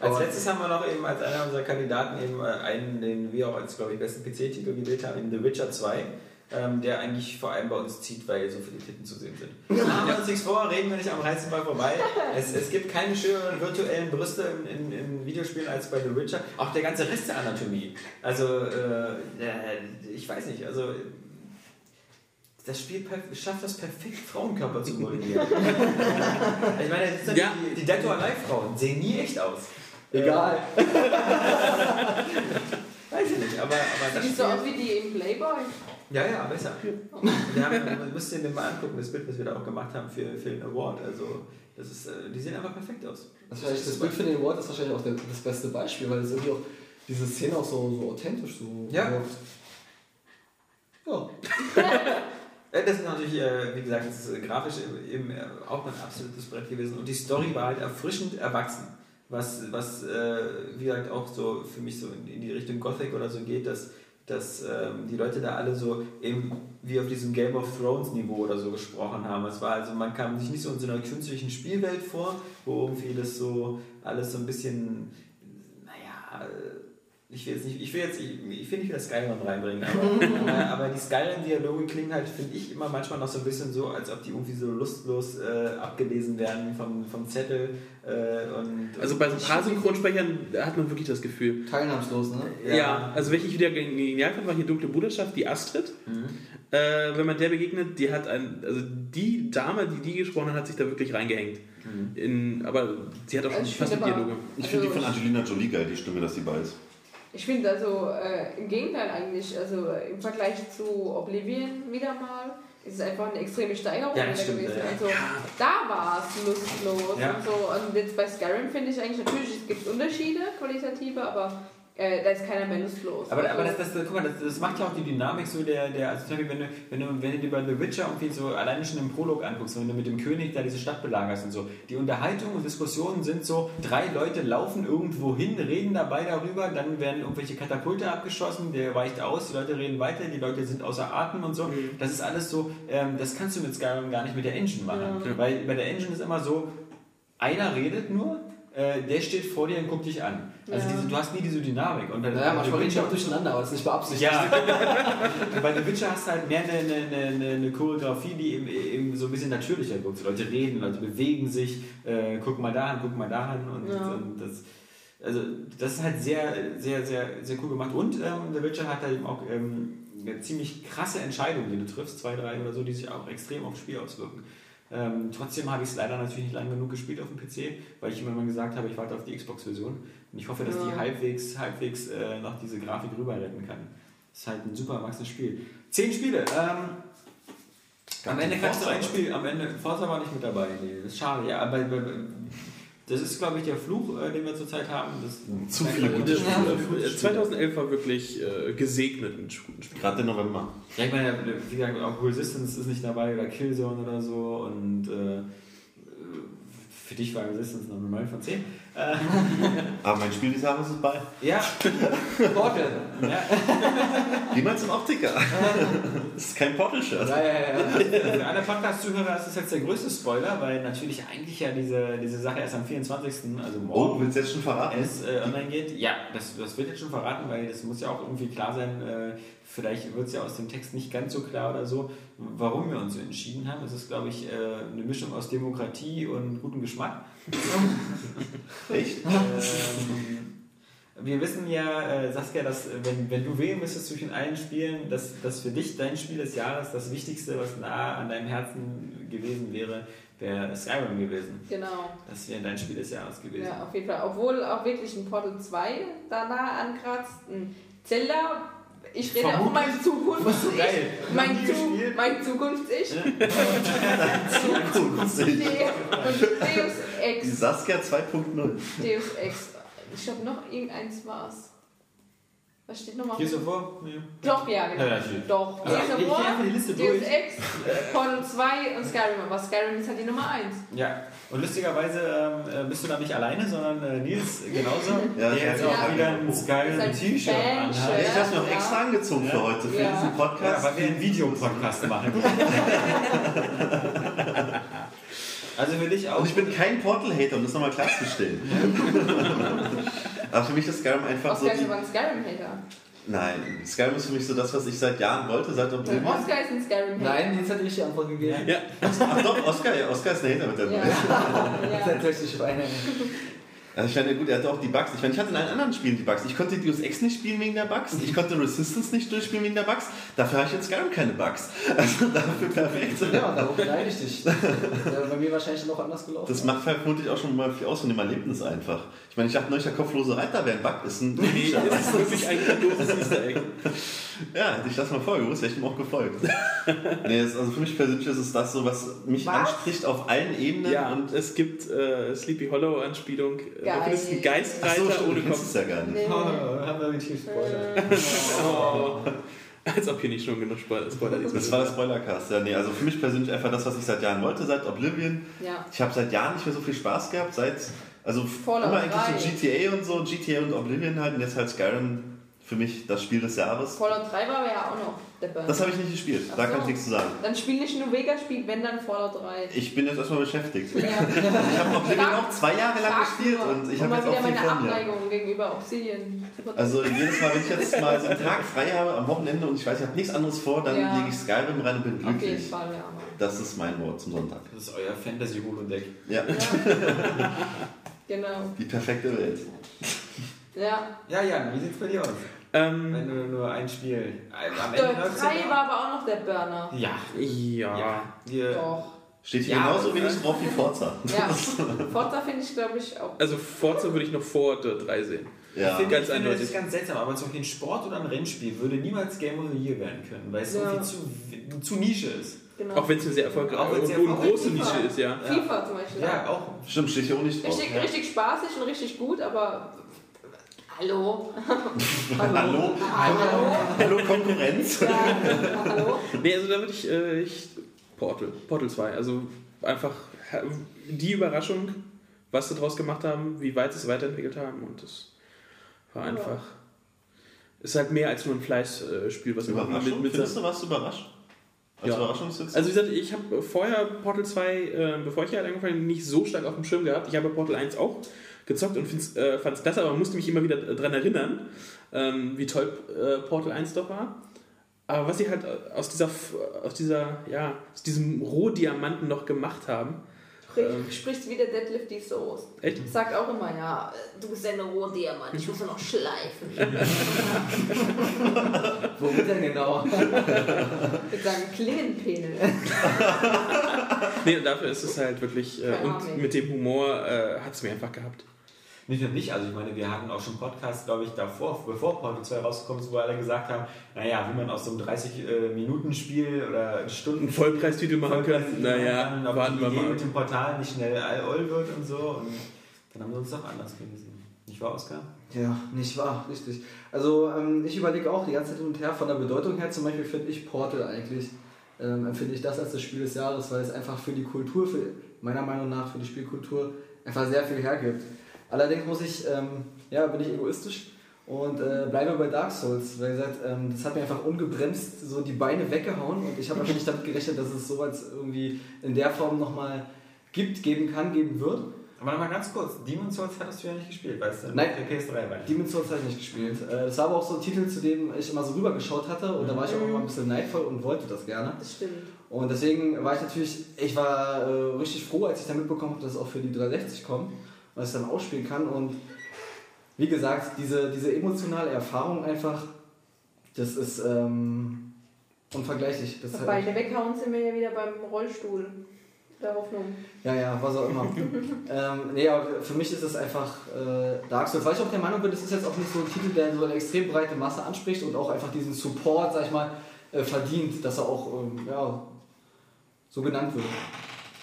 Als Aber- letztes haben wir noch eben als einer unserer Kandidaten eben äh, einen, den wir auch als, glaube ich, besten PC-Titel gewählt haben, in The Witcher 2, ähm, der eigentlich vor allem bei uns zieht, weil so viele Titten zu sehen sind. Machen wir uns nichts vor, reden wir nicht am Reizenball vorbei. Es, es gibt keine schöneren virtuellen Brüste in, in, in Videospielen als bei The Witcher. Auch der ganze Rest der Anatomie. Also, äh, äh, ich weiß nicht, also das Spiel schafft das perfekt, Frauenkörper zu modellieren. ich meine, das sind Ja. die, die Dead or Alive Frauen sehen nie echt aus. Egal. Weiß ich nicht, aber, aber das Sieht so aus wie die im Playboy. Ja, ja, besser. Wir haben, man müsste den mal angucken, das Bild, was wir da auch gemacht haben für, für den Award. Also, das ist, äh, die sehen einfach perfekt aus. Das, wahrscheinlich, das Bild für den Award ist wahrscheinlich auch der, das beste Beispiel, weil es irgendwie auch diese Szene auch so, so authentisch so Ja. wirkt. Ja. Äh, Das ist natürlich, äh, wie gesagt, das ist äh, grafisch eben auch ein absolutes Brett gewesen. Und die Story war halt erfrischend erwachsen. Was, was wie gesagt, auch so für mich so in, die Richtung Gothic oder so geht, dass, dass ähm, die Leute da alle so eben wie auf diesem Game of Thrones Niveau oder so gesprochen haben. Es war also, man kam sich nicht so in so einer künstlichen Spielwelt vor, wo irgendwie das so alles so ein bisschen, naja, ich will jetzt nicht, ich will jetzt, ich, ich will nicht wieder Skyrim reinbringen, aber, aber, aber die Skyrim-Dialoge klingen halt, finde ich, immer manchmal noch so ein bisschen so, als ob die irgendwie so lustlos äh, abgelesen werden vom, vom Zettel. Äh, und, Also bei so ein paar Synchronsprechern hat man wirklich das Gefühl. Teilnahmslos, ne? Ja, also welche ich wieder genial fand, war hier Dunkle Bruderschaft, die Astrid. Äh, wenn man der begegnet, die hat ein, also die Dame, die die gesprochen hat, hat sich da wirklich reingehängt. In, aber sie hat auch schon Ich fast finde Dialoge. Ich finde die Also von Angelina Jolie geil, die Stimme, dass die bei ist. Ich finde also äh, im Gegenteil eigentlich, also äh, im Vergleich zu Oblivion wieder mal, ist es einfach eine extreme Steigerung Ja, stimmt, gewesen. ja. Also da war es lustlos Ja. und so. Und jetzt bei Skyrim finde ich eigentlich natürlich, es gibt Unterschiede, qualitative, aber äh, da ist keiner mehr lustlos. Aber, also, aber das, das, guck mal, das, das macht ja auch die Dynamik so der, der also zum Beispiel, wenn du, wenn du, wenn du dir bei The Witcher irgendwie so alleine schon im Prolog anguckst, wenn du mit dem König da diese Stadt belagerst und so, die Unterhaltungen und Diskussionen sind so, drei Leute laufen irgendwo hin, reden dabei darüber, dann werden irgendwelche Katapulte abgeschossen, der weicht aus, die Leute reden weiter, die Leute sind außer Atem und so. Das ist alles so, ähm, das kannst du mit Skyrim gar nicht mit der Engine machen. Ja. Weil bei der Engine ist immer so, einer redet nur, äh, der steht vor dir und guckt dich an. Also Ja. diese, du hast nie diese Dynamik. Und Naja, manchmal reden die auch durcheinander, aber das ist nicht beabsichtigt. ja, bei The Witcher hast du halt mehr eine, eine, eine, eine Choreografie, die eben, eben so ein bisschen natürlicher wirkt. Leute reden, Leute bewegen sich, äh, guck mal dahin, guck mal dahin. Und, Ja. und das, also, das ist halt sehr, sehr, sehr, sehr cool gemacht. Und ähm, The Witcher hat halt eben auch ähm, eine ziemlich krasse Entscheidungen, die du triffst, zwei, drei oder so, die sich auch extrem aufs Spiel auswirken. Ähm, trotzdem habe ich es leider natürlich nicht lange genug gespielt auf dem PC, weil ich immer mal gesagt habe, ich warte auf die Xbox-Version. Und ich hoffe, dass die Ja. halbwegs, halbwegs äh, noch diese Grafik rüber retten kann. Das ist halt ein super erwachsenes Spiel. Zehn Spiele. Ähm, am Ende kannst du ein Spiel, am Ende, Forza war nicht mit dabei. Nee, das ist schade. Ja, aber, aber Das ist, glaube ich, der Fluch, äh, den wir zurzeit haben. Das Zu viele gute Das, Spiele. äh, 2011 war wirklich äh, gesegnet mit guten Spielen. Gerade der November. Ja, ich meine, wie gesagt, auch Resistance ist nicht dabei oder Killzone oder so und äh, für dich war Resistance noch eine 9 von 10. Äh, Aber mein Spiel des Jahres ist bei. ja, Portal. ja, mal zum Optiker. Das ist kein Portal-Shirt. Ja, ja, ja. für alle Podcast-Zuhörer ist das jetzt der größte Spoiler, weil natürlich eigentlich ja diese, diese Sache erst am 24., also Oh, morgen, willst du jetzt schon verraten? es äh, online geht. Ja, das, das wird jetzt schon verraten, weil das muss ja auch irgendwie klar sein. Äh, vielleicht wird es ja aus dem Text nicht ganz so klar oder so, warum wir uns so entschieden haben. Es ist, glaube ich, äh, eine Mischung aus Demokratie und gutem Geschmack. Echt? Ähm, wir wissen ja, äh, Saskia, dass äh, wenn, wenn du wählen müsstest zwischen allen Spielen, dass, dass für dich dein Spiel des Jahres das Wichtigste, was nah an deinem Herzen gewesen wäre, wäre Skyrim gewesen. Genau. Das wäre dein Spiel des Jahres gewesen. Ja, auf jeden Fall. Obwohl auch wirklich ein Portal 2 da nah ankratzt. Ein Zelda, ich rede auch von meinem Zukunft. so geil. Mein, Zu mein Zukunfts-Ich. Zukunftssicht. Und Deus Die Ex. Saskia 2.0. Deus Ex. Ich glaube, noch irgendeins war es. Was steht nochmal? Hier so vor? Ja. Doch, ja, genau. Ja, natürlich. Doch. Ja, Gears of ich geh War, die Deus. Ex, Portal 2 und Skyrim. Aber Skyrim ist halt die Nummer 1. Ja, und lustigerweise ähm, äh, bist du da nicht alleine, sondern äh, Nils genauso. Ja, der ich jetzt auch Ja. wieder ein Ist halt T-Shirt anhat. Ja, ich habe mir auch Ja. extra angezogen für heute, für Ja. diesen Ja, Podcast. weil wir einen Videopodcast machen. also für dich auch. Und ich bin kein Portal-Hater, um das nochmal klarzustellen. Aber für mich ist Skyrim einfach so. Oscar ist Die, aber ein Skyrim-Hater. Nein, Skyrim ist für mich so das, was ich seit Jahren wollte, seit Oblivion. Oscar ist ein Skyrim-Hater. Nein, Nils hat die richtige Antwort gegeben. Ja, Ach doch, Oscar, ja, Oscar ist ein Hater mit der Ja. Nummer. Das ist ja. tatsächlich Schweine. Also ich meine, gut, er hatte auch die Bugs. Ich meine, ich hatte in allen anderen Spielen die Bugs. Ich konnte Deus Ex nicht spielen wegen der Bugs. Ich konnte Resistance nicht durchspielen wegen der Bugs. Dafür habe ich jetzt Skyrim keine Bugs. Also dafür perfekt. Ja, darauf beneide ich dich. Ja, bei mir wahrscheinlich noch anders gelaufen. Das macht vermutlich auch schon mal viel aus von dem Erlebnis einfach. Ich meine, ich dachte neulich, der kopflose Reiter wäre ein Bug. Ist ein nee, das ist wirklich ein grandioses Easter Egg. Ja, hätte ich das mal vorher gewusst, wäre ich ihm auch gefolgt. nee, es, also für mich persönlich ist es das so, was mich Was? anspricht auf allen Ebenen. Ja, und es gibt äh, Sleepy Hollow Anspielung. Äh. Du findest einen Ach Geistreiter so, stimmt, ohne du kennst Kopf. es ja gar nicht. Nee. Oh, haben wir richtig gespoilert. Als ob hier nicht schon genug Spoiler, Spoiler Das war der Spoilercast. Ja, nee, also für mich persönlich einfach das, was ich seit Jahren wollte, seit Oblivion. Ja. Ich habe seit Jahren nicht mehr so viel Spaß gehabt, seit, also Fallout immer eigentlich 3. so GTA und so, GTA und Oblivion halt und jetzt halt Skyrim für mich das Spiel des Jahres. Fallout 3 war aber ja auch noch der Burn. Das habe ich nicht gespielt, Ach da so. kann ich nichts zu sagen. Dann spiel nicht nur Vega, spiel wenn dann Fallout 3. Ich bin jetzt erstmal beschäftigt. Ja. Ich habe Oblivion auch zwei Jahre lang gespielt nur. und ich habe mal jetzt wieder auch viel meine vor mir. Abneigung gegenüber Obsidian. Also jedes Mal, wenn ich jetzt mal so einen Tag frei habe am Wochenende und ich weiß, ich habe nichts anderes vor, dann Ja. lege ich Skyrim rein und bin Auf jeden glücklich. Fall, ja. Das ist mein Wort zum Sonntag. Das ist euer Fantasy-Holodeck. Ja, Genau. die perfekte Welt. Ja. Ja, Jan, wie sieht's bei dir aus? Ähm, Wenn du nur ein Spiel. Am Der Ende läuft's 3 ja- war aber auch noch der Burner. Ja. ja. Ja. Wir, Doch. Steht hier Ja, genauso aber- wenig drauf wie Forza. Ja. Forza finde ich, glaube ich, auch. Also Forza würde ich noch vor der 3 sehen. Ja. Ich finde, Ganz ich finde, das ist ganz seltsam, aber zum Beispiel ein Sport oder ein Rennspiel würde niemals Game of the Year werden können, weil es Ja. viel zu, zu Nische ist. Genau. Auch wenn es eine sehr erfolgreiche Auch und, erfolgreich große ist. Nische ist, ja. FIFA zum Beispiel. Ja, auch. Stimmt, steht hier auch nicht drauf. Richtig, Ja. richtig spaßig und richtig gut, aber. Hallo? Hallo? Hallo? Hallo Konkurrenz? Ja, hallo? Nee, also da würde ich, äh, ich Portal, Portal 2, also einfach die Überraschung, was sie daraus gemacht haben, wie weit sie es weiterentwickelt haben und das war Ja. einfach, ist halt mehr als nur ein Fleißspiel, was wir machen Überraschung? mit, mit Findest du, warst du überrascht? Als Ja. Also wie gesagt, ich habe vorher Portal 2, äh, bevor ich hier halt angefangen habe, nicht so stark auf dem Schirm gehabt. Ich habe Portal 1 auch gezockt und äh, fand es klasse, aber musste mich immer wieder daran erinnern, ähm, wie toll äh, Portal 1 doch war. Aber was sie halt aus dieser, aus dieser, ja, aus diesem Rohdiamanten noch gemacht haben, Sprich, sprichst wieder Deadlift die Soße. echt? Sagt auch immer, ja, du bist ein Rohdiamant, ich muss nur noch schleifen. Womit denn genau? Ich würde sagen, Klingenpenis. Nee, und dafür ist es halt wirklich, äh, und mit dem Humor äh, hat es mir einfach gehabt. Nicht nur nicht, also ich meine, wir hatten auch schon Podcasts, glaube ich, davor, bevor Portal 2 rausgekommen ist, wo alle gesagt haben, naja, wie man aus so einem 30-Minuten-Spiel oder Stunden Vollpreistitel machen können, naja, ob warten die wir Idee mal. mit dem Portal nicht schnell all-all wird und so. Und Dann haben sie uns doch anders gelesen. Nicht wahr, Oskar? Ja, nicht wahr, richtig. Also ähm, ich überlege auch die ganze Zeit hin und her, von der Bedeutung her zum Beispiel finde ich Portal eigentlich, ähm, empfinde ich das als das Spiel des Jahres, weil es einfach für die Kultur, für, meiner Meinung nach für die Spielkultur einfach sehr viel hergibt. Allerdings muss ich, ähm, ja, bin ich egoistisch und äh, bleibe bei Dark Souls, weil gesagt, ähm, das hat mir einfach ungebremst so die Beine weggehauen und ich habe einfach nicht damit gerechnet, dass es sowas irgendwie in der Form nochmal gibt, geben kann, geben wird. Aber mal ganz kurz, Demon's Souls hattest du ja nicht gespielt, weißt du? Nein. Der PS3 war Demon's Souls habe ich nicht gespielt. Äh, Das war aber auch so ein Titel, zu dem ich immer so rübergeschaut hatte und da war ich auch immer ein bisschen neidvoll und wollte das gerne. Das stimmt. Und deswegen war ich natürlich, ich war äh, richtig froh, als ich dann mitbekommen habe, dass es auch für die 360 kommt dass ich dann ausspielen kann. Und wie gesagt, diese, diese emotionale Erfahrung einfach, das ist ähm, unvergleichlich. Das ist halt- Beine weghauen sind wir ja wieder beim Rollstuhl. Der Hoffnung. Ja, ja, was auch immer. ähm, nee, aber für mich ist es einfach äh, Dark Souls, weil ich auch der Meinung bin, das ist jetzt auch nicht so ein Titel, der so eine extrem breite Masse anspricht und auch einfach diesen Support, sag ich mal, äh, verdient, dass er auch ähm, ja, so genannt wird.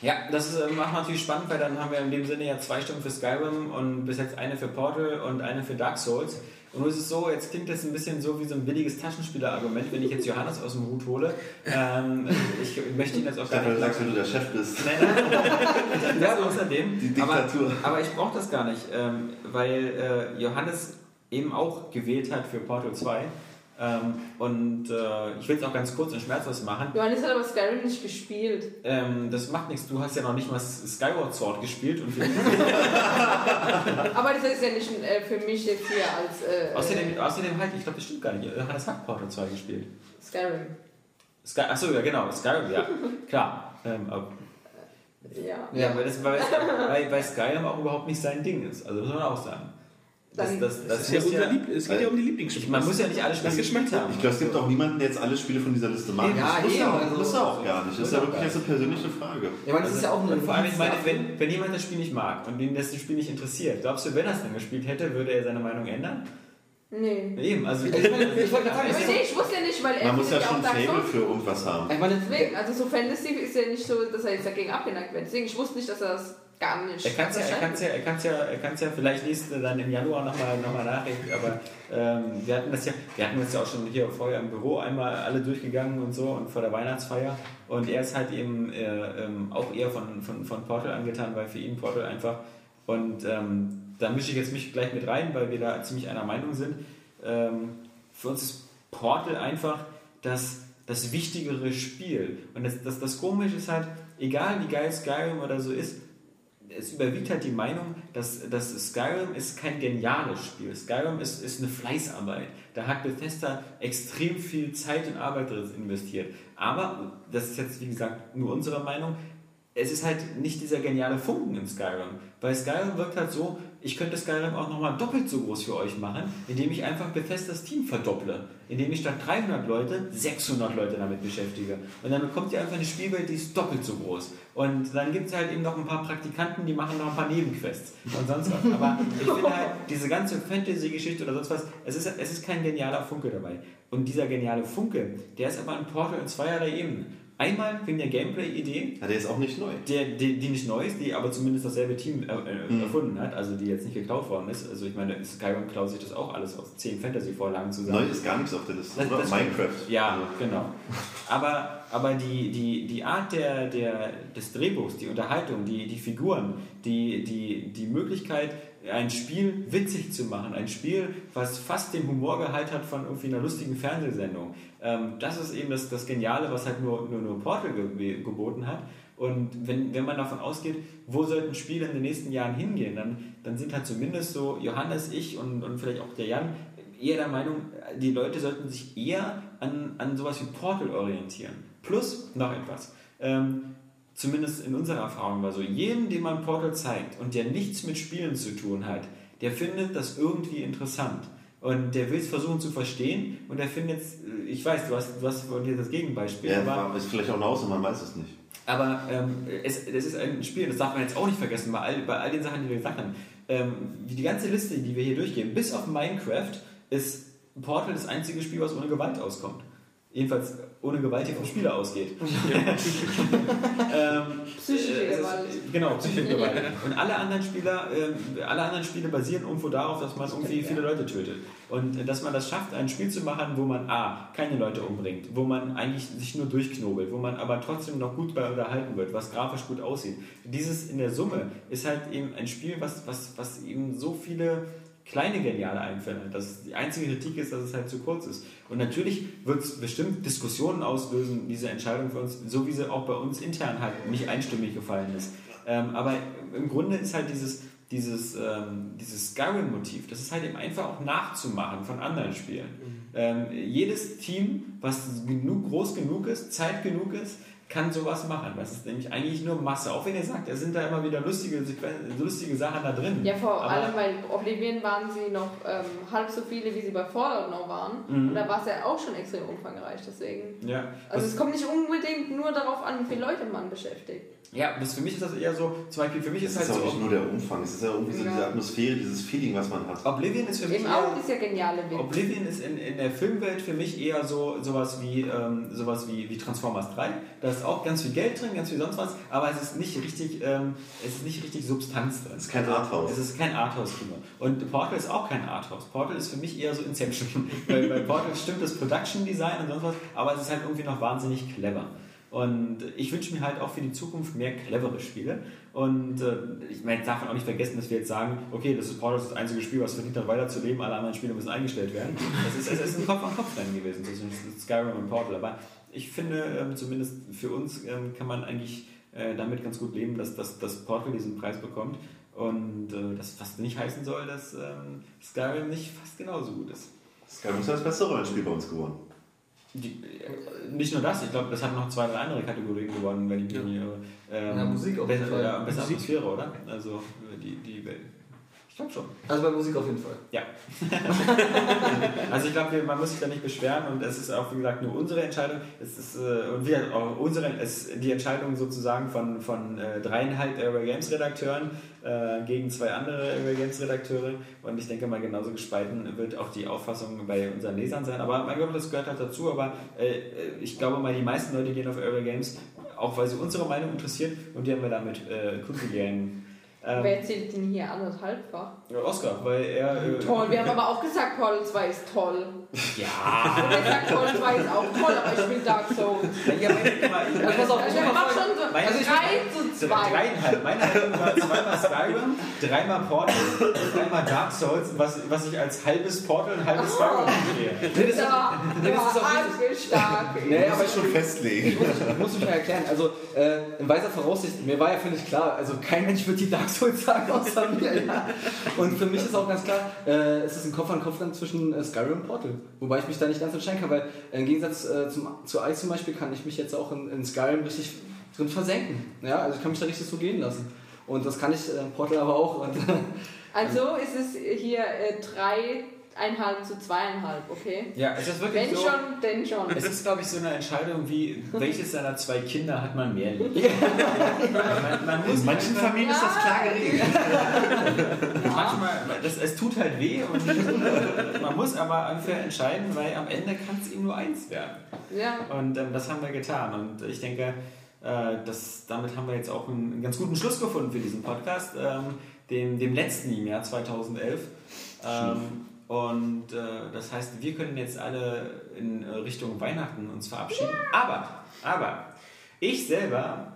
Ja, das ist, äh, macht natürlich spannend, weil dann haben wir in dem Sinne ja zwei Stunden für Skyrim und bis jetzt eine für Portal und eine für Dark Souls. Und nun ist es so, jetzt klingt das ein bisschen so wie so ein billiges Taschenspieler-Argument, wenn ich jetzt Johannes aus dem Hut hole. Ähm, ich möchte ihn jetzt auch gar nicht sagst, wenn du der Chef bist. Nein, nein, das außerdem. Die Diktatur. Aber, aber ich brauche das gar nicht, ähm, weil äh, Johannes eben auch gewählt hat für Portal 2. Ähm, und äh, ich will es auch ganz kurz und schmerzlos machen. Johannes hat aber Skyrim nicht gespielt. Ähm, das macht nichts, du hast ja noch nicht mal Skyward Sword gespielt. Und Aber das ist ja nicht äh, für mich jetzt hier als äh, außerdem, außerdem halt, ich glaube, das stimmt gar nicht. Johannes hat Portal 2 gespielt. Skyrim. Sky, achso, ja genau, Skyrim, ja, klar. Ähm, Ja. ja, weil, das, weil, weil, weil Skyrim auch überhaupt nicht sein Ding ist. Also muss man auch sagen. Das, Dann- das, das, Das ist ja muss unser Lieb es geht ja um die ich, Lieblingsspiele. man muss ja nicht alle Spiele Das Geschmack haben. Ich glaube, es gibt auch niemanden, der jetzt alle Spiele von dieser Liste macht. Ja, das muss eben, er auch, also- muss er auch gar nicht. Das ist ja Muss wirklich eine persönliche Frage. Ja, man, das ist ja auch eine vor allem, ich meine, wenn, wenn jemand das Spiel nicht mag und ihn das Spiel nicht interessiert, glaubst du, wenn er es dann gespielt hätte, würde er seine Meinung ändern? Nee. Eben, also Ich wollte ich wollte gerade Aber sagen, nee, ich wusste ja nicht, weil er Man muss ja schon Fable für irgendwas haben. ich meine, Deswegen, also so Fantasy ist ja nicht so, dass er jetzt dagegen abgeneigt wird. Deswegen, ich wusste nicht, dass er das gar nicht Er kann es ja, er kann's ja, er kann's ja, er kann's ja, vielleicht er dann im Januar nochmal noch mal Nachricht, aber ähm, wir hatten das ja, wir hatten uns ja auch schon hier vorher im Büro einmal alle durchgegangen und so und vor der Weihnachtsfeier und er ist halt eben äh, ähm, auch eher von, von, von Portal angetan, weil für ihn Portal einfach und ähm, da mische ich jetzt mich gleich mit rein, weil wir da ziemlich einer Meinung sind. Ähm, für uns ist Portal einfach das, das wichtigere Spiel und das, das, das Komische ist halt, egal wie geil Skyrim oder so ist, es überwiegt halt die Meinung, dass, dass Skyrim ist kein geniales Spiel. Skyrim ist, ist eine Fleißarbeit. Da hat Bethesda extrem viel Zeit und Arbeit drin investiert. Aber, das ist jetzt wie gesagt nur unsere Meinung, es ist halt nicht dieser geniale Funken in Skyrim. Weil Skyrim wirkt halt so, ich könnte Skyrim auch nochmal doppelt so groß für euch machen, indem ich einfach Bethesdas Team verdopple. Indem ich statt 300 Leute 600 Leute damit beschäftige. Und dann bekommt ihr einfach eine Spielwelt, die ist doppelt so groß. Und dann gibt es halt eben noch ein paar Praktikanten, die machen noch ein paar Nebenquests und sonst was. Aber ich finde halt, diese ganze Fantasy-Geschichte oder sonst was, es ist, es ist kein genialer Funke dabei. Und dieser geniale Funke, der ist aber ein Portal in zweierlei Ebenen. Einmal wegen der Gameplay-Idee, Ja, der ist auch nicht neu. der, die, die nicht neu ist, die aber zumindest dasselbe Team äh, äh, Mhm. erfunden hat, also die jetzt nicht geklaut worden ist. Also ich meine, Skyrim klaut sich das auch alles aus zehn Fantasy-Vorlagen zusammen. Neu ist gar nichts auf der Liste, Das- oder? das- Minecraft. Ja, Also, genau. Aber, aber die, die, die Art der, der, des Drehbuchs, die Unterhaltung, die, die Figuren, die, die, die Möglichkeit, ein Spiel witzig zu machen, ein Spiel, was fast den Humorgehalt hat von irgendwie einer lustigen Fernsehsendung, ähm, das ist eben das, das Geniale, was halt nur, nur, nur Portal ge geboten hat. Und wenn, wenn man davon ausgeht, wo sollten Spiele in den nächsten Jahren hingehen, dann, dann sind halt zumindest so Johannes, ich und, und vielleicht auch der Jan eher der Meinung, die Leute sollten sich eher an, an sowas wie Portal orientieren. Plus noch etwas. Ähm, zumindest in unserer Erfahrung war so, jedem, dem man Portal zeigt und der nichts mit Spielen zu tun hat, der findet das irgendwie interessant. Und der will es versuchen zu verstehen und der findet es, ich weiß, du hast, du hast von dir das Gegenbeispiel, Ja, aber, ist vielleicht auch eine Ausnahme, man weiß es nicht. aber ähm, es, es ist ein Spiel, das darf man jetzt auch nicht vergessen, bei all, bei all den Sachen, die wir gesagt haben. Ähm, die ganze Liste, die wir hier durchgehen, bis auf Minecraft, ist Portal das einzige Spiel, was ohne Gewalt auskommt. Jedenfalls ohne Gewalt hier vom Spieler ausgeht. ähm, Psychische äh, Gewalt. Genau, psychische Gewalt. Und alle anderen Spieler, ähm, alle anderen Spiele basieren irgendwo darauf, dass man irgendwie viele Leute tötet. Und äh, dass man das schafft, ein Spiel zu machen, wo man A, keine Leute umbringt, wo man eigentlich sich nur durchknobelt, wo man aber trotzdem noch gut bei unterhalten wird, was grafisch gut aussieht. Dieses in der Summe ist halt eben ein Spiel, was, was, was eben so viele kleine geniale Einfälle. Das die einzige Kritik ist, dass es halt zu kurz ist. Und natürlich wird es bestimmt Diskussionen auslösen, diese Entscheidung für uns, so wie sie auch bei uns intern halt nicht einstimmig gefallen ist. Ähm, aber im Grunde ist halt dieses, dieses, ähm, dieses Skyrim-Motiv, das ist halt eben einfach auch nachzumachen von anderen Spielen. Ähm, jedes Team, was genug, groß genug ist, Zeit genug ist, kann sowas machen. Das ist nämlich eigentlich nur Masse. Auch wenn ihr sagt, es sind da immer wieder lustige, lustige Sachen da drin. Ja, vor Aber- allem, weil Oblivion waren sie noch ähm, halb so viele, wie sie bei Fallout noch waren. Mhm. Und da war es ja auch schon extrem umfangreich, deswegen. Ja, Also was- es kommt nicht unbedingt nur darauf an, wie viele Leute man beschäftigt. ja das für mich ist das eher so, zum Beispiel für mich Es ist halt ist auch so, nicht nur der Umfang, es ist ja irgendwie so Ja. diese Atmosphäre, dieses Feeling, was man hat. Oblivion ist für mich Eben eher, auch dieser geniale Witz. Oblivion ist in, in der Filmwelt für mich eher so sowas wie ähm, sowas wie, wie Transformers 3. Da ist auch ganz viel Geld drin, ganz viel sonst was, aber es ist nicht richtig, ähm, es ist nicht richtig Substanz drin. Es ist kein Arthouse. Es ist kein Arthouse-Kino. Und Portal ist auch kein Arthouse. Portal ist für mich eher so Inception. Weil bei Portal stimmt das Production Design und sonst was, aber es ist halt irgendwie noch wahnsinnig clever. Und ich wünsche mir halt auch für die Zukunft mehr clevere Spiele. Und äh, ich meine, darf man auch nicht vergessen, dass wir jetzt sagen, okay, das ist Portal das einzige Spiel, was verdient hat, weiterzuleben, alle anderen Spiele müssen eingestellt werden. Das ist, es ist ein Kopf-an-Kopf-Rennen gewesen zwischen Skyrim und Portal. Aber ich finde, ähm, zumindest für uns ähm, kann man eigentlich äh, damit ganz gut leben, dass, dass, dass Portal diesen Preis bekommt. Und äh, das fast nicht heißen soll, dass ähm, Skyrim nicht fast genauso gut ist. Skyrim ist ja das beste Rollenspiel bei uns geworden. Die, äh, nicht nur das, ich glaube, das hat noch zwei, drei andere Kategorien gewonnen, wenn ich mich nicht irre. Ähm, Ja, Musik auf jeden besser, Fall. Ja, bessere Musik. Atmosphäre, oder? Also die, die Welt. Ich glaube schon. Also bei Musik auf jeden Fall. Ja. also ich glaube, man muss sich da nicht beschweren und es ist auch, wie gesagt, nur unsere Entscheidung. Es ist äh, und wir auch unsere, es, die Entscheidung sozusagen von, von äh, dreieinhalb Airway Games Redakteuren äh, gegen zwei andere Airway Games Redakteure und ich denke mal genauso gespalten wird auch die Auffassung bei unseren Lesern sein. Aber mein Gott, das gehört halt dazu. Aber äh, ich glaube mal, die meisten Leute gehen auf Airway Games, auch weil sie unsere Meinung interessiert und die haben wir damit äh, kundgegeben. Ähm, Wer zählt denn hier anderthalbfach? Oscar, weil er. Äh, Toll, wir haben aber auch gesagt, Portal 2 ist toll. Ja. Und er sagt, Portal 2 ist auch toll, aber ich spiele Dark Souls. Ja, meine, meine, Also pass auf, Also er macht schon so Meine- 3 zu 2. Dreieinhalb. Meine Haltung war zweimal Skyrim, dreimal Portal und einmal Dark Souls, was, was ich als halbes Portal und halbes Skyrim verstehe. Nee, das, Ja, nee, das ist ja, auch arg stark. Nee, aber Aber schon festlegen. Ich muss, ich muss mich mal erklären. Also, äh, in weiser Voraussicht, mir war ja völlig klar, also kein Mensch wird die Dark Souls sagen außer mir. Ja. Und für mich ist auch ganz klar, äh, es ist ein Kopf-an-Kopf-Rennen zwischen äh, Skyrim und Portal. Wobei ich mich da nicht ganz entscheiden kann, weil äh, im Gegensatz äh, zum, zu Ice zum Beispiel kann ich mich jetzt auch in, in Skyrim richtig drin versenken. Ja, also ich kann mich da richtig so gehen lassen. Und das kann ich äh, Portal aber auch. Und, Also ist es hier äh, 3,5 zu 2,5, okay? Ja, es ist wirklich Wenn so. schon, denn schon. Es ist, glaube ich, so eine Entscheidung wie, welches seiner zwei Kinder hat man mehr lieb? man, man muss In manchen Familien ist das klar geregelt. Manchmal, das, es tut halt weh und man muss aber ungefähr entscheiden, weil am Ende kann es ihm nur eins werden. Ja. Und ähm, das haben wir getan. Und ich denke, äh, das, damit haben wir jetzt auch einen, einen ganz guten Schluss gefunden für diesen Podcast, ähm, dem, dem letzten im Jahr 2011. Ähm, und äh, das heißt, wir können jetzt alle in äh, Richtung Weihnachten uns verabschieden. Aber, aber, ich selber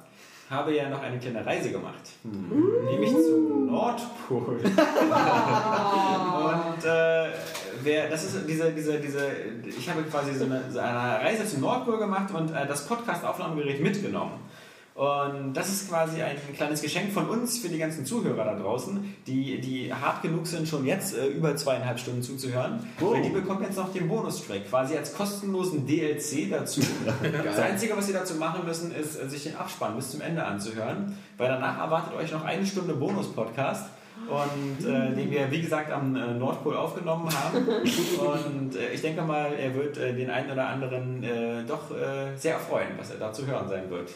habe ja noch eine kleine Reise gemacht. Nämlich zum Nordpol. Und äh, wer, das ist diese, diese, diese, ich habe quasi so eine, so eine Reise zum Nordpol gemacht und äh, das Podcast-Aufnahmegerät mitgenommen. Und das ist quasi ein kleines Geschenk von uns für die ganzen Zuhörer da draußen, die, die hart genug sind, schon jetzt äh, über zweieinhalb Stunden zuzuhören. Oh. Weil die bekommen jetzt noch den Bonustrack, quasi als kostenlosen DLC dazu. das Einzige, was sie dazu machen müssen, ist, äh, sich den Abspann bis zum Ende anzuhören, weil danach erwartet euch noch eine Stunde Bonus-Podcast. Und äh, den wir, wie gesagt, am äh, Nordpol aufgenommen haben. Und äh, ich denke mal, er wird äh, den einen oder anderen äh, doch sehr erfreuen, was er da zu hören sein wird.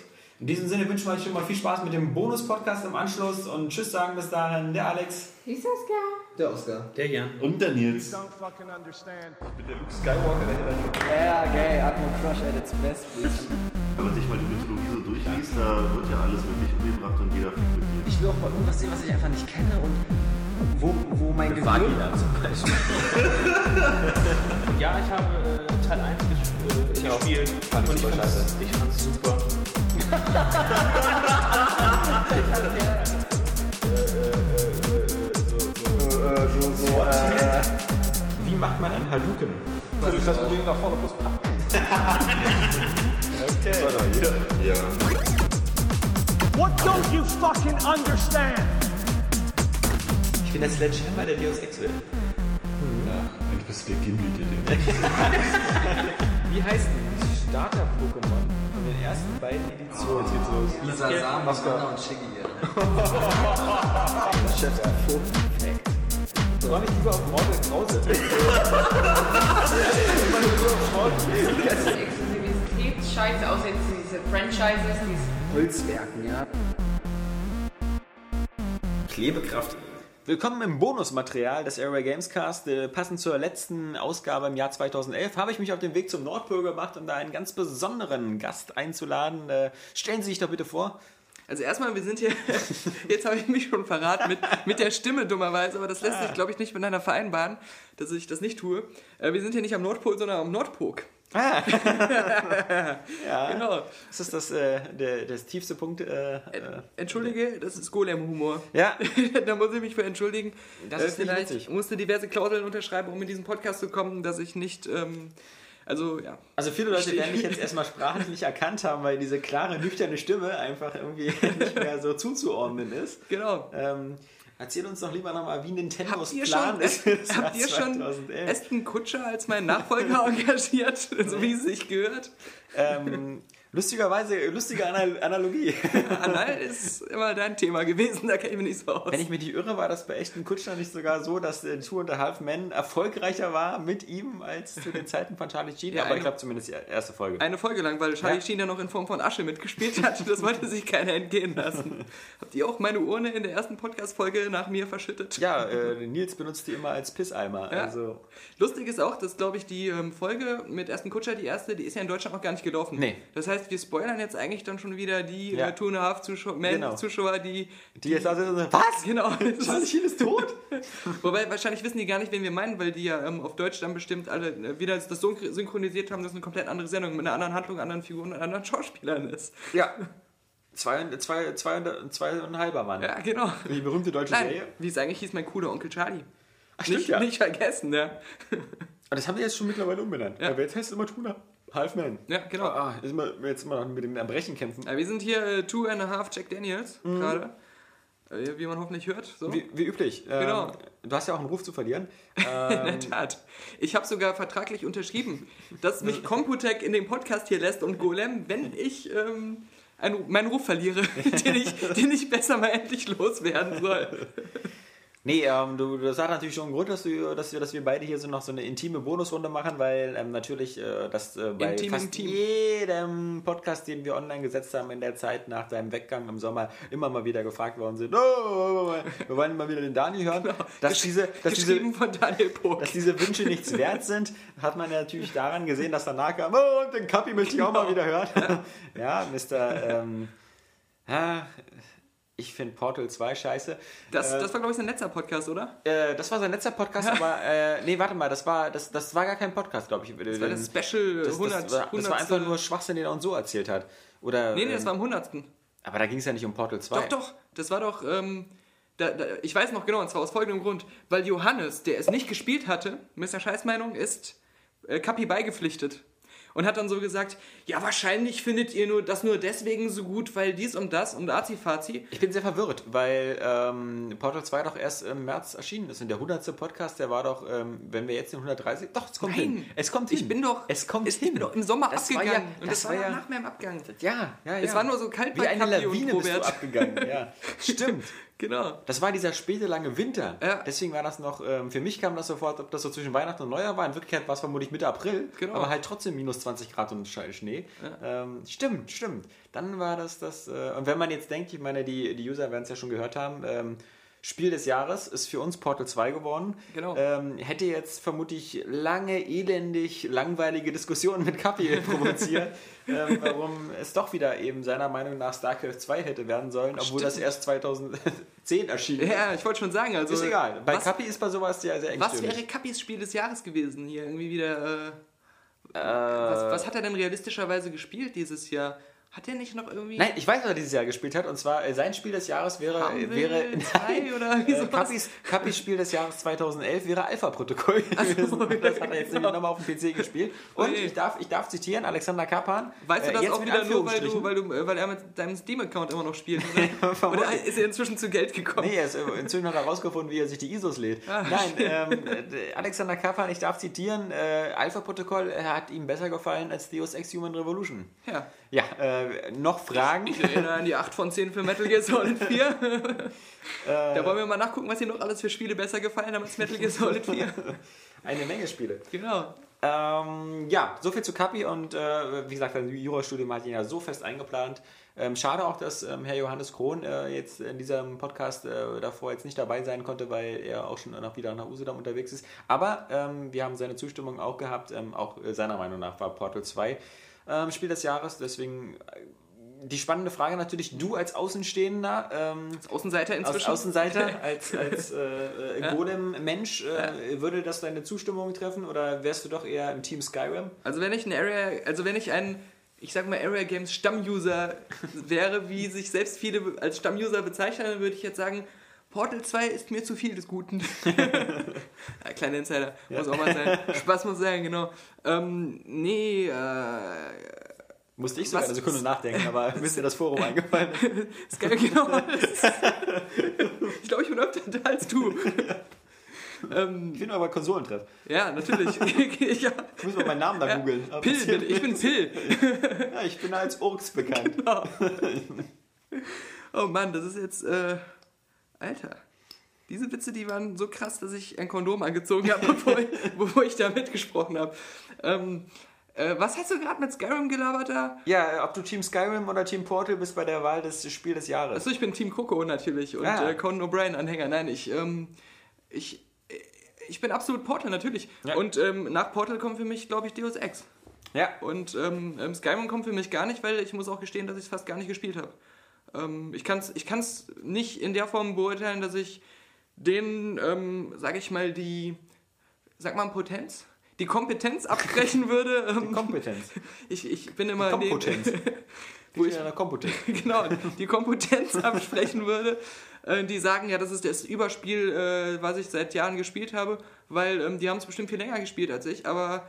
In diesem Sinne wünschen wir euch schon mal viel Spaß mit dem Bonus-Podcast im Anschluss und Tschüss sagen bis dahin. Der Alex. Wie ist das, Kerl? Der Oscar. Der Jan. Und der Nils. don't fucking understand. Skywalker, der Ja, gay, Atmo Crush at its best, bitch. Wenn man sich mal die Mythologie so durchliest, da wird ja alles wirklich umgebracht und jeder fickt mit jedem. Ich will auch mal irgendwas sehen, was ich einfach nicht kenne und wo, wo mein Gehirn... zum Beispiel. Ja, ich habe äh, Teil 1 ges äh, gespielt. Fand und ich super fand's, scheiße. Wie macht man einen Haluken? Ja. What don't you fucking understand? Ich bin der Sledgehammer der Deus Ex will. Du bist der Gimli, der. Wie heißt die Starter-Pokémon ersten beiden Editionen? Los. Lisa Sam, Oscar und Shiggy. Chef, Perfekt. Soll ich lieber auf Mortal Krause? Exklusivität scheiße, außer jetzt diese Franchises, die Holzwerken, ja. Klebekraft. Willkommen im Bonusmaterial des Airway Gamescast. Äh, passend zur letzten Ausgabe im Jahr 2011 habe ich mich auf den Weg zum Nordpol gemacht, um da einen ganz besonderen Gast einzuladen. Äh, stellen Sie sich doch bitte vor. Also erstmal, wir sind hier, jetzt habe ich mich schon verraten mit, mit der Stimme dummerweise, aber das lässt sich, glaube ich, nicht miteinander vereinbaren, dass ich das nicht tue. Äh, Wir sind hier nicht am Nordpol, sondern am Nordpol. Ja, Genau. das ist das, äh, der, das tiefste Punkt. Äh, äh, Entschuldige, das ist Golem-Humor. ja, da muss ich mich für entschuldigen. Das Äh, ist Vielleicht witzig. musste diverse Klauseln unterschreiben, um in diesen Podcast zu kommen, dass ich nicht, ähm, also ja. also viele Leute werden mich jetzt erstmal sprachlich nicht erkannt haben, weil diese klare, nüchterne Stimme einfach irgendwie nicht mehr so zuzuordnen ist. Genau. Ähm, erzähl uns doch lieber nochmal, wie Nintendos Habt ihr Plan schon, ist. habt ihr schon 2011. Aston Kutscher als meinen Nachfolger engagiert, so wie es sich gehört? Ähm, lustigerweise, lustige Anal Analogie. Anal ist immer dein Thema gewesen, da kenne ich mich nicht so aus. Wenn ich mich nicht irre, war das bei echten Kutscher nicht sogar so, dass äh, Two and a Half Men erfolgreicher war mit ihm als zu den Zeiten von Charlie Sheen. Ja, Aber ich eine- glaube zumindest die erste Folge. Eine Folge lang, weil Charlie Ja. Sheen ja noch in Form von Asche mitgespielt hat. Das wollte sich keiner entgehen lassen. Habt ihr auch meine Urne in der ersten Podcast-Folge nach mir verschüttet? ja, äh, Nils benutzt die immer als Pisseimer. Ja. Also, Lustig ist auch, dass, glaube ich, die ähm, Folge mit Aston Kutscher, die erste, die ist ja in Deutschland noch gar nicht gelaufen. Nee. Das heißt, wir spoilern jetzt eigentlich dann schon wieder die Ja. äh, Two and a Half Zuschauer, Men Genau. Zuschauer, die... die jetzt also so, was? Genau. Charlie ist tot? Wobei, wahrscheinlich wissen die gar nicht, wen wir meinen, weil die ja ähm, auf Deutsch dann bestimmt alle äh, wieder das so synchronisiert haben, dass es eine komplett andere Sendung mit einer anderen Handlung, anderen Figuren und anderen Schauspielern ist. Ja. Zwei, zwei, zwei, und- zwei und ein halber Mann. Ja, genau. Die berühmte deutsche Nein, Serie. wie es eigentlich hieß, mein cooler Onkel Charlie. stimmt, nicht, ja. nicht vergessen, ja. Und das haben die jetzt schon mittlerweile umbenannt. Ja. Aber jetzt heißt es immer Tuna. Halfman. Ja, genau. Ah, jetzt immer, jetzt noch mit dem Erbrechen kämpfen. Ja, wir sind hier äh, Two and a Half Jack Daniels gerade. Äh, wie man hoffentlich hört. So. Wie, wie üblich. Genau. Ähm, du hast ja auch einen Ruf zu verlieren. In Ähm, der Tat. Ich habe sogar vertraglich unterschrieben, dass mich Computec in den Podcast hier lässt und Golem, wenn ich ähm, einen, meinen Ruf verliere, den ich, den ich besser mal endlich loswerden soll. Nee, ähm, du, das hat natürlich schon einen Grund, dass, du, dass, wir, dass wir beide hier so noch so eine intime Bonusrunde machen, weil ähm, natürlich äh, das äh, bei Intim, fast intim. jedem Podcast, den wir online gesetzt haben in der Zeit nach deinem Weggang im Sommer, immer mal wieder gefragt worden sind, oh, wir wollen mal wieder den Dani hören. Dass, diese, dass, diese, dass diese Wünsche nichts wert sind, hat man ja natürlich daran gesehen, dass danach kam, oh, den Kapi möchte ich auch mal wieder hören. ja, Mr. Ähm, ich finde Portal 2 scheiße. Das, Äh, das war, glaube ich, sein letzter Podcast, oder? äh, das war sein letzter Podcast, aber äh, nee, warte mal, das war, das, das war gar kein Podcast, glaube ich. Das war das Special das, das, 100. war, das war einfach 100. nur Schwachsinn, den er uns so erzählt hat. Oder, Nee, nee, das ähm, war am 100. aber da ging es ja nicht um Portal 2. Doch, doch, das war doch. Ähm, da, da, ich weiß noch genau, und zwar aus folgendem Grund. Weil Johannes, der es nicht gespielt hatte, Mr. Scheißmeinung, ist äh, Kapi beigepflichtet. Und hat dann so gesagt: Ja, wahrscheinlich findet ihr nur das nur deswegen so gut, weil dies und das und Azi-Fazi. Ich bin sehr verwirrt, weil ähm, Portal 2 doch erst im März erschienen ist. Und der 100. Podcast, der war doch, ähm, wenn wir jetzt den 130. Doch, es kommt Nein, hin. Es kommt hin. Ich bin doch, Es kommt ich hin. bin doch im Sommer Das war abgegangen. ja- und das das, war ja- nach meinem Abgang. Ja, ja, ja. Es war nur so kalt Wie eine Lawine bist du abgegangen. Ja, stimmt. Genau. Das war dieser späte lange Winter. Ja. Deswegen war das noch, ähm, für mich kam das sofort, ob das so zwischen Weihnachten und Neujahr war. In Wirklichkeit war es vermutlich Mitte April. Genau. Aber halt trotzdem minus 20 Grad und Schnee. Ähm, stimmt, stimmt. Dann war das das. Äh, und wenn man jetzt denkt, ich meine, die, die User werden es ja schon gehört haben, ähm, Spiel des Jahres ist für uns Portal 2 geworden. Genau. Ähm, hätte jetzt vermutlich lange, elendig, langweilige Diskussionen mit Kapi provoziert, ähm, warum es doch wieder eben seiner Meinung nach StarCraft 2 hätte werden sollen, obwohl das erst 2010 erschienen ist. Ja, ich wollte schon sagen, also. Ist egal. Bei was, Kapi ist bei sowas ja sehr was engstirnig. wäre Kapis Spiel des Jahres gewesen hier? Irgendwie wieder. Äh, Äh, was, was hat er denn realistischerweise gespielt dieses Jahr? Hat er nicht noch irgendwie. Nein, ich weiß, was er dieses Jahr gespielt hat. Und zwar äh, sein Spiel des Jahres wäre. Farmville wäre 2 oder irgendwie äh? Kappis, Kappis Spiel des Jahres 2011 wäre Alpha-Protokoll gewesen. das hat er jetzt nämlich nochmal auf dem PC gespielt. Und ich darf, ich darf zitieren: Alexander Kapan. Weißt du äh, das jetzt auch wieder nur, weil, du, weil, du, äh, weil er mit deinem Steam-Account immer noch spielt? Oder, oder ist er inzwischen zu Geld gekommen? Nee, er ist, äh, inzwischen hat er herausgefunden, wie er sich die ISOs lädt. Ah, Nein, ähm, äh, Alexander Kapan, ich darf zitieren: äh, Alpha-Protokoll hat ihm besser gefallen als Deus Ex Human Revolution. Ja. Ja, äh, noch Fragen? Ich erinnere an die 8 von 10 für Metal Gear Solid 4. da wollen wir mal nachgucken, was hier noch alles für Spiele besser gefallen haben als Metal Gear Solid 4. Eine Menge Spiele. Genau. Ähm, ja, soviel zu Kapi und äh, wie gesagt, das Jurastudium hat ihn ja so fest eingeplant. Ähm, schade auch, dass ähm, Herr Johannes Krohn äh, jetzt in diesem Podcast äh, davor jetzt nicht dabei sein konnte, weil er auch schon noch wieder nach Usedom unterwegs ist. Aber ähm, wir haben seine Zustimmung auch gehabt. Ähm, auch äh, seiner Meinung nach war Portal 2 ähm, Spiel des Jahres. Deswegen äh, die spannende Frage natürlich, du als Außenstehender, ähm, Außenseiter als inzwischen. Außenseiter, als, als äh, äh, Golem-Mensch, äh, würde das deine Zustimmung treffen oder wärst du doch eher im Team Skyrim? Also wenn ich ein Area, also wenn ich ein, ich sag mal Area Games Stammuser wäre, wie sich selbst viele als Stammuser bezeichnen, dann würde ich jetzt sagen, Portal 2 ist mir zu viel des Guten. ja, kleiner Insider, muss auch mal sein. Spaß muss sein, genau. Ähm, nee, äh, Musste ich sogar eine Sekunde nachdenken, aber mir ist dir das Forum eingefallen. ist geil, genau. ich glaube, ich bin öfter da als du. ähm, Ich bin nur bei Konsolentreff. ja, natürlich. ja. Ich muss mal meinen Namen da googeln. Aber Pill, bitte. ich bin. Pill. Ja, ich bin als Urks bekannt. Oh Mann, das ist jetzt. Äh, Alter. Diese Witze, die waren so krass, dass ich ein Kondom angezogen habe, bevor, ich- bevor ich da mitgesprochen habe. Ähm, äh, was hast du gerade mit Skyrim gelabert da? Ja, ob du Team Skyrim oder Team Portal bist bei der Wahl des Spiel des Jahres. Achso, ich bin Team Coco natürlich und Ah. äh, Conan O'Brien-Anhänger. Nein, ich, ähm, ich, ich bin absolut Portal natürlich. Ja. Und ähm, nach Portal kommt für mich, glaube ich, Deus Ex. Ja, Und ähm, ähm, Skyrim kommt für mich gar nicht, weil ich muss auch gestehen, dass ich es fast gar nicht gespielt habe. Ähm, ich kann es ich kann's nicht in der Form beurteilen, dass ich den, ähm, sage ich mal, die, sag mal Potenz, die Kompetenz abbrechen würde. Ähm, Kompetenz. ich, ich bin immer Kompetenz. wo Ich Kompetenz. genau, die Kompetenz absprechen würde, äh, die sagen, ja, das ist das Überspiel, äh, was ich seit Jahren gespielt habe, weil ähm, die haben es bestimmt viel länger gespielt als ich, aber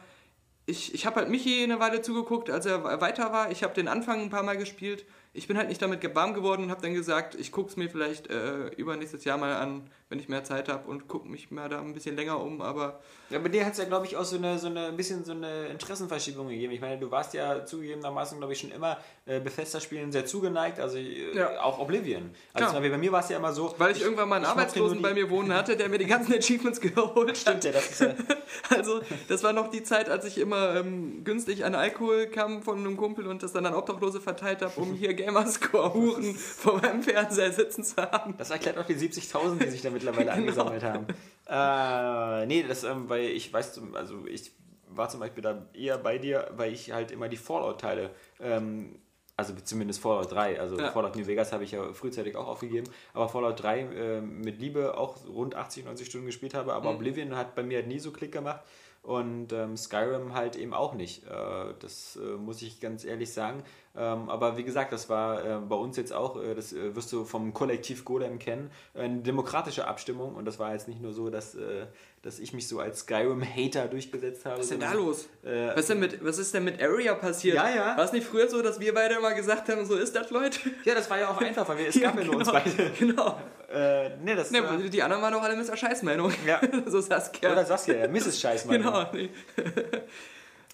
ich, ich habe halt Michi eine Weile zugeguckt, als er weiter war. Ich habe den Anfang ein paar Mal gespielt. Ich bin halt nicht damit warm geworden und habe dann gesagt, ich gucke es mir vielleicht äh, übernächstes Jahr mal an, wenn ich mehr Zeit habe und gucke mich mal da ein bisschen länger um, aber Ja, bei dir hat es ja, glaube ich, auch so eine, so eine ein bisschen so eine Interessenverschiebung gegeben. Ich meine, du warst ja zugegebenermaßen, glaube ich, schon immer äh, Bethesda-Spielen sehr zugeneigt, also äh, Ja. auch Oblivion. Also Beispiel bei mir war es ja immer so. weil ich, irgendwann mal einen ich Arbeitslosen bei mir wohnen hatte, der mir die ganzen Achievements geholt hat. Stimmt ja, das ist ja. Also, das war noch die Zeit, als ich immer ähm, günstig an Alkohol kam von einem Kumpel und das dann an Obdachlose verteilt habe, um hier Gamerscore-Huren vor meinem Fernseher sitzen zu haben. Das erklärt auch die 70.000, die sich da mittlerweile angesammelt haben. Äh, nee, das, ähm, weil ich weiß, also ich war zum Beispiel da eher bei dir, weil ich halt immer die Fallout-Teile, ähm, also zumindest Fallout 3, also Ja. Fallout New Vegas habe ich ja frühzeitig auch aufgegeben, aber Fallout 3 äh, mit Liebe auch rund 80, 90 Stunden gespielt habe, aber Mhm. Oblivion hat bei mir halt nie so Klick gemacht und ähm, Skyrim halt eben auch nicht. Äh, das äh, muss ich ganz ehrlich sagen. Ähm, aber wie gesagt, das war äh, bei uns jetzt auch, äh, das äh, wirst du vom Kollektiv Golem kennen, eine demokratische Abstimmung und das war jetzt nicht nur so, dass, äh, dass ich mich so als Skyrim-Hater durchgesetzt habe. Was ist denn da los? Äh, Was ist, denn mit, was ist denn mit Area passiert? Ja, ja. War es nicht früher so, dass wir beide immer gesagt haben, so ist das, Leute? ja, das war ja auch einfach, weil wir, es gab ja, nur uns beide. Genau. Äh, nee, das Ne, war, die anderen waren doch alle Mr. Scheißmeinung. Ja. so Saskia. Oder Saskia, ja, Mrs. Scheißmann. Genau. Nee.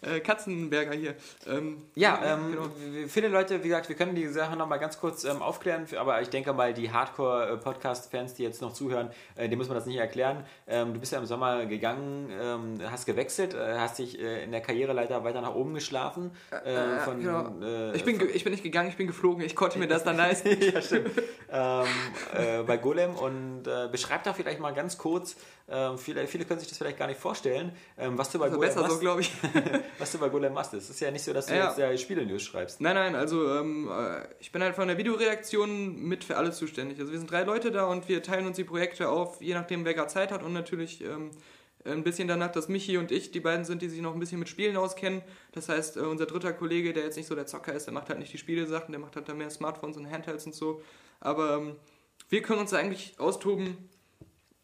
Äh, Katzenberger hier. Ähm, Ja, ähm, genau. viele Leute, wie gesagt, wir können die Sache nochmal ganz kurz ähm, aufklären, aber ich denke mal, die Hardcore-Podcast-Fans, die jetzt noch zuhören, äh, denen muss man das nicht erklären. Ähm, du bist ja im Sommer gegangen, ähm, hast gewechselt, äh, hast dich äh, in der Karriereleiter weiter nach oben geschlafen. Äh, Äh, von, genau. ich, bin, ge- ich bin nicht gegangen, ich bin geflogen. Ich konnte mir das dann leisten. ja, stimmt. ähm, äh, bei Golem und beschreib doch vielleicht mal ganz kurz, ähm, viele, viele können sich das vielleicht gar nicht vorstellen, ähm, was du bei Also Golem machst. so, glaube ich. was du bei Golem machst. Es ist ja nicht so, dass du Ja. jetzt äh, Spiele-News schreibst. Nein, nein, also ähm, äh, ich bin halt von der Videoredaktion mit für alles zuständig. Also wir sind drei Leute da und wir teilen uns die Projekte auf, je nachdem wer gerade Zeit hat und natürlich ähm, ein bisschen danach, dass Michi und ich die beiden sind, die sich noch ein bisschen mit Spielen auskennen. Das heißt, äh, unser dritter Kollege, der jetzt nicht so der Zocker ist, der macht halt nicht die Spielesachen, der macht halt dann mehr Smartphones und Handhelds und so. Aber ähm, wir können uns da eigentlich austoben,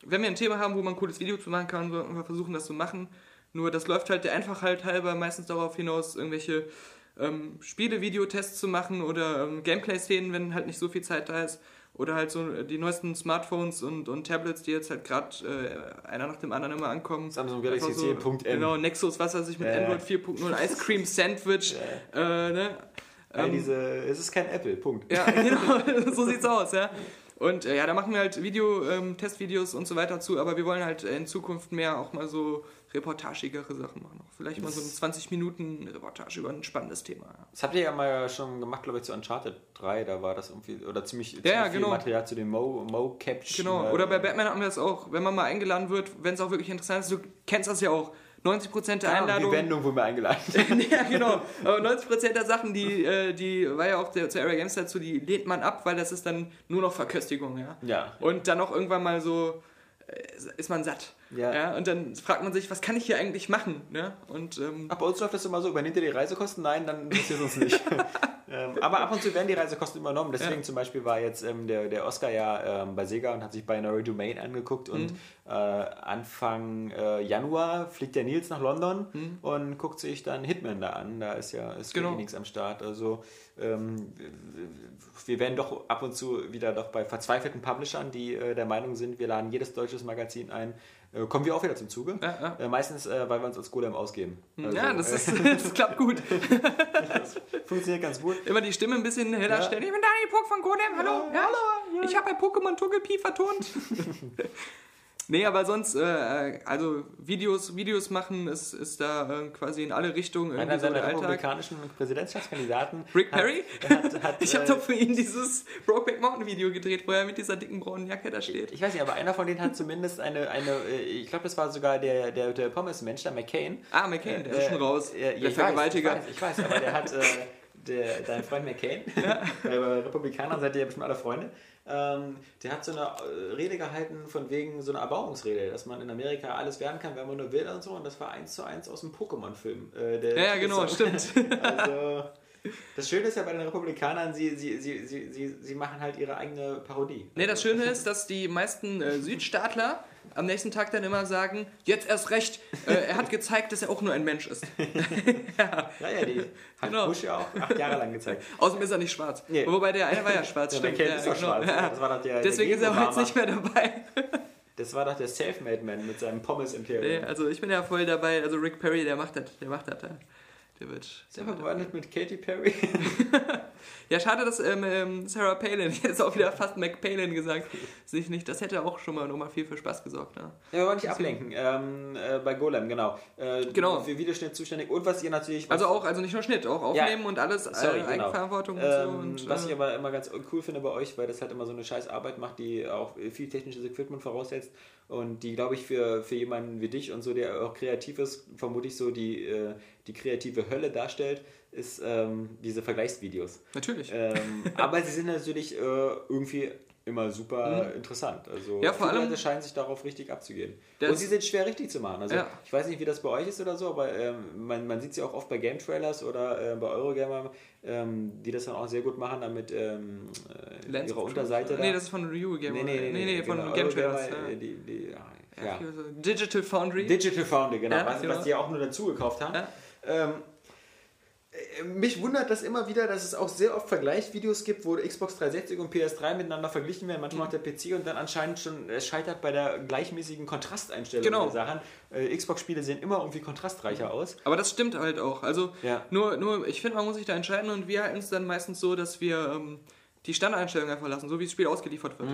wenn wir ein Thema haben, wo man ein cooles Video zu machen kann, sollten wir versuchen, das zu machen. Nur das läuft halt der Einfachheit halber meistens darauf hinaus, irgendwelche ähm, Spiele-Videotests zu machen oder ähm, Gameplay-Szenen, wenn halt nicht so viel Zeit da ist. Oder halt so die neuesten Smartphones und, und Tablets, die jetzt halt gerade äh, einer nach dem anderen immer ankommen. Samsung Galaxy Einfach 10.M. Genau, Nexus, was weiß ich, mit ja. Android 4.0, Ice Cream Sandwich. Äh, ne? Ähm, diese, es ist kein Apple, Punkt. ja, genau, so sieht's aus, ja. Und äh, ja, da machen wir halt Video, ähm, Testvideos und so weiter zu, aber wir wollen halt äh, in Zukunft mehr auch mal so reportagigere Sachen machen. Auch vielleicht mal so eine 20 Minuten Reportage über ein spannendes Thema. Ja. Das habt ihr ja mal schon gemacht, glaube ich, zu Uncharted 3, da war das irgendwie, oder ziemlich, ziemlich ja, viel genau. Material zu dem Mo, Mo. Genau, oder bei Batman haben wir das auch, wenn man mal eingeladen wird, wenn es auch wirklich interessant ist, du kennst das ja auch, 90% der ja, die Einladungen... Wendung wurde mir eingeladen. ja, genau. Aber 90% der Sachen, die, äh, die war ja auch der, zur Area Games dazu, die lehnt man ab, weil das ist dann nur noch Verköstigung, ja. Ja. Und dann auch irgendwann mal so äh, ist man satt. Ja. Und dann fragt man sich, was kann ich hier eigentlich machen? Ne? Und ähm, Ach, bei uns läuft das immer so, übernimmt ihr die Reisekosten? Nein, dann interessiert uns nicht. ähm, aber ab und zu werden die Reisekosten übernommen. Deswegen Ja. zum Beispiel war jetzt ähm, der, der Oscar ja ähm, bei Sega und hat sich Binary Domain angeguckt und Mhm. äh, Anfang äh, Januar fliegt der Nils nach London Mhm. und guckt sich dann Hitman da an. Da ist ja ist Genau. nichts am Start. Also ähm, wir werden doch ab und zu wieder doch bei verzweifelten Publishern, die äh, der Meinung sind, wir laden jedes deutsches Magazin ein, kommen wir auch wieder zum Zuge. Ja, ja. Äh, meistens, äh, weil wir uns als Golem ausgeben. Also, ja, das, äh, ist, das klappt gut. funktioniert ganz gut. Immer die Stimme ein bisschen heller stellen. Ich bin Daniel Puck von Golem, hallo. Hallo. Ich habe bei Pokémon Togepi vertont. nee, aber sonst, äh, also Videos, Videos machen ist, ist da äh, quasi in alle Richtungen Einer so seiner Alltag. republikanischen Präsidentschaftskandidaten. Rick hat- Perry? Hat, hat, Ich habe äh, doch für ihn dieses Brokeback Mountain Video gedreht, wo er mit dieser dicken braunen Jacke da steht. ich weiß nicht, aber einer von denen hat zumindest eine, eine äh, ich glaube, das war sogar der, der, der Pommes-Mensch, der McCain. Ah, McCain, der ist schon raus. Äh, ja, der ich Vergewaltiger. Weiß, ich, weiß, ich weiß, aber der hat, äh, der, dein Freund McCain, äh, bei Republikanern seid ihr ja bestimmt alle Freunde, ähm, der hat so eine äh, Rede gehalten von wegen so einer Erbauungsrede, dass man in Amerika alles werden kann, wenn man nur will und so. Und das war eins zu eins aus dem Pokémon-Film. Äh, Ja, ja, genau, das- stimmt. Also, das Schöne ist ja bei den Republikanern, sie, sie, sie, sie, sie, sie machen halt ihre eigene Parodie. Nee, das Schöne ist, dass die meisten äh, Südstaatler am nächsten Tag dann immer sagen, jetzt erst recht, äh, er hat gezeigt, dass er auch nur ein Mensch ist. Ja, ja, die hat Genau. Bush ja auch acht Jahre lang gezeigt. Außerdem ist er nicht schwarz. Nee. Wobei der eine war ja schwarz, Der stimmt. Ja, ist genau. schwarz. Ja. Das war doch der- Deswegen der ist er heute nicht mehr dabei. Das war doch der Selfmade Man mit seinem Pommes-Imperium. Nee, also ich bin ja voll dabei. Also Rick Perry, der macht das. Der macht das. Der wird. Ist er verwandelt mit Katy Perry? Ja, schade, dass ähm, ähm, Sarah Palin, ich jetzt auch wieder fast McPalin gesagt, sich nicht. Das hätte auch schon mal nochmal viel für Spaß gesorgt. Ne? Ja, wir wollen nicht ablenken. Ähm, äh, bei Golem, genau. Äh, Genau. Für Videoschnitt zuständig. Und was ihr natürlich... Also auch, also nicht nur Schnitt, auch aufnehmen und alles, Sorry, äh, genau. Eigenverantwortung und so. Ähm, Und, was äh, ich aber immer ganz cool finde bei euch, weil das halt immer so eine scheiß Arbeit macht, die auch viel technisches Equipment voraussetzt und die, glaube ich, für, für jemanden wie dich und so, der auch kreativ ist, vermutlich so die, äh, die kreative Hölle darstellt, ist ähm, diese Vergleichsvideos. Natürlich. Ähm, aber sie sind natürlich äh, irgendwie immer super interessant. Also Mhm. Ja, vor viele allem- Leute scheinen sich darauf richtig abzugehen. Und sie sind schwer richtig zu machen. Also Ja. ich weiß nicht, wie das bei euch ist oder so, aber ähm, man, man sieht sie auch oft bei Game Trailers oder äh, bei Eurogamer, ähm, die das dann auch sehr gut machen, damit ähm, äh, Lens ihre Unterseite da. Nee, das ist von Ryu Game. nee, nee, nee, nee, von genau, Game Eurogamer, Trailers. Ja. äh, die, die, ja, Digital Foundry. Digital Foundry, genau, was, genau. was die ja auch nur dazu gekauft haben. Ähm, äh, mich wundert das immer wieder, dass es auch sehr oft Vergleichsvideos gibt, wo Xbox 360 und PS3 miteinander verglichen werden, manchmal auch der PC und dann anscheinend schon es scheitert bei der gleichmäßigen Kontrasteinstellung Genau. der Sachen. Äh, Xbox-Spiele sehen immer irgendwie kontrastreicher aus. Aber das stimmt halt auch. Also Ja. nur, nur, ich finde, man muss sich da entscheiden und wir halten es dann meistens so, dass wir ähm, die Standardeinstellung einfach lassen, so wie das Spiel ausgeliefert wird.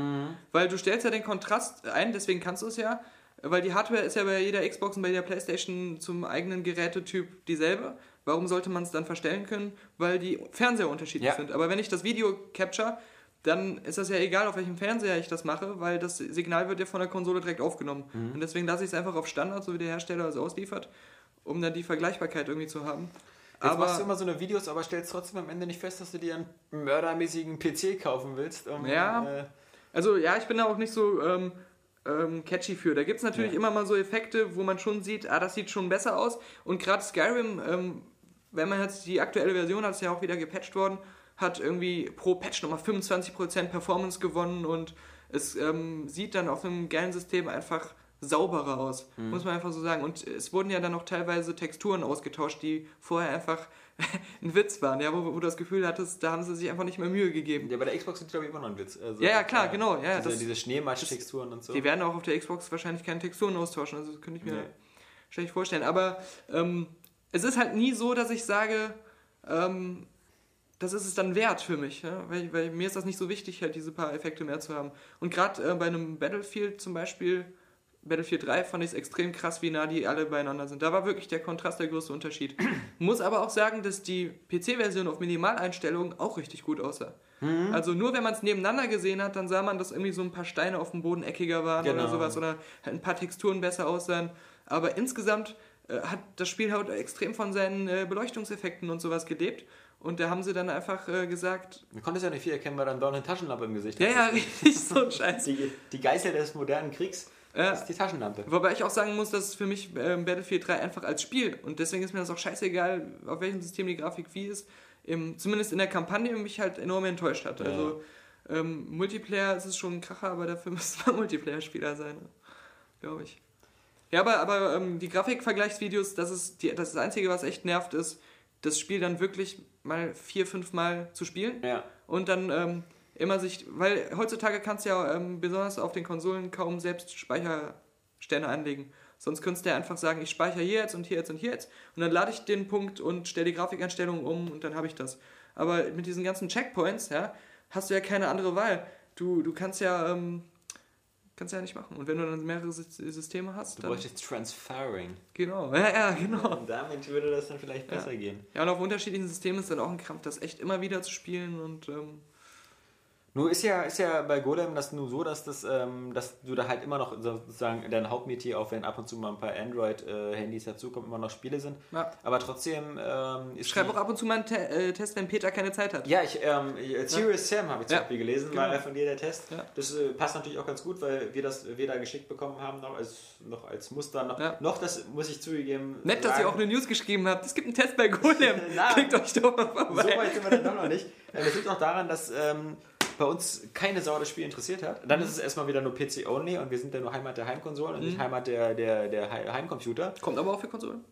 Weil du stellst ja den Kontrast ein, deswegen kannst du es ja, weil die Hardware ist ja bei jeder Xbox und bei jeder Playstation zum eigenen Gerätetyp dieselbe. Warum sollte man es dann verstellen können? Weil die Fernseher unterschiedlich Ja. sind. Aber wenn ich das Video capture, dann ist das ja egal, auf welchem Fernseher ich das mache, weil das Signal wird ja von der Konsole direkt aufgenommen. Und deswegen lasse ich es einfach auf Standard, so wie der Hersteller es ausliefert, um dann die Vergleichbarkeit irgendwie zu haben. Jetzt Aber machst du immer so eine Videos, aber stellst trotzdem am Ende nicht fest, dass du dir einen mördermäßigen PC kaufen willst. Um, Ja. Äh, Also ja, ich bin da auch nicht so ähm, ähm, catchy für. Da gibt es natürlich Ja. immer mal so Effekte, wo man schon sieht, ah, das sieht schon besser aus. Und gerade Skyrim, ähm, wenn man jetzt die aktuelle Version hat, ist ja auch wieder gepatcht worden, hat irgendwie pro Patch nochmal 25% Performance gewonnen und es ähm, sieht dann auf einem geilen System einfach sauberer aus, muss man einfach so sagen. Und es wurden ja dann auch teilweise Texturen ausgetauscht, die vorher einfach ein Witz waren, ja, wo, wo du das Gefühl hattest, da haben sie sich einfach nicht mehr Mühe gegeben. ja, bei der Xbox sind glaube ich immer noch ein Witz. Also, Ja, ja, klar, äh, genau, ja, diese, das- diese Schneematsch-Texturen und so. Die werden auch auf der Xbox wahrscheinlich keine Texturen austauschen, also das könnte ich mir Nee. schlecht vorstellen. Aber ähm, es ist halt nie so, dass ich sage, ähm, das ist es dann wert für mich, ja? weil, weil mir ist das nicht so wichtig, halt diese paar Effekte mehr zu haben. Und gerade äh, bei einem Battlefield zum Beispiel, Battlefield 3 fand ich es extrem krass, wie nah die alle beieinander sind. Da war wirklich der Kontrast der größte Unterschied. Muss aber auch sagen, dass die PC-Version auf Minimaleinstellungen auch richtig gut aussah. Also nur wenn man es nebeneinander gesehen hat, dann sah man, dass irgendwie so ein paar Steine auf dem Boden eckiger waren Genau. oder sowas oder halt ein paar Texturen besser aussahen. Aber insgesamt äh, hat das Spiel halt extrem von seinen äh, Beleuchtungseffekten und sowas gelebt. Und da haben sie dann einfach äh, gesagt, Du konntest ja nicht viel erkennen, weil dann doch eine Taschenlampe im Gesicht ja, ja, richtig so ein Scheiß. Die, die Geißel des modernen Kriegs Ja. ist die Taschenlampe. Wobei ich auch sagen muss, dass für mich ähm, Battlefield 3 einfach als Spiel und deswegen ist mir das auch scheißegal, auf welchem System die Grafik wie ist, im, zumindest in der Kampagne mich halt enorm enttäuscht hat. Also ähm, Multiplayer ist es schon ein Kracher, aber dafür müsste man Multiplayer-Spieler sein, glaube ich. Ja, aber, aber ähm, die Grafikvergleichsvideos, das ist, die, das ist das Einzige, was echt nervt, ist, das Spiel dann wirklich mal vier, fünf Mal zu spielen Ja. und dann ähm, immer sich, weil heutzutage kannst du ja ähm, besonders auf den Konsolen kaum selbst Speicherstände anlegen. Sonst könntest du ja einfach sagen, ich speichere hier jetzt und hier jetzt und hier jetzt und dann lade ich den Punkt und stelle die Grafikeinstellungen um und dann habe ich das. Aber mit diesen ganzen Checkpoints, ja, hast du ja keine andere Wahl. Du, du kannst ja ähm, kannst ja nicht machen. Und wenn du dann mehrere Sy- Systeme hast, Du dann bräuchtest Transferring. genau, ja, ja, genau. Und damit würde das dann vielleicht Ja. besser gehen. Ja, und auf unterschiedlichen Systemen ist dann auch ein Krampf, das echt immer wieder zu spielen und ähm, Nur ist ja, ist ja bei Golem das nur so, dass, das, ähm, dass du da halt immer noch sozusagen dein Hauptmetier, auch wenn ab und zu mal ein paar Android-Handys dazukommen, immer noch Spiele sind. ja. Aber trotzdem ähm, ist. Die- auch ab und zu mal einen Te äh, Test, wenn Peter keine Zeit hat. Ja, ich, ähm, Serious Sam habe ich zum Ja, Beispiel gelesen, genau. war von dir der Test. Ja. Das äh, passt natürlich auch ganz gut, weil wir das da geschickt bekommen haben, noch als, noch als Muster. Noch, Ja. noch das muss ich zugeben. Nett, dass ihr auch eine News geschrieben habt. Es gibt einen Test bei Golem. Klickt euch doch mal So vorbei. weit sind wir dann doch noch nicht. Äh, Das liegt auch daran, dass ähm, bei uns keine Sau das Spiel interessiert hat. Dann ist es erstmal wieder nur PC-only und wir sind ja nur Heimat der Heimkonsolen und nicht Mhm. Heimat der, der, der Hei- Heimcomputer. Kommt aber auch für Konsolen.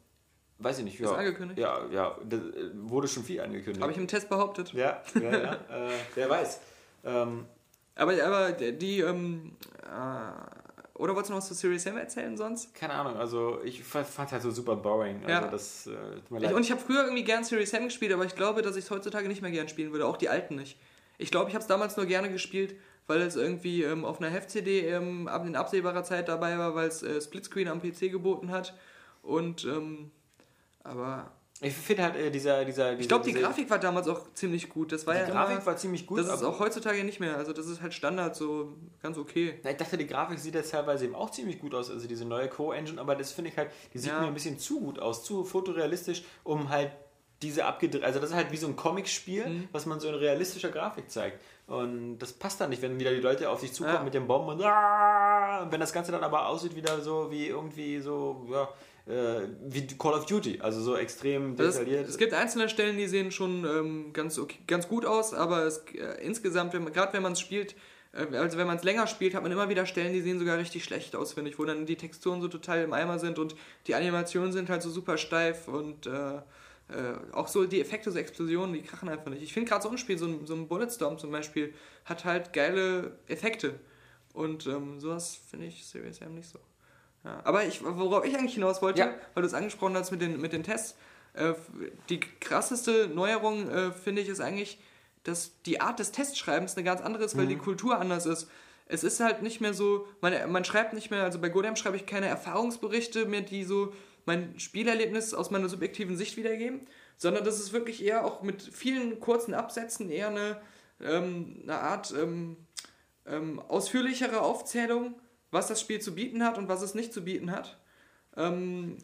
Weiß ich nicht. Ist Ja, angekündigt. Ja, ja, das wurde schon viel angekündigt. Habe ich im Test behauptet. ja, ja, ja. äh, wer weiß. Ähm, Aber, aber die, ähm, äh, oder wolltest du noch was zu Series M erzählen sonst? keine Ahnung, also ich fand es halt so super boring. Also Ja. das äh, tut mir Ich, und ich habe früher irgendwie gern Series M gespielt, aber ich glaube, dass ich es heutzutage nicht mehr gern spielen würde. Auch die alten nicht. Ich glaube, ich habe es damals nur gerne gespielt, weil es irgendwie ähm, auf einer Heft-CD ähm, ab- in absehbarer Zeit dabei war, weil es äh, Splitscreen am PC geboten hat. Und, ähm, aber Ich finde halt äh, dieser, dieser, ich glaube, die Grafik war damals auch ziemlich gut. Das war die ja Grafik immer, war ziemlich gut. Das ist auch heutzutage nicht mehr. Also das ist halt Standard, so ganz okay. Na, ich dachte, die Grafik sieht jetzt teilweise eben auch ziemlich gut aus, also diese neue Co-Engine, aber das finde ich halt, die sieht Ja. mir ein bisschen zu gut aus, zu fotorealistisch, um halt diese abgedreht, also das ist halt wie so ein Comic-Spiel, Mhm. was man so in realistischer Grafik zeigt. Und das passt dann nicht, wenn wieder die Leute auf dich zukommen Ja. mit den Bomben und, ah, und wenn das Ganze dann aber aussieht wieder so wie irgendwie so, ja, äh, wie Call of Duty, also so extrem Also detailliert. es gibt einzelne Stellen, die sehen schon ähm, ganz, okay, ganz gut aus, aber es, äh, insgesamt, gerade wenn man es spielt, äh, also wenn man es länger spielt, hat man immer wieder Stellen, die sehen sogar richtig schlecht aus, finde ich, wo dann die Texturen so total im Eimer sind und die Animationen sind halt so super steif und äh, auch so die Effekte, so Explosionen, die krachen einfach nicht. Ich finde gerade so ein Spiel, so ein, so ein Bulletstorm zum Beispiel, hat halt geile Effekte. Und ähm, sowas finde ich Serious Sam nicht so. Ja. Aber ich, worauf ich eigentlich hinaus wollte, Ja. weil du es angesprochen hast mit den, mit den Tests, äh, die krasseste Neuerung, äh, finde ich, ist eigentlich, dass die Art des Testschreibens eine ganz andere ist, weil die Kultur anders ist. Es ist halt nicht mehr so, man, man schreibt nicht mehr, also bei Godam schreibe ich keine Erfahrungsberichte mehr, die so mein Spielerlebnis aus meiner subjektiven Sicht wiedergeben, sondern das ist wirklich eher auch mit vielen kurzen Absätzen eher eine, ähm, eine Art ähm, ähm, ausführlichere Aufzählung, was das Spiel zu bieten hat und was es nicht zu bieten hat. Ähm,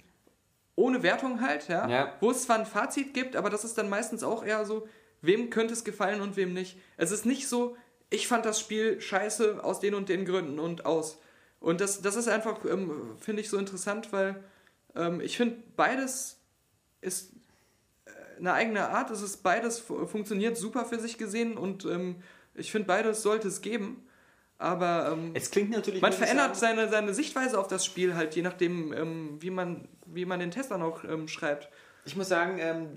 ohne Wertung halt, ja? Ja. Wo es zwar ein Fazit gibt, aber das ist dann meistens auch eher so, wem könnte es gefallen und wem nicht. Es ist nicht so, ich fand das Spiel scheiße aus den und den Gründen und aus. Und das, das ist einfach, ähm, finde ich, so interessant, weil ähm, ich finde, beides ist äh, eine eigene Art. Es ist beides fu- funktioniert super für sich gesehen und ähm, ich finde, beides sollte es geben. Aber ähm, Es klingt natürlich. man verändert sagen, seine, seine Sichtweise auf das Spiel halt, je nachdem, ähm, wie, man, wie man den Test dann auch ähm, schreibt. Ich muss sagen, ähm,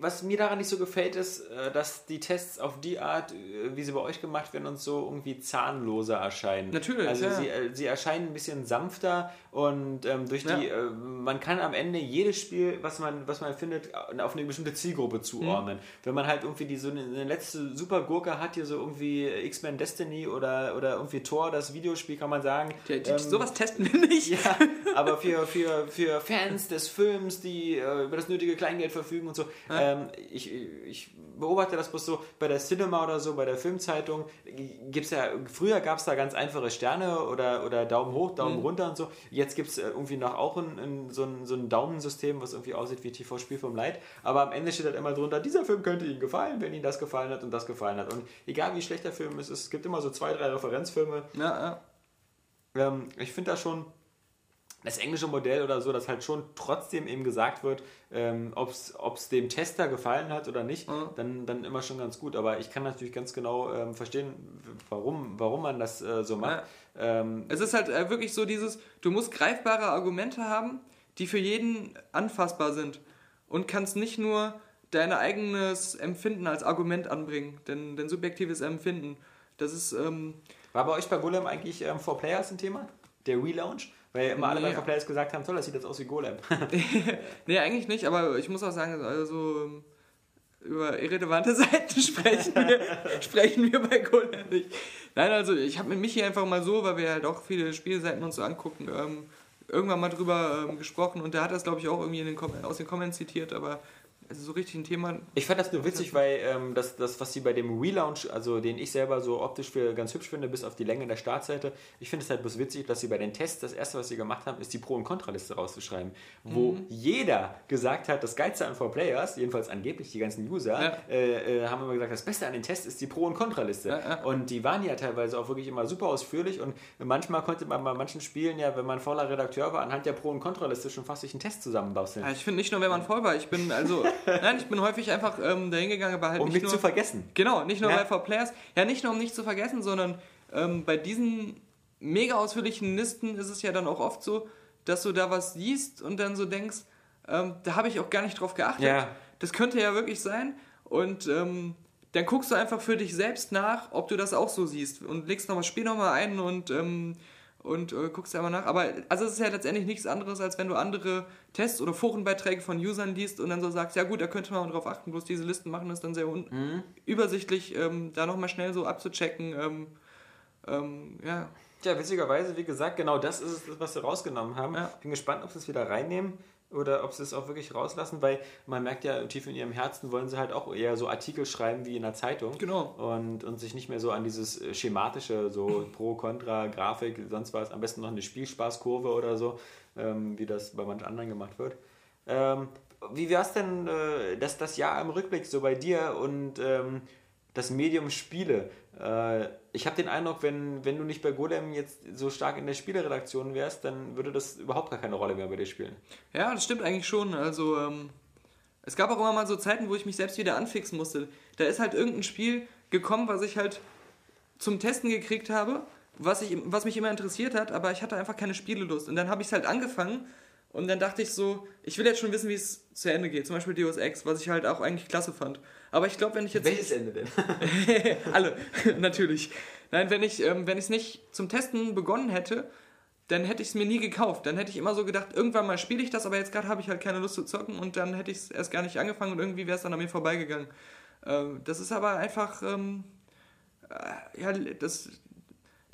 was mir daran nicht so gefällt, ist, äh, dass die Tests auf die Art, äh, wie sie bei euch gemacht werden, uns so irgendwie zahnloser erscheinen. Natürlich, Also ja. sie, äh, sie erscheinen ein bisschen sanfter und ähm, durch Ja. die, äh, man kann am Ende jedes Spiel, was man, was man findet, auf eine bestimmte Zielgruppe zuordnen. Wenn man halt irgendwie die, so eine, eine letzte super Gurke hat, hier so irgendwie X-Men Destiny oder, oder irgendwie Tor, das Videospiel, kann man sagen. Die, ähm, sowas testen wir nicht. ja, aber für, für, für Fans des Films, die äh, über das nötige Kleingeld verfügen und so, ähm, ich, ich beobachte das bloß so bei der Cinema oder so, bei der Filmzeitung, gibt's ja, früher gab es da ganz einfache Sterne oder, oder Daumen hoch, Daumen runter und so. Jetzt gibt es irgendwie noch auch ein, ein, so, ein, so ein Daumensystem, was irgendwie aussieht wie TV-Spielfilm Light, aber am Ende steht halt immer drunter, dieser Film könnte Ihnen gefallen, wenn Ihnen das gefallen hat und das gefallen hat. Und egal wie schlecht der Film ist, es gibt immer so zwei, drei Referenzfilme, Ja, ja. ähm, ich finde da schon das englische Modell oder so, dass halt schon trotzdem eben gesagt wird, ähm, ob es dem Tester gefallen hat oder nicht, Mhm. dann, dann immer schon ganz gut. Aber ich kann natürlich ganz genau ähm, verstehen, warum, warum man das äh, so macht. Ähm, Es ist halt äh, wirklich so dieses, du musst greifbare Argumente haben, die für jeden anfassbar sind. Und kannst nicht nur dein eigenes Empfinden als Argument anbringen, denn dein subjektives Empfinden. Das ist, ähm, war bei euch bei Golem eigentlich ähm, Four Players ein Thema? Der Relaunch? Weil immer alle bei Nee. Four Players gesagt haben, toll, das sieht jetzt aus wie Golem. nee, eigentlich nicht, aber ich muss auch sagen, also über irrelevante Seiten sprechen wir, sprechen wir bei Golem nicht. Nein, also ich habe mit Michi einfach mal so, weil wir halt auch viele Spielseiten uns so angucken, ähm, irgendwann mal drüber ähm, gesprochen und der hat das, glaube ich, auch irgendwie in den aus den Comments zitiert, aber also so richtig ein Thema. Ich fand das nur witzig, weil ähm, das, das, was sie bei dem Relaunch, also den ich selber so optisch für ganz hübsch finde, bis auf die Länge der Startseite, ich finde es halt bloß witzig, dass sie bei den Tests, das erste, was sie gemacht haben, ist die Pro- und Kontraliste rauszuschreiben, wo Mhm. jeder gesagt hat, das Geilste an 4Players, jedenfalls angeblich die ganzen User, Ja. äh, äh, haben immer gesagt, das Beste an den Tests ist die Pro- und Kontraliste. Ja, ja. Und die waren ja teilweise auch wirklich immer super ausführlich und manchmal konnte man bei manchen Spielen ja, wenn man voller Redakteur war, anhand der Pro- und Kontraliste schon fast sich einen Test zusammenbasteln. Ich finde nicht nur, wenn man voll war, ich bin also, nein, ich bin häufig einfach ähm, dahin gegangen, aber halt um nicht nicht nur, zu vergessen. Genau, nicht nur Ja. bei For Players. Ja, nicht nur um nicht zu vergessen, sondern ähm, bei diesen mega ausführlichen Listen ist es ja dann auch oft so, dass du da was siehst und dann so denkst, ähm, da habe ich auch gar nicht drauf geachtet. Ja. Das könnte ja wirklich sein. Und ähm, dann guckst du einfach für dich selbst nach, ob du das auch so siehst und legst nochmal Spiel nochmal ein und, ähm, und äh, guckst einfach nach. Aber also es ist ja letztendlich nichts anderes, als wenn du andere Tests oder Forenbeiträge von Usern liest und dann so sagst, ja gut, da könnte man drauf achten, bloß diese Listen machen es dann sehr Mhm. übersichtlich, ähm, da nochmal schnell so abzuchecken. Ähm, ähm, ja. Tja, witzigerweise, wie gesagt, genau das ist es, was sie rausgenommen haben. Ja. Bin gespannt, ob sie es wieder reinnehmen oder ob sie es auch wirklich rauslassen, weil man merkt ja, tief in ihrem Herzen wollen sie halt auch eher so Artikel schreiben wie in der Zeitung. Genau. Und, und sich nicht mehr so an dieses äh, schematische, so Pro, Contra, Grafik, sonst was, am besten noch eine Spielspaßkurve oder so, ähm, wie das bei manch anderen gemacht wird. Ähm, wie wäre es denn äh, das, das Jahr im Rückblick so bei dir und ähm, das Medium Spiele? Äh, ich habe den Eindruck, wenn, wenn du nicht bei Golem jetzt so stark in der Spieleredaktion wärst, dann würde das überhaupt gar keine Rolle mehr bei dir spielen. Ja, das stimmt eigentlich schon. Also, ähm, es gab auch immer mal so Zeiten, wo ich mich selbst wieder anfixen musste. Da ist halt irgendein Spiel gekommen, was ich halt zum Testen gekriegt habe, was, ich, was mich immer interessiert hat, aber ich hatte einfach keine Spielelust. Und dann habe ich es halt angefangen Und dann dachte ich so, ich will jetzt schon wissen, wie es zu Ende geht. Zum Beispiel Deus Ex, was ich halt auch eigentlich klasse fand. Aber ich glaube, wenn ich jetzt... Welches Ende denn? Alle, natürlich. Nein, wenn ich ähm, wenn ich es nicht zum Testen begonnen hätte, dann hätte ich es mir nie gekauft. Dann hätte ich immer so gedacht, irgendwann mal spiele ich das, aber jetzt gerade habe ich halt keine Lust zu zocken und dann hätte ich es erst gar nicht angefangen und irgendwie wäre es dann an mir vorbeigegangen. Ähm, das ist aber einfach, ähm, äh, ja, das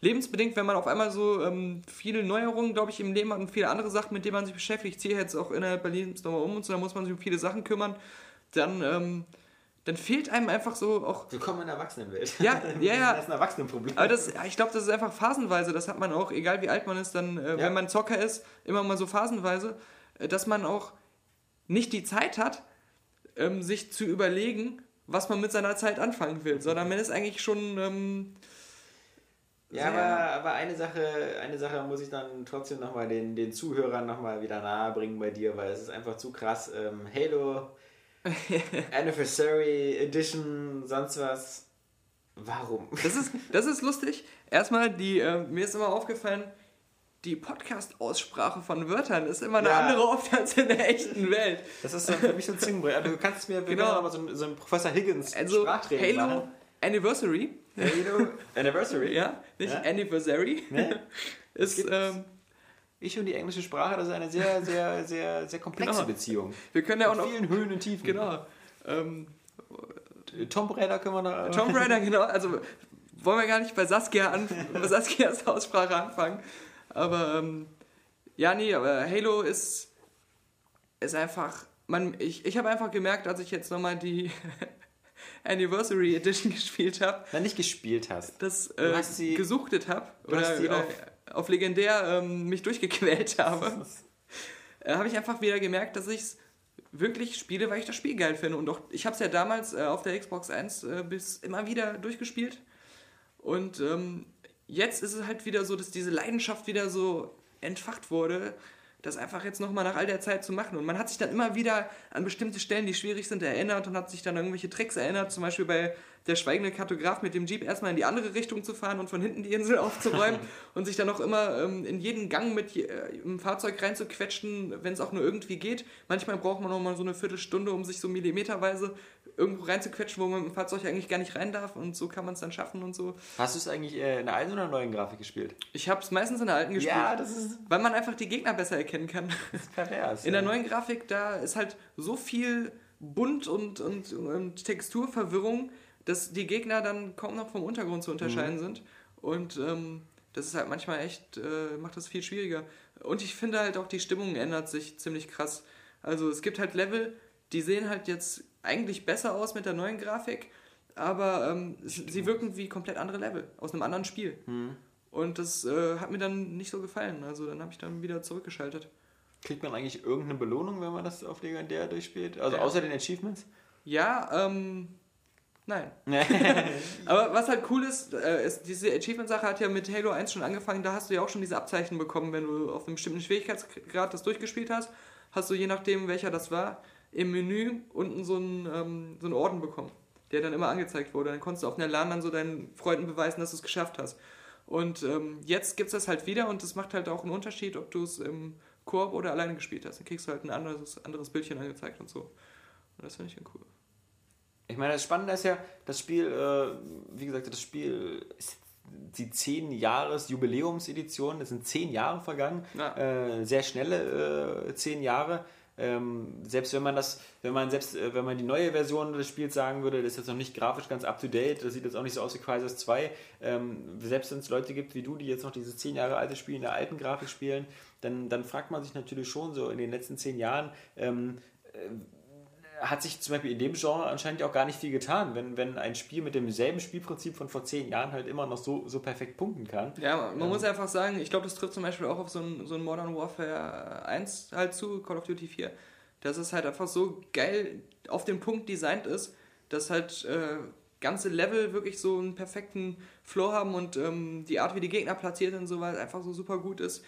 lebensbedingt, wenn man auf einmal so ähm, viele Neuerungen, glaube ich, im Leben hat und viele andere Sachen, mit denen man sich beschäftigt. Ich ziehe jetzt auch innerhalb Berlins nochmal um und so, da muss man sich um viele Sachen kümmern. Dann, ähm, dann fehlt einem einfach so auch Willkommen in der Erwachsenenwelt. Ja, ja, ja. Das ist ein Erwachsenenproblem. aber das, ich glaube, das ist einfach phasenweise. Das hat man auch, egal wie alt man ist, dann, äh, Ja. wenn man Zocker ist, immer mal so phasenweise, äh, dass man auch nicht die Zeit hat, ähm, sich zu überlegen, was man mit seiner Zeit anfangen will, sondern man ist eigentlich schon. Ja, aber, aber eine Sache, eine Sache muss ich dann trotzdem nochmal den, den Zuhörern nochmal wieder nahe bringen bei dir, weil es ist einfach zu krass. Ähm, Halo Anniversary Edition, sonst was. Warum? das, ist, das ist lustig. Erstmal, die, äh, mir ist immer aufgefallen, die Podcast-Aussprache von Wörtern ist immer eine Ja. andere oft als in der echten Welt. Das ist so für mich so ein Zungenbrecher. Du kannst mir Genau. aber so, ein- so ein Professor Higgins Also, Sprachtraining Halo machen. Anniversary, Halo Anniversary. ja, nicht Ja. Anniversary, Ne? ist. Ähm, Ich und die englische Sprache, das ist eine sehr, sehr, sehr, sehr komplexe Genau. Beziehung. wir können ja auch noch. vielen Höhen und Tiefen. Genau. Ähm, Tomb Raider können wir da. Tomb Raider, genau. Also wollen wir gar nicht bei Saskia an, bei Saskias Aussprache anfangen. Aber ähm, ja, nee, aber Halo ist, ist einfach. Man, ich ich habe einfach gemerkt, als ich jetzt nochmal die Anniversary Edition gespielt habe, Nein, nicht gespielt hast. das äh, sie- gesuchtet habe oder, oder auf- auf, legendär ähm, mich durchgequält habe, äh, habe ich einfach wieder gemerkt, dass ich es wirklich spiele, weil ich das Spiel geil finde. Und auch, ich habe es ja damals äh, auf der Xbox 1 äh, bis immer wieder durchgespielt. Und ähm, jetzt ist es halt wieder so, dass diese Leidenschaft wieder so entfacht wurde, das einfach jetzt nochmal nach all der Zeit zu machen. Und man hat sich dann immer wieder an bestimmte Stellen, die schwierig sind, erinnert und hat sich dann an irgendwelche Tricks erinnert. Zum Beispiel bei der schweigende Kartograf mit dem Jeep erstmal in die andere Richtung zu fahren und von hinten die Insel aufzuräumen und sich dann auch immer ähm, in jeden Gang mit je, äh, im Fahrzeug reinzuquetschen, wenn es auch nur irgendwie geht. Manchmal braucht man noch mal so eine Viertelstunde, um sich so millimeterweise irgendwo reinzuquetschen, wo man im Fahrzeug eigentlich gar nicht rein darf und so kann man es dann schaffen und so. Hast du es eigentlich äh, in der alten oder neuen Grafik gespielt? Ich habe es meistens in der alten gespielt, Ja, das ist weil man einfach die Gegner besser erkennen kann. pervers. In der ja. neuen Grafik, da ist halt so viel Bunt und, und, und Texturverwirrung, dass die Gegner dann kaum noch vom Untergrund zu unterscheiden sind. Und ähm, das ist halt manchmal echt, äh, macht das viel schwieriger. Und ich finde halt auch, die Stimmung ändert sich ziemlich krass. Also es gibt halt Level, die sehen halt jetzt eigentlich besser aus mit der neuen Grafik, aber ähm, sie wirken wie komplett andere Level aus einem anderen Spiel. Und das äh, hat mir dann nicht so gefallen. Also dann habe ich dann wieder zurückgeschaltet. Kriegt man eigentlich irgendeine Belohnung, wenn man das auf Legendär durchspielt? Also Ja. außer den Achievements? Ja, ähm, nein. Aber was halt cool ist, äh, ist diese Achievement-Sache hat ja mit Halo 1 schon angefangen, da hast du ja auch schon diese Abzeichen bekommen, wenn du auf einem bestimmten Schwierigkeitsgrad das durchgespielt hast, hast du je nachdem, welcher das war, im Menü unten so einen, ähm, so einen Orden bekommen, der dann immer angezeigt wurde. Dann konntest du auf einer LAN dann so deinen Freunden beweisen, dass du es geschafft hast. Und ähm, jetzt gibt es das halt wieder und das macht halt auch einen Unterschied, ob du es im Koop oder alleine gespielt hast. Dann kriegst du halt ein anderes, anderes Bildchen angezeigt und so. Und das finde ich dann cool. Ich meine, das Spannende ist ja, das Spiel, äh, wie gesagt, das Spiel ist die 10 Jahres Jubiläumsedition, es sind 10 Jahre vergangen, Ja. äh, sehr schnelle äh, 10 Jahre. Ähm, selbst wenn man das, wenn man selbst, äh, wenn man die neue Version des Spiels sagen würde, das ist jetzt noch nicht grafisch ganz up to date, das sieht jetzt auch nicht so aus wie Crisis 2. Ähm, selbst wenn es Leute gibt wie du, die jetzt noch dieses 10 Jahre alte Spiel in der alten Grafik spielen, dann, dann fragt man sich natürlich schon so in den letzten 10 Jahren, ähm, hat sich zum Beispiel in dem Genre anscheinend auch gar nicht viel getan, wenn, wenn ein Spiel mit demselben Spielprinzip von vor zehn Jahren halt immer noch so, so perfekt punkten kann. Ja, man, man muss einfach sagen, ich glaube, das trifft zum Beispiel auch auf so ein, so ein Modern Warfare 1 halt zu, Call of Duty 4, dass es halt einfach so geil auf den Punkt designt ist, dass halt äh, ganze Level wirklich so einen perfekten Flow haben und ähm, die Art, wie die Gegner platziert sind, so weil einfach so super gut ist,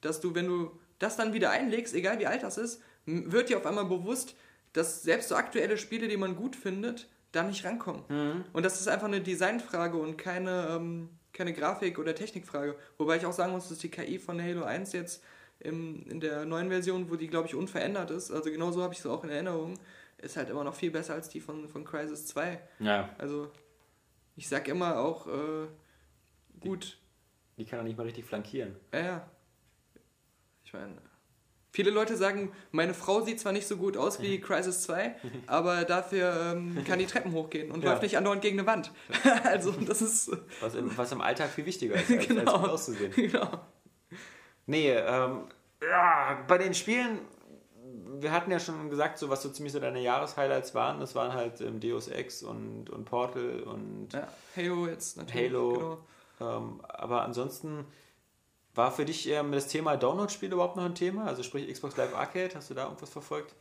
dass du, wenn du das dann wieder einlegst, egal wie alt das ist, wird dir auf einmal bewusst, dass selbst so aktuelle Spiele, die man gut findet, da nicht rankommen. Und das ist einfach eine Designfrage und keine, ähm, keine Grafik- oder Technikfrage. Wobei ich auch sagen muss, dass die KI von Halo 1 jetzt im, in der neuen Version, wo die, glaube ich, unverändert ist, also genau so habe ich sie auch in Erinnerung, ist halt immer noch viel besser als die von, von Crisis 2. Ja, Also, ich sag immer auch, äh, gut, die kann er nicht mal richtig flankieren. ja, ja. Ich meine, viele Leute sagen, meine Frau sieht zwar nicht so gut aus wie Crisis 2, aber dafür ähm, kann die Treppen hochgehen und Ja. läuft nicht andauernd gegen eine Wand. also, das ist. Was im, was im Alltag viel wichtiger ist, als, Genau. als gut auszusehen. Genau. Nee, ähm, ja, bei den Spielen, wir hatten ja schon gesagt, so was so ziemlich so deine Jahreshighlights waren. Das waren halt ähm, Deus Ex und, und Portal und Ja, Halo jetzt natürlich. Halo. Genau. ähm, aber ansonsten war für dich ähm, das Thema Download-Spiele überhaupt noch ein Thema? Also sprich Xbox Live Arcade, hast du da irgendwas verfolgt?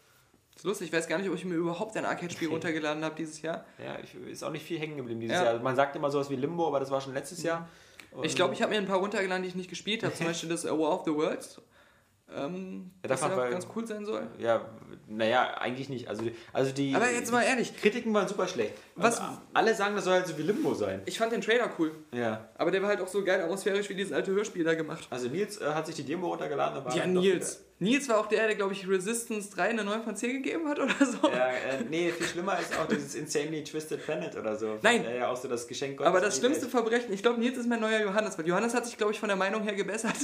Das ist lustig, ich weiß gar nicht, ob ich mir überhaupt ein Arcade-Spiel runtergeladen habe dieses Jahr. Ja, ich, ist auch nicht viel hängen geblieben dieses Ja. Jahr. Man sagt immer sowas wie Limbo, aber das war schon letztes Jahr. Ich glaube, ich habe mir ein paar runtergeladen, die ich nicht gespielt habe. Zum Beispiel das äh, War of the Worlds. Ähm, Ja, das ja war- ganz cool sein soll. Ja, naja, eigentlich nicht. Also, also die, Aber jetzt mal ehrlich, Kritiken waren super schlecht. Was- alle sagen, das soll halt so wie Limbo sein. ich fand den Trailer cool. Ja. Aber der war halt auch so geil atmosphärisch wie dieses alte Hörspiel da gemacht. Also Nils äh, hat sich die Demo runtergeladen. Ja, Nils. Nils war auch der, der, glaube ich, Resistance 3 eine 9 von 10 gegeben hat oder so. Ja, äh, nee, viel schlimmer ist auch dieses Insanely Twisted Planet oder so. Nein. Ja, ja, auch so das Geschenk Gottes Aber das schlimmste Welt. Verbrechen, ich glaube, Nils ist mein neuer Johannes, weil Johannes hat sich, glaube ich, von der Meinung her gebessert.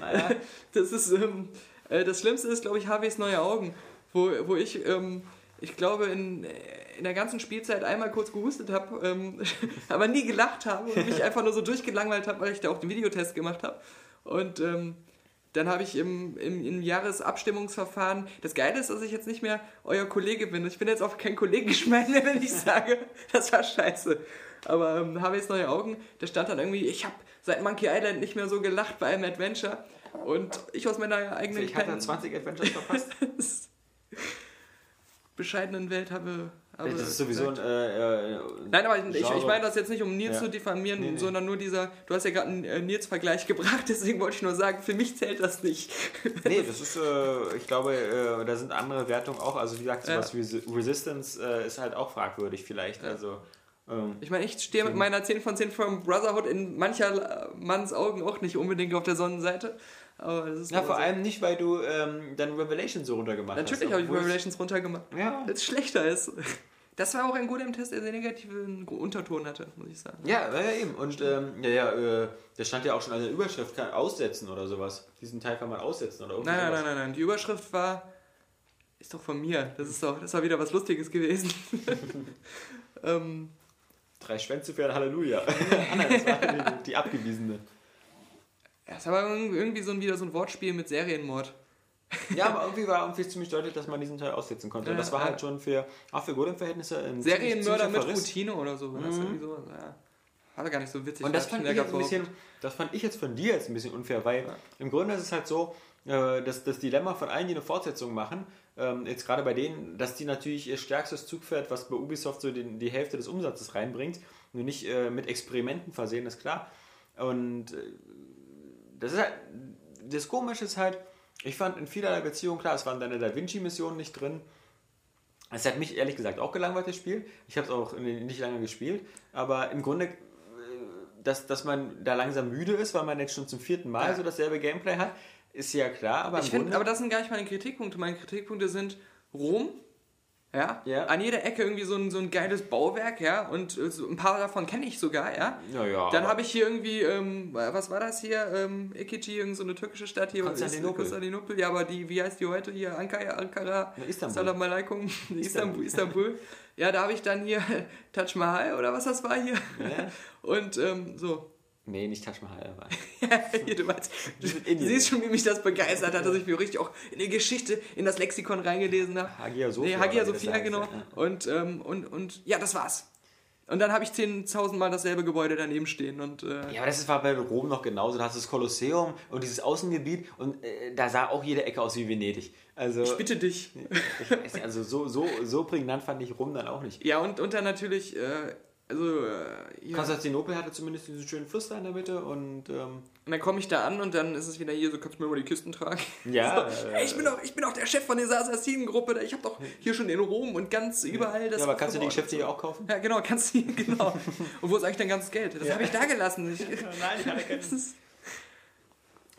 Naja. Das ist, ähm, äh, das Schlimmste ist, glaube ich, HWs neue Augen, wo, wo ich, ähm, ich glaube, in, in der ganzen Spielzeit einmal kurz gehustet habe, ähm, aber nie gelacht habe und mich einfach nur so durchgelangweilt habe, weil ich da auch den Videotest gemacht habe. Und ähm, dann habe ich im, im, im Jahresabstimmungsverfahren, das Geile ist, dass ich jetzt nicht mehr euer Kollege bin. Ich bin jetzt auch kein Kollegenschmein mehr, wenn ich sage, das war scheiße. Aber ähm, habe jetzt neue Augen, da stand dann irgendwie, ich habe seit Monkey Island nicht mehr so gelacht bei einem Adventure. Und ich aus meiner eigenen Ich hatte kleinen, 20 Adventures verpasst. bescheidenen Welt habe. Habe das ist sowieso ein. Äh, äh, Nein, aber ich, ich meine das jetzt nicht, um Nils Ja. zu diffamieren, Nee, nee. sondern nur dieser, du hast ja gerade einen äh, Nils-Vergleich gebracht, deswegen wollte ich nur sagen, für mich zählt das nicht. Nee, das ist, äh, ich glaube, äh, da sind andere Wertungen auch. Also wie gesagt, Ja. sowas wie Resi- Resistance äh, ist halt auch fragwürdig vielleicht. Also, ähm, Ich meine, ich stehe mit meiner 10 von 10 from Brotherhood in mancher Manns Augen auch nicht unbedingt auf der Sonnenseite. Aber das ist ja, aber vor so. allem nicht, weil du ähm, dann Revelation so runtergemacht Natürlich hast. habe ich Revelations runtergemacht, Ja. weil es schlechter ist. Das war auch ein guter Test, der sehr negativen Unterton hatte, muss ich sagen. Ja, ja, ja, eben. Und ähm, ja, ja, äh, da stand ja auch schon an der Überschrift, kann aussetzen oder sowas. Diesen Teil kann man aussetzen oder irgendwie Nein, nein, nein, nein. Die Überschrift war. Ist doch von mir. Das ist doch, das war wieder was Lustiges gewesen. ähm, Drei Schwänze für ein Halleluja. Nein, das war die, die abgewiesene. ja, es war irgendwie so ein, wieder so ein Wortspiel mit Serienmord. Ja, aber irgendwie war irgendwie ziemlich deutlich, dass man diesen Teil aussetzen konnte. Und Ja, das war ja. halt schon für, auch für Golem-Verhältnisse ein Serienmörder mit Verriss. Routine oder so. war Das irgendwie. Ja. War gar nicht so witzig. Und das fand, ich jetzt ein bisschen, das fand ich jetzt von dir jetzt ein bisschen unfair, weil im Grunde ist es halt so, äh, dass das Dilemma von allen, die eine Fortsetzung machen, ähm, jetzt gerade bei denen, dass die natürlich ihr stärkstes Zugpferd, was bei Ubisoft so den, die Hälfte des Umsatzes reinbringt, nur nicht äh, mit Experimenten versehen, ist klar. Und äh, das ist halt, das Komische ist halt, ich fand in vielerlei Beziehungen, klar, es waren deine Da Vinci-Missionen nicht drin, es hat mich ehrlich gesagt auch gelangweilt, das Spiel. Ich habe es auch nicht lange gespielt. Aber im Grunde, äh, dass, dass man da langsam müde ist, weil man jetzt schon zum vierten Mal Ja. so dasselbe Gameplay hat, ist ja klar. Aber Ich Grunde, aber das sind gar nicht meine Kritikpunkte. Meine Kritikpunkte sind Rom. Ja, Ja. an jeder Ecke irgendwie so ein, so ein geiles Bauwerk, ja, und äh, ein paar davon kenne ich sogar, ja. Ja, ja, Dann habe ich hier irgendwie, ähm, was war das hier? Ähm, Ikichi, irgend so eine türkische Stadt hier. Konstantinopel. Konstantinopel, ja, aber die, wie heißt die heute hier? Ankara, Ankara, Na, Istanbul. Salam alaikum, Istanbul, Istanbul. Ja, da habe ich dann hier Taj Mahal oder was das war hier. Ja. Und ähm, so, Nee, nicht Taj Mahal. Aber hier, du weißt, du Indien. siehst schon, wie mich das begeistert hat, dass ich mir richtig auch in die Geschichte, in das Lexikon reingelesen habe. Hagia Sophia. Nee, Hagia Sophia, genau. ja. Und, ähm, und, und ja, das war's. Und dann habe ich 10.000 Mal dasselbe Gebäude daneben stehen und äh, Ja, aber das war bei Rom noch genauso. Da hast du das Kolosseum und dieses Außengebiet und äh, da sah auch jede Ecke aus wie Venedig. Also, ich bitte dich. ich weiß nicht, also so, so, so prägnant fand ich Rom dann auch nicht. Ja, und, und dann natürlich, äh, also, äh, ja. Konstantinopel hatte zumindest diesen schönen Fluss da in der Mitte und ähm, und dann komme ich da an und dann ist es wieder hier, so kannst du mir mal die Kisten tragen. Ja, so, äh, hey, ich bin doch, ich bin doch der Chef von dieser Assassinen-Gruppe, ich habe doch hier schon in Rom und ganz überall das ja, aber kannst du die. Geschäfte hier auch kaufen? Ja, genau, kannst du, genau. Und wo ist eigentlich dein ganzes Geld? Das habe ich da gelassen. Ich, Nein, ich hatte keinen.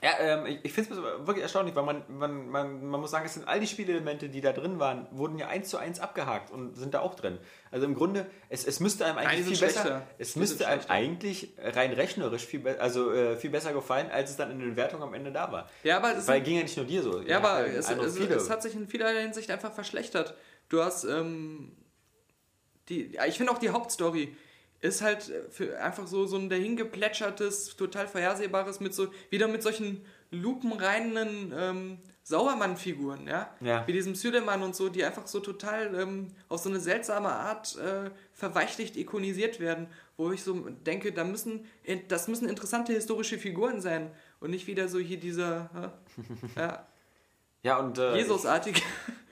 Ja, ähm, ich, ich finde es wirklich erstaunlich, weil man, man, man, man muss sagen, es sind all die Spielelemente, die da drin waren, wurden ja eins zu eins abgehakt und sind da auch drin. Also im Grunde, es, es müsste einem eigentlich viel besser, es Die müsste einem eigentlich rein rechnerisch viel, also, äh, viel besser gefallen, als es dann in den Wertungen am Ende da war. Ja, aber es Weil ging ja nicht nur dir so. ja, aber es, es, es hat sich in vielerlei Hinsicht einfach verschlechtert. Du hast, ähm, die, ich finde auch die Hauptstory ist halt äh, für einfach so, so ein dahingeplätschertes, total vorhersehbares, mit so, wieder mit solchen lupenreinen ähm, Sauermann-Figuren, ja? Ja. Wie diesem Süleman und so, die einfach so total ähm, auf so eine seltsame Art äh, verweichlicht ikonisiert werden, wo ich so denke, da müssen, das müssen interessante historische Figuren sein und nicht wieder so hier dieser äh, ja, Ja, und äh, Jesusartige.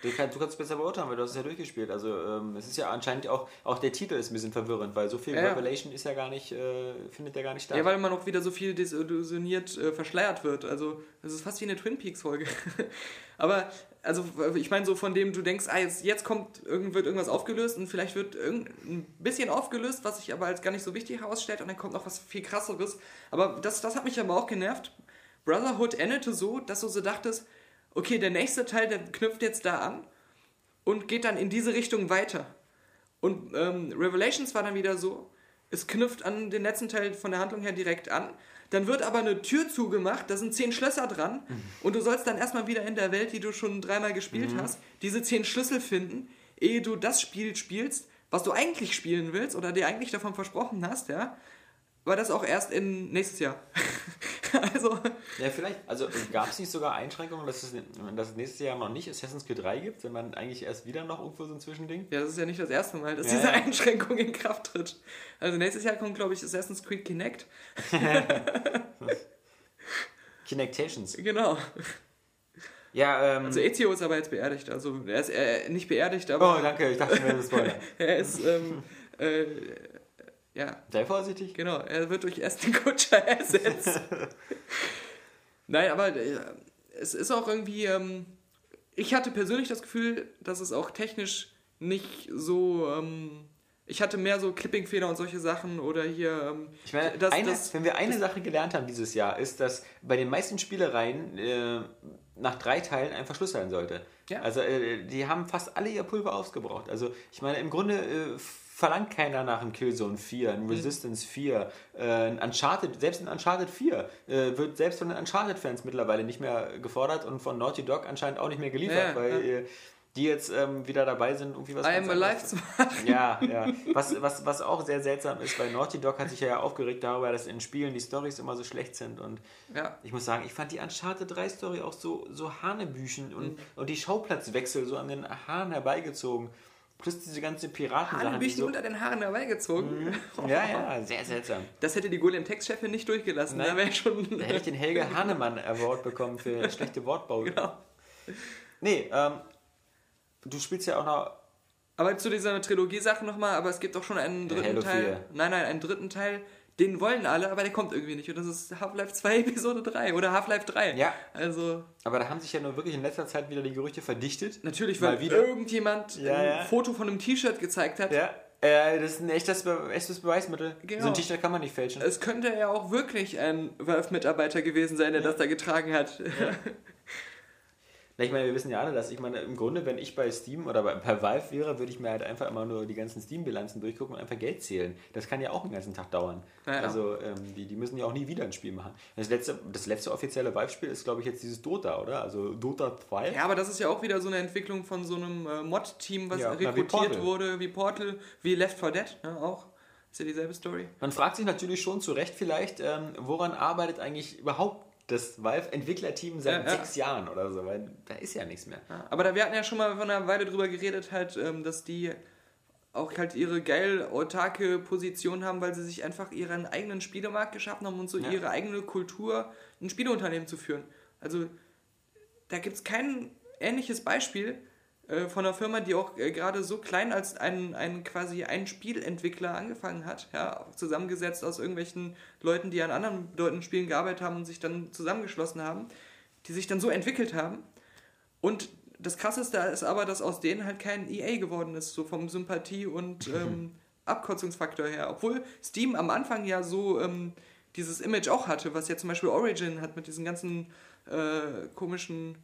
Du, kann, du kannst es besser beurteilen, weil du hast es ja durchgespielt. Also ähm, es ist ja anscheinend auch, auch der Titel ist ein bisschen verwirrend, weil so viel Ja. Revelation ist ja gar nicht, äh, findet ja gar nicht statt. Ja, weil man auch wieder so viel desillusioniert äh, verschleiert wird. Also, das ist fast wie eine Twin Peaks-Folge. Aber, also, ich meine, so von dem du denkst, ah, jetzt, jetzt kommt, irgend, wird irgendwas aufgelöst und vielleicht wird ein bisschen aufgelöst, was sich aber als gar nicht so wichtig herausstellt und dann kommt noch was viel krasseres. Aber das, das hat mich aber auch genervt. Brotherhood endete so, dass du so dachtest, okay, der nächste Teil, der knüpft jetzt da an und geht dann in diese Richtung weiter. Und ähm, Revelations war dann wieder so, es knüpft an den letzten Teil von der Handlung her direkt an. Dann wird aber eine Tür zugemacht, da sind zehn Schlösser dran und du sollst dann erstmal wieder in der Welt, die du schon dreimal gespielt hast, diese zehn Schlüssel finden, ehe du das Spiel spielst, was du eigentlich spielen willst oder dir eigentlich davon versprochen hast, ja. War das auch erst in nächstes Jahr. also, Ja, vielleicht. Also gab es nicht sogar Einschränkungen, dass es, dass es nächstes Jahr noch nicht Assassin's Creed 3 gibt, wenn man eigentlich erst wieder noch irgendwo so ein Zwischending? Ja, das ist ja nicht das erste Mal, dass Ja, diese ja. Einschränkung in Kraft tritt. Also nächstes Jahr kommt, glaube ich, Assassin's Creed Kinect. Kinectations. Genau. Ja, ähm. Also Ezio ist aber jetzt beerdigt. Also er ist äh, nicht beerdigt, aber oh, danke, ich dachte mir, das Spoiler. er ist, ähm, äh, ja, Sei vorsichtig. genau, er wird durch Aston Kutscher ersetzt. Nein, aber äh, es ist auch irgendwie, ähm, ich hatte persönlich das Gefühl, dass es auch technisch nicht so, ähm, ich hatte mehr so Clipping-Fehler und solche Sachen oder hier, ähm, Ich meine, das- eine, das- wenn wir eine Sache gelernt haben dieses Jahr, ist, dass bei den meisten Spielereien äh, nach drei Teilen ein Verschluss sein sollte. Ja. Also äh, die haben fast alle ihr Pulver ausgebraucht. Also ich meine, im Grunde äh, verlangt keiner nach einem Killzone 4, Mhm. einem Resistance 4, äh, ein Uncharted, selbst ein Uncharted 4 äh, wird selbst von den Uncharted-Fans mittlerweile nicht mehr gefordert und von Naughty Dog anscheinend auch nicht mehr geliefert, Ja, weil ja. äh, die jetzt ähm, wieder dabei sind, irgendwie was I am alive zu machen. ja, ja. Was, was, was auch sehr seltsam ist, weil Naughty Dog hat sich ja aufgeregt darüber, dass in Spielen die Storys immer so schlecht sind. Und Ja. ich muss sagen, ich fand die Uncharted 3 Story auch so, so Hanebüchen und, Mhm. und die Schauplatzwechsel so an den Haaren herbeigezogen. Plus diese ganze Piratensache. die Hanebüchen So, unter den Haaren herbeigezogen. ja, ja, sehr seltsam. Das hätte die Golem-Text-Chefin nicht durchgelassen. Nein. Da wäre schon. Da hätte ich den Helge Hahnemann Award bekommen für schlechte Wortbau. Genau. Nee, ähm, du spielst ja auch noch Aber zu dieser Trilogie-Sache nochmal, aber es gibt auch schon einen dritten Halo Teil. 4. Nein, nein, einen dritten Teil, den wollen alle, aber der kommt irgendwie nicht. Und das ist Half-Life 2 Episode 3 oder Half-Life 3. Ja. Also, Aber da haben sich ja nur wirklich in letzter Zeit wieder die Gerüchte verdichtet. natürlich, weil wieder. irgendjemand Ja, ein ja. Foto von einem T-Shirt gezeigt hat. Ja, äh, das ist ein echtes, Be echtes Beweismittel. Genau. So ein T-Shirt kann man nicht fälschen. Es könnte ja auch wirklich ein Valve-Mitarbeiter gewesen sein, der das da getragen hat. Na, ich meine, wir wissen ja alle, dass ich meine, im Grunde, wenn ich bei Steam oder bei, bei Valve wäre, würde ich mir halt einfach immer nur die ganzen Steam-Bilanzen durchgucken und einfach Geld zählen. Das kann ja auch einen ganzen Tag dauern. Ja, ja. Also, ähm, die, die müssen ja auch nie wieder ein Spiel machen. Das letzte, das letzte offizielle Valve-Spiel ist, glaube ich, jetzt dieses Dota, oder? Also Dota 2. Ja, aber das ist ja auch wieder so eine Entwicklung von so einem äh, Mod-Team, was Ja, na, wie rekrutiert Portal. wurde, wie Portal, wie Left 4 Dead, ne, auch. Ist ja dieselbe Story. Man fragt sich natürlich schon zu Recht vielleicht, ähm, woran arbeitet eigentlich überhaupt das Valve-Entwicklerteam seit Ja, ja. sechs Jahren oder so? Weil da ist ja nichts mehr. Ja, aber da, wir hatten ja schon mal vor einer Weile drüber geredet, halt, ähm, dass die auch halt ihre geil autarke Position haben, weil sie sich einfach ihren eigenen Spielemarkt geschaffen haben und so ihre eigene Kultur, ein Spieleunternehmen zu führen. Also da gibt es kein ähnliches Beispiel äh, von einer Firma, die auch äh, gerade so klein als ein, ein quasi ein Spielentwickler angefangen hat, ja, zusammengesetzt aus irgendwelchen Leuten, die an anderen Leuten Spielen gearbeitet haben und sich dann zusammengeschlossen haben, die sich dann so entwickelt haben. Und das Krasseste ist aber, dass aus denen halt kein EA geworden ist, so vom Sympathie- und ähm, Abkürzungsfaktor her. Obwohl Steam am Anfang ja so ähm, dieses Image auch hatte, was ja zum Beispiel Origin hat mit diesen ganzen äh, komischen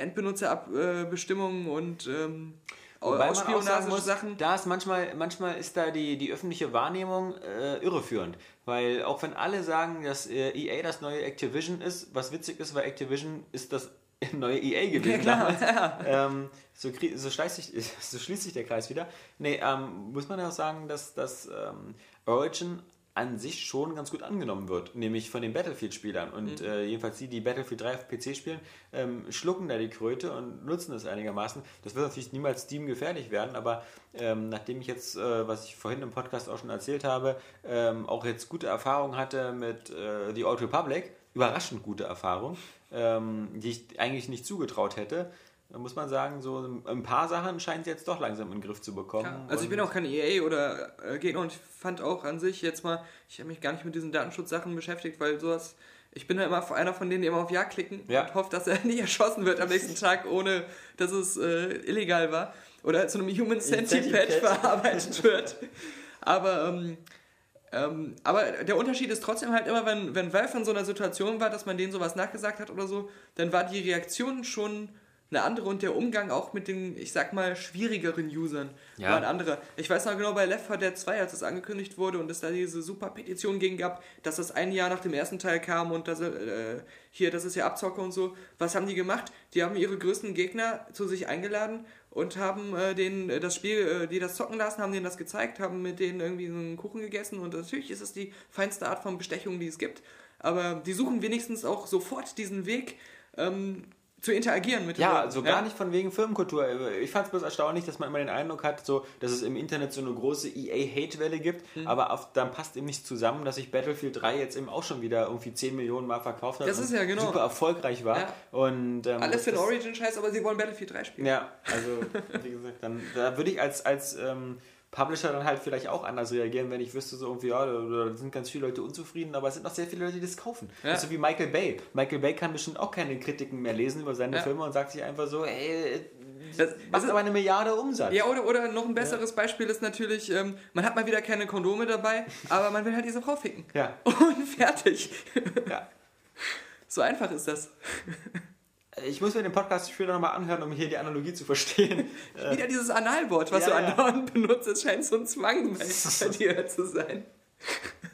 Endbenutzerabbestimmungen und ähm, Wobei muss, Sachen. Da ist manchmal, manchmal ist da die, die öffentliche Wahrnehmung äh, irreführend. Weil auch wenn alle sagen, dass äh, EA das neue Activision ist, was witzig ist, weil Activision ist das neue EA gewesen. klar, damals. Ähm, so, krie- so, schließt sich, so schließt sich der Kreis wieder. Nee, ähm, muss man ja auch sagen, dass, dass ähm, Origin an sich schon ganz gut angenommen wird, nämlich von den Battlefield-Spielern. Und äh, jedenfalls die, die Battlefield 3 auf PC spielen, ähm, schlucken da die Kröte und nutzen es einigermaßen. Das wird natürlich niemals Steam gefährlich werden, aber ähm, nachdem ich jetzt, äh, was ich vorhin im Podcast auch schon erzählt habe, ähm, auch jetzt gute Erfahrungen hatte mit äh, The Old Republic, überraschend gute Erfahrung, ähm, die ich eigentlich nicht zugetraut hätte, da muss man sagen, so ein paar Sachen scheint es jetzt doch langsam in den Griff zu bekommen. Ja, also ich bin auch kein EA oder äh, Gegner und ich fand auch an sich jetzt mal, ich habe mich gar nicht mit diesen Datenschutzsachen beschäftigt, weil sowas, ich bin da immer einer von denen, die immer auf Ja klicken Ja. und hoffe, dass er nicht erschossen wird am nächsten Tag, ohne dass es äh, illegal war oder zu einem Human Centipede Centipede. verarbeitet wird. Aber ähm, ähm, aber der Unterschied ist trotzdem halt immer, wenn, wenn Valve in so einer Situation war, dass man denen sowas nachgesagt hat oder so, dann war die Reaktion schon eine andere und der Umgang auch mit den, ich sag mal, schwierigeren Usern Ja. war ein anderer. Ich weiß noch genau bei Left 4 Dead 2, als es angekündigt wurde und es da diese super Petition gegen gab, dass es ein Jahr nach dem ersten Teil kam und dass äh, hier, das ist ja Abzocke und so. Was haben die gemacht? Die haben ihre größten Gegner zu sich eingeladen und haben äh, denen äh, das Spiel, äh, die das zocken lassen, haben denen das gezeigt, haben mit denen irgendwie so einen Kuchen gegessen und natürlich ist es die feinste Art von Bestechung, die es gibt. Aber die suchen wenigstens auch sofort diesen Weg, ähm, zu interagieren mit Ja, Leuten. also gar nicht von wegen Firmenkultur. Ich fand es bloß erstaunlich, dass man immer den Eindruck hat, so, dass es im Internet so eine große EA-Hate-Welle gibt, Mhm. aber auf, dann passt eben nicht zusammen, dass sich Battlefield 3 jetzt eben auch schon wieder irgendwie 10 Millionen Mal verkauft hat Das ist ja genau. super erfolgreich war. Ja. Und, ähm, Alles für den Origin-Scheiß, aber sie wollen Battlefield 3 spielen. Ja, also wie gesagt, dann da würde ich als, als ähm, Publisher dann halt vielleicht auch anders reagieren, wenn ich wüsste, so irgendwie, ja, da, sind ganz viele Leute unzufrieden, aber es sind auch sehr viele Leute, die das kaufen. Ja. Das ist so wie Michael Bay. Michael Bay kann bestimmt auch keine Kritiken mehr lesen über seine Ja. Filme und sagt sich einfach so, ey, Das- das ist- aber eine Milliarde Umsatz. Ja, oder, oder noch ein besseres Beispiel ist natürlich, ähm, man hat mal wieder keine Kondome dabei, aber man will halt diese Frau ficken. Ja. Und fertig. Ja. So einfach ist das. Ich muss mir den Podcast später nochmal anhören, um hier die Analogie zu verstehen. Wieder dieses Analwort, was Ja, du ja. andauernd benutzt, es scheint so ein Zwang bei, bei dir zu sein.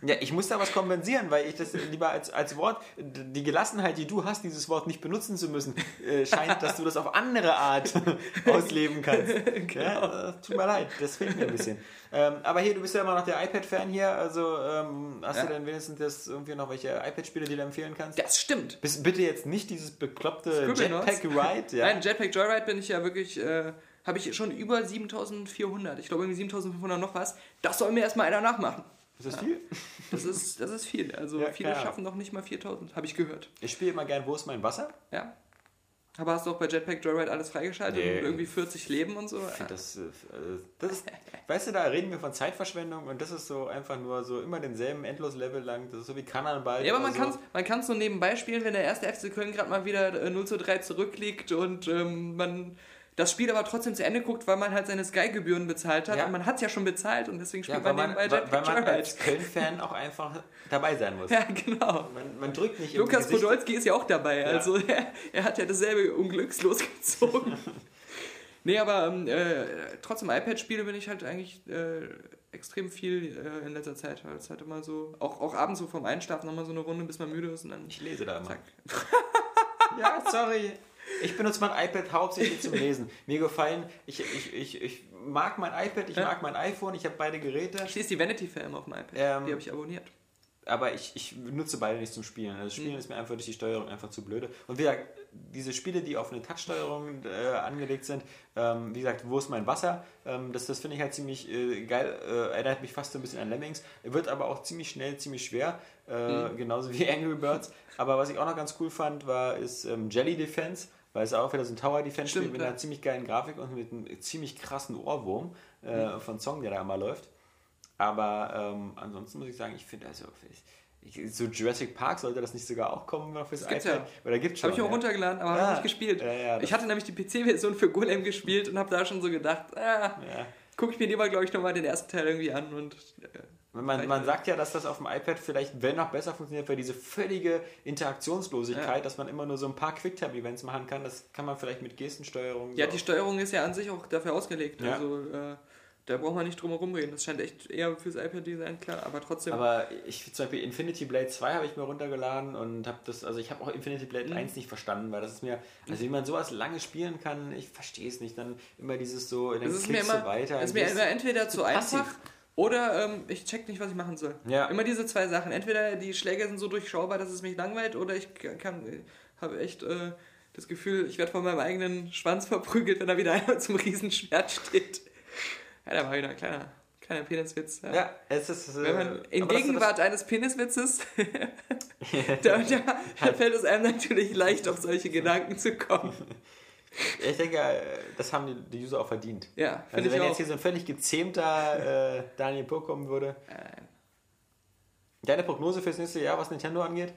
Ja, ich muss da was kompensieren, weil ich das lieber als, als Wort, die Gelassenheit, die du hast, dieses Wort nicht benutzen zu müssen, äh, scheint, dass du das auf andere Art ausleben kannst. Ja, äh, tut mir leid, das fehlt mir ein bisschen. Ähm, aber hier, du bist ja immer noch der iPad-Fan hier, also ähm, hast Ja. du denn wenigstens das irgendwie noch welche iPad-Spiele, die du empfehlen kannst? Das stimmt. Bis, bitte jetzt nicht dieses bekloppte Notes? Jetpack-Ride. Ja. Nein, Jetpack Joyride bin ich ja wirklich, äh, habe ich schon über 7400. Ich glaube irgendwie 7500 noch was. Das soll mir erstmal einer nachmachen. Ist das viel? Das ist, das ist viel. Also Ja, viele klar. schaffen noch nicht mal 4000, habe ich gehört. Ich spiele immer gern Wo ist mein Wasser? Ja. Aber hast du auch bei Jetpack Joyride alles freigeschaltet Nee. und irgendwie 40 Leben und so? Das, äh, das ist, weißt du, da reden wir von Zeitverschwendung und das ist so einfach nur so immer denselben Endlos-Level lang. Das ist so wie Cannonball. Ja, aber man oder kann es man kann's so nebenbei spielen, wenn der erste FC Köln gerade mal wieder äh, 0 zu 3 zurückliegt und ähm, man das Spiel aber trotzdem zu Ende guckt, weil man halt seine Sky-Gebühren bezahlt hat. Ja. Und man hat es ja schon bezahlt und deswegen spielt Ja, man nebenbei weil, weil man als Köln-Fan auch einfach dabei sein muss. Ja, genau. Man, man drückt nicht Lukas Podolski ist ja auch dabei. Also er, er hat ja dasselbe Unglückslos gezogen. nee, aber ähm, äh, trotzdem iPad-Spiele bin ich halt eigentlich äh, extrem viel äh, in letzter Zeit. Halt. Es halt immer so, auch, auch abends so vorm Einschlafen nochmal so eine Runde, bis man müde ist und dann Ich lese da immer. Ja, sorry. Ich benutze mein iPad hauptsächlich zum Lesen. Mir gefallen, ich, ich, ich, ich mag mein iPad, ich Ja. mag mein iPhone, ich habe beide Geräte. Ich lese die Vanity Fair immer auf dem iPad. Ähm, die habe ich abonniert. aber ich, ich nutze beide nicht zum Spielen. Also das Spielen Mhm. ist mir einfach durch die Steuerung einfach zu blöde. Und wie gesagt, diese Spiele, die auf eine Touch-Steuerung äh, angelegt sind, ähm, wie gesagt, wo ist mein Wasser? Ähm, das das finde ich halt ziemlich äh, geil. Äh, erinnert mich fast so ein bisschen an Lemmings. Wird aber auch ziemlich schnell, ziemlich schwer. Mhm. Genauso wie Angry Birds. Aber was ich auch noch ganz cool fand, war ist ähm, Jelly Defense. Weil es auch wieder so ein Tower Defense Stimmt, Spiel mit ja. einer ziemlich geilen Grafik und mit einem ziemlich krassen Ohrwurm äh, Mhm. von Song, der da immer läuft. Aber ähm, ansonsten muss ich sagen, ich finde also ich, so Jurassic Park sollte das nicht sogar auch kommen noch fürs Das iPad? ja. Oder gibt's schon? Habe ich auch ja. runtergeladen, aber Ja. habe nicht gespielt. Ja, ich hatte nämlich die PC-Version für Golem gespielt und habe da schon so gedacht, ah, Ja. gucke ich mir lieber, glaube ich, nochmal den ersten Teil irgendwie an und äh, Man, man sagt ja, dass das auf dem iPad vielleicht, wenn noch besser funktioniert, weil diese völlige Interaktionslosigkeit, Ja. dass man immer nur so ein paar Quicktime-Events machen kann, das kann man vielleicht mit Gestensteuerung. Ja, so- die Steuerung ist ja an sich auch dafür ausgelegt. Ja. Also äh, da braucht man nicht drum herum reden. Das scheint echt eher fürs iPad-Design klar, aber trotzdem. Aber ich zum Beispiel Infinity Blade 2 habe ich mir runtergeladen und habe das, also ich habe auch Infinity Blade Mhm. 1 nicht verstanden, weil das ist mir, also wie man sowas lange spielen kann, ich verstehe es nicht. Dann immer dieses so, dann mir klickst immer, du weiter. es ist mir immer entweder zu passiv. einfach oder ähm, ich check nicht, was ich machen soll. Ja. Immer diese zwei Sachen. Entweder die Schläge sind so durchschaubar, dass es mich langweilt, oder ich kann, habe echt äh, das Gefühl, ich werde von meinem eigenen Schwanz verprügelt, wenn da wieder einer zum Riesenschwert steht. Ja, da war wieder ein kleiner, kleiner Peniswitz. Ja. Ja, es ist. äh, Wenn man in aber das- Gegenwart eines Peniswitzes, da, da fällt es einem natürlich leicht, auf solche Gedanken zu kommen. Ich denke, äh, das haben die, User auch verdient. Ja, Also wenn jetzt hier so ein völlig gezähmter äh, Daniel Pur kommen würde. Äh. Deine Prognose fürs nächste Jahr, was Nintendo angeht?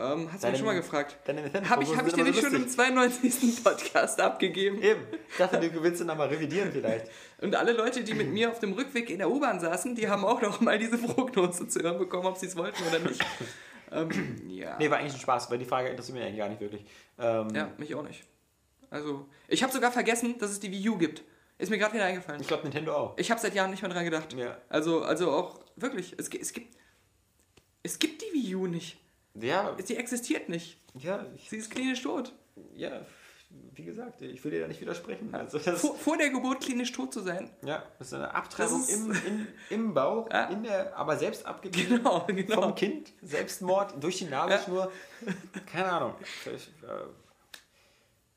Ähm, hast du mich schon mal gefragt? Habe ich, hab ich dir nicht schon im 92. Podcast abgegeben? Eben. Ich dachte, du willst ihn nochmal revidieren vielleicht. Und alle Leute, die mit mir auf dem Rückweg in der U-Bahn saßen, die haben auch noch mal diese Prognose zu hören bekommen, ob sie es wollten oder nicht. ähm, ja. Nee, war eigentlich ein Spaß, weil die Frage interessiert mich eigentlich gar nicht wirklich. Ähm, ja, mich auch nicht. Also, ich habe sogar vergessen, dass es die Wii U gibt. Ist mir gerade wieder eingefallen. Ich glaube, Nintendo auch. Ich habe seit Jahren nicht mehr dran gedacht. Ja. Also, also auch wirklich, es, es gibt es gibt die Wii U nicht. Ja, Sie existiert nicht. ja, Sie ist klinisch tot. ja, wie gesagt, ich will dir da nicht widersprechen. Also das, Vor, vor der Geburt klinisch tot zu sein. ja, das ist eine Abtreibung ist- im, in, im Bauch, Ja. in der, aber selbst abgegeben Genau, genau. vom Kind. Selbstmord durch die Nabelschnur. Keine Ahnung. Vielleicht, äh,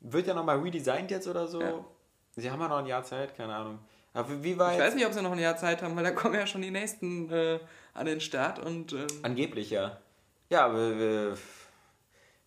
wird ja nochmal redesigned jetzt oder so. Ja. Sie haben ja noch ein Jahr Zeit, keine Ahnung. Aber wie- war Ich jetzt- weiß nicht, ob sie noch ein Jahr Zeit haben, weil da kommen ja schon die nächsten äh, an den Start und ähm, Angeblich, ja. Ja, aber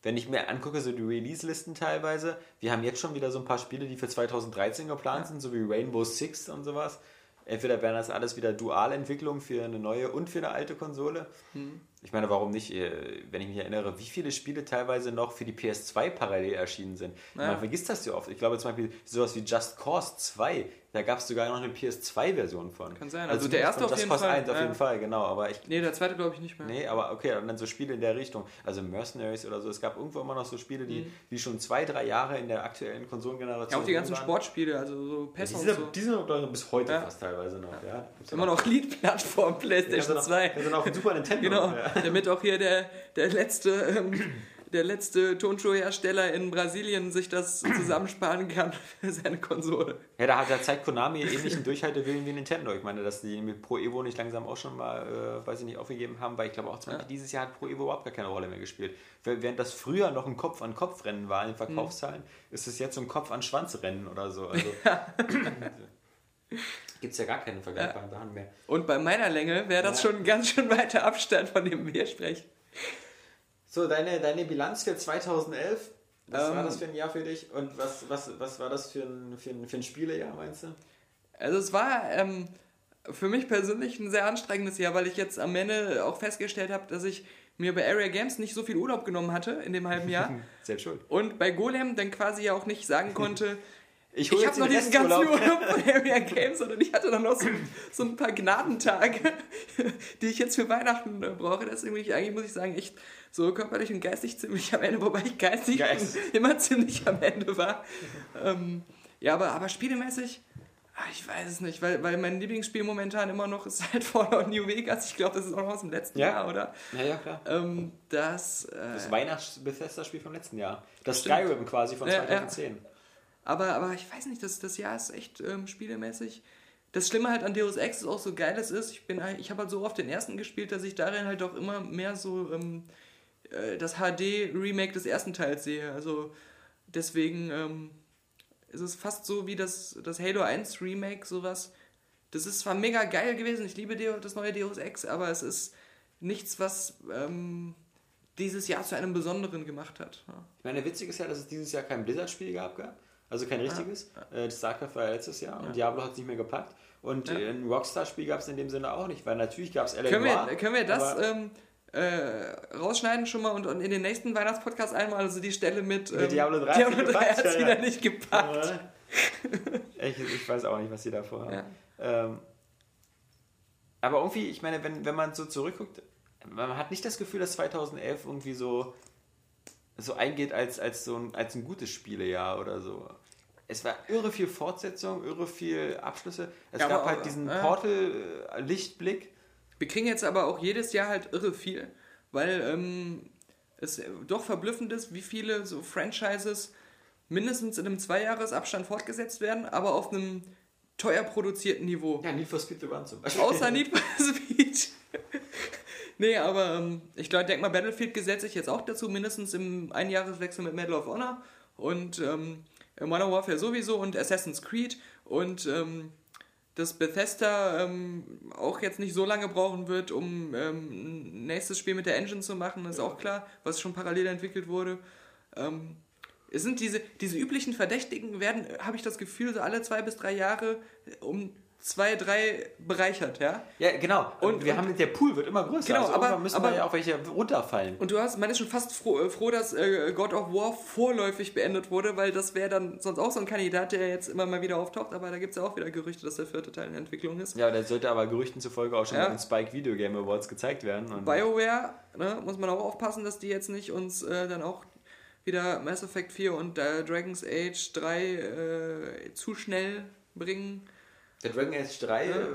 wenn ich mir angucke, so die Release-Listen teilweise, wir haben jetzt schon wieder so ein paar Spiele, die für 2013 geplant sind, so wie Rainbow Six und sowas. Entweder wären das alles wieder Dualentwicklungen für eine neue und für eine alte Konsole. Hm. Ich meine, warum nicht? Äh, Wenn ich mich erinnere, wie viele Spiele teilweise noch für die PS2 parallel erschienen sind. Ja. Man vergisst das ja oft. Ich glaube zum Beispiel sowas wie Just Cause 2, da gab es sogar noch eine PS2-Version von. Kann sein. Also der zumindest erste auf jeden Fall, 1 auf ja. jeden Fall, genau. Aber ich nee, der zweite glaube ich nicht mehr. Nee, aber okay, und dann so Spiele in der Richtung. Also Mercenaries oder so. Es gab irgendwo immer noch so Spiele, die, die schon zwei, drei Jahre in der aktuellen Konsolengeneration Mhm. Ja, auch die ganzen waren. Sportspiele, also so Ja, PES die, und sind, so. die sind ich, bis heute Ja. fast teilweise noch. Ja. Gibt's Immer noch Lead-Plattform PlayStation 2. Wir sind auf dem Super Nintendo. Genau, Ja. damit auch hier der, der letzte, ähm, der letzte Tonschuhhersteller in Brasilien sich das zusammensparen kann für seine Konsole. ja, da, hat, da zeigt Konami ähnlichen Durchhaltewillen wie Nintendo. Ich meine, dass die mit Pro Evo nicht langsam auch schon mal, äh, weiß ich nicht, aufgegeben haben, weil ich glaube auch zum Beispiel dieses Jahr hat Pro Evo überhaupt gar keine Rolle mehr gespielt. Während das früher noch ein Kopf-an-Kopf-Rennen war in den Verkaufszahlen, ist es jetzt so ein Kopf-an-Schwanz-Rennen oder so. Also, Gibt es ja gar keine vergleichbaren Sachen mehr. Und bei meiner Länge wäre das Ja. schon ein ganz schön weiter Abstand, von dem wir sprechen. So, deine, deine Bilanz für 2011, was Ähm. war das für ein Jahr für dich und was, was, was war das für ein, für ein, für ein Spielejahr, meinst du? Also es war ähm, für mich persönlich ein sehr anstrengendes Jahr, weil ich jetzt am Ende auch festgestellt habe, dass ich mir bei Area Games nicht so viel Urlaub genommen hatte in dem halben Jahr Selbst schuld. und bei Golem dann quasi ja auch nicht sagen konnte, Ich ich, habe noch diesen ganzen. Urlaub von Area Games, sondern ich hatte dann noch so, so ein paar Gnadentage, die ich jetzt für Weihnachten brauche. Deswegen bin ich eigentlich, muss ich sagen, echt so körperlich und geistig ziemlich am Ende, wobei ich geistig Geist. immer ziemlich am Ende war. Ähm, ja, aber, aber spielemäßig, ah, ich weiß es nicht, weil, weil mein Lieblingsspiel momentan immer noch ist halt Fallout New Vegas. Ich glaube, das ist auch noch aus dem letzten Ja. Jahr, oder? Ja, ja, klar. Ähm, das, äh, Das Weihnachts-Bethesda-Spiel vom letzten Jahr. Das Stimmt. Skyrim quasi von Ja, ja. 2010. Aber, aber ich weiß nicht, das, das Jahr ist echt ähm, spielemäßig. Das Schlimme halt an Deus Ex ist auch so geil es ist. Ich, ich habe halt so oft den ersten gespielt, dass ich darin halt auch immer mehr so ähm, äh, das HD-Remake des ersten Teils sehe. Also deswegen ähm, ist es fast so wie das, das Halo 1 Remake, sowas. Das ist zwar mega geil gewesen, ich liebe das neue Deus Ex, aber es ist nichts, was ähm, dieses Jahr zu einem Besonderen gemacht hat. Ja. Ich meine, witzig ist ja, dass es dieses Jahr kein Blizzard-Spiel gab, gell? Also kein richtiges. Äh, Das StarCraft war ja letztes Jahr und Diablo hat es nicht mehr gepackt. Und Ja. äh, ein Rockstar-Spiel gab es in dem Sinne auch nicht, weil natürlich gab es LA Können wir, können wir das ähm, äh, rausschneiden schon mal und, und in den nächsten Weihnachtspodcast einmal, also die Stelle mit, ähm, Mit Diablo 3 Diablo 3 gepackt, hat es ja, wieder ja. nicht gepackt. ich, ich weiß auch nicht, was sie da vorhaben. Ja. Ähm, aber irgendwie, ich meine, wenn, wenn man so zurückguckt, man hat nicht das Gefühl, dass 2011 irgendwie so, so eingeht als, als, so ein, als ein gutes Spielejahr oder so. Es war irre viel Fortsetzung, irre viel Abschlüsse. Es Ja, gab aber halt diesen ja. Portal-Lichtblick. Wir kriegen jetzt aber auch jedes Jahr halt irre viel, weil ähm, es doch verblüffend ist, wie viele so Franchises mindestens in einem Zweijahresabstand fortgesetzt werden, aber auf einem teuer produzierten Niveau. Ja, Need for Speed The Run zum Beispiel. Außer Need for Speed. Nee, aber ähm, ich glaube, denk mal, Battlefield gesetzt sich jetzt auch dazu, mindestens im Einjahreswechsel mit Medal of Honor und ähm, Modern Warfare sowieso und Assassin's Creed und ähm, dass Bethesda ähm, auch jetzt nicht so lange brauchen wird, um ähm, ein nächstes Spiel mit der Engine zu machen, ist auch klar, was schon parallel entwickelt wurde. Ähm, es sind diese, diese üblichen Verdächtigen werden, habe ich das Gefühl, so alle zwei bis drei Jahre um zwei, drei bereichert, ja. Ja, genau. Und, Und- wir und- haben der Pool wird immer größer. Genau, also aber- müssen aber- da ja auch welche runterfallen. Und du hast, man ist schon fast froh, äh, froh dass äh, God of War vorläufig beendet wurde, weil das wäre dann sonst auch so ein Kandidat, der jetzt immer mal wieder auftaucht, aber da gibt es ja auch wieder Gerüchte, dass der vierte Teil in Entwicklung ist. Ja, der sollte aber Gerüchten zufolge auch schon Ja. den Spike Video Game Awards gezeigt werden. Und BioWare, ne, muss man auch aufpassen, dass die jetzt nicht uns äh, dann auch wieder Mass Effect 4 und äh, Dragon's Age 3 äh, zu schnell bringen. Der Dragon Age 3 Ja. äh,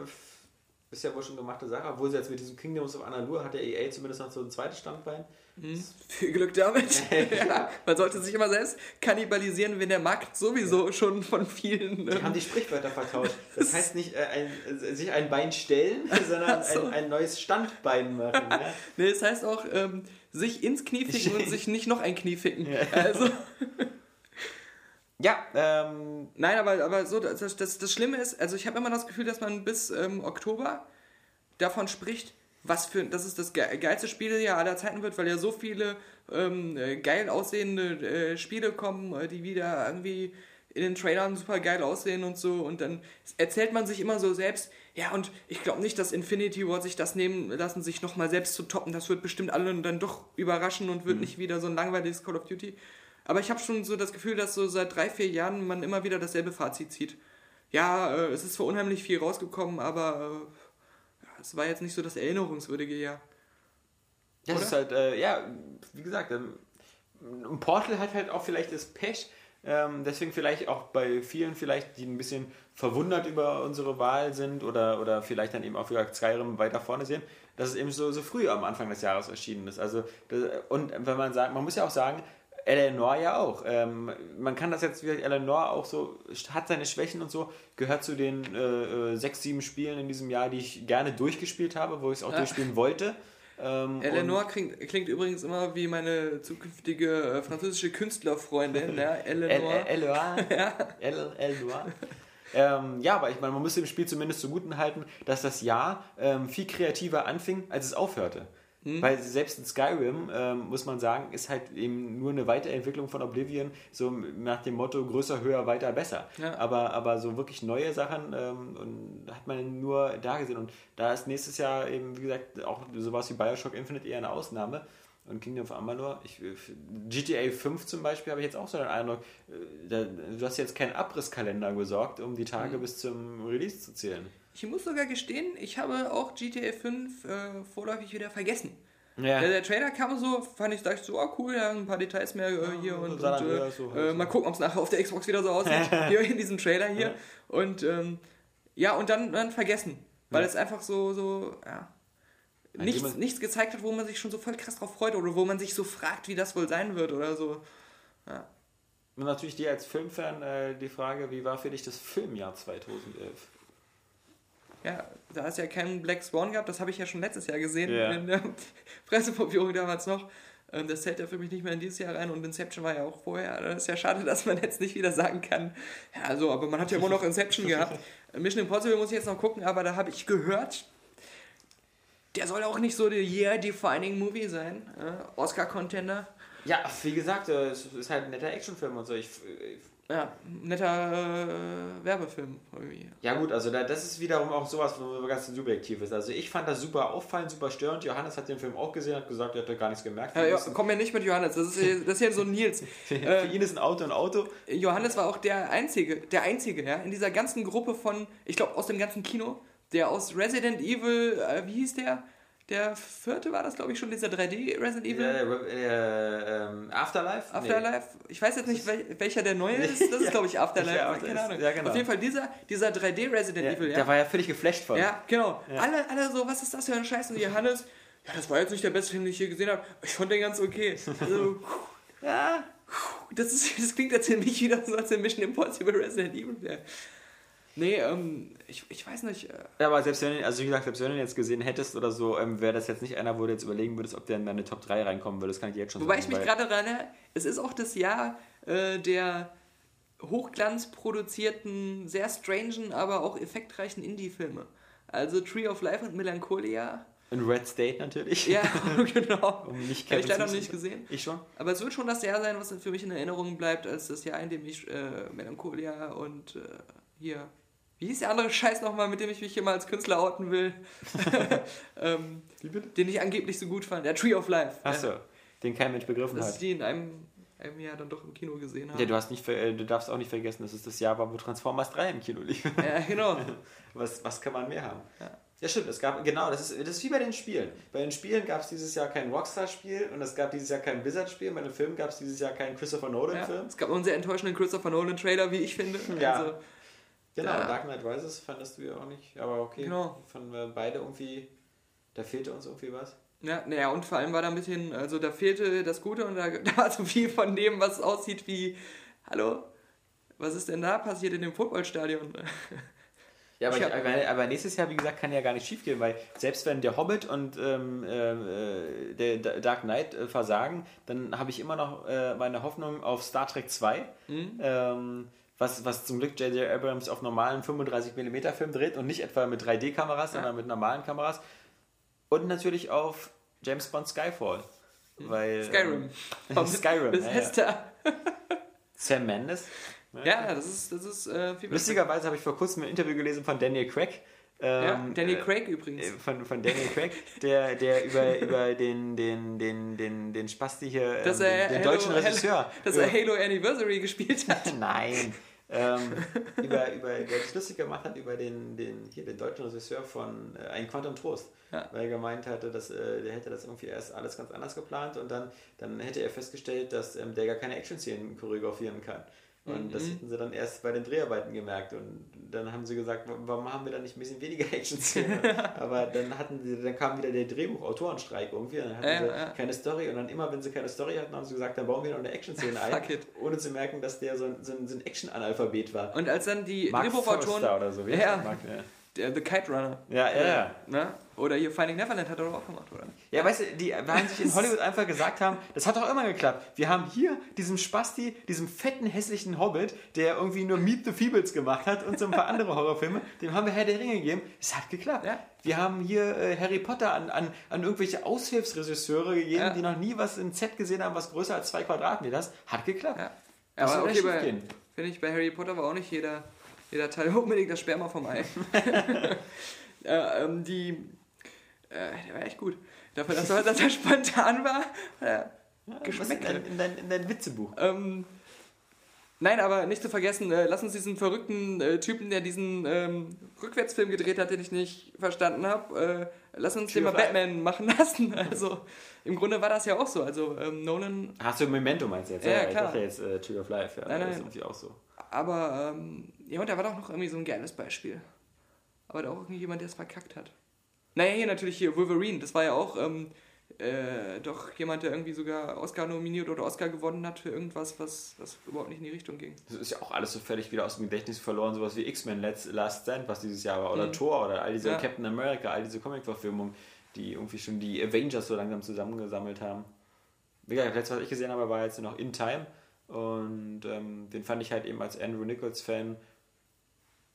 ist ja wohl schon gemachte Sache, obwohl sie jetzt mit diesem Kingdoms of Amalur hat der EA zumindest noch so ein zweites Standbein. Viel Glück damit. ja, man sollte sich immer selbst kannibalisieren, wenn der Markt sowieso schon von vielen. Die ähm, haben die Sprichwörter vertauscht. Das heißt nicht äh, ein, äh, sich ein Bein stellen, sondern so. ein, ein neues Standbein machen. Ja? Nee, das heißt auch, ähm, sich ins Knie ficken und sich nicht noch ein Knie ficken. Also, Ja, ähm, nein, aber, aber so, das, das, das Schlimme ist, also ich habe immer das Gefühl, dass man bis ähm, Oktober davon spricht, was für, dass es das ge- geilste Spielejahr aller Zeiten wird, weil ja so viele ähm, äh, geil aussehende äh, Spiele kommen, äh, die wieder irgendwie in den Trailern super geil aussehen und so. Und dann erzählt man sich immer so selbst, ja und ich glaube nicht, dass Infinity Ward sich das nehmen lassen, sich nochmal selbst zu toppen, das wird bestimmt alle dann doch überraschen und wird nicht wieder so ein langweiliges Call of Duty. Aber ich habe schon so das Gefühl, dass so seit drei, vier Jahren man immer wieder dasselbe Fazit zieht. Ja, äh, es ist zwar unheimlich viel rausgekommen, aber äh, es war jetzt nicht so das erinnerungswürdige Jahr. das Oder? ist halt, äh, ja, wie gesagt, ähm, ein Portal hat halt auch vielleicht das Pech, ähm, deswegen vielleicht auch bei vielen vielleicht, die ein bisschen verwundert über unsere Wahl sind oder, oder vielleicht dann eben auch wieder Skyrim weiter vorne sehen, dass es eben so, so früh am Anfang des Jahres erschienen ist. Also, das, und wenn man sagt, man muss ja auch sagen, Eleanor ja auch. Ähm, man kann das jetzt wieder, Eleanor auch so, hat seine Schwächen und so, gehört zu den äh, äh, sechs, sieben Spielen in diesem Jahr, die ich gerne durchgespielt habe, wo ich es auch Ja. durchspielen wollte. Ähm, Eleanor klingt, klingt übrigens immer wie meine zukünftige äh, französische Künstlerfreundin, ja, Eleanor. Eleanor. El- Eleanor. Ähm, ja, aber ich meine, man muss dem Spiel zumindest zuguten halten, dass das Jahr ähm, viel kreativer anfing, als es aufhörte. Hm. Weil selbst in Skyrim, ähm, muss man sagen, ist halt eben nur eine Weiterentwicklung von Oblivion, so nach dem Motto größer, höher, weiter, besser. Ja. Aber, aber so wirklich neue Sachen ähm, und hat man nur da gesehen. Und da ist nächstes Jahr eben, wie gesagt, auch sowas wie Bioshock Infinite eher eine Ausnahme. Und Kingdom of Amalur, ich, GTA 5 zum Beispiel habe ich jetzt auch so den Eindruck, äh, da, du hast jetzt keinen Abrisskalender gesorgt, um die Tage Mhm. bis zum Release zu zählen. Ich muss sogar gestehen, ich habe auch GTA 5 äh, vorläufig wieder vergessen. Ja. Der, Trailer kam so, fand ich, dachte ich so, oh cool, ja, ein paar Details mehr äh, hier so und, und äh, so äh, aus, mal gucken, ob es nachher auf der Xbox wieder so aussieht, hier in diesem Trailer hier. Und ähm, ja, und dann, dann vergessen, weil Ja. es einfach so, so, ja, nichts, jemand- nichts gezeigt hat, wo man sich schon so voll krass drauf freut oder wo man sich so fragt, wie das wohl sein wird oder so. Und natürlich dir als Filmfan äh, die Frage, wie war für dich das Filmjahr 2011? Ja, da ist ja kein Black Swan gehabt, das habe ich ja schon letztes Jahr gesehen Ja. in der Presseverführung damals noch. Ähm, Das zählt ja für mich nicht mehr in dieses Jahr rein und Inception war ja auch vorher. Das ist ja schade, dass man jetzt nicht wieder sagen kann, ja, also, aber man hat ja immer noch Inception gehabt. Mission Impossible muss ich jetzt noch gucken, aber da habe ich gehört, der soll auch nicht so der Year-Defining Movie sein. Äh, Oscar-Contender. Ja, wie gesagt, äh, es ist halt ein netter Actionfilm und so. Ich, Ja, netter äh, Werbefilm irgendwie. ja gut, also da, das ist wiederum auch sowas, wo ganz subjektiv ist. Also ich fand das super auffallend, super störend. Johannes hat den Film auch gesehen, hat gesagt, er hat da gar nichts gemerkt. Ja, ja, komm ja nicht mit Johannes, das ist, ja- das ist ja so ein Nils. für Äh, ihn ist ein Auto ein Auto. Johannes war auch der Einzige, der Einzige, ja, in dieser ganzen Gruppe von, ich glaube, aus dem ganzen Kino, der aus Resident Evil, äh, wie hieß der? Der vierte war das, glaube ich, schon, dieser 3D Resident Evil. Äh, ähm, Afterlife? Afterlife, ich weiß jetzt nicht, wel welcher der neue ist. Das ist, Ja. glaube ich, Afterlife. Ja, keine ist- Ahnung. ja, genau. Auf jeden Fall dieser, dieser 3D Resident Nee. Evil. Ja, Da war ja völlig geflasht von. ja genau. Alle, alle so, was ist das für ein Scheiß? Und Johannes, ja, das war jetzt nicht der beste Film, den ich je gesehen habe. Ich fand den ganz okay. Also, ja, das, ist, das klingt jetzt nämlich wieder so, als der Mission Impossible Resident Evil wäre. Nee, ähm, ich, ich weiß nicht. Äh, Ja, aber selbst wenn, also wie gesagt, selbst wenn du ihn jetzt gesehen hättest oder so, ähm, wäre das jetzt nicht einer, wo du jetzt überlegen würdest, ob der in deine Top 3 reinkommen würde. Das kann ich jetzt schon Wobei ich sagen. mich weil- gerade daran erinnere, es ist auch das Jahr äh, der hochglanzproduzierten, sehr strangen, aber auch effektreichen Indie-Filme. Also Tree of Life und Melancholia. In Red State natürlich. Ja, genau. Um nicht Habe ich leider noch nicht gesehen. Ich schon. Aber es wird schon das Jahr sein, was für mich in Erinnerung bleibt, als das Jahr, in dem ich äh, Melancholia und äh, hier. Wie hieß der andere Scheiß nochmal, mit dem ich mich hier mal als Künstler outen will? ähm, den ich angeblich so gut fand. Der Tree of Life. Achso, Ja. den kein Mensch begriffen Dass hat. ich die in einem, einem Jahr dann doch im Kino gesehen habe. Ja, du, hast nicht, äh, du darfst auch nicht vergessen, dass es das Jahr war, wo Transformers 3 im Kino lief. Ja, genau. Was, was kann man mehr haben? Ja. Ja, stimmt. Es gab, genau, das ist, das ist wie bei den Spielen. Bei den Spielen gab es dieses Jahr kein Rockstar-Spiel und es gab dieses Jahr kein Blizzard-Spiel. Bei den Filmen gab es dieses Jahr keinen Christopher Ja, Nolan-Film. es gab einen sehr enttäuschenden Christopher Nolan-Trailer, wie ich finde. Ja. Also, Genau, Ja. Dark Knight Rises fandest du ja auch nicht, aber okay. Genau. Fanden wir beide irgendwie, da fehlte uns irgendwie was. ja, naja, und vor allem war da ein bisschen, also da fehlte das Gute und da, da war so viel von dem, was aussieht wie, hallo, was ist denn da passiert in dem Footballstadion? Ja, aber, Ich ich hab- aber, aber nächstes Jahr, wie gesagt, kann ja gar nicht schief gehen, weil selbst wenn der Hobbit und ähm, äh, der Da- Dark Knight äh, versagen, dann habe ich immer noch äh, meine Hoffnung auf Star Trek 2, ähm, was, was zum Glück J.J. Abrams auf normalen 35mm Film dreht und nicht etwa mit 3D-Kameras, sondern mit normalen Kameras. Und natürlich auf James Bond Skyfall. Weil, Skyrim. Ähm, Skyrim. Ja, ja. Bethesda. Sam Mendes. Ja, das ist, das ist äh, viel besser. Lustigerweise habe ich vor kurzem ein Interview gelesen von Daniel Craig. Ja, Ähm, Daniel äh, Craig übrigens. äh, Von, von Daniel Craig, der, der über, über den, den, den, den, den Spasti hier, ähm, dass den, den Halo- deutschen Regisseur. dass über, er Halo Anniversary gespielt hat. Nein. Ähm, über, über, der das lustig gemacht hat über den, den, hier, den deutschen Regisseur von äh, Ein Quantum Trost. Ja. Weil er gemeint hatte, dass äh, der hätte das irgendwie erst alles ganz anders geplant und dann, dann hätte er festgestellt, dass ähm, der gar keine Action-Szenen choreografieren kann. Und Mhm. das hätten sie dann erst bei den Dreharbeiten gemerkt. Und dann haben sie gesagt, wa- warum haben wir dann nicht ein bisschen weniger Action-Szenen? Aber dann hatten sie, dann kam wieder der Drehbuchautorenstreik irgendwie. Dann hatten Ja, sie ja. keine Story. Und dann immer, wenn sie keine Story hatten, haben sie gesagt, dann bauen wir noch eine Action-Szene ein. Ohne zu merken, dass der so ein, so ein, so ein Action-Analphabet war. Und als dann die Drehbuchautoren. Oder so. Wie Ja. Mark? Ja. Der The Kite Runner. Ja, ja, ja. Ne? Oder hier Finding Neverland hat er doch auch gemacht, oder? Ja, weißt du, die werden sich in Hollywood einfach gesagt haben, das hat doch immer geklappt. Wir haben hier diesem Spasti, diesem fetten, hässlichen Hobbit, der irgendwie nur Meet the Feebles gemacht hat und so ein paar andere Horrorfilme, dem haben wir Herr der Ringe gegeben. Es hat geklappt. Ja. Wir haben hier äh, Harry Potter an, an, an irgendwelche Aushilfsregisseure gegeben, Ja. die noch nie was in Z gesehen haben, was größer als zwei Quadratmeter ist. Hat geklappt. Ja. Aber okay, finde ich, bei Harry Potter war auch nicht jeder, jeder Teil unbedingt das Sperma vom Ei. äh, ähm, die, äh, der war echt gut. Dafür, dass er, dass er spontan war, äh, Was in, geschmeckt. dein, in, dein, in dein Witzebuch. Ähm, nein, aber nicht zu vergessen, äh, lass uns diesen verrückten äh, Typen, der diesen ähm, Rückwärtsfilm gedreht hat, den ich nicht verstanden habe, äh, lass uns den mal. Batman machen lassen. Also im Grunde war das ja auch so. Also ähm, Nolan, Hast du Memento meinst du jetzt? Ja, ja, ich klar. dachte jetzt äh, Tree of Life. Ja, Nein, das nein. ist irgendwie auch so. Aber ähm, ja, und da war doch noch irgendwie so ein geiles Beispiel. Aber da auch irgendwie jemand, der es verkackt hat. Naja, hier natürlich hier Wolverine, das war ja auch ähm, äh, doch jemand, der irgendwie sogar Oscar nominiert oder Oscar gewonnen hat für irgendwas, was, was überhaupt nicht in die Richtung ging. Das ist ja auch alles so völlig wieder aus dem Gedächtnis verloren, sowas wie X-Men Let's- Last Stand, was dieses Jahr war, oder Mhm. Thor oder all diese Ja. Captain America, all diese Comic-Verfilmungen, die irgendwie schon die Avengers so langsam zusammengesammelt haben. Wie gesagt, das letzte, was ich gesehen habe, war jetzt noch In Time und ähm, den fand ich halt eben als Andrew Nichols-Fan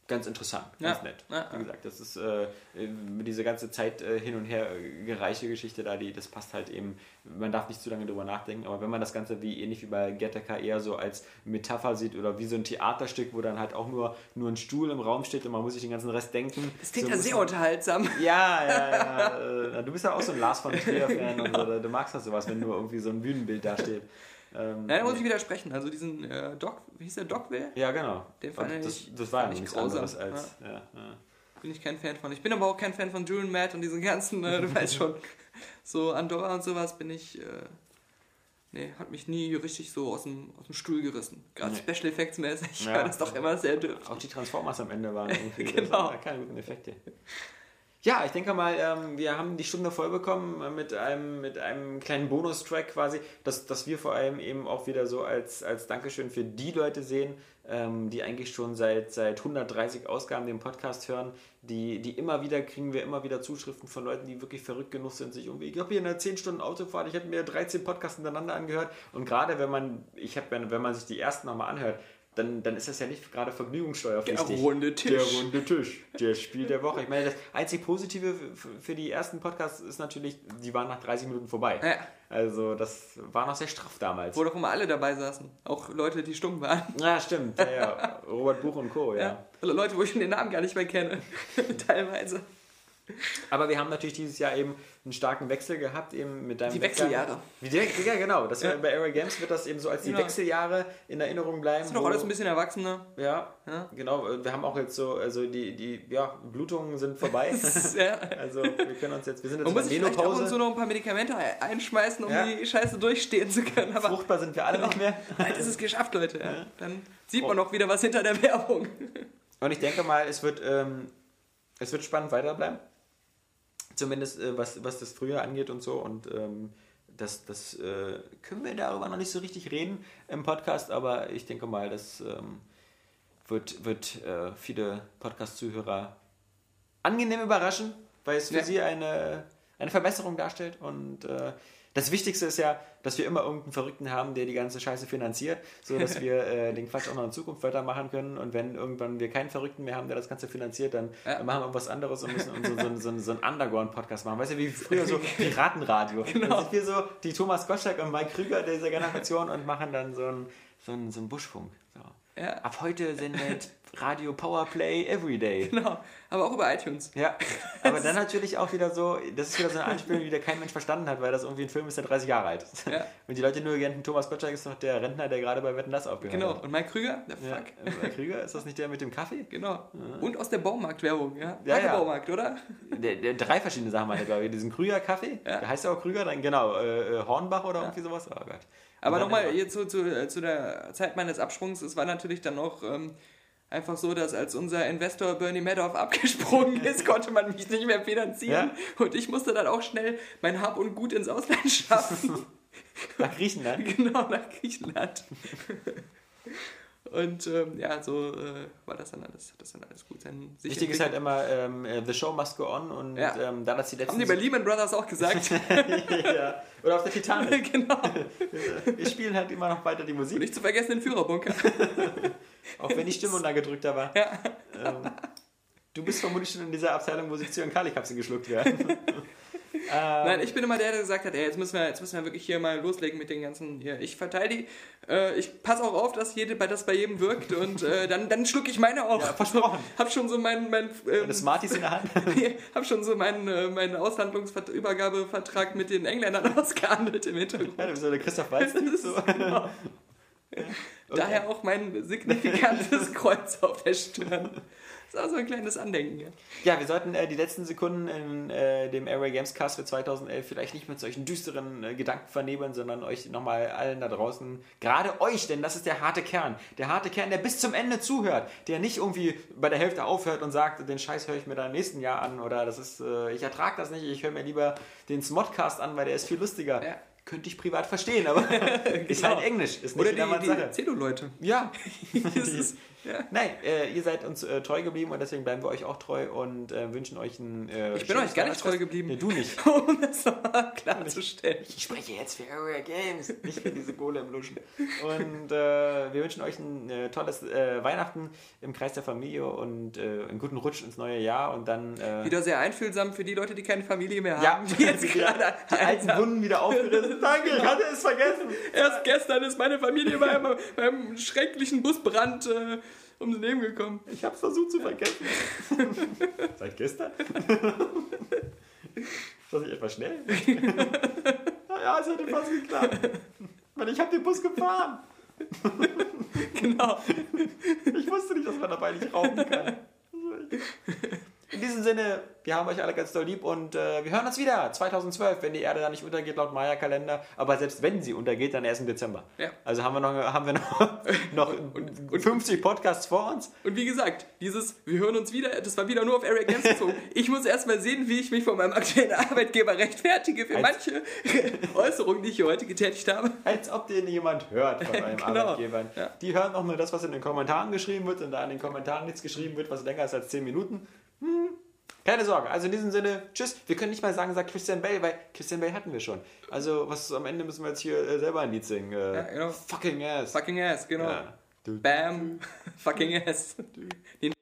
ganz interessant, ganz Ja. nett. Ja, Wie gesagt, das ist äh, diese ganze Zeit äh, hin und her äh, gereiche Geschichte da, die, das passt halt eben, man darf nicht zu lange drüber nachdenken, aber wenn man das Ganze wie ähnlich wie bei Gattaca eher so als Metapher sieht oder wie so ein Theaterstück, wo dann halt auch nur, nur ein Stuhl im Raum steht und man muss sich den ganzen Rest denken. Das klingt so ja sehr unterhaltsam. ja, ja, ja. äh, Du bist ja auch so ein Lars von Trier-Fan und so. Du magst das sowas, wenn nur irgendwie so ein Bühnenbild da steht. Ähm, Nein, da muss ich widersprechen. Also diesen äh, Doc, wie hieß der Doc Will? ja, genau. Den fand Und das, ich- das war ja nichts grausam. anderes als. Ja. Ja, bin ich kein Fan von. Ich bin aber auch kein Fan von Julian Matt und diesen ganzen, äh, du weißt schon, so Andorra und sowas bin ich, äh, nee, hat mich nie richtig so aus dem, aus dem Stuhl gerissen. Gerade Nee. Special Effects mäßig Ja. war das doch immer sehr dürftig. Auch die Transformers am Ende waren irgendwie Genau. das keine guten Effekte. Ja, ich denke mal, ähm, wir haben die Stunde voll bekommen äh, mit einem, mit einem kleinen Bonustrack quasi, dass, dass wir vor allem eben auch wieder so als, als Dankeschön für die Leute sehen, ähm, die eigentlich schon seit, seit 130 Ausgaben den Podcast hören, die, die immer wieder kriegen wir immer wieder Zuschriften von Leuten, die wirklich verrückt genug sind, sich irgendwie, ich habe hier eine 10 Stunden Autofahrt, ich habe mir 13 Podcasts hintereinander angehört. Und gerade wenn man, ich habe, wenn man sich die ersten nochmal anhört, dann, dann ist das ja nicht gerade vergnügungssteuerpflichtig. Der runde Tisch. Der runde Tisch. Der Spiel der Woche. Ich meine, das einzig Positive für die ersten Podcasts ist natürlich, die waren nach 30 Minuten vorbei. Ja. Also das war noch sehr straff damals. Wo doch immer alle dabei saßen. Auch Leute, die stumm waren. Ja, stimmt. Ja, ja. Robert Buch und Co. Ja. Ja. Also Leute, wo ich den Namen gar nicht mehr kenne. Teilweise. Aber wir haben natürlich dieses Jahr eben einen starken Wechsel gehabt, eben mit deinem Die Weggang. Wechseljahre. Wie die, ja, genau. Das Ja. Bei Aero Games wird das eben so als die Ja. Wechseljahre in Erinnerung bleiben. Sind doch wo- alles ein bisschen erwachsener. Ja, Ja. genau. Wir haben auch jetzt so, also die, die ja, Blutungen sind vorbei. ja. also wir können uns jetzt, wir sind jetzt Man muss der vielleicht ab und zu noch ein paar Medikamente ein- einschmeißen, um Ja. die Scheiße durchstehen zu können. Aber Fruchtbar sind wir alle nicht mehr. bald ist es geschafft, Leute. Ja. Dann sieht man auch wieder was hinter der Werbung. Und ich denke mal, es wird, ähm, es wird spannend weiterbleiben. Zumindest äh, was, was das Frühjahr angeht und so. Und ähm, das, das äh, können wir darüber noch nicht so richtig reden im Podcast, aber ich denke mal, das ähm, wird, wird äh, viele Podcast-Zuhörer angenehm überraschen, weil es für Ja. sie eine, eine Verbesserung darstellt. Und äh, das Wichtigste ist ja, dass wir immer irgendeinen Verrückten haben, der die ganze Scheiße finanziert, sodass wir äh, den Quatsch auch noch in Zukunft weitermachen können. Und wenn irgendwann wir keinen Verrückten mehr haben, der das Ganze finanziert, dann Ja. machen wir was anderes und müssen uns so, so, so, so einen Underground-Podcast machen. Weißt du, wie früher so Piratenradio. Genau. Dann sind wir so die Thomas Gottschalk und Mike Krüger dieser Generation und machen dann so einen so einen- so einen Buschfunk. So. Ja, Ab heute sendet Radio Powerplay Everyday. genau. Aber auch über iTunes. Ja, aber dann natürlich auch wieder so, das ist wieder so eine Anspielung, die der kein Mensch verstanden hat, weil das irgendwie ein Film ist, der 30 Jahre alt ist. Ja. Und die Leute nur denken, Thomas Gottschalk ist doch der Rentner, der gerade bei Wetten, das aufgehört Genau. hat. Und Mike Krüger? Der Ja, Fuck. äh, Krüger, ist das nicht der mit dem Kaffee? Genau. Und aus der Baumarktwerbung, ja? Ja, ja. Baumarkt, oder? Der, der, drei verschiedene Sachen meinte, glaube ich. Diesen Krüger-Kaffee, Ja. der heißt ja auch Krüger, dann genau, äh, äh, Hornbach oder irgendwie sowas. Oh Gott. Aber nochmal zu, zu, äh, zu der Zeit meines Absprungs, es war natürlich dann noch ähm, einfach so, dass als unser Investor Bernie Madoff abgesprungen ist, konnte man mich nicht mehr finanzieren. Und ich musste dann auch schnell mein Hab und Gut ins Ausland schaffen. Nach Griechenland. genau, nach Griechenland. Und ähm, ja, so äh, war das dann alles, hat das dann alles gut sein. Wichtig ist halt immer, ähm, äh, the show must go on und Ja. ähm, da das die letzten... Haben die bei Lehman Brothers auch gesagt? ja. Oder auf der Titanic. genau. Wir spielen halt immer noch weiter die Und Musik, nicht zu vergessen den Führerbunker. auch wenn die Stimme untergedrückter war. Ja. Ähm, du bist vermutlich schon in dieser Abteilung, wo sich Zyankali-Kapseln geschluckt werden. Nein, ich bin immer der, der gesagt hat, ey, jetzt müssen wir, jetzt müssen wir wirklich hier mal loslegen mit den ganzen hier. Ich verteile die. Äh, ich passe auch auf, dass jede, das bei jedem wirkt und äh, dann, dann schlucke ich meine auch. Ja, versprochen. Hab schon so meinen, mein, ähm, Das Smarties in der Hand. hab schon so meinen, äh, meinen Auslandungsübergabevertrag mit den Engländern ausgehandelt im Hintergrund. Ja, du bist so der Christoph Waltz. So. Genau. Daher auch mein signifikantes Kreuz auf der Stirn. Das ist auch so ein kleines Andenken. Ja. Ja, wir sollten äh, die letzten Sekunden in äh, dem Airway Games Cast für 2011 vielleicht nicht mit solchen düsteren äh, Gedanken vernebeln, sondern euch nochmal allen da draußen, gerade euch, denn das ist der harte Kern. Der harte Kern, der bis zum Ende zuhört, der nicht irgendwie bei der Hälfte aufhört und sagt, den Scheiß höre ich mir dann im nächsten Jahr an oder das ist, äh, ich ertrage das nicht, ich höre mir lieber den Smodcast an, weil der ist viel lustiger. Ja. Könnte ich privat verstehen, aber ist Genau. halt Englisch, ist nicht Oder jedermanns die, Sache. die Zelo-Leute. Ja. Das ist- ja. Nein, äh, ihr seid uns äh, treu geblieben und deswegen bleiben wir euch auch treu und äh, wünschen euch ein. Äh, Ich bin euch gar nicht treu geblieben. Nee, du nicht. um das nochmal klarzustellen. Ich spreche jetzt für Area Games, nicht für diese Golem-Luschen. Und äh, wir wünschen euch ein äh, tolles Weihnachten im Kreis der Familie und einen guten Rutsch ins neue Jahr und dann. Wieder sehr einfühlsam für die Leute, die keine Familie mehr ja, haben. Die jetzt gerade die alten Wunden wieder aufgerissen. Danke, ich hatte es vergessen. Erst gestern ist meine Familie beim, beim schrecklichen Busbrand ums Leben gekommen. Ich habe es versucht zu vergessen. Seit gestern? Ist das nicht etwas schnell? ja, es hätte fast geklappt. Weil ich habe den Bus gefahren. Genau. Ich wusste nicht, dass man dabei nicht rauchen kann. In diesem Sinne, wir haben euch alle ganz doll lieb und äh, wir hören uns wieder 2012, wenn die Erde dann nicht untergeht laut Maya-Kalender. Aber selbst wenn sie untergeht, dann erst im Dezember. Ja. Also haben wir noch, haben wir noch, noch 50 Podcasts vor uns. Und wie gesagt, dieses, wir hören uns wieder, das war wieder nur auf Area Games bezogen. Ich muss erstmal sehen, wie ich mich von meinem aktuellen Arbeitgeber rechtfertige für Als- manche Äußerungen, die ich hier heute getätigt habe. Als ob den jemand hört von eurem Genau. Arbeitgebern. Ja. Die hören auch nur das, was in den Kommentaren geschrieben wird und da in den Kommentaren nichts geschrieben wird, was länger ist als 10 Minuten. Hm. Keine Sorge. Also in diesem Sinne, tschüss. Wir können nicht mal sagen, sagt Christian Bale, weil Christian Bale hatten wir schon. Also was am Ende müssen wir jetzt hier äh, selber ein Lied singen. Äh, Ja, genau. Fucking ass. Fucking ass, genau. Ja. Bam. Fucking ass. Den